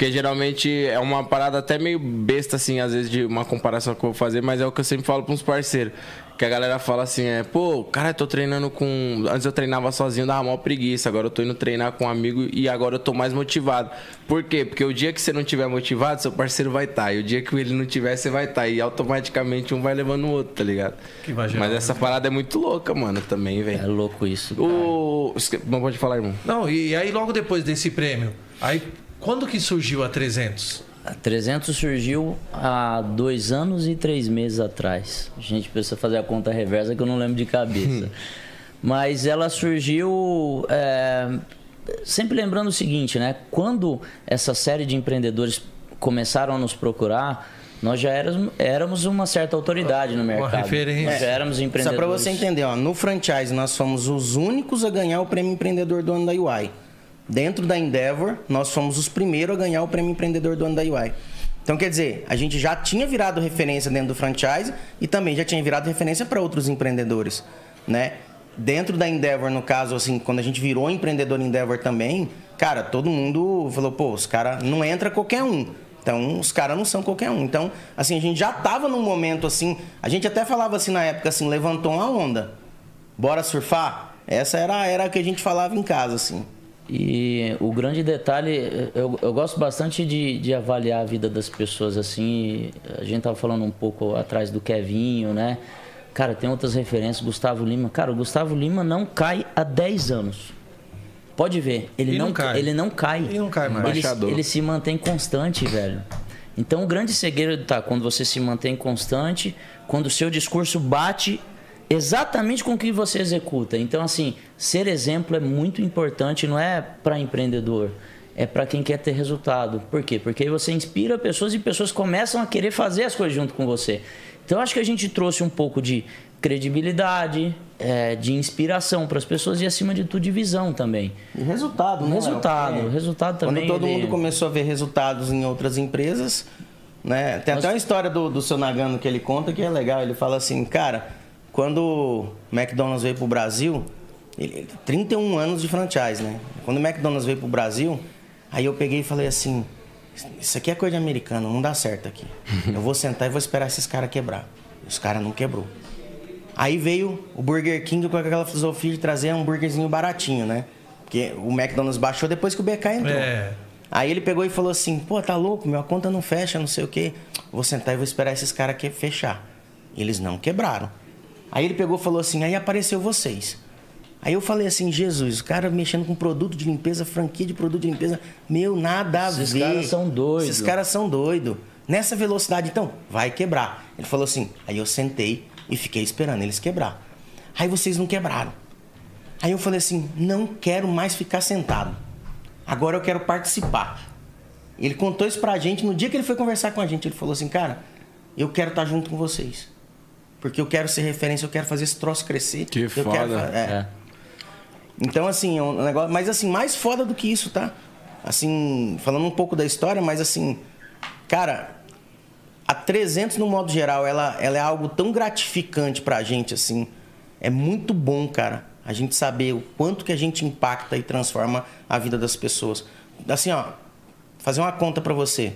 A: Porque geralmente é uma parada até meio besta, assim, às vezes, de uma comparação que eu vou fazer, mas é o que eu sempre falo pros parceiros. Que a galera fala assim, é, pô, cara, eu tô treinando com. Antes eu treinava sozinho, dava maior preguiça. Agora eu tô indo treinar com um amigo e agora eu tô mais motivado. Por quê? Porque o dia que você não tiver motivado, seu parceiro vai estar. E o dia que ele não tiver, você vai estar. E automaticamente um vai levando o outro, tá ligado?
B: Que vai
A: Mas essa parada é muito louca, mano, também,
D: É
A: velho.
D: louco isso. cara.
A: O. Não pode falar, irmão.
B: Não, e aí logo depois desse prêmio, aí quando que surgiu a 300?
D: A 300 surgiu há dois anos e três meses atrás. A gente precisa fazer a conta reversa que eu não lembro de cabeça. (laughs) Mas ela surgiu é, sempre lembrando o seguinte, né? Quando essa série de empreendedores começaram a nos procurar, nós já éramos, éramos uma certa autoridade no mercado.
B: referência.
D: Nós já éramos
C: Só
D: empreendedores.
C: pra você entender, ó, no franchise nós fomos os únicos a ganhar o prêmio empreendedor do ano da UI. Dentro da Endeavor, nós fomos os primeiros a ganhar o prêmio empreendedor do ano da UI. Então, quer dizer, a gente já tinha virado referência dentro do franchise e também já tinha virado referência para outros empreendedores, né? Dentro da Endeavor, no caso, assim, quando a gente virou empreendedor Endeavor também, cara, todo mundo falou, pô, os caras não entra qualquer um. Então, os caras não são qualquer um. Então, assim, a gente já tava num momento assim, a gente até falava assim na época assim, levantou uma onda. Bora surfar? Essa era era a que a gente falava em casa, assim.
D: E o grande detalhe, eu, eu gosto bastante de, de avaliar a vida das pessoas assim. A gente tava falando um pouco atrás do Kevinho, né? Cara, tem outras referências, Gustavo Lima. Cara, o Gustavo Lima não cai há 10 anos. Pode ver, ele
B: E
D: não,
B: não cai.
D: ele não cai.
B: E não cai mais.
D: Ele, ele se mantém constante, velho. Então o grande segredo tá quando você se mantém constante, quando o seu discurso bate exatamente com o que você executa. Então assim, ser exemplo é muito importante, não é para empreendedor, é para quem quer ter resultado. Por quê? Porque aí você inspira pessoas e pessoas começam a querer fazer as coisas junto com você. Então acho que a gente trouxe um pouco de credibilidade, é, de inspiração para as pessoas e acima de tudo de visão também.
C: E resultado, né?
D: Resultado?
C: Porque
D: resultado também,
C: Quando todo
D: ele-
C: mundo começou a ver resultados em outras empresas, né? Tem até uma história do, do seu Nagano que ele conta que é legal. Ele fala assim, cara, quando o McDonald's veio pro Brasil, ele, 31 anos de franchise, né? Quando o McDonald's veio pro Brasil, aí eu peguei e falei assim, isso aqui é coisa de americano, não dá certo aqui. (laughs) Eu vou sentar e vou esperar esses caras quebrar. Os caras não quebrou. Aí veio o Burger King com aquela filosofia de trazer um hambúrguerzinho baratinho, né? Porque o McDonald's baixou depois que o BK entrou.
B: É.
C: Aí ele pegou e falou assim: pô, tá louco, minha conta não fecha, não sei o quê. Vou sentar e vou esperar esses caras que fechar. Eles não quebraram. Aí ele pegou e falou assim: aí apareceu vocês. Aí eu falei assim: Jesus, o cara mexendo com produto de limpeza, franquia de produto de limpeza, meu, nada a
D: Esses
C: ver.
D: caras são doidos.
C: Esses caras são doidos. Nessa velocidade, então, vai quebrar. Ele falou assim: aí eu sentei e fiquei esperando eles quebrar. Aí vocês não quebraram. Aí eu falei assim: não quero mais ficar sentado. Agora eu quero participar. Ele contou isso pra gente no dia que ele foi conversar com a gente. Ele falou assim: cara, eu quero estar junto com vocês. Porque eu quero ser referência, eu quero fazer esse troço crescer.
A: Que
C: eu
A: foda.
C: Quero, é.
D: É.
C: Então, assim, é um negócio. Mas assim, mais foda do que isso, tá? Assim, falando um pouco da história, mas assim, cara, a 300 no modo geral, ela, ela é algo tão gratificante pra gente, assim. É muito bom, cara, a gente saber o quanto que a gente impacta e transforma a vida das pessoas. Assim, ó, fazer uma conta pra você.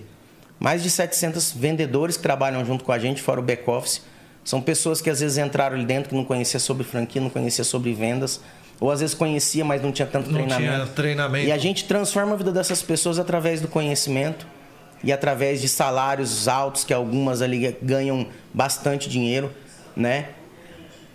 C: Mais de 700 vendedores que trabalham junto com a gente, fora o back-office. São pessoas que às vezes entraram ali dentro que não conhecia sobre franquia, não conhecia sobre vendas. Ou às vezes conhecia, mas não tinha tanto
B: Não tinha
C: treinamento.
B: treinamento.
C: E a gente transforma a vida dessas pessoas através do conhecimento e através de salários altos, que algumas ali ganham bastante dinheiro, né?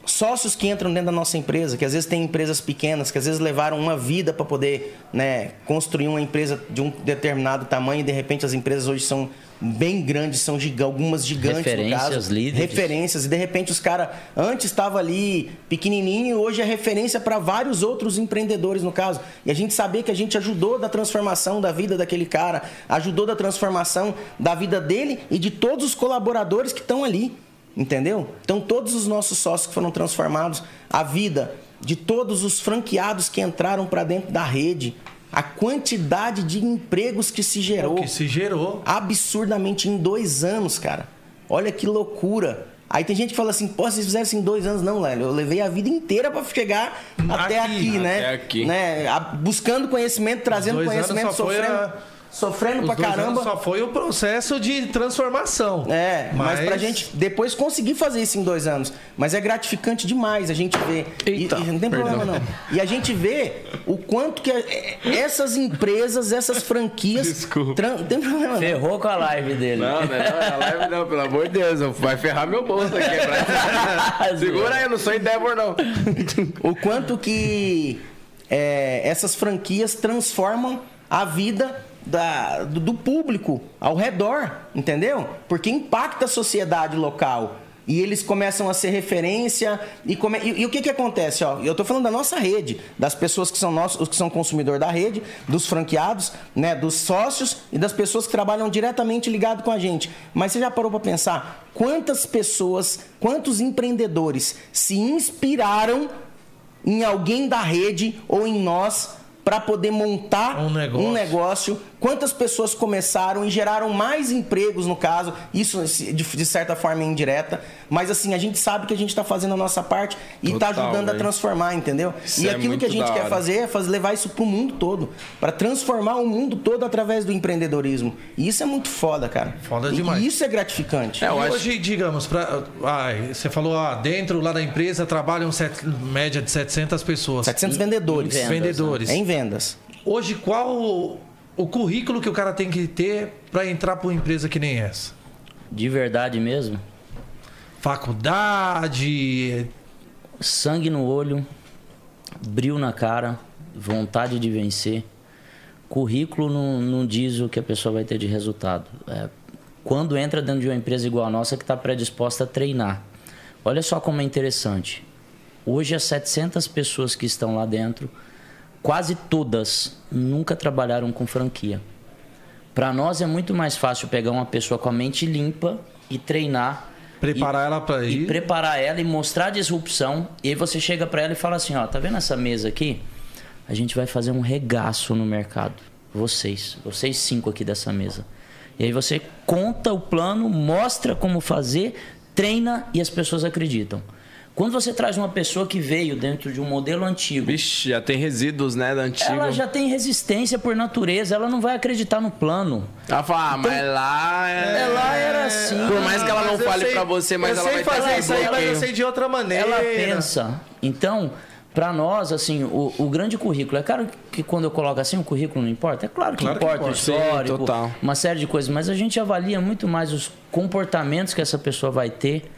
C: Sócios que entram dentro da nossa empresa, que às vezes tem empresas pequenas, que às vezes levaram uma vida para poder né, construir uma empresa de um determinado tamanho e de repente as empresas hoje são bem grandes, são giga, algumas gigantes no
D: Referências,
C: caso.
D: líderes.
C: Referências. E de repente os caras antes estava ali pequenininho hoje é referência para vários outros empreendedores no caso. E a gente saber que a gente ajudou da transformação da vida daquele cara, ajudou da transformação da vida dele e de todos os colaboradores que estão ali. Entendeu? Então todos os nossos sócios que foram transformados, a vida de todos os franqueados que entraram para dentro da rede, a quantidade de empregos que se gerou
B: O que se gerou.
C: absurdamente em dois anos, cara. Olha que loucura. Aí tem gente que fala assim, pô, vocês fizeram isso em dois anos. Não, Lélio, eu levei a vida inteira pra chegar até
B: Aqui.
C: aqui, né?
A: Até aqui.
C: né? Buscando conhecimento, trazendo conhecimento, sofrendo,
B: a-
C: sofrendo
B: Os
C: pra caramba.
B: só foi o processo de transformação.
C: É, mas... pra gente depois conseguir fazer isso em dois anos. Mas é gratificante demais a gente ver. E-
A: Eita,
C: e, não tem problema
A: perdão.
C: não. E a gente vê o quanto que é- é- essas empresas, essas franquias.
A: Desculpa.
C: tran- Não tem problema não.
D: Ferrou com a live dele.
A: Não, não é a live não, pelo amor de Deus. Vai ferrar meu bolso aqui. (laughs) (laughs) Segura aí, eu não sou Endeavor, não. (laughs)
C: o quanto que é, essas franquias transformam a vida da- do, do público ao redor, entendeu? Porque impacta a sociedade local. E eles começam a ser referência. E, come- e- e o que, que acontece? Ó, eu estou falando da nossa rede, das pessoas que são nossos, os que são consumidor da rede, dos franqueados, né, dos sócios e das pessoas que trabalham diretamente ligado com a gente. Mas você já parou para pensar quantas pessoas, quantos empreendedores se inspiraram em alguém da rede ou em nós para poder montar
B: Um negócio.
C: um negócio. Quantas pessoas começaram e geraram mais empregos, no caso, isso de, certa forma é indireta, mas assim, a gente sabe que a gente está fazendo a nossa parte e está ajudando a
A: velho.
C: transformar, entendeu?
A: Isso
C: e
A: é
C: aquilo que a gente quer fazer é fazer, levar isso pro mundo todo, para transformar o mundo todo através do empreendedorismo. E isso é muito foda, cara.
B: Foda
C: E-
B: demais.
C: E isso é gratificante.
A: É, eu acho-
B: hoje, digamos, pra, ai, você falou, ah, dentro lá da empresa trabalham set- média de 700 pessoas.
C: 700 vendedores.
D: vendas,
B: vendedores.
C: É em vendas.
B: Hoje, qual o, o currículo que o cara tem que ter para entrar para uma empresa que nem essa?
D: De verdade mesmo?
B: Faculdade.
D: sangue no olho, brilho na cara, vontade de vencer. Currículo não, não diz o que a pessoa vai ter de resultado. É, quando entra dentro de uma empresa igual a nossa que está predisposta a treinar. Olha só como é interessante. Hoje, as 700 pessoas que estão lá dentro, quase todas nunca trabalharam com franquia. Para nós é muito mais fácil pegar uma pessoa com a mente limpa e treinar
B: Preparar
D: e-
B: ela pra
D: e
B: ir.
D: preparar ela e mostrar a disrupção. E aí você chega pra ela e fala assim, ó, tá vendo essa mesa aqui? A gente vai fazer um regaço no mercado. Vocês, vocês cinco aqui dessa mesa. E aí você conta o plano, mostra como fazer, treina e as pessoas acreditam. Quando você traz uma pessoa que veio dentro de um modelo antigo,
A: Vixe, já tem resíduos, né, da antiga.
D: ela já tem resistência por natureza, ela não vai acreditar no plano.
A: Ela fala, ah, mas lá é...
D: Ela era assim.
A: Por mais que ela não fale
B: sei-
A: pra você, mas
B: eu
A: ela
B: sei
A: vai
B: fazer isso aí, mas eu sei de outra maneira.
D: ela pensa. Então, para nós, assim, o, o grande currículo, é claro que quando eu coloco assim, o currículo não importa? É claro que
B: Claro que
D: importa, o
B: importa.
A: Sim,
D: histórico,
A: total.
D: uma série de coisas, mas a gente avalia muito mais os comportamentos que essa pessoa vai ter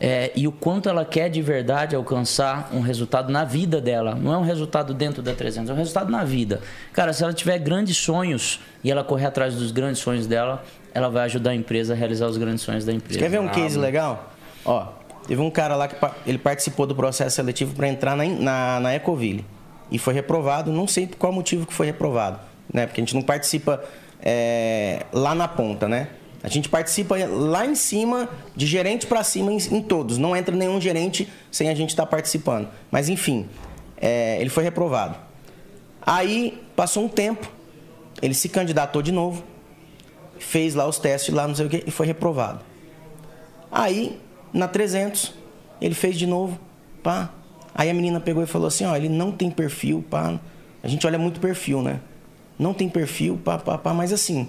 D: é, e o quanto ela quer de verdade alcançar um resultado na vida dela. Não é um resultado dentro da 300, é um resultado na vida. Cara, se ela tiver grandes sonhos e ela correr atrás dos grandes sonhos dela, ela vai ajudar a empresa a realizar os grandes sonhos da empresa.
C: Quer ver um case legal? Ó, teve um cara lá que ele participou do processo seletivo para entrar na, na, na Ecoville. E foi reprovado, não sei por qual motivo que foi reprovado. Né? Porque a gente não participa é, lá na ponta, né? A gente participa lá em cima, de gerente para cima em, em todos. Não entra nenhum gerente sem a gente estar participando. Mas enfim, é, ele foi reprovado. Aí passou um tempo, ele se candidatou de novo, fez lá os testes lá, não sei o que, e foi reprovado. Aí, na 300, ele fez de novo, pá. Aí a menina pegou e falou assim, ó, ele não tem perfil, pá. A gente olha muito perfil, né? Não tem perfil, pá, pá, pá. Mas assim,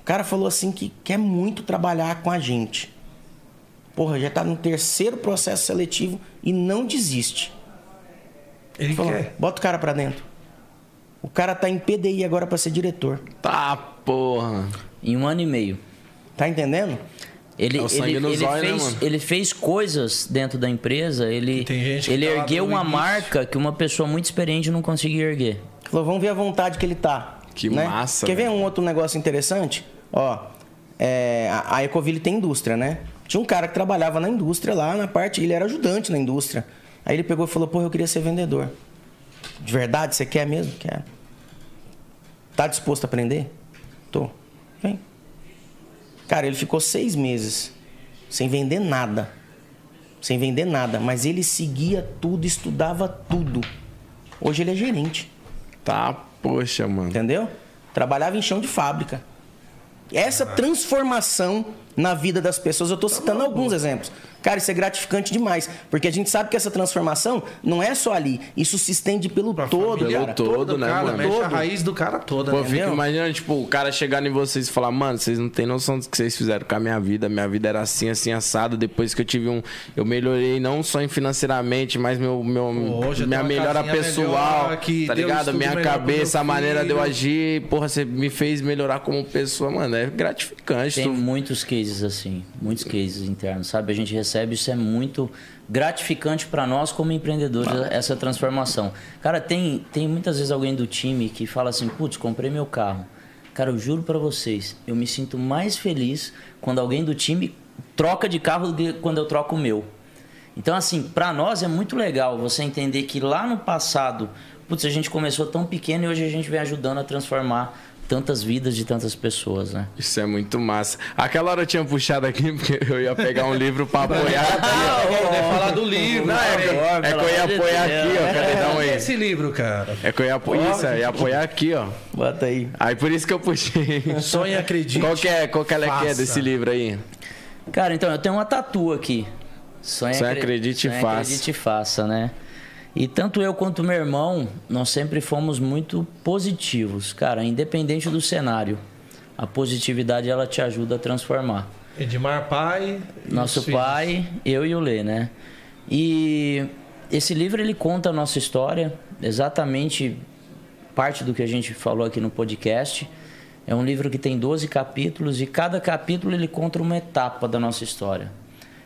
C: o cara falou assim que quer muito trabalhar com a gente. Porra, já tá no terceiro processo seletivo e não desiste.
B: Ele
C: Falou,
B: quer.
C: bota o cara pra dentro. O cara tá em PDI agora pra ser diretor.
A: Tá, porra.
D: Em um ano e meio.
C: Tá entendendo?
D: Ele,
A: É
D: ele, ele
A: zóio, né,
D: fez,
A: mano?
D: ele fez coisas dentro da empresa, ele,
B: Tem gente que
D: ele
B: tá
D: ergueu uma
B: início.
D: marca que uma pessoa muito experiente não conseguia erguer.
C: Falou, vamos ver a vontade que ele tá.
A: Que
C: né?
A: massa,
C: Quer ver um outro negócio interessante? Ó, é, a, Ecoville tem indústria, né? Tinha um cara que trabalhava na indústria lá, na parte, ele era ajudante na indústria. Aí ele pegou e falou, pô, eu queria ser vendedor. De verdade, você quer mesmo? Quero. Tá disposto a aprender? Tô. Vem. Cara, ele ficou seis meses sem vender nada. Sem vender nada. Mas ele seguia tudo, estudava tudo. Hoje ele é gerente.
A: Tá, poxa, mano.
C: Entendeu? Trabalhava em chão de fábrica. Essa transformação na vida das pessoas, eu estou citando alguns exemplos. Cara, isso é gratificante demais. Porque a gente sabe que essa transformação não é só ali. Isso se estende pelo
B: Pra
C: todo,
B: família
C: cara.
A: todo.
B: toda,
A: né,
B: cara,
A: mano?
B: Mexe a
C: Todo.
B: raiz do cara toda,
A: Pô,
B: né?
C: Entendeu?
A: imaginando, tipo, o cara chegar em vocês e falar, mano, vocês não têm noção do que vocês fizeram com a minha vida. Minha vida era assim, assim, assado. Depois que eu tive um. Eu melhorei não só em financeiramente, mas meu, meu,
B: eu
A: minha melhora pessoal.
B: melhor, que
A: tá ligado? Minha cabeça, a maneira de eu agir. Porra, você me fez melhorar como pessoa, mano. É gratificante.
D: Tem
A: Tu-
D: muitos cases assim, muitos cases internos, sabe? A gente recebe, isso é muito gratificante para nós como empreendedores, essa transformação. Cara, tem, tem muitas vezes alguém do time que fala assim, putz, comprei meu carro. Cara, eu juro para vocês, eu me sinto mais feliz quando alguém do time troca de carro do que quando eu troco o meu. Então, assim, para nós é muito legal você entender que lá no passado, putz, a gente começou tão pequeno e hoje a gente vem ajudando a transformar tantas vidas de tantas pessoas, né?
A: Isso é muito massa. Aquela hora eu tinha puxado aqui, (laughs) porque eu ia pegar um livro pra apoiar aqui.
B: Poder falar do livro.
A: Não, é que, é que eu ia apoiar aqui, ó. Cadê? Dá um aí.
B: esse livro, cara.
A: É que eu ia apoiar isso, eu ia apoiar aqui, ó.
C: Bota aí.
A: Aí por isso que eu puxei.
B: Sonhe e acredite.
A: Qual que é, qual que ela que é desse livro aí?
D: Cara, então eu tenho uma tatu aqui. Sonha,
A: Sonha,
D: acre-
A: acredite e
D: Sonha,
A: faça.
D: acredite e faça, né? E tanto eu quanto meu irmão, nós sempre fomos muito positivos, cara, independente do cenário. A positividade ela te ajuda a transformar.
B: Edmar pai.
D: Nosso
B: os filhos.
D: pai, eu e o Lê, né? E esse livro ele conta a nossa história, exatamente parte do que a gente falou aqui no podcast. É um livro que tem 12 capítulos e cada capítulo ele conta uma etapa da nossa história.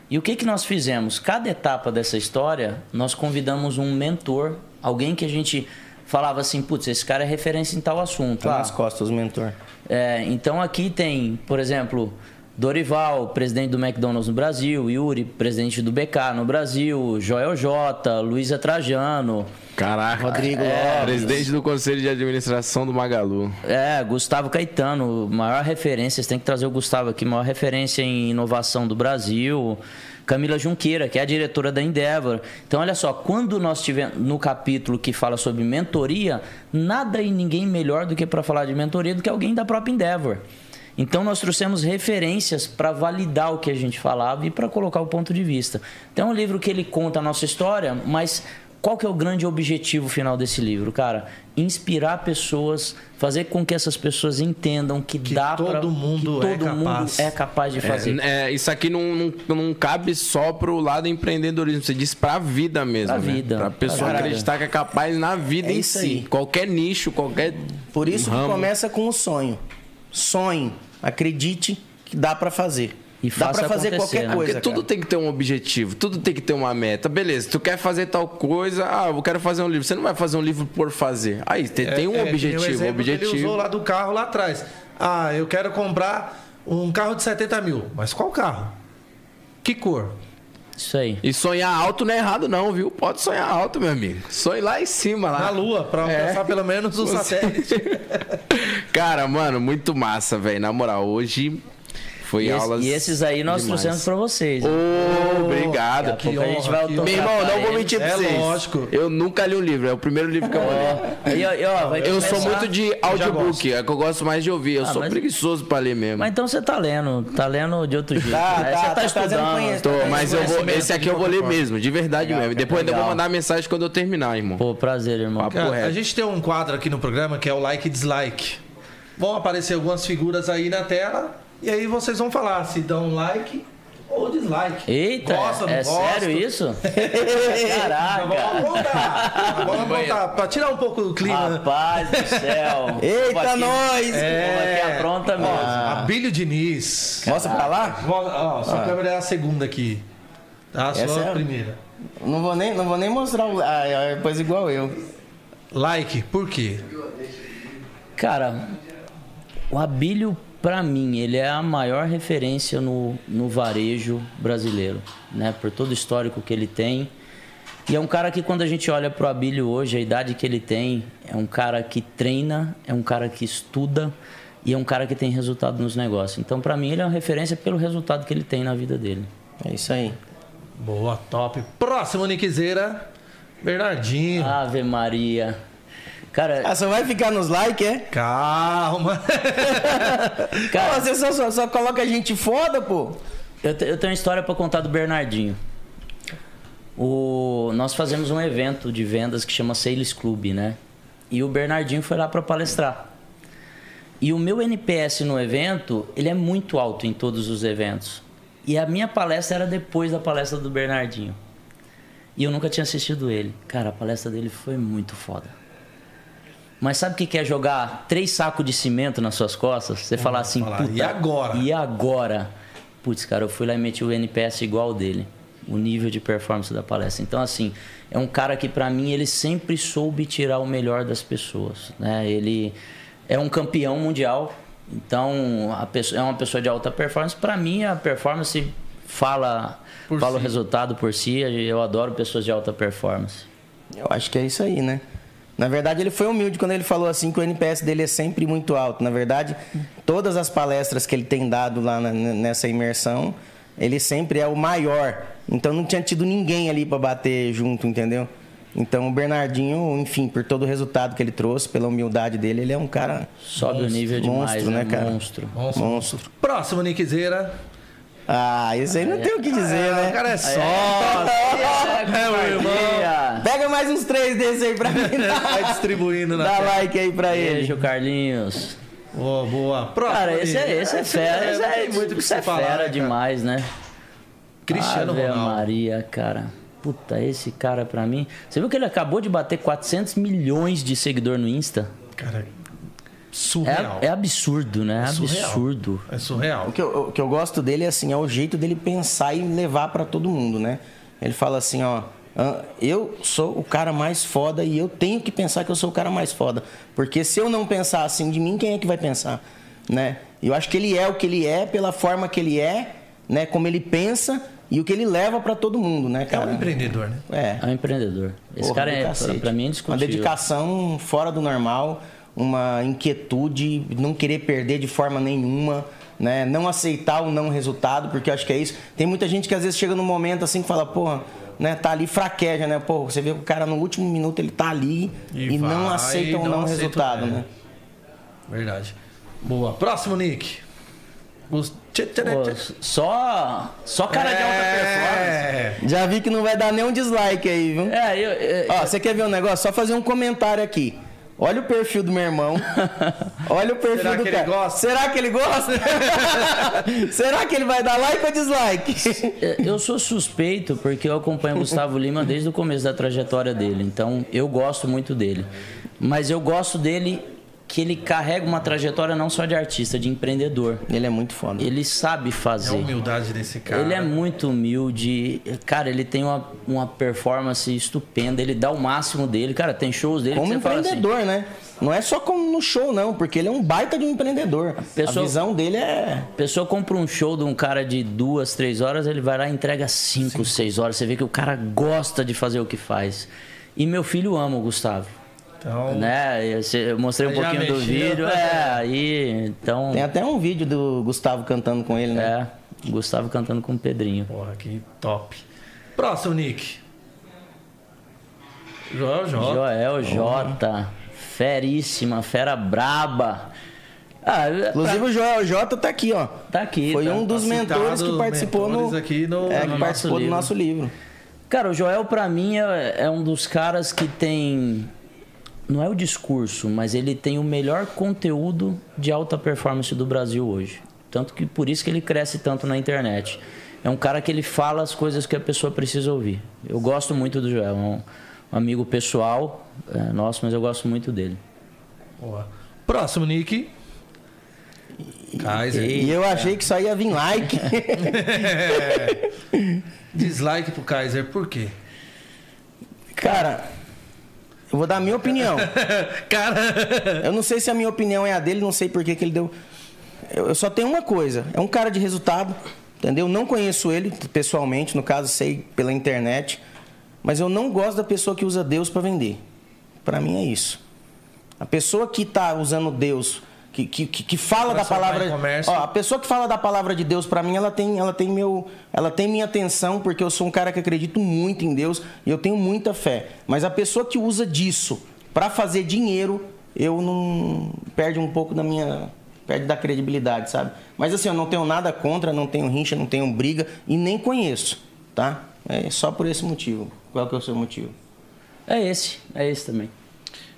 D: E o que, que nós fizemos? Cada etapa dessa história, nós convidamos um mentor, alguém que a gente falava assim, putz, esse cara é referência em tal assunto.
C: Tá
D: Ah,
C: nas costas, o mentor.
D: é, então aqui tem, por exemplo, Dorival, presidente do McDonald's no Brasil, Yuri, presidente do BK no Brasil, Joel J, Luísa Trajano,
A: Caraca.
C: Rodrigo
A: é,
C: Lopes.
A: Presidente do Conselho de Administração do Magalu.
D: é, Gustavo Caetano, maior referência, você tem que trazer o Gustavo aqui, maior referência em inovação do Brasil. Camila Junqueira, que é a diretora da Endeavor. Então, olha só, quando nós tivemos no capítulo que fala sobre mentoria, nada e ninguém melhor do que para falar de mentoria do que alguém da própria Endeavor. Então, nós trouxemos referências para validar o que a gente falava e para colocar o ponto de vista. Então, é um livro que ele conta a nossa história, mas qual que é o grande objetivo final desse livro, cara? Inspirar pessoas, fazer com que essas pessoas entendam que,
B: Que
D: dá
B: todo
D: pra,
B: mundo
D: que
B: é
D: todo mundo
B: capaz.
D: é capaz de fazer.
A: É, é, isso aqui não, não, não cabe só pro lado empreendedorismo, você diz pra vida mesmo.
D: Pra
A: né?
D: vida.
A: Pra pessoa
D: Pra
A: acreditar que é capaz na vida
C: É
A: em si.
C: aí.
A: Qualquer nicho, qualquer.
C: Por isso que
A: ramo.
C: começa com o sonho. Sonhe. Acredite que dá pra fazer.
D: E
C: dá
D: faça
C: pra fazer qualquer
D: né?
C: coisa.
A: Porque tudo
C: cara.
A: tem que ter um objetivo, tudo tem que ter uma meta. Beleza, tu quer fazer tal coisa, ah, eu quero fazer um livro. Você não vai fazer um livro por fazer. Aí, tem, tem um
B: É, é, que nem o
A: objetivo,
B: que Ele
A: objetivo.
B: usou lá do carro lá atrás. Ah, eu quero comprar um carro de 70 mil. Mas qual carro? Que cor?
D: Isso aí.
A: E sonhar alto não é errado, não, viu? Pode sonhar alto, meu amigo. Sonhe lá em cima, lá.
B: Na Lua, pra
A: É.
B: alcançar pelo menos (laughs) o satélite. (laughs)
A: Cara, mano, muito massa, velho. Na moral, hoje foi
D: E, esse-
A: aulas.
D: e esses aí nós
A: demais.
D: trouxemos pra vocês.
A: Ô,
D: Daqui
A: obrigado.
D: a pouco a gente vai
B: honra, que
A: Meu irmão, não vou mentir pra
B: É
A: vocês.
B: lógico.
A: Eu nunca li um livro, é o primeiro livro que eu vou ler.
D: Aí, ó, e, ó, vai
A: Eu sou muito de audiobook, é que eu gosto mais de ouvir. Eu
D: Ah,
A: sou
D: mas-
A: preguiçoso pra ler mesmo.
D: Mas então você tá lendo, tá lendo de outro jeito.
C: Tá,
D: Aí
C: tá,
D: você tá,
C: tá
D: estudando.
C: conhecimento.
A: Tô, mas eu vou, esse aqui eu vou ler mesmo, de verdade
D: Legal,
A: mesmo. Depois ainda vou mandar mensagem quando eu terminar, irmão.
D: Pô, prazer, irmão.
B: Cara, a gente tem um quadro aqui no programa que é o like e dislike. Vão aparecer algumas figuras aí na tela e aí vocês vão falar se dão like ou dislike.
D: Eita,
B: Gosta, não
D: é
B: gosta?
D: sério isso? (laughs)
B: Vamos
D: Caraca!
B: apontar. Vamos apontar. Pra tirar um pouco do clima.
D: Rapaz do céu. (laughs)
C: Eita, nós!
D: pô, aqui apronta mesmo.
B: Abílio Diniz.
C: Mostra pra lá?
B: Ó, sua câmera é a segunda aqui. A sua
C: Essa é a-
B: primeira.
C: Não vou nem, não vou nem mostrar o. Ah, é, pois igual eu.
B: Like, por quê?
D: Cara, o Abílio, pra mim, ele é a maior referência no, no varejo brasileiro, né? Por todo o histórico que ele tem. E é um cara que, quando a gente olha pro Abílio hoje, a idade que ele tem, é um cara que treina, é um cara que estuda e é um cara que tem resultado nos negócios. Então, pra mim, ele é uma referência pelo resultado que ele tem na vida dele.
C: É isso aí.
B: Boa, top. Próximo, Niquezeira. Bernardinho.
D: Ave Maria. Cara,
C: Ah, só vai ficar nos likes, é?
B: Calma. (laughs)
D: cara
C: você só, só, só coloca gente foda, pô.
D: Eu, eu tenho uma história para contar do Bernardinho. O, nós fazemos um evento de vendas que chama Sales Club, né? E o Bernardinho foi lá para palestrar. E o meu NPS no evento, ele é muito alto em todos os eventos. E a minha palestra era depois da palestra do Bernardinho. E eu nunca tinha assistido ele. Cara, a palestra dele foi muito foda. Mas sabe o que que é jogar três sacos de cimento nas suas costas? Você falar assim,
B: falar,
D: puta,
B: "E agora?"
D: E agora? Putz, cara, eu fui lá e meti o NPS igual dele. O nível de performance da palestra. Então, assim, é um cara que, pra mim, ele sempre soube tirar o melhor das pessoas. Né? Ele é um campeão mundial. Então, a pessoa, é uma pessoa de alta performance. Pra mim, a performance fala,
B: Por
D: fala o
B: si.
D: resultado por si. Eu adoro pessoas de alta performance.
C: Eu acho que é isso aí, né? Na verdade, ele foi humilde quando ele falou assim que o NPS dele é sempre muito alto. Na verdade, todas as palestras que ele tem dado lá na- nessa imersão, ele sempre é o maior. Então não tinha tido ninguém ali para bater junto, entendeu? Então o Bernardinho, enfim, por todo o resultado que ele trouxe, pela humildade dele, ele é um cara
D: Sobe o nível demais,
C: monstro,
D: né,
C: né, cara?
D: Monstro.
B: Monstro.
C: monstro.
B: Próximo, Niquezeira.
C: Ah, isso aí não tem o que dizer,
B: Ah,
C: né?
B: O cara é só.
D: É,
B: meu irmão.
D: Maria.
C: Pega mais uns três desses aí pra mim. (laughs)
B: Vai distribuindo na
C: Dá
B: tela.
C: like aí pra ele.
D: Beijo, Carlinhos.
B: Boa, boa. Próximo.
D: Cara, esse é, esse é fera. Esse é,
B: muito o que
D: isso é
B: falar,
D: fera
B: né, cara?
D: demais, né?
B: Cristiano
D: Ave
B: Ronaldo.
D: Maria, cara. Puta, esse cara pra mim. Você viu que ele acabou de bater 400 milhões de seguidor no Insta?
B: Cara, surreal.
D: É, é absurdo, né? É
B: surreal.
D: absurdo.
B: É surreal.
C: O que, eu, o que eu gosto dele é assim, é o jeito dele pensar e levar pra todo mundo, né? Ele fala assim, ó, "Ah, eu sou o cara mais foda e eu tenho que pensar que eu sou o cara mais foda, porque se eu não pensar assim de mim, quem é que vai pensar, né? Eu acho que ele é o que ele é pela forma que ele é, né? Como ele pensa e o que ele leva pra todo mundo, né,
B: É
C: cara?
B: um empreendedor, né?
C: É.
D: É um empreendedor. Esse
C: Porra
D: cara é, pra mim, é
C: Uma
D: indiscutível.
C: dedicação fora do normal, uma inquietude, não querer perder de forma nenhuma, né? Não aceitar o não resultado, porque eu acho que é isso. Tem muita gente que às vezes chega num momento assim que fala, porra, né, tá ali fraqueja, né? Pô, você vê que o cara no último minuto ele tá ali
B: E
C: e, não
B: vai,
C: aceita o
B: não
C: não, resultado,
B: é.
C: né?
B: Verdade. Boa. Próximo, Nick. Tchê,
D: Pô, só, só cara de alta performance.
B: É.
C: Já vi que não vai dar nem um dislike aí, viu?
D: É, eu, eu-
C: Ó, você quer ver um negócio? Só fazer um comentário aqui. Olha o perfil do meu irmão. (laughs) Olha o perfil
B: Será
C: do
B: que ele
C: cara.
B: gosta?
C: Será que ele gosta? (laughs) Será que ele vai dar like ou dislike?
D: eu sou suspeito porque eu acompanho o Gustavo Lima desde o começo da trajetória dele. Então, eu gosto muito dele. Mas eu gosto dele que ele carrega uma trajetória não só de artista, de empreendedor.
C: Ele é muito foda.
D: Ele sabe
B: É a
D: fazer.
B: humildade desse cara.
D: Ele é muito humilde. Cara, ele tem uma, uma performance estupenda. Ele dá o máximo dele. Cara, tem shows dele
C: Como
D: que você fala assim,
C: empreendedor, né? Não é só como no show, não, porque ele é um baita de um empreendedor.
D: pessoa-
C: A visão dele é.
D: A pessoa compra um show de um cara de duas, três horas, ele vai lá e entrega cinco, seis horas. Você vê que o cara gosta de fazer o que faz. E meu filho ama o Gustavo.
B: Então,
D: Né? Eu, mostrei um pouquinho do
B: mexeu.
D: vídeo. É, (laughs) aí. Então.
C: Tem até um vídeo do Gustavo cantando com ele, né?
D: É. Gustavo cantando com o Pedrinho.
B: porra, que top. Próximo, Nick. Joel J.
D: Joel J. Feríssima, fera braba. Ah,
C: Inclusive o Joel J tá aqui, ó.
D: tá aqui.
C: Foi
D: tá.
C: um dos
B: Tá
C: mentores que participou
B: mentores
C: no.
B: aqui no-
C: é,
B: no
C: que
D: nosso
C: participou do
D: livro.
C: nosso livro.
D: Cara, o Joel, pra mim, é, é um dos caras que tem. Não é o discurso, mas ele tem o melhor conteúdo de alta performance do Brasil hoje. Tanto que por isso que ele cresce tanto na internet. É um cara que ele fala as coisas que a pessoa precisa ouvir. Eu gosto muito do Joel. É um, amigo pessoal é, nosso, mas eu gosto muito dele.
B: Boa. Próximo, Nick. Kaiser.
C: E eu achei que só ia vir like. (laughs)
B: Dislike pro Kaiser, por quê?
C: Cara, eu vou dar a minha opinião. (laughs)
B: Cara,
C: Eu não sei se a minha opinião é a dele, não sei por que que ele deu. Eu eu só tenho uma coisa: é um cara de resultado, entendeu? Não conheço ele pessoalmente, no caso, sei pela internet. Mas eu não gosto da pessoa que usa Deus para vender. Para mim é isso. A pessoa que está usando Deus, que, que, que que fala da palavra. Ó, a pessoa que fala da palavra de Deus, para mim, ela tem, ela, tem meu, ela tem minha atenção, porque eu sou um cara que acredito muito em Deus e eu tenho muita fé. Mas a pessoa que usa disso para fazer dinheiro, eu não. perde um pouco da minha. perde da credibilidade, sabe? Mas assim, eu não tenho nada contra, não tenho rincha, não tenho briga e nem conheço, tá? É só por esse motivo. Qual que é o seu motivo?
D: É esse, é esse também.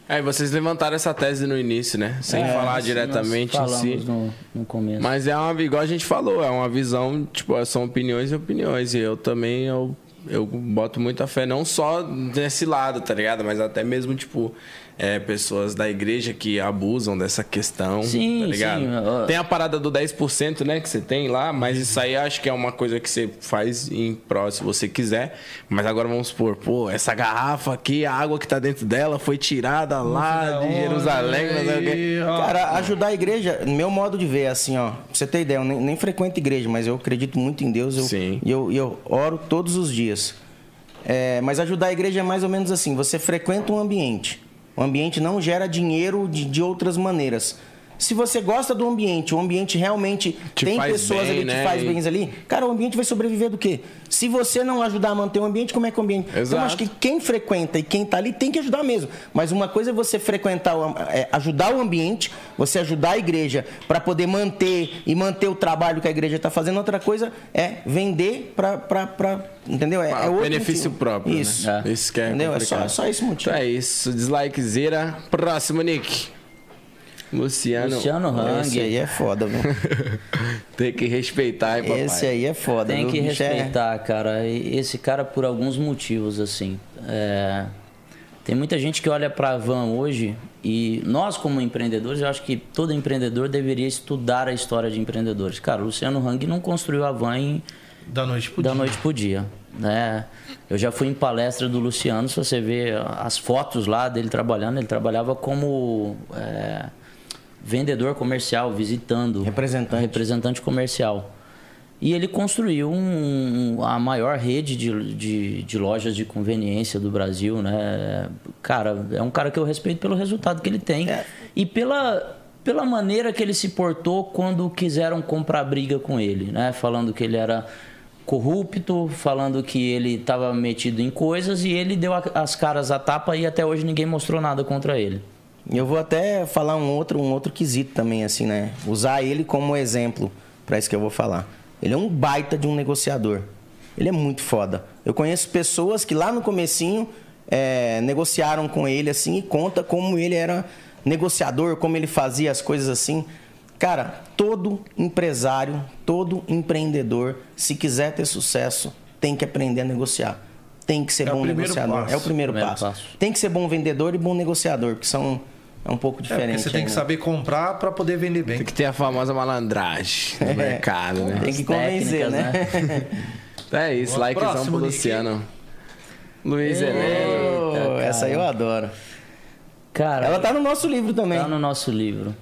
A: Aí vocês levantaram essa tese no início, né? Sem
D: É,
A: falar diretamente em si.
D: no, no começo.
A: Mas é uma, igual a gente falou, é uma visão, tipo, são opiniões e opiniões. E eu também, eu, eu boto muita fé, não só nesse lado, tá ligado? Mas até mesmo, tipo, é, pessoas da igreja que abusam dessa questão,
D: Sim,
A: tá ligado?
D: sim.
A: Tem a parada do 10%, né, que você tem lá, mas isso aí acho que é uma coisa que você faz em pró, se você quiser. Mas agora vamos supor, pô, essa garrafa aqui, a água que tá dentro dela foi tirada lá de Jerusalém?
B: Aí.
C: Cara, ajudar a igreja, meu modo de ver é assim, ó. Pra você ter ideia, eu nem, nem frequento igreja, mas eu acredito muito em Deus. Eu,
A: Sim.
C: E eu, eu oro todos os dias. É, mas ajudar a igreja é mais ou menos assim: você frequenta um ambiente. O ambiente não gera dinheiro de, de outras maneiras. Se você gosta do ambiente, o ambiente realmente
A: Te
C: tem pessoas
A: bem,
C: ali que
A: né?
C: faz bens ali, cara, o ambiente vai sobreviver do quê? Se você não ajudar a manter o ambiente, como é que o ambiente. Então,
A: Exato.
C: eu acho que quem frequenta e quem tá ali tem que ajudar mesmo. Mas uma coisa é você frequentar, é, ajudar o ambiente, você ajudar a igreja para poder manter e manter o trabalho que a igreja está fazendo. Outra coisa é vender para. Entendeu? É, é
A: benefício
C: motivo.
A: próprio,
C: Isso.
A: né? Isso que é
C: Entendeu? É só, é só esse motivo.
A: Então é isso, dislike zera. Próximo, Nick. Luciano.
D: Luciano
C: Esse aí
D: Hang.
C: é foda, viu? (laughs)
A: Tem que respeitar, hein, papai?
C: Esse aí é foda,
D: Tem que
C: é-
D: respeitar, cara. E Esse cara, por alguns motivos, assim. é, Tem muita gente que olha para a van hoje e nós como empreendedores, eu acho que todo empreendedor deveria estudar a história de empreendedores. Cara, o Luciano Hang não construiu a van em,
B: Da noite pro
D: da
B: dia.
D: noite pro dia, né? Eu já fui em palestra do Luciano, se você ver as fotos lá dele trabalhando, ele trabalhava como é, vendedor comercial, visitando.
C: Representante.
D: Representante comercial. E ele construiu um- a maior rede de, de, de lojas de conveniência do Brasil, né? Cara, é um cara que eu respeito pelo resultado que ele tem.
C: É.
D: E pela, pela maneira que ele se portou quando quiseram comprar briga com ele, né? Falando que ele era corrupto, falando que ele estava metido em coisas e ele deu as caras à tapa e até hoje ninguém mostrou nada contra ele.
C: Eu vou até falar um outro, um outro quesito também, assim, né? Usar ele como exemplo para isso que eu vou falar. Ele é um baita de um negociador. Ele é muito foda. Eu conheço pessoas que lá no comecinho é, negociaram com ele, assim, e conta como ele era negociador, como ele fazia as coisas assim. Cara, todo empresário, todo empreendedor, se quiser ter sucesso, tem que aprender a negociar. Tem que ser
B: É
C: bom negociador.
B: passo.
C: É o primeiro,
D: Primeiro
C: passo.
D: passo.
C: Tem que ser bom vendedor e bom negociador, porque são é um pouco
B: É,
C: diferente.
B: porque você tem
C: aí,
B: que
C: né?
B: saber comprar para poder vender bem.
A: Tem que ter a famosa malandragem (laughs) no mercado, né?
C: Tem que
D: As
C: convencer,
D: técnicas,
C: né?
A: É isso,
B: Vamos
A: likezão
B: próximo,
A: pro. Luciano. Luiz
D: cara.
C: essa aí eu adoro.
D: Cara,
C: Ela tá no nosso livro também.
D: Tá no nosso livro.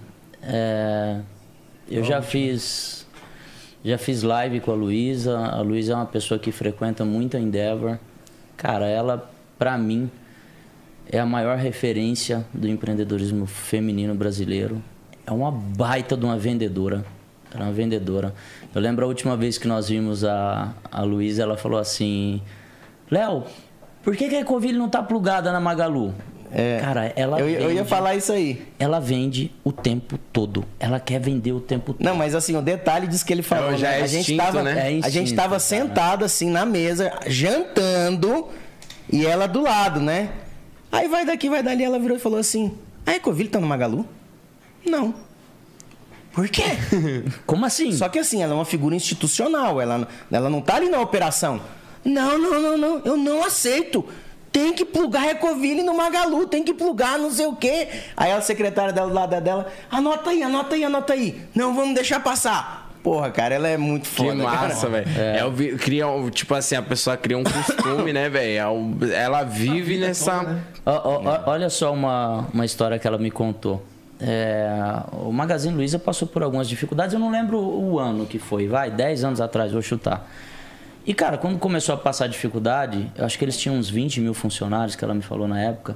D: É, eu já fiz já fiz live com a Luísa. A Luísa é uma pessoa que frequenta muito a Endeavor. Cara, ela pra mim é a maior referência do empreendedorismo feminino brasileiro. É uma baita de uma vendedora. Ela é uma vendedora. Eu lembro a última vez que nós vimos a, a Luísa, ela falou assim: Léo, por que, que a Ecoville não tá plugada na Magalu?
C: É,
D: Cara, ela
C: eu, eu ia
D: vende-
C: falar isso aí.
D: ela vende o tempo todo. Ela quer vender o tempo todo.
C: Não, mas assim, o detalhe disso que ele falou.
A: É, já
C: né?
A: é
C: a gente
A: instinto,
C: tava,
A: né?
D: É
C: a gente
D: instinto,
C: tava
D: cara.
C: sentado assim na mesa, jantando, e ela do lado, né? Aí vai daqui, vai dali, ela virou e falou assim: A Ecoville tá no Magalu? Não. Por quê? (laughs)
D: Como assim?
C: Só que assim, ela é uma figura institucional, ela, ela não tá ali na operação. Não, não, não, não, eu não aceito. Tem que plugar Recoville no Magalu, tem que plugar não sei o quê. Aí a secretária dela do lado dela, anota aí, anota aí, anota aí. Não vamos deixar passar. Porra, cara, ela é muito
A: Que
C: foda.
A: massa, velho. É. o vi- cria, tipo assim, a pessoa cria um costume, né, velho? É Ela vive nessa.
D: Ó, ó, ó, olha só uma, uma história que ela me contou. É, o Magazine Luiza passou por algumas dificuldades, eu não lembro o ano que foi, vai, 10 anos atrás, vou chutar. E, cara, quando começou a passar dificuldade, eu acho que eles tinham uns 20 mil funcionários, que ela me falou na época,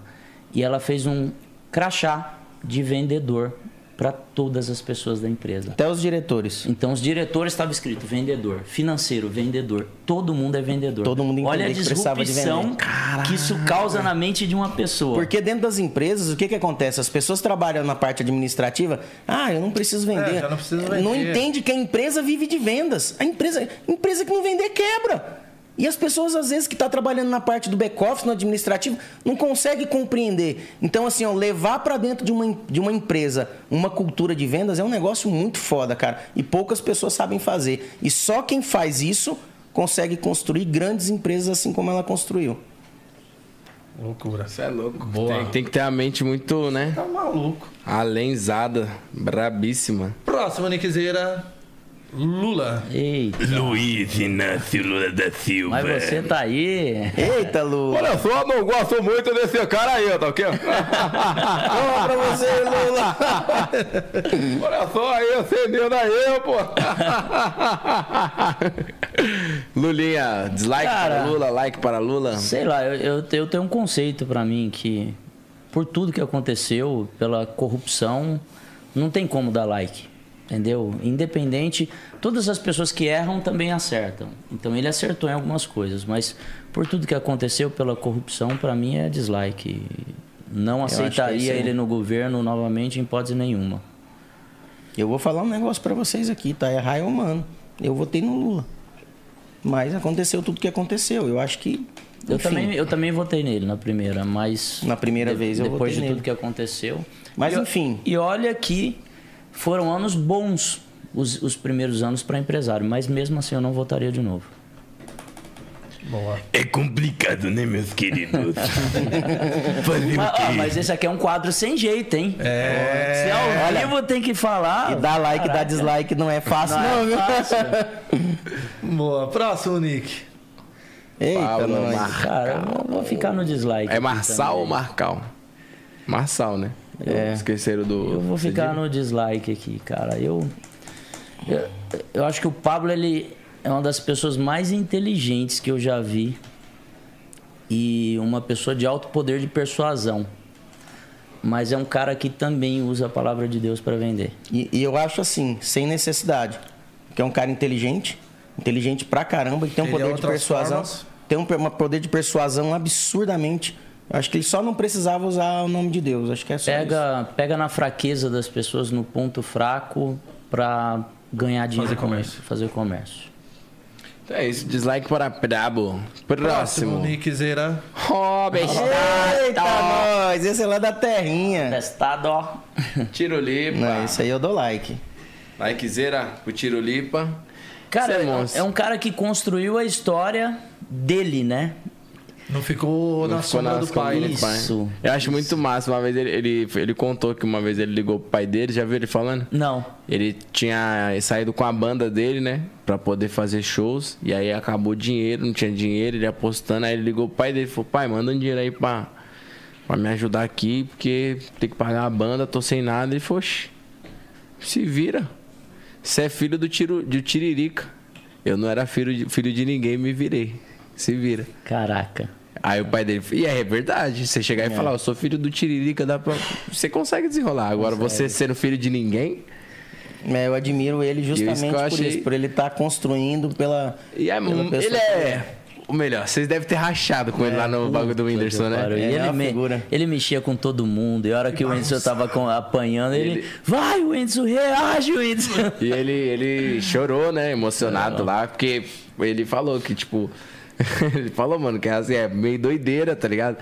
D: e ela fez um crachá de vendedor para todas as pessoas da empresa.
C: Até os diretores.
D: Então, os diretores estava escrito vendedor, financeiro, vendedor. Todo mundo é vendedor.
C: Todo mundo
D: Olha a
C: entendeu que precisava de
D: disrupção
C: vender.
D: que isso causa na mente de uma pessoa.
C: Porque dentro das empresas, o que, que acontece? As pessoas trabalham na parte administrativa. Ah, eu não preciso vender.
B: É, já não preciso
C: Não
B: vender.
C: entende que a empresa vive de vendas. A empresa, empresa que não vender quebra. E as pessoas, às vezes, que estão trabalhando na parte do back-office, no administrativo, não conseguem compreender. Então, assim, ó, levar para dentro de uma, de uma empresa uma cultura de vendas é um negócio muito foda, cara. E poucas pessoas sabem fazer. E só quem faz isso consegue construir grandes empresas assim como ela construiu.
B: Loucura.
A: Você é louco.
B: Boa.
A: Tem, tem que ter a mente muito, né?
B: Tá maluco.
A: Alenzada, brabíssima.
B: Próximo, Nickzeira. Lula.
D: Eita,
G: Luiz Inácio Lula da Silva.
D: mas você tá aí.
C: Eita, Lu!
A: Olha só, não gosto muito desse cara aí, tá ok?
C: Toma pra você, Lula! (laughs)
A: Olha só aí, acendeu daí, pô. Lulinha, dislike
D: Cara.
A: para Lula, like para Lula.
D: Sei lá, eu, eu, eu tenho um conceito pra mim que, por tudo que aconteceu, pela corrupção, não tem como dar like. Entendeu? Independente, todas as pessoas que erram também acertam. Então ele acertou em algumas coisas, mas por tudo que aconteceu pela corrupção, pra mim é dislike. Não
C: é
D: aceitaria
C: aí.
D: ele no governo novamente em hipótese nenhuma.
C: Eu vou falar um negócio pra vocês aqui, tá? É raio humano. Eu votei no Lula. Mas aconteceu tudo que aconteceu. Eu acho que.
D: Eu também, eu também votei nele na primeira, mas.
C: Na primeira vez eu
D: Depois
C: votei
D: de
C: nele.
D: tudo que aconteceu.
C: Mas,
D: E o-
C: enfim.
D: E olha que foram anos bons os, os primeiros anos para empresário, mas mesmo assim eu não votaria de novo.
G: É complicado, né, meus queridos? (laughs) Fazer
D: Mas,
G: o
D: ó, mas esse aqui é um quadro sem jeito, hein?
B: É.
D: Se ao vivo tem que falar.
C: E dar like, dar dislike não é fácil,
D: Não
C: não,
D: é fácil. (laughs)
B: Boa. Próximo, Nick.
C: Eita, nós.
D: Cara, eu vou- ficar no dislike.
A: É Marçal ou Marcal? Marçal, né?
C: É.
A: Esqueceram do.
D: Eu vou ficar no dislike aqui, cara. Eu, eu, eu acho que o Pablo, ele é uma das pessoas mais inteligentes que eu já vi. E uma pessoa de alto poder de persuasão. Mas é um cara que também usa a palavra de Deus para vender.
C: E, e eu acho assim, sem necessidade. Que é um cara inteligente, inteligente pra caramba, que tem um
B: Teria
C: poder de persuasão.
B: formas?
C: Tem um um poder de persuasão absurdamente. Acho que ele só não precisava usar o nome de Deus. Acho que é só isso.
D: Pega, pega na fraqueza das pessoas, no ponto fraco, para ganhar dinheiro
B: Fazer
D: com
B: comércio.
D: isso, fazer comércio.
A: Então é isso, dislike para Brabo.
B: Próximo,
A: Próximo.
B: Nick Zera.
A: Oh,
C: Eita, nós! Esse é lá da terrinha.
D: Testado, ó. (laughs)
A: Tirolipa.
C: Não, isso aí eu dou like.
A: Likezeira pro Tirolipa.
D: Cara,
A: é
D: é, é um cara que construiu a história dele, né?
B: Não ficou
A: Não
B: na
A: ficou
B: sombra
A: na
B: do pai.
A: do
B: né?
A: pai.
D: Isso.
A: Eu acho muito massa. Uma vez ele, ele, ele contou que uma vez ele ligou pro pai dele, já viu ele falando?
D: Não.
A: Ele tinha saído com a banda dele, né? Pra poder fazer shows. E aí acabou o dinheiro, não tinha dinheiro, ele apostando. Aí ele ligou pro pai dele e falou: Pai, manda um dinheiro aí pra, pra me ajudar aqui, porque tem que pagar a banda, tô sem nada. Ele falou: "Oxi, Se vira. Você é filho do, tiro, do Tiririca. Eu não era filho de, filho de ninguém, me virei. Se vira.
D: Caraca.
A: Aí o pai dele, e é verdade, você chegar e falar, eu sou filho do Tiririca, dá pra... você consegue desenrolar. Agora, você sendo filho de ninguém,
C: É, eu admiro ele
A: isso
C: justamente por
A: achei-
C: isso, por ele estar construindo pela.
A: e é,
C: pela pessoa
A: ele
C: que
A: é o melhor. Vocês devem ter rachado com ele lá no bagulho do Whindersson, né?
D: E
C: É
D: ele,
C: uma
D: me-
C: figura.
D: ele mexia com todo mundo. E a hora que o Whindersson tava com- apanhando, ele...
A: Ele-
D: Vai, Whindersson, reage, Whindersson.
A: E ele, ele chorou, né? Emocionado lá, porque ele falou que, tipo. (laughs) ele falou, mano, que assim, é meio doideira, tá ligado?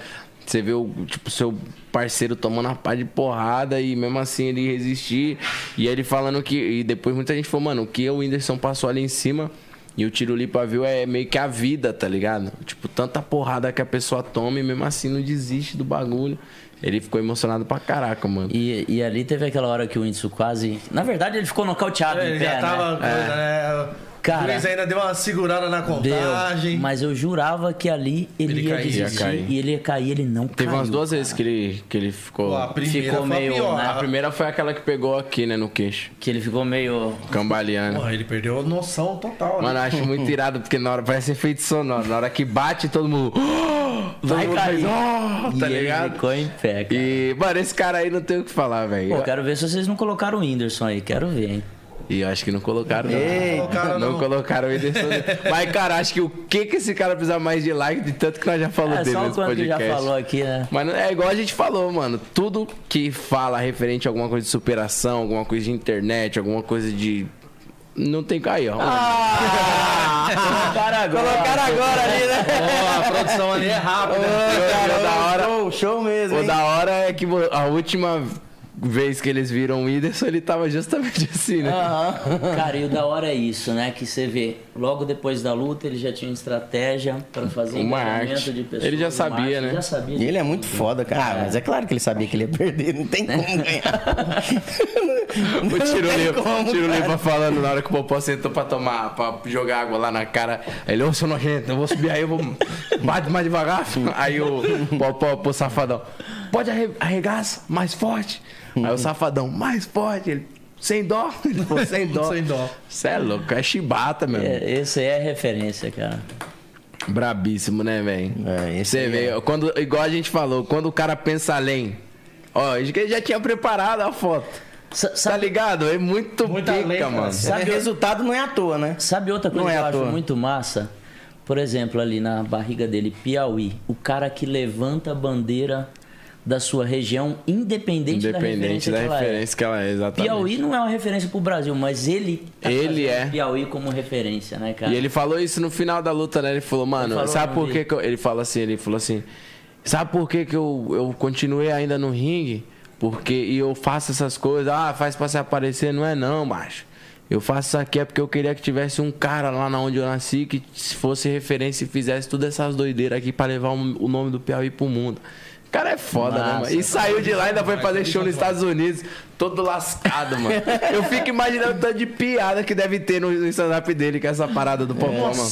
A: Você vê o, tipo, seu parceiro tomando uma pá de porrada e mesmo assim ele resistir. E ele falando que. E depois muita gente falou, mano, o que o Whindersson passou ali em cima. E o tiro lipa viu é meio que a vida, tá ligado? Tipo, tanta porrada que a pessoa toma e mesmo assim não desiste do bagulho. Ele ficou emocionado pra caraca, mano.
D: E, e ali teve aquela hora que o Whindersson quase... Na verdade, ele ficou nocauteado em
B: Ele
D: pé,
B: já tava.
D: né?
B: coisa, né?
D: Cara,
B: o Luiz ainda deu uma segurada na
D: Deu,
B: contagem.
D: mas eu jurava que ali ele,
B: Ele
D: ia
B: caía.
D: desistir
A: Ia cair.
D: e ele ia cair, ele não
A: Teve
D: caiu.
A: umas duas vezes que ele, que ele ficou.
B: Pô, a primeira
D: Ficou
B: foi a
D: meio,
B: pior.
D: né?
A: A primeira foi aquela que pegou aqui, né, no queixo.
D: Que ele ficou meio...
A: Cambaleando.
B: Porra, ele perdeu a noção total.
A: Mano, eu
B: né?
A: acho muito irado, porque na hora parece efeito sonoro. Na hora que bate, todo mundo. todo
D: Vai
A: mundo
D: cair.
A: faz, "Oh", tá
D: e ele
A: ligado?
D: ficou em pé, cara.
A: E, mano, esse cara aí não tem o que falar, velho.
D: Pô, quero ver se vocês não colocaram o Whindersson aí. Quero ver, hein?
A: E eu acho que não colocaram, não.
C: Ei,
B: Colocaram,
A: não,
B: não.
A: colocaram o Whindersson. (laughs) Mas, cara, acho que o que que esse cara precisa mais de like, de tanto que nós já falamos
D: É
A: dele nesse podcast.
D: já falou aqui, né?
A: Mas é igual a gente falou, mano. Tudo que fala referente a alguma coisa de superação, alguma coisa de internet, alguma coisa de. Não tem aí, ó. (laughs)
D: Colocaram agora.
C: Colocaram agora ali, né?
B: Ó, a produção ali é rápida.
A: o da hora,
C: Show, show mesmo.
A: o
C: hein?
A: da hora é que a última vez que eles viram o Whindersson, ele tava justamente (laughs) assim, né?
D: Cara, e o da hora é isso, né? Que você vê, logo depois da luta, ele já tinha uma estratégia pra fazer
A: Uma
D: engajamento
A: arte.
D: de pessoas.
A: Ele já sabia,
D: arte,
A: né?
D: Já sabia.
C: E ele é muito foda, cara. Ah, mas é claro que ele sabia que ele ia perder, não tem como ganhar. (laughs)
A: O
C: cara.
A: Lipa falando na hora que o Popó sentou pra tomar, pra jogar água lá na cara. Ele, ô, seu nojento, eu vou subir aí, eu vou. Bate mais devagar. Aí o Popó, pô, safadão, pode arre- arregaça, mais forte. Aí o safadão, mais forte. Ele, sem dó. (laughs) Ele falou, sem dó.
B: Sem dó.
A: Você é louco, é chibata, meu.
D: É, esse aí é referência, cara.
A: Brabíssimo, né, velho?
C: É,
A: Você
C: aí
A: vê, quando, igual a gente falou, quando o cara pensa além. Ó, a gente já tinha preparado a foto.
D: Sa-
A: Tá
D: sabe,
A: ligado? É muito
B: Muita
A: pica,
B: lei,
A: mano.
C: O resultado não é à toa, né?
D: sabe outra coisa
C: Não é
D: que eu
C: à
D: acho
C: toa.
D: muito massa? Por exemplo, ali na barriga dele, Piauí. O cara que levanta a bandeira da sua região, independente, da
A: Independente
D: referência
A: da
D: que ela é.
A: referência que ela é, exatamente.
D: Piauí não é uma referência pro Brasil, mas ele tá
A: Ele é.
D: Piauí como referência, né, cara?
A: E ele falou isso no final da luta, né? Ele falou, mano,
D: falou,
A: sabe por que, que eu... Ele fala assim, ele falou assim, sabe por que, que eu, eu continuei ainda no ringue? Porque e eu faço essas coisas, ah, faz pra se aparecer, não é não, macho. Eu faço isso aqui é porque eu queria que tivesse um cara lá na onde eu nasci que se fosse referência e fizesse todas essas doideiras aqui pra levar o nome do Piauí pro mundo. O cara é foda, né,
D: Massa.
A: mano? E saiu de lá e ainda foi fazer show nos Estados Unidos, todo lascado, mano. (laughs) Eu fico imaginando o tanto de piada que deve ter no stand-up dele com essa parada do Popó, mano.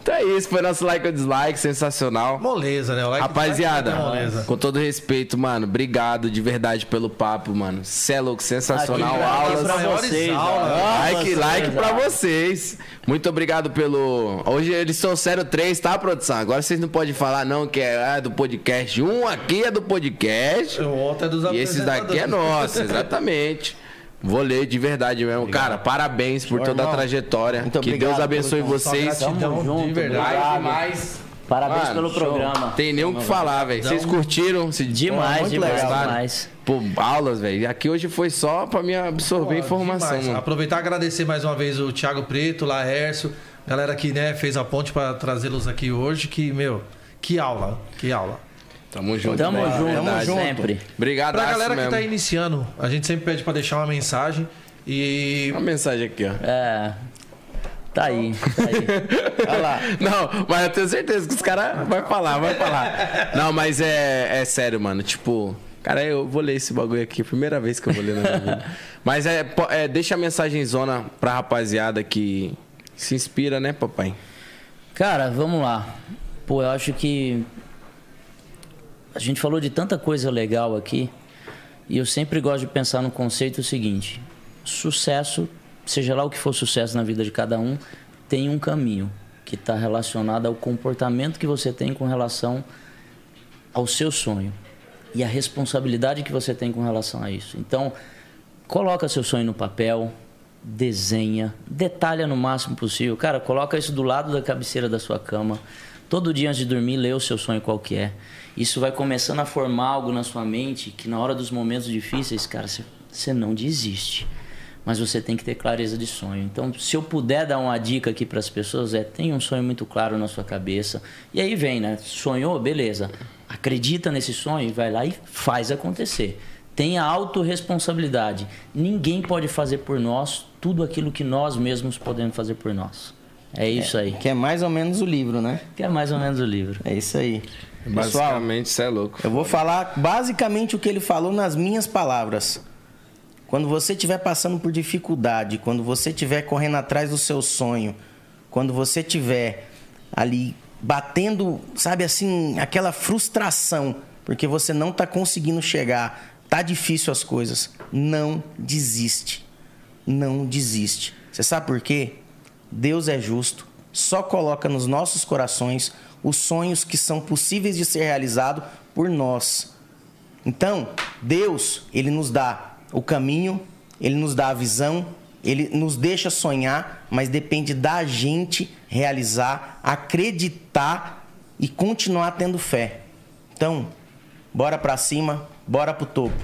A: Então é isso, foi nosso like ou dislike, sensacional.
B: Moleza, né? O like
A: Rapaziada,
B: like é moleza.
A: com todo respeito, mano, obrigado de verdade pelo papo, mano. Cê é louco, sensacional.
D: Aqui,
A: aulas.
D: pra vocês,
B: aulas.
A: Like,
D: Aulas,
A: like pra
D: aulas.
A: vocês. Muito obrigado pelo. Hoje eles trouxeram três, tá, produção? Agora vocês não podem falar, não, que é ah, do podcast. Um aqui é do podcast.
B: O outro é dos
A: E esses daqui é nosso, (laughs) exatamente. Vou ler de verdade mesmo. Cara, parabéns por toda a trajetória.
C: Muito
A: que
C: obrigado
A: Deus abençoe vocês.
B: gratidão,
D: Tamo junto,
B: de verdade.
A: Mais
D: obrigado.
A: demais.
D: Parabéns
A: Mano,
D: pelo
A: show.
D: programa.
A: Tem nem o que falar, velho. Vocês curtiram? Se
D: Demais,
C: muito
D: demais,
C: legal.
D: demais.
A: Pô, aulas, velho. Aqui hoje foi só pra me absorver
B: Pô,
A: informação,
B: demais. Aproveitar e agradecer mais uma vez o Thiago Preto, o Laércio, galera que né, fez a ponte para trazê-los aqui hoje. Que, meu, que aula, que aula.
A: Tamo junto.
D: Tamo
A: velho.
D: junto,
A: Verdade.
D: sempre.
A: Obrigado,
B: Pra galera que
A: mesmo.
B: tá iniciando, a gente sempre pede para deixar uma mensagem. E
A: Uma mensagem aqui, ó.
D: É. Tá aí, tá aí. (laughs)
C: Olha lá.
A: Não, mas eu tenho certeza que os caras vai falar, vai falar. Não, mas é, é sério, mano. Tipo, cara, eu vou ler esse bagulho aqui, primeira vez que eu vou ler na minha vida. (laughs) Mas é, é deixa a mensagem zona pra rapaziada que se inspira, né, papai?
D: Cara, vamos lá. Pô, eu acho que a gente falou de tanta coisa legal aqui e eu sempre gosto de pensar no conceito seguinte: sucesso, seja lá o que for sucesso na vida de cada um, tem um caminho que está relacionado ao comportamento que você tem com relação ao seu sonho e a responsabilidade que você tem com relação a isso. Então, coloca seu sonho no papel, desenha, detalha no máximo possível. Cara, coloca isso do lado da cabeceira da sua cama. Todo dia antes de dormir, lê o seu sonho qual que é. Isso vai começando a formar algo na sua mente que na hora dos momentos difíceis, cara, você- não desiste. Mas você tem que ter clareza de sonho. Então, se eu puder dar uma dica aqui para as pessoas, é tenha um sonho muito claro na sua cabeça. E aí vem, né? Sonhou, beleza. Acredita nesse sonho e vai lá e faz acontecer. Tenha autorresponsabilidade. Ninguém pode fazer por nós tudo aquilo que nós mesmos podemos fazer por nós. É isso aí.
C: Que é mais ou menos o livro, né?
D: Que é mais ou menos o livro.
C: É isso aí.
A: Basicamente, você é louco.
C: eu vou falar basicamente o que ele falou nas minhas palavras. Quando você estiver passando por dificuldade, quando você estiver correndo atrás do seu sonho, quando você estiver ali batendo, sabe assim, aquela frustração, porque você não está conseguindo chegar, tá difícil as coisas, não desiste. Não desiste. Você sabe por quê? Deus é justo, só coloca nos nossos corações os sonhos que são possíveis de ser realizados por nós. Então, Deus, ele nos dá o caminho, ele nos dá a visão, ele nos deixa sonhar, mas depende da gente realizar, acreditar e continuar tendo fé. Então, bora pra cima, bora pro topo.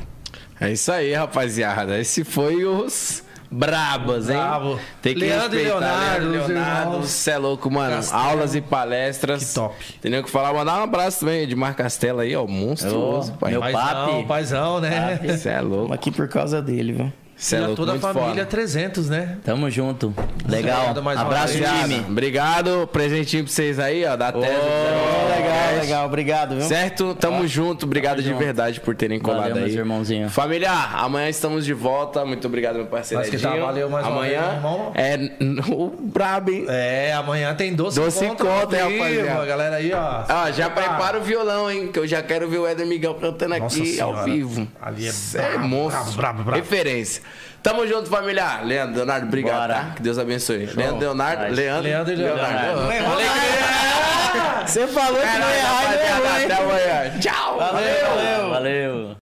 A: É isso aí, rapaziada. Esse foi os brabas, hein?
B: Brabo.
A: Tem que
B: Leandro e
A: respeitar.
B: Leonardo,
A: Leonardo, você é louco, mano.
B: Castelo.
A: Aulas e palestras.
B: Que top.
A: Entendeu o que falar? Mandar um abraço também de Mar Castelo aí, ó. Monstruoso,
D: Ô,
A: pai.
D: meu
B: Paizão,
D: papi.
B: paizão, né?
A: Você é louco.
C: Aqui por causa dele, viu?
A: É
B: E a
A: louco,
B: toda a família
A: foda.
B: 300, né?
D: Tamo junto. Legal.
B: Obrigado mais uma
D: Abraço,
B: vez.
D: time.
A: Obrigado. Presentinho pra vocês aí, ó, da Tese.
C: legal, legal. Obrigado, viu?
A: Certo? Tamo junto. Obrigado de
D: junto.
A: verdade por terem colado
D: Valeu,
A: aí.
D: meus irmãozinhos.
A: Família, amanhã estamos de volta. Muito obrigado, meu parceiro.
B: Mas que tá, valeu mais uma
A: Amanhã
B: vez, irmão.
A: é (laughs) o brabo, hein?
B: É, amanhã tem doce,
A: Doce
B: contra, ao
A: hein, rapaziada?
B: a galera aí, ó.
A: Ó, já
B: Ah,
A: prepara o violão, hein? Que eu já quero ver o Éder Miguel cantando
B: Nossa
A: aqui ao
B: Senhora.
A: vivo.
B: Ali é
A: Cê
B: brabo,
A: monstro.
B: brabo, brabo, brabo.
A: Referência. Tamo junto, família. Leandro, Leonardo, obrigado,
D: Bora.
A: tá? Que Deus abençoe. Leandro, Leonardo,
D: Nice.
A: Leandro,
B: Leandro e Leonardo.
C: Você falou que não ia errar, hein?
A: Até amanhã. Tchau.
C: Valeu, valeu.
D: Valeu.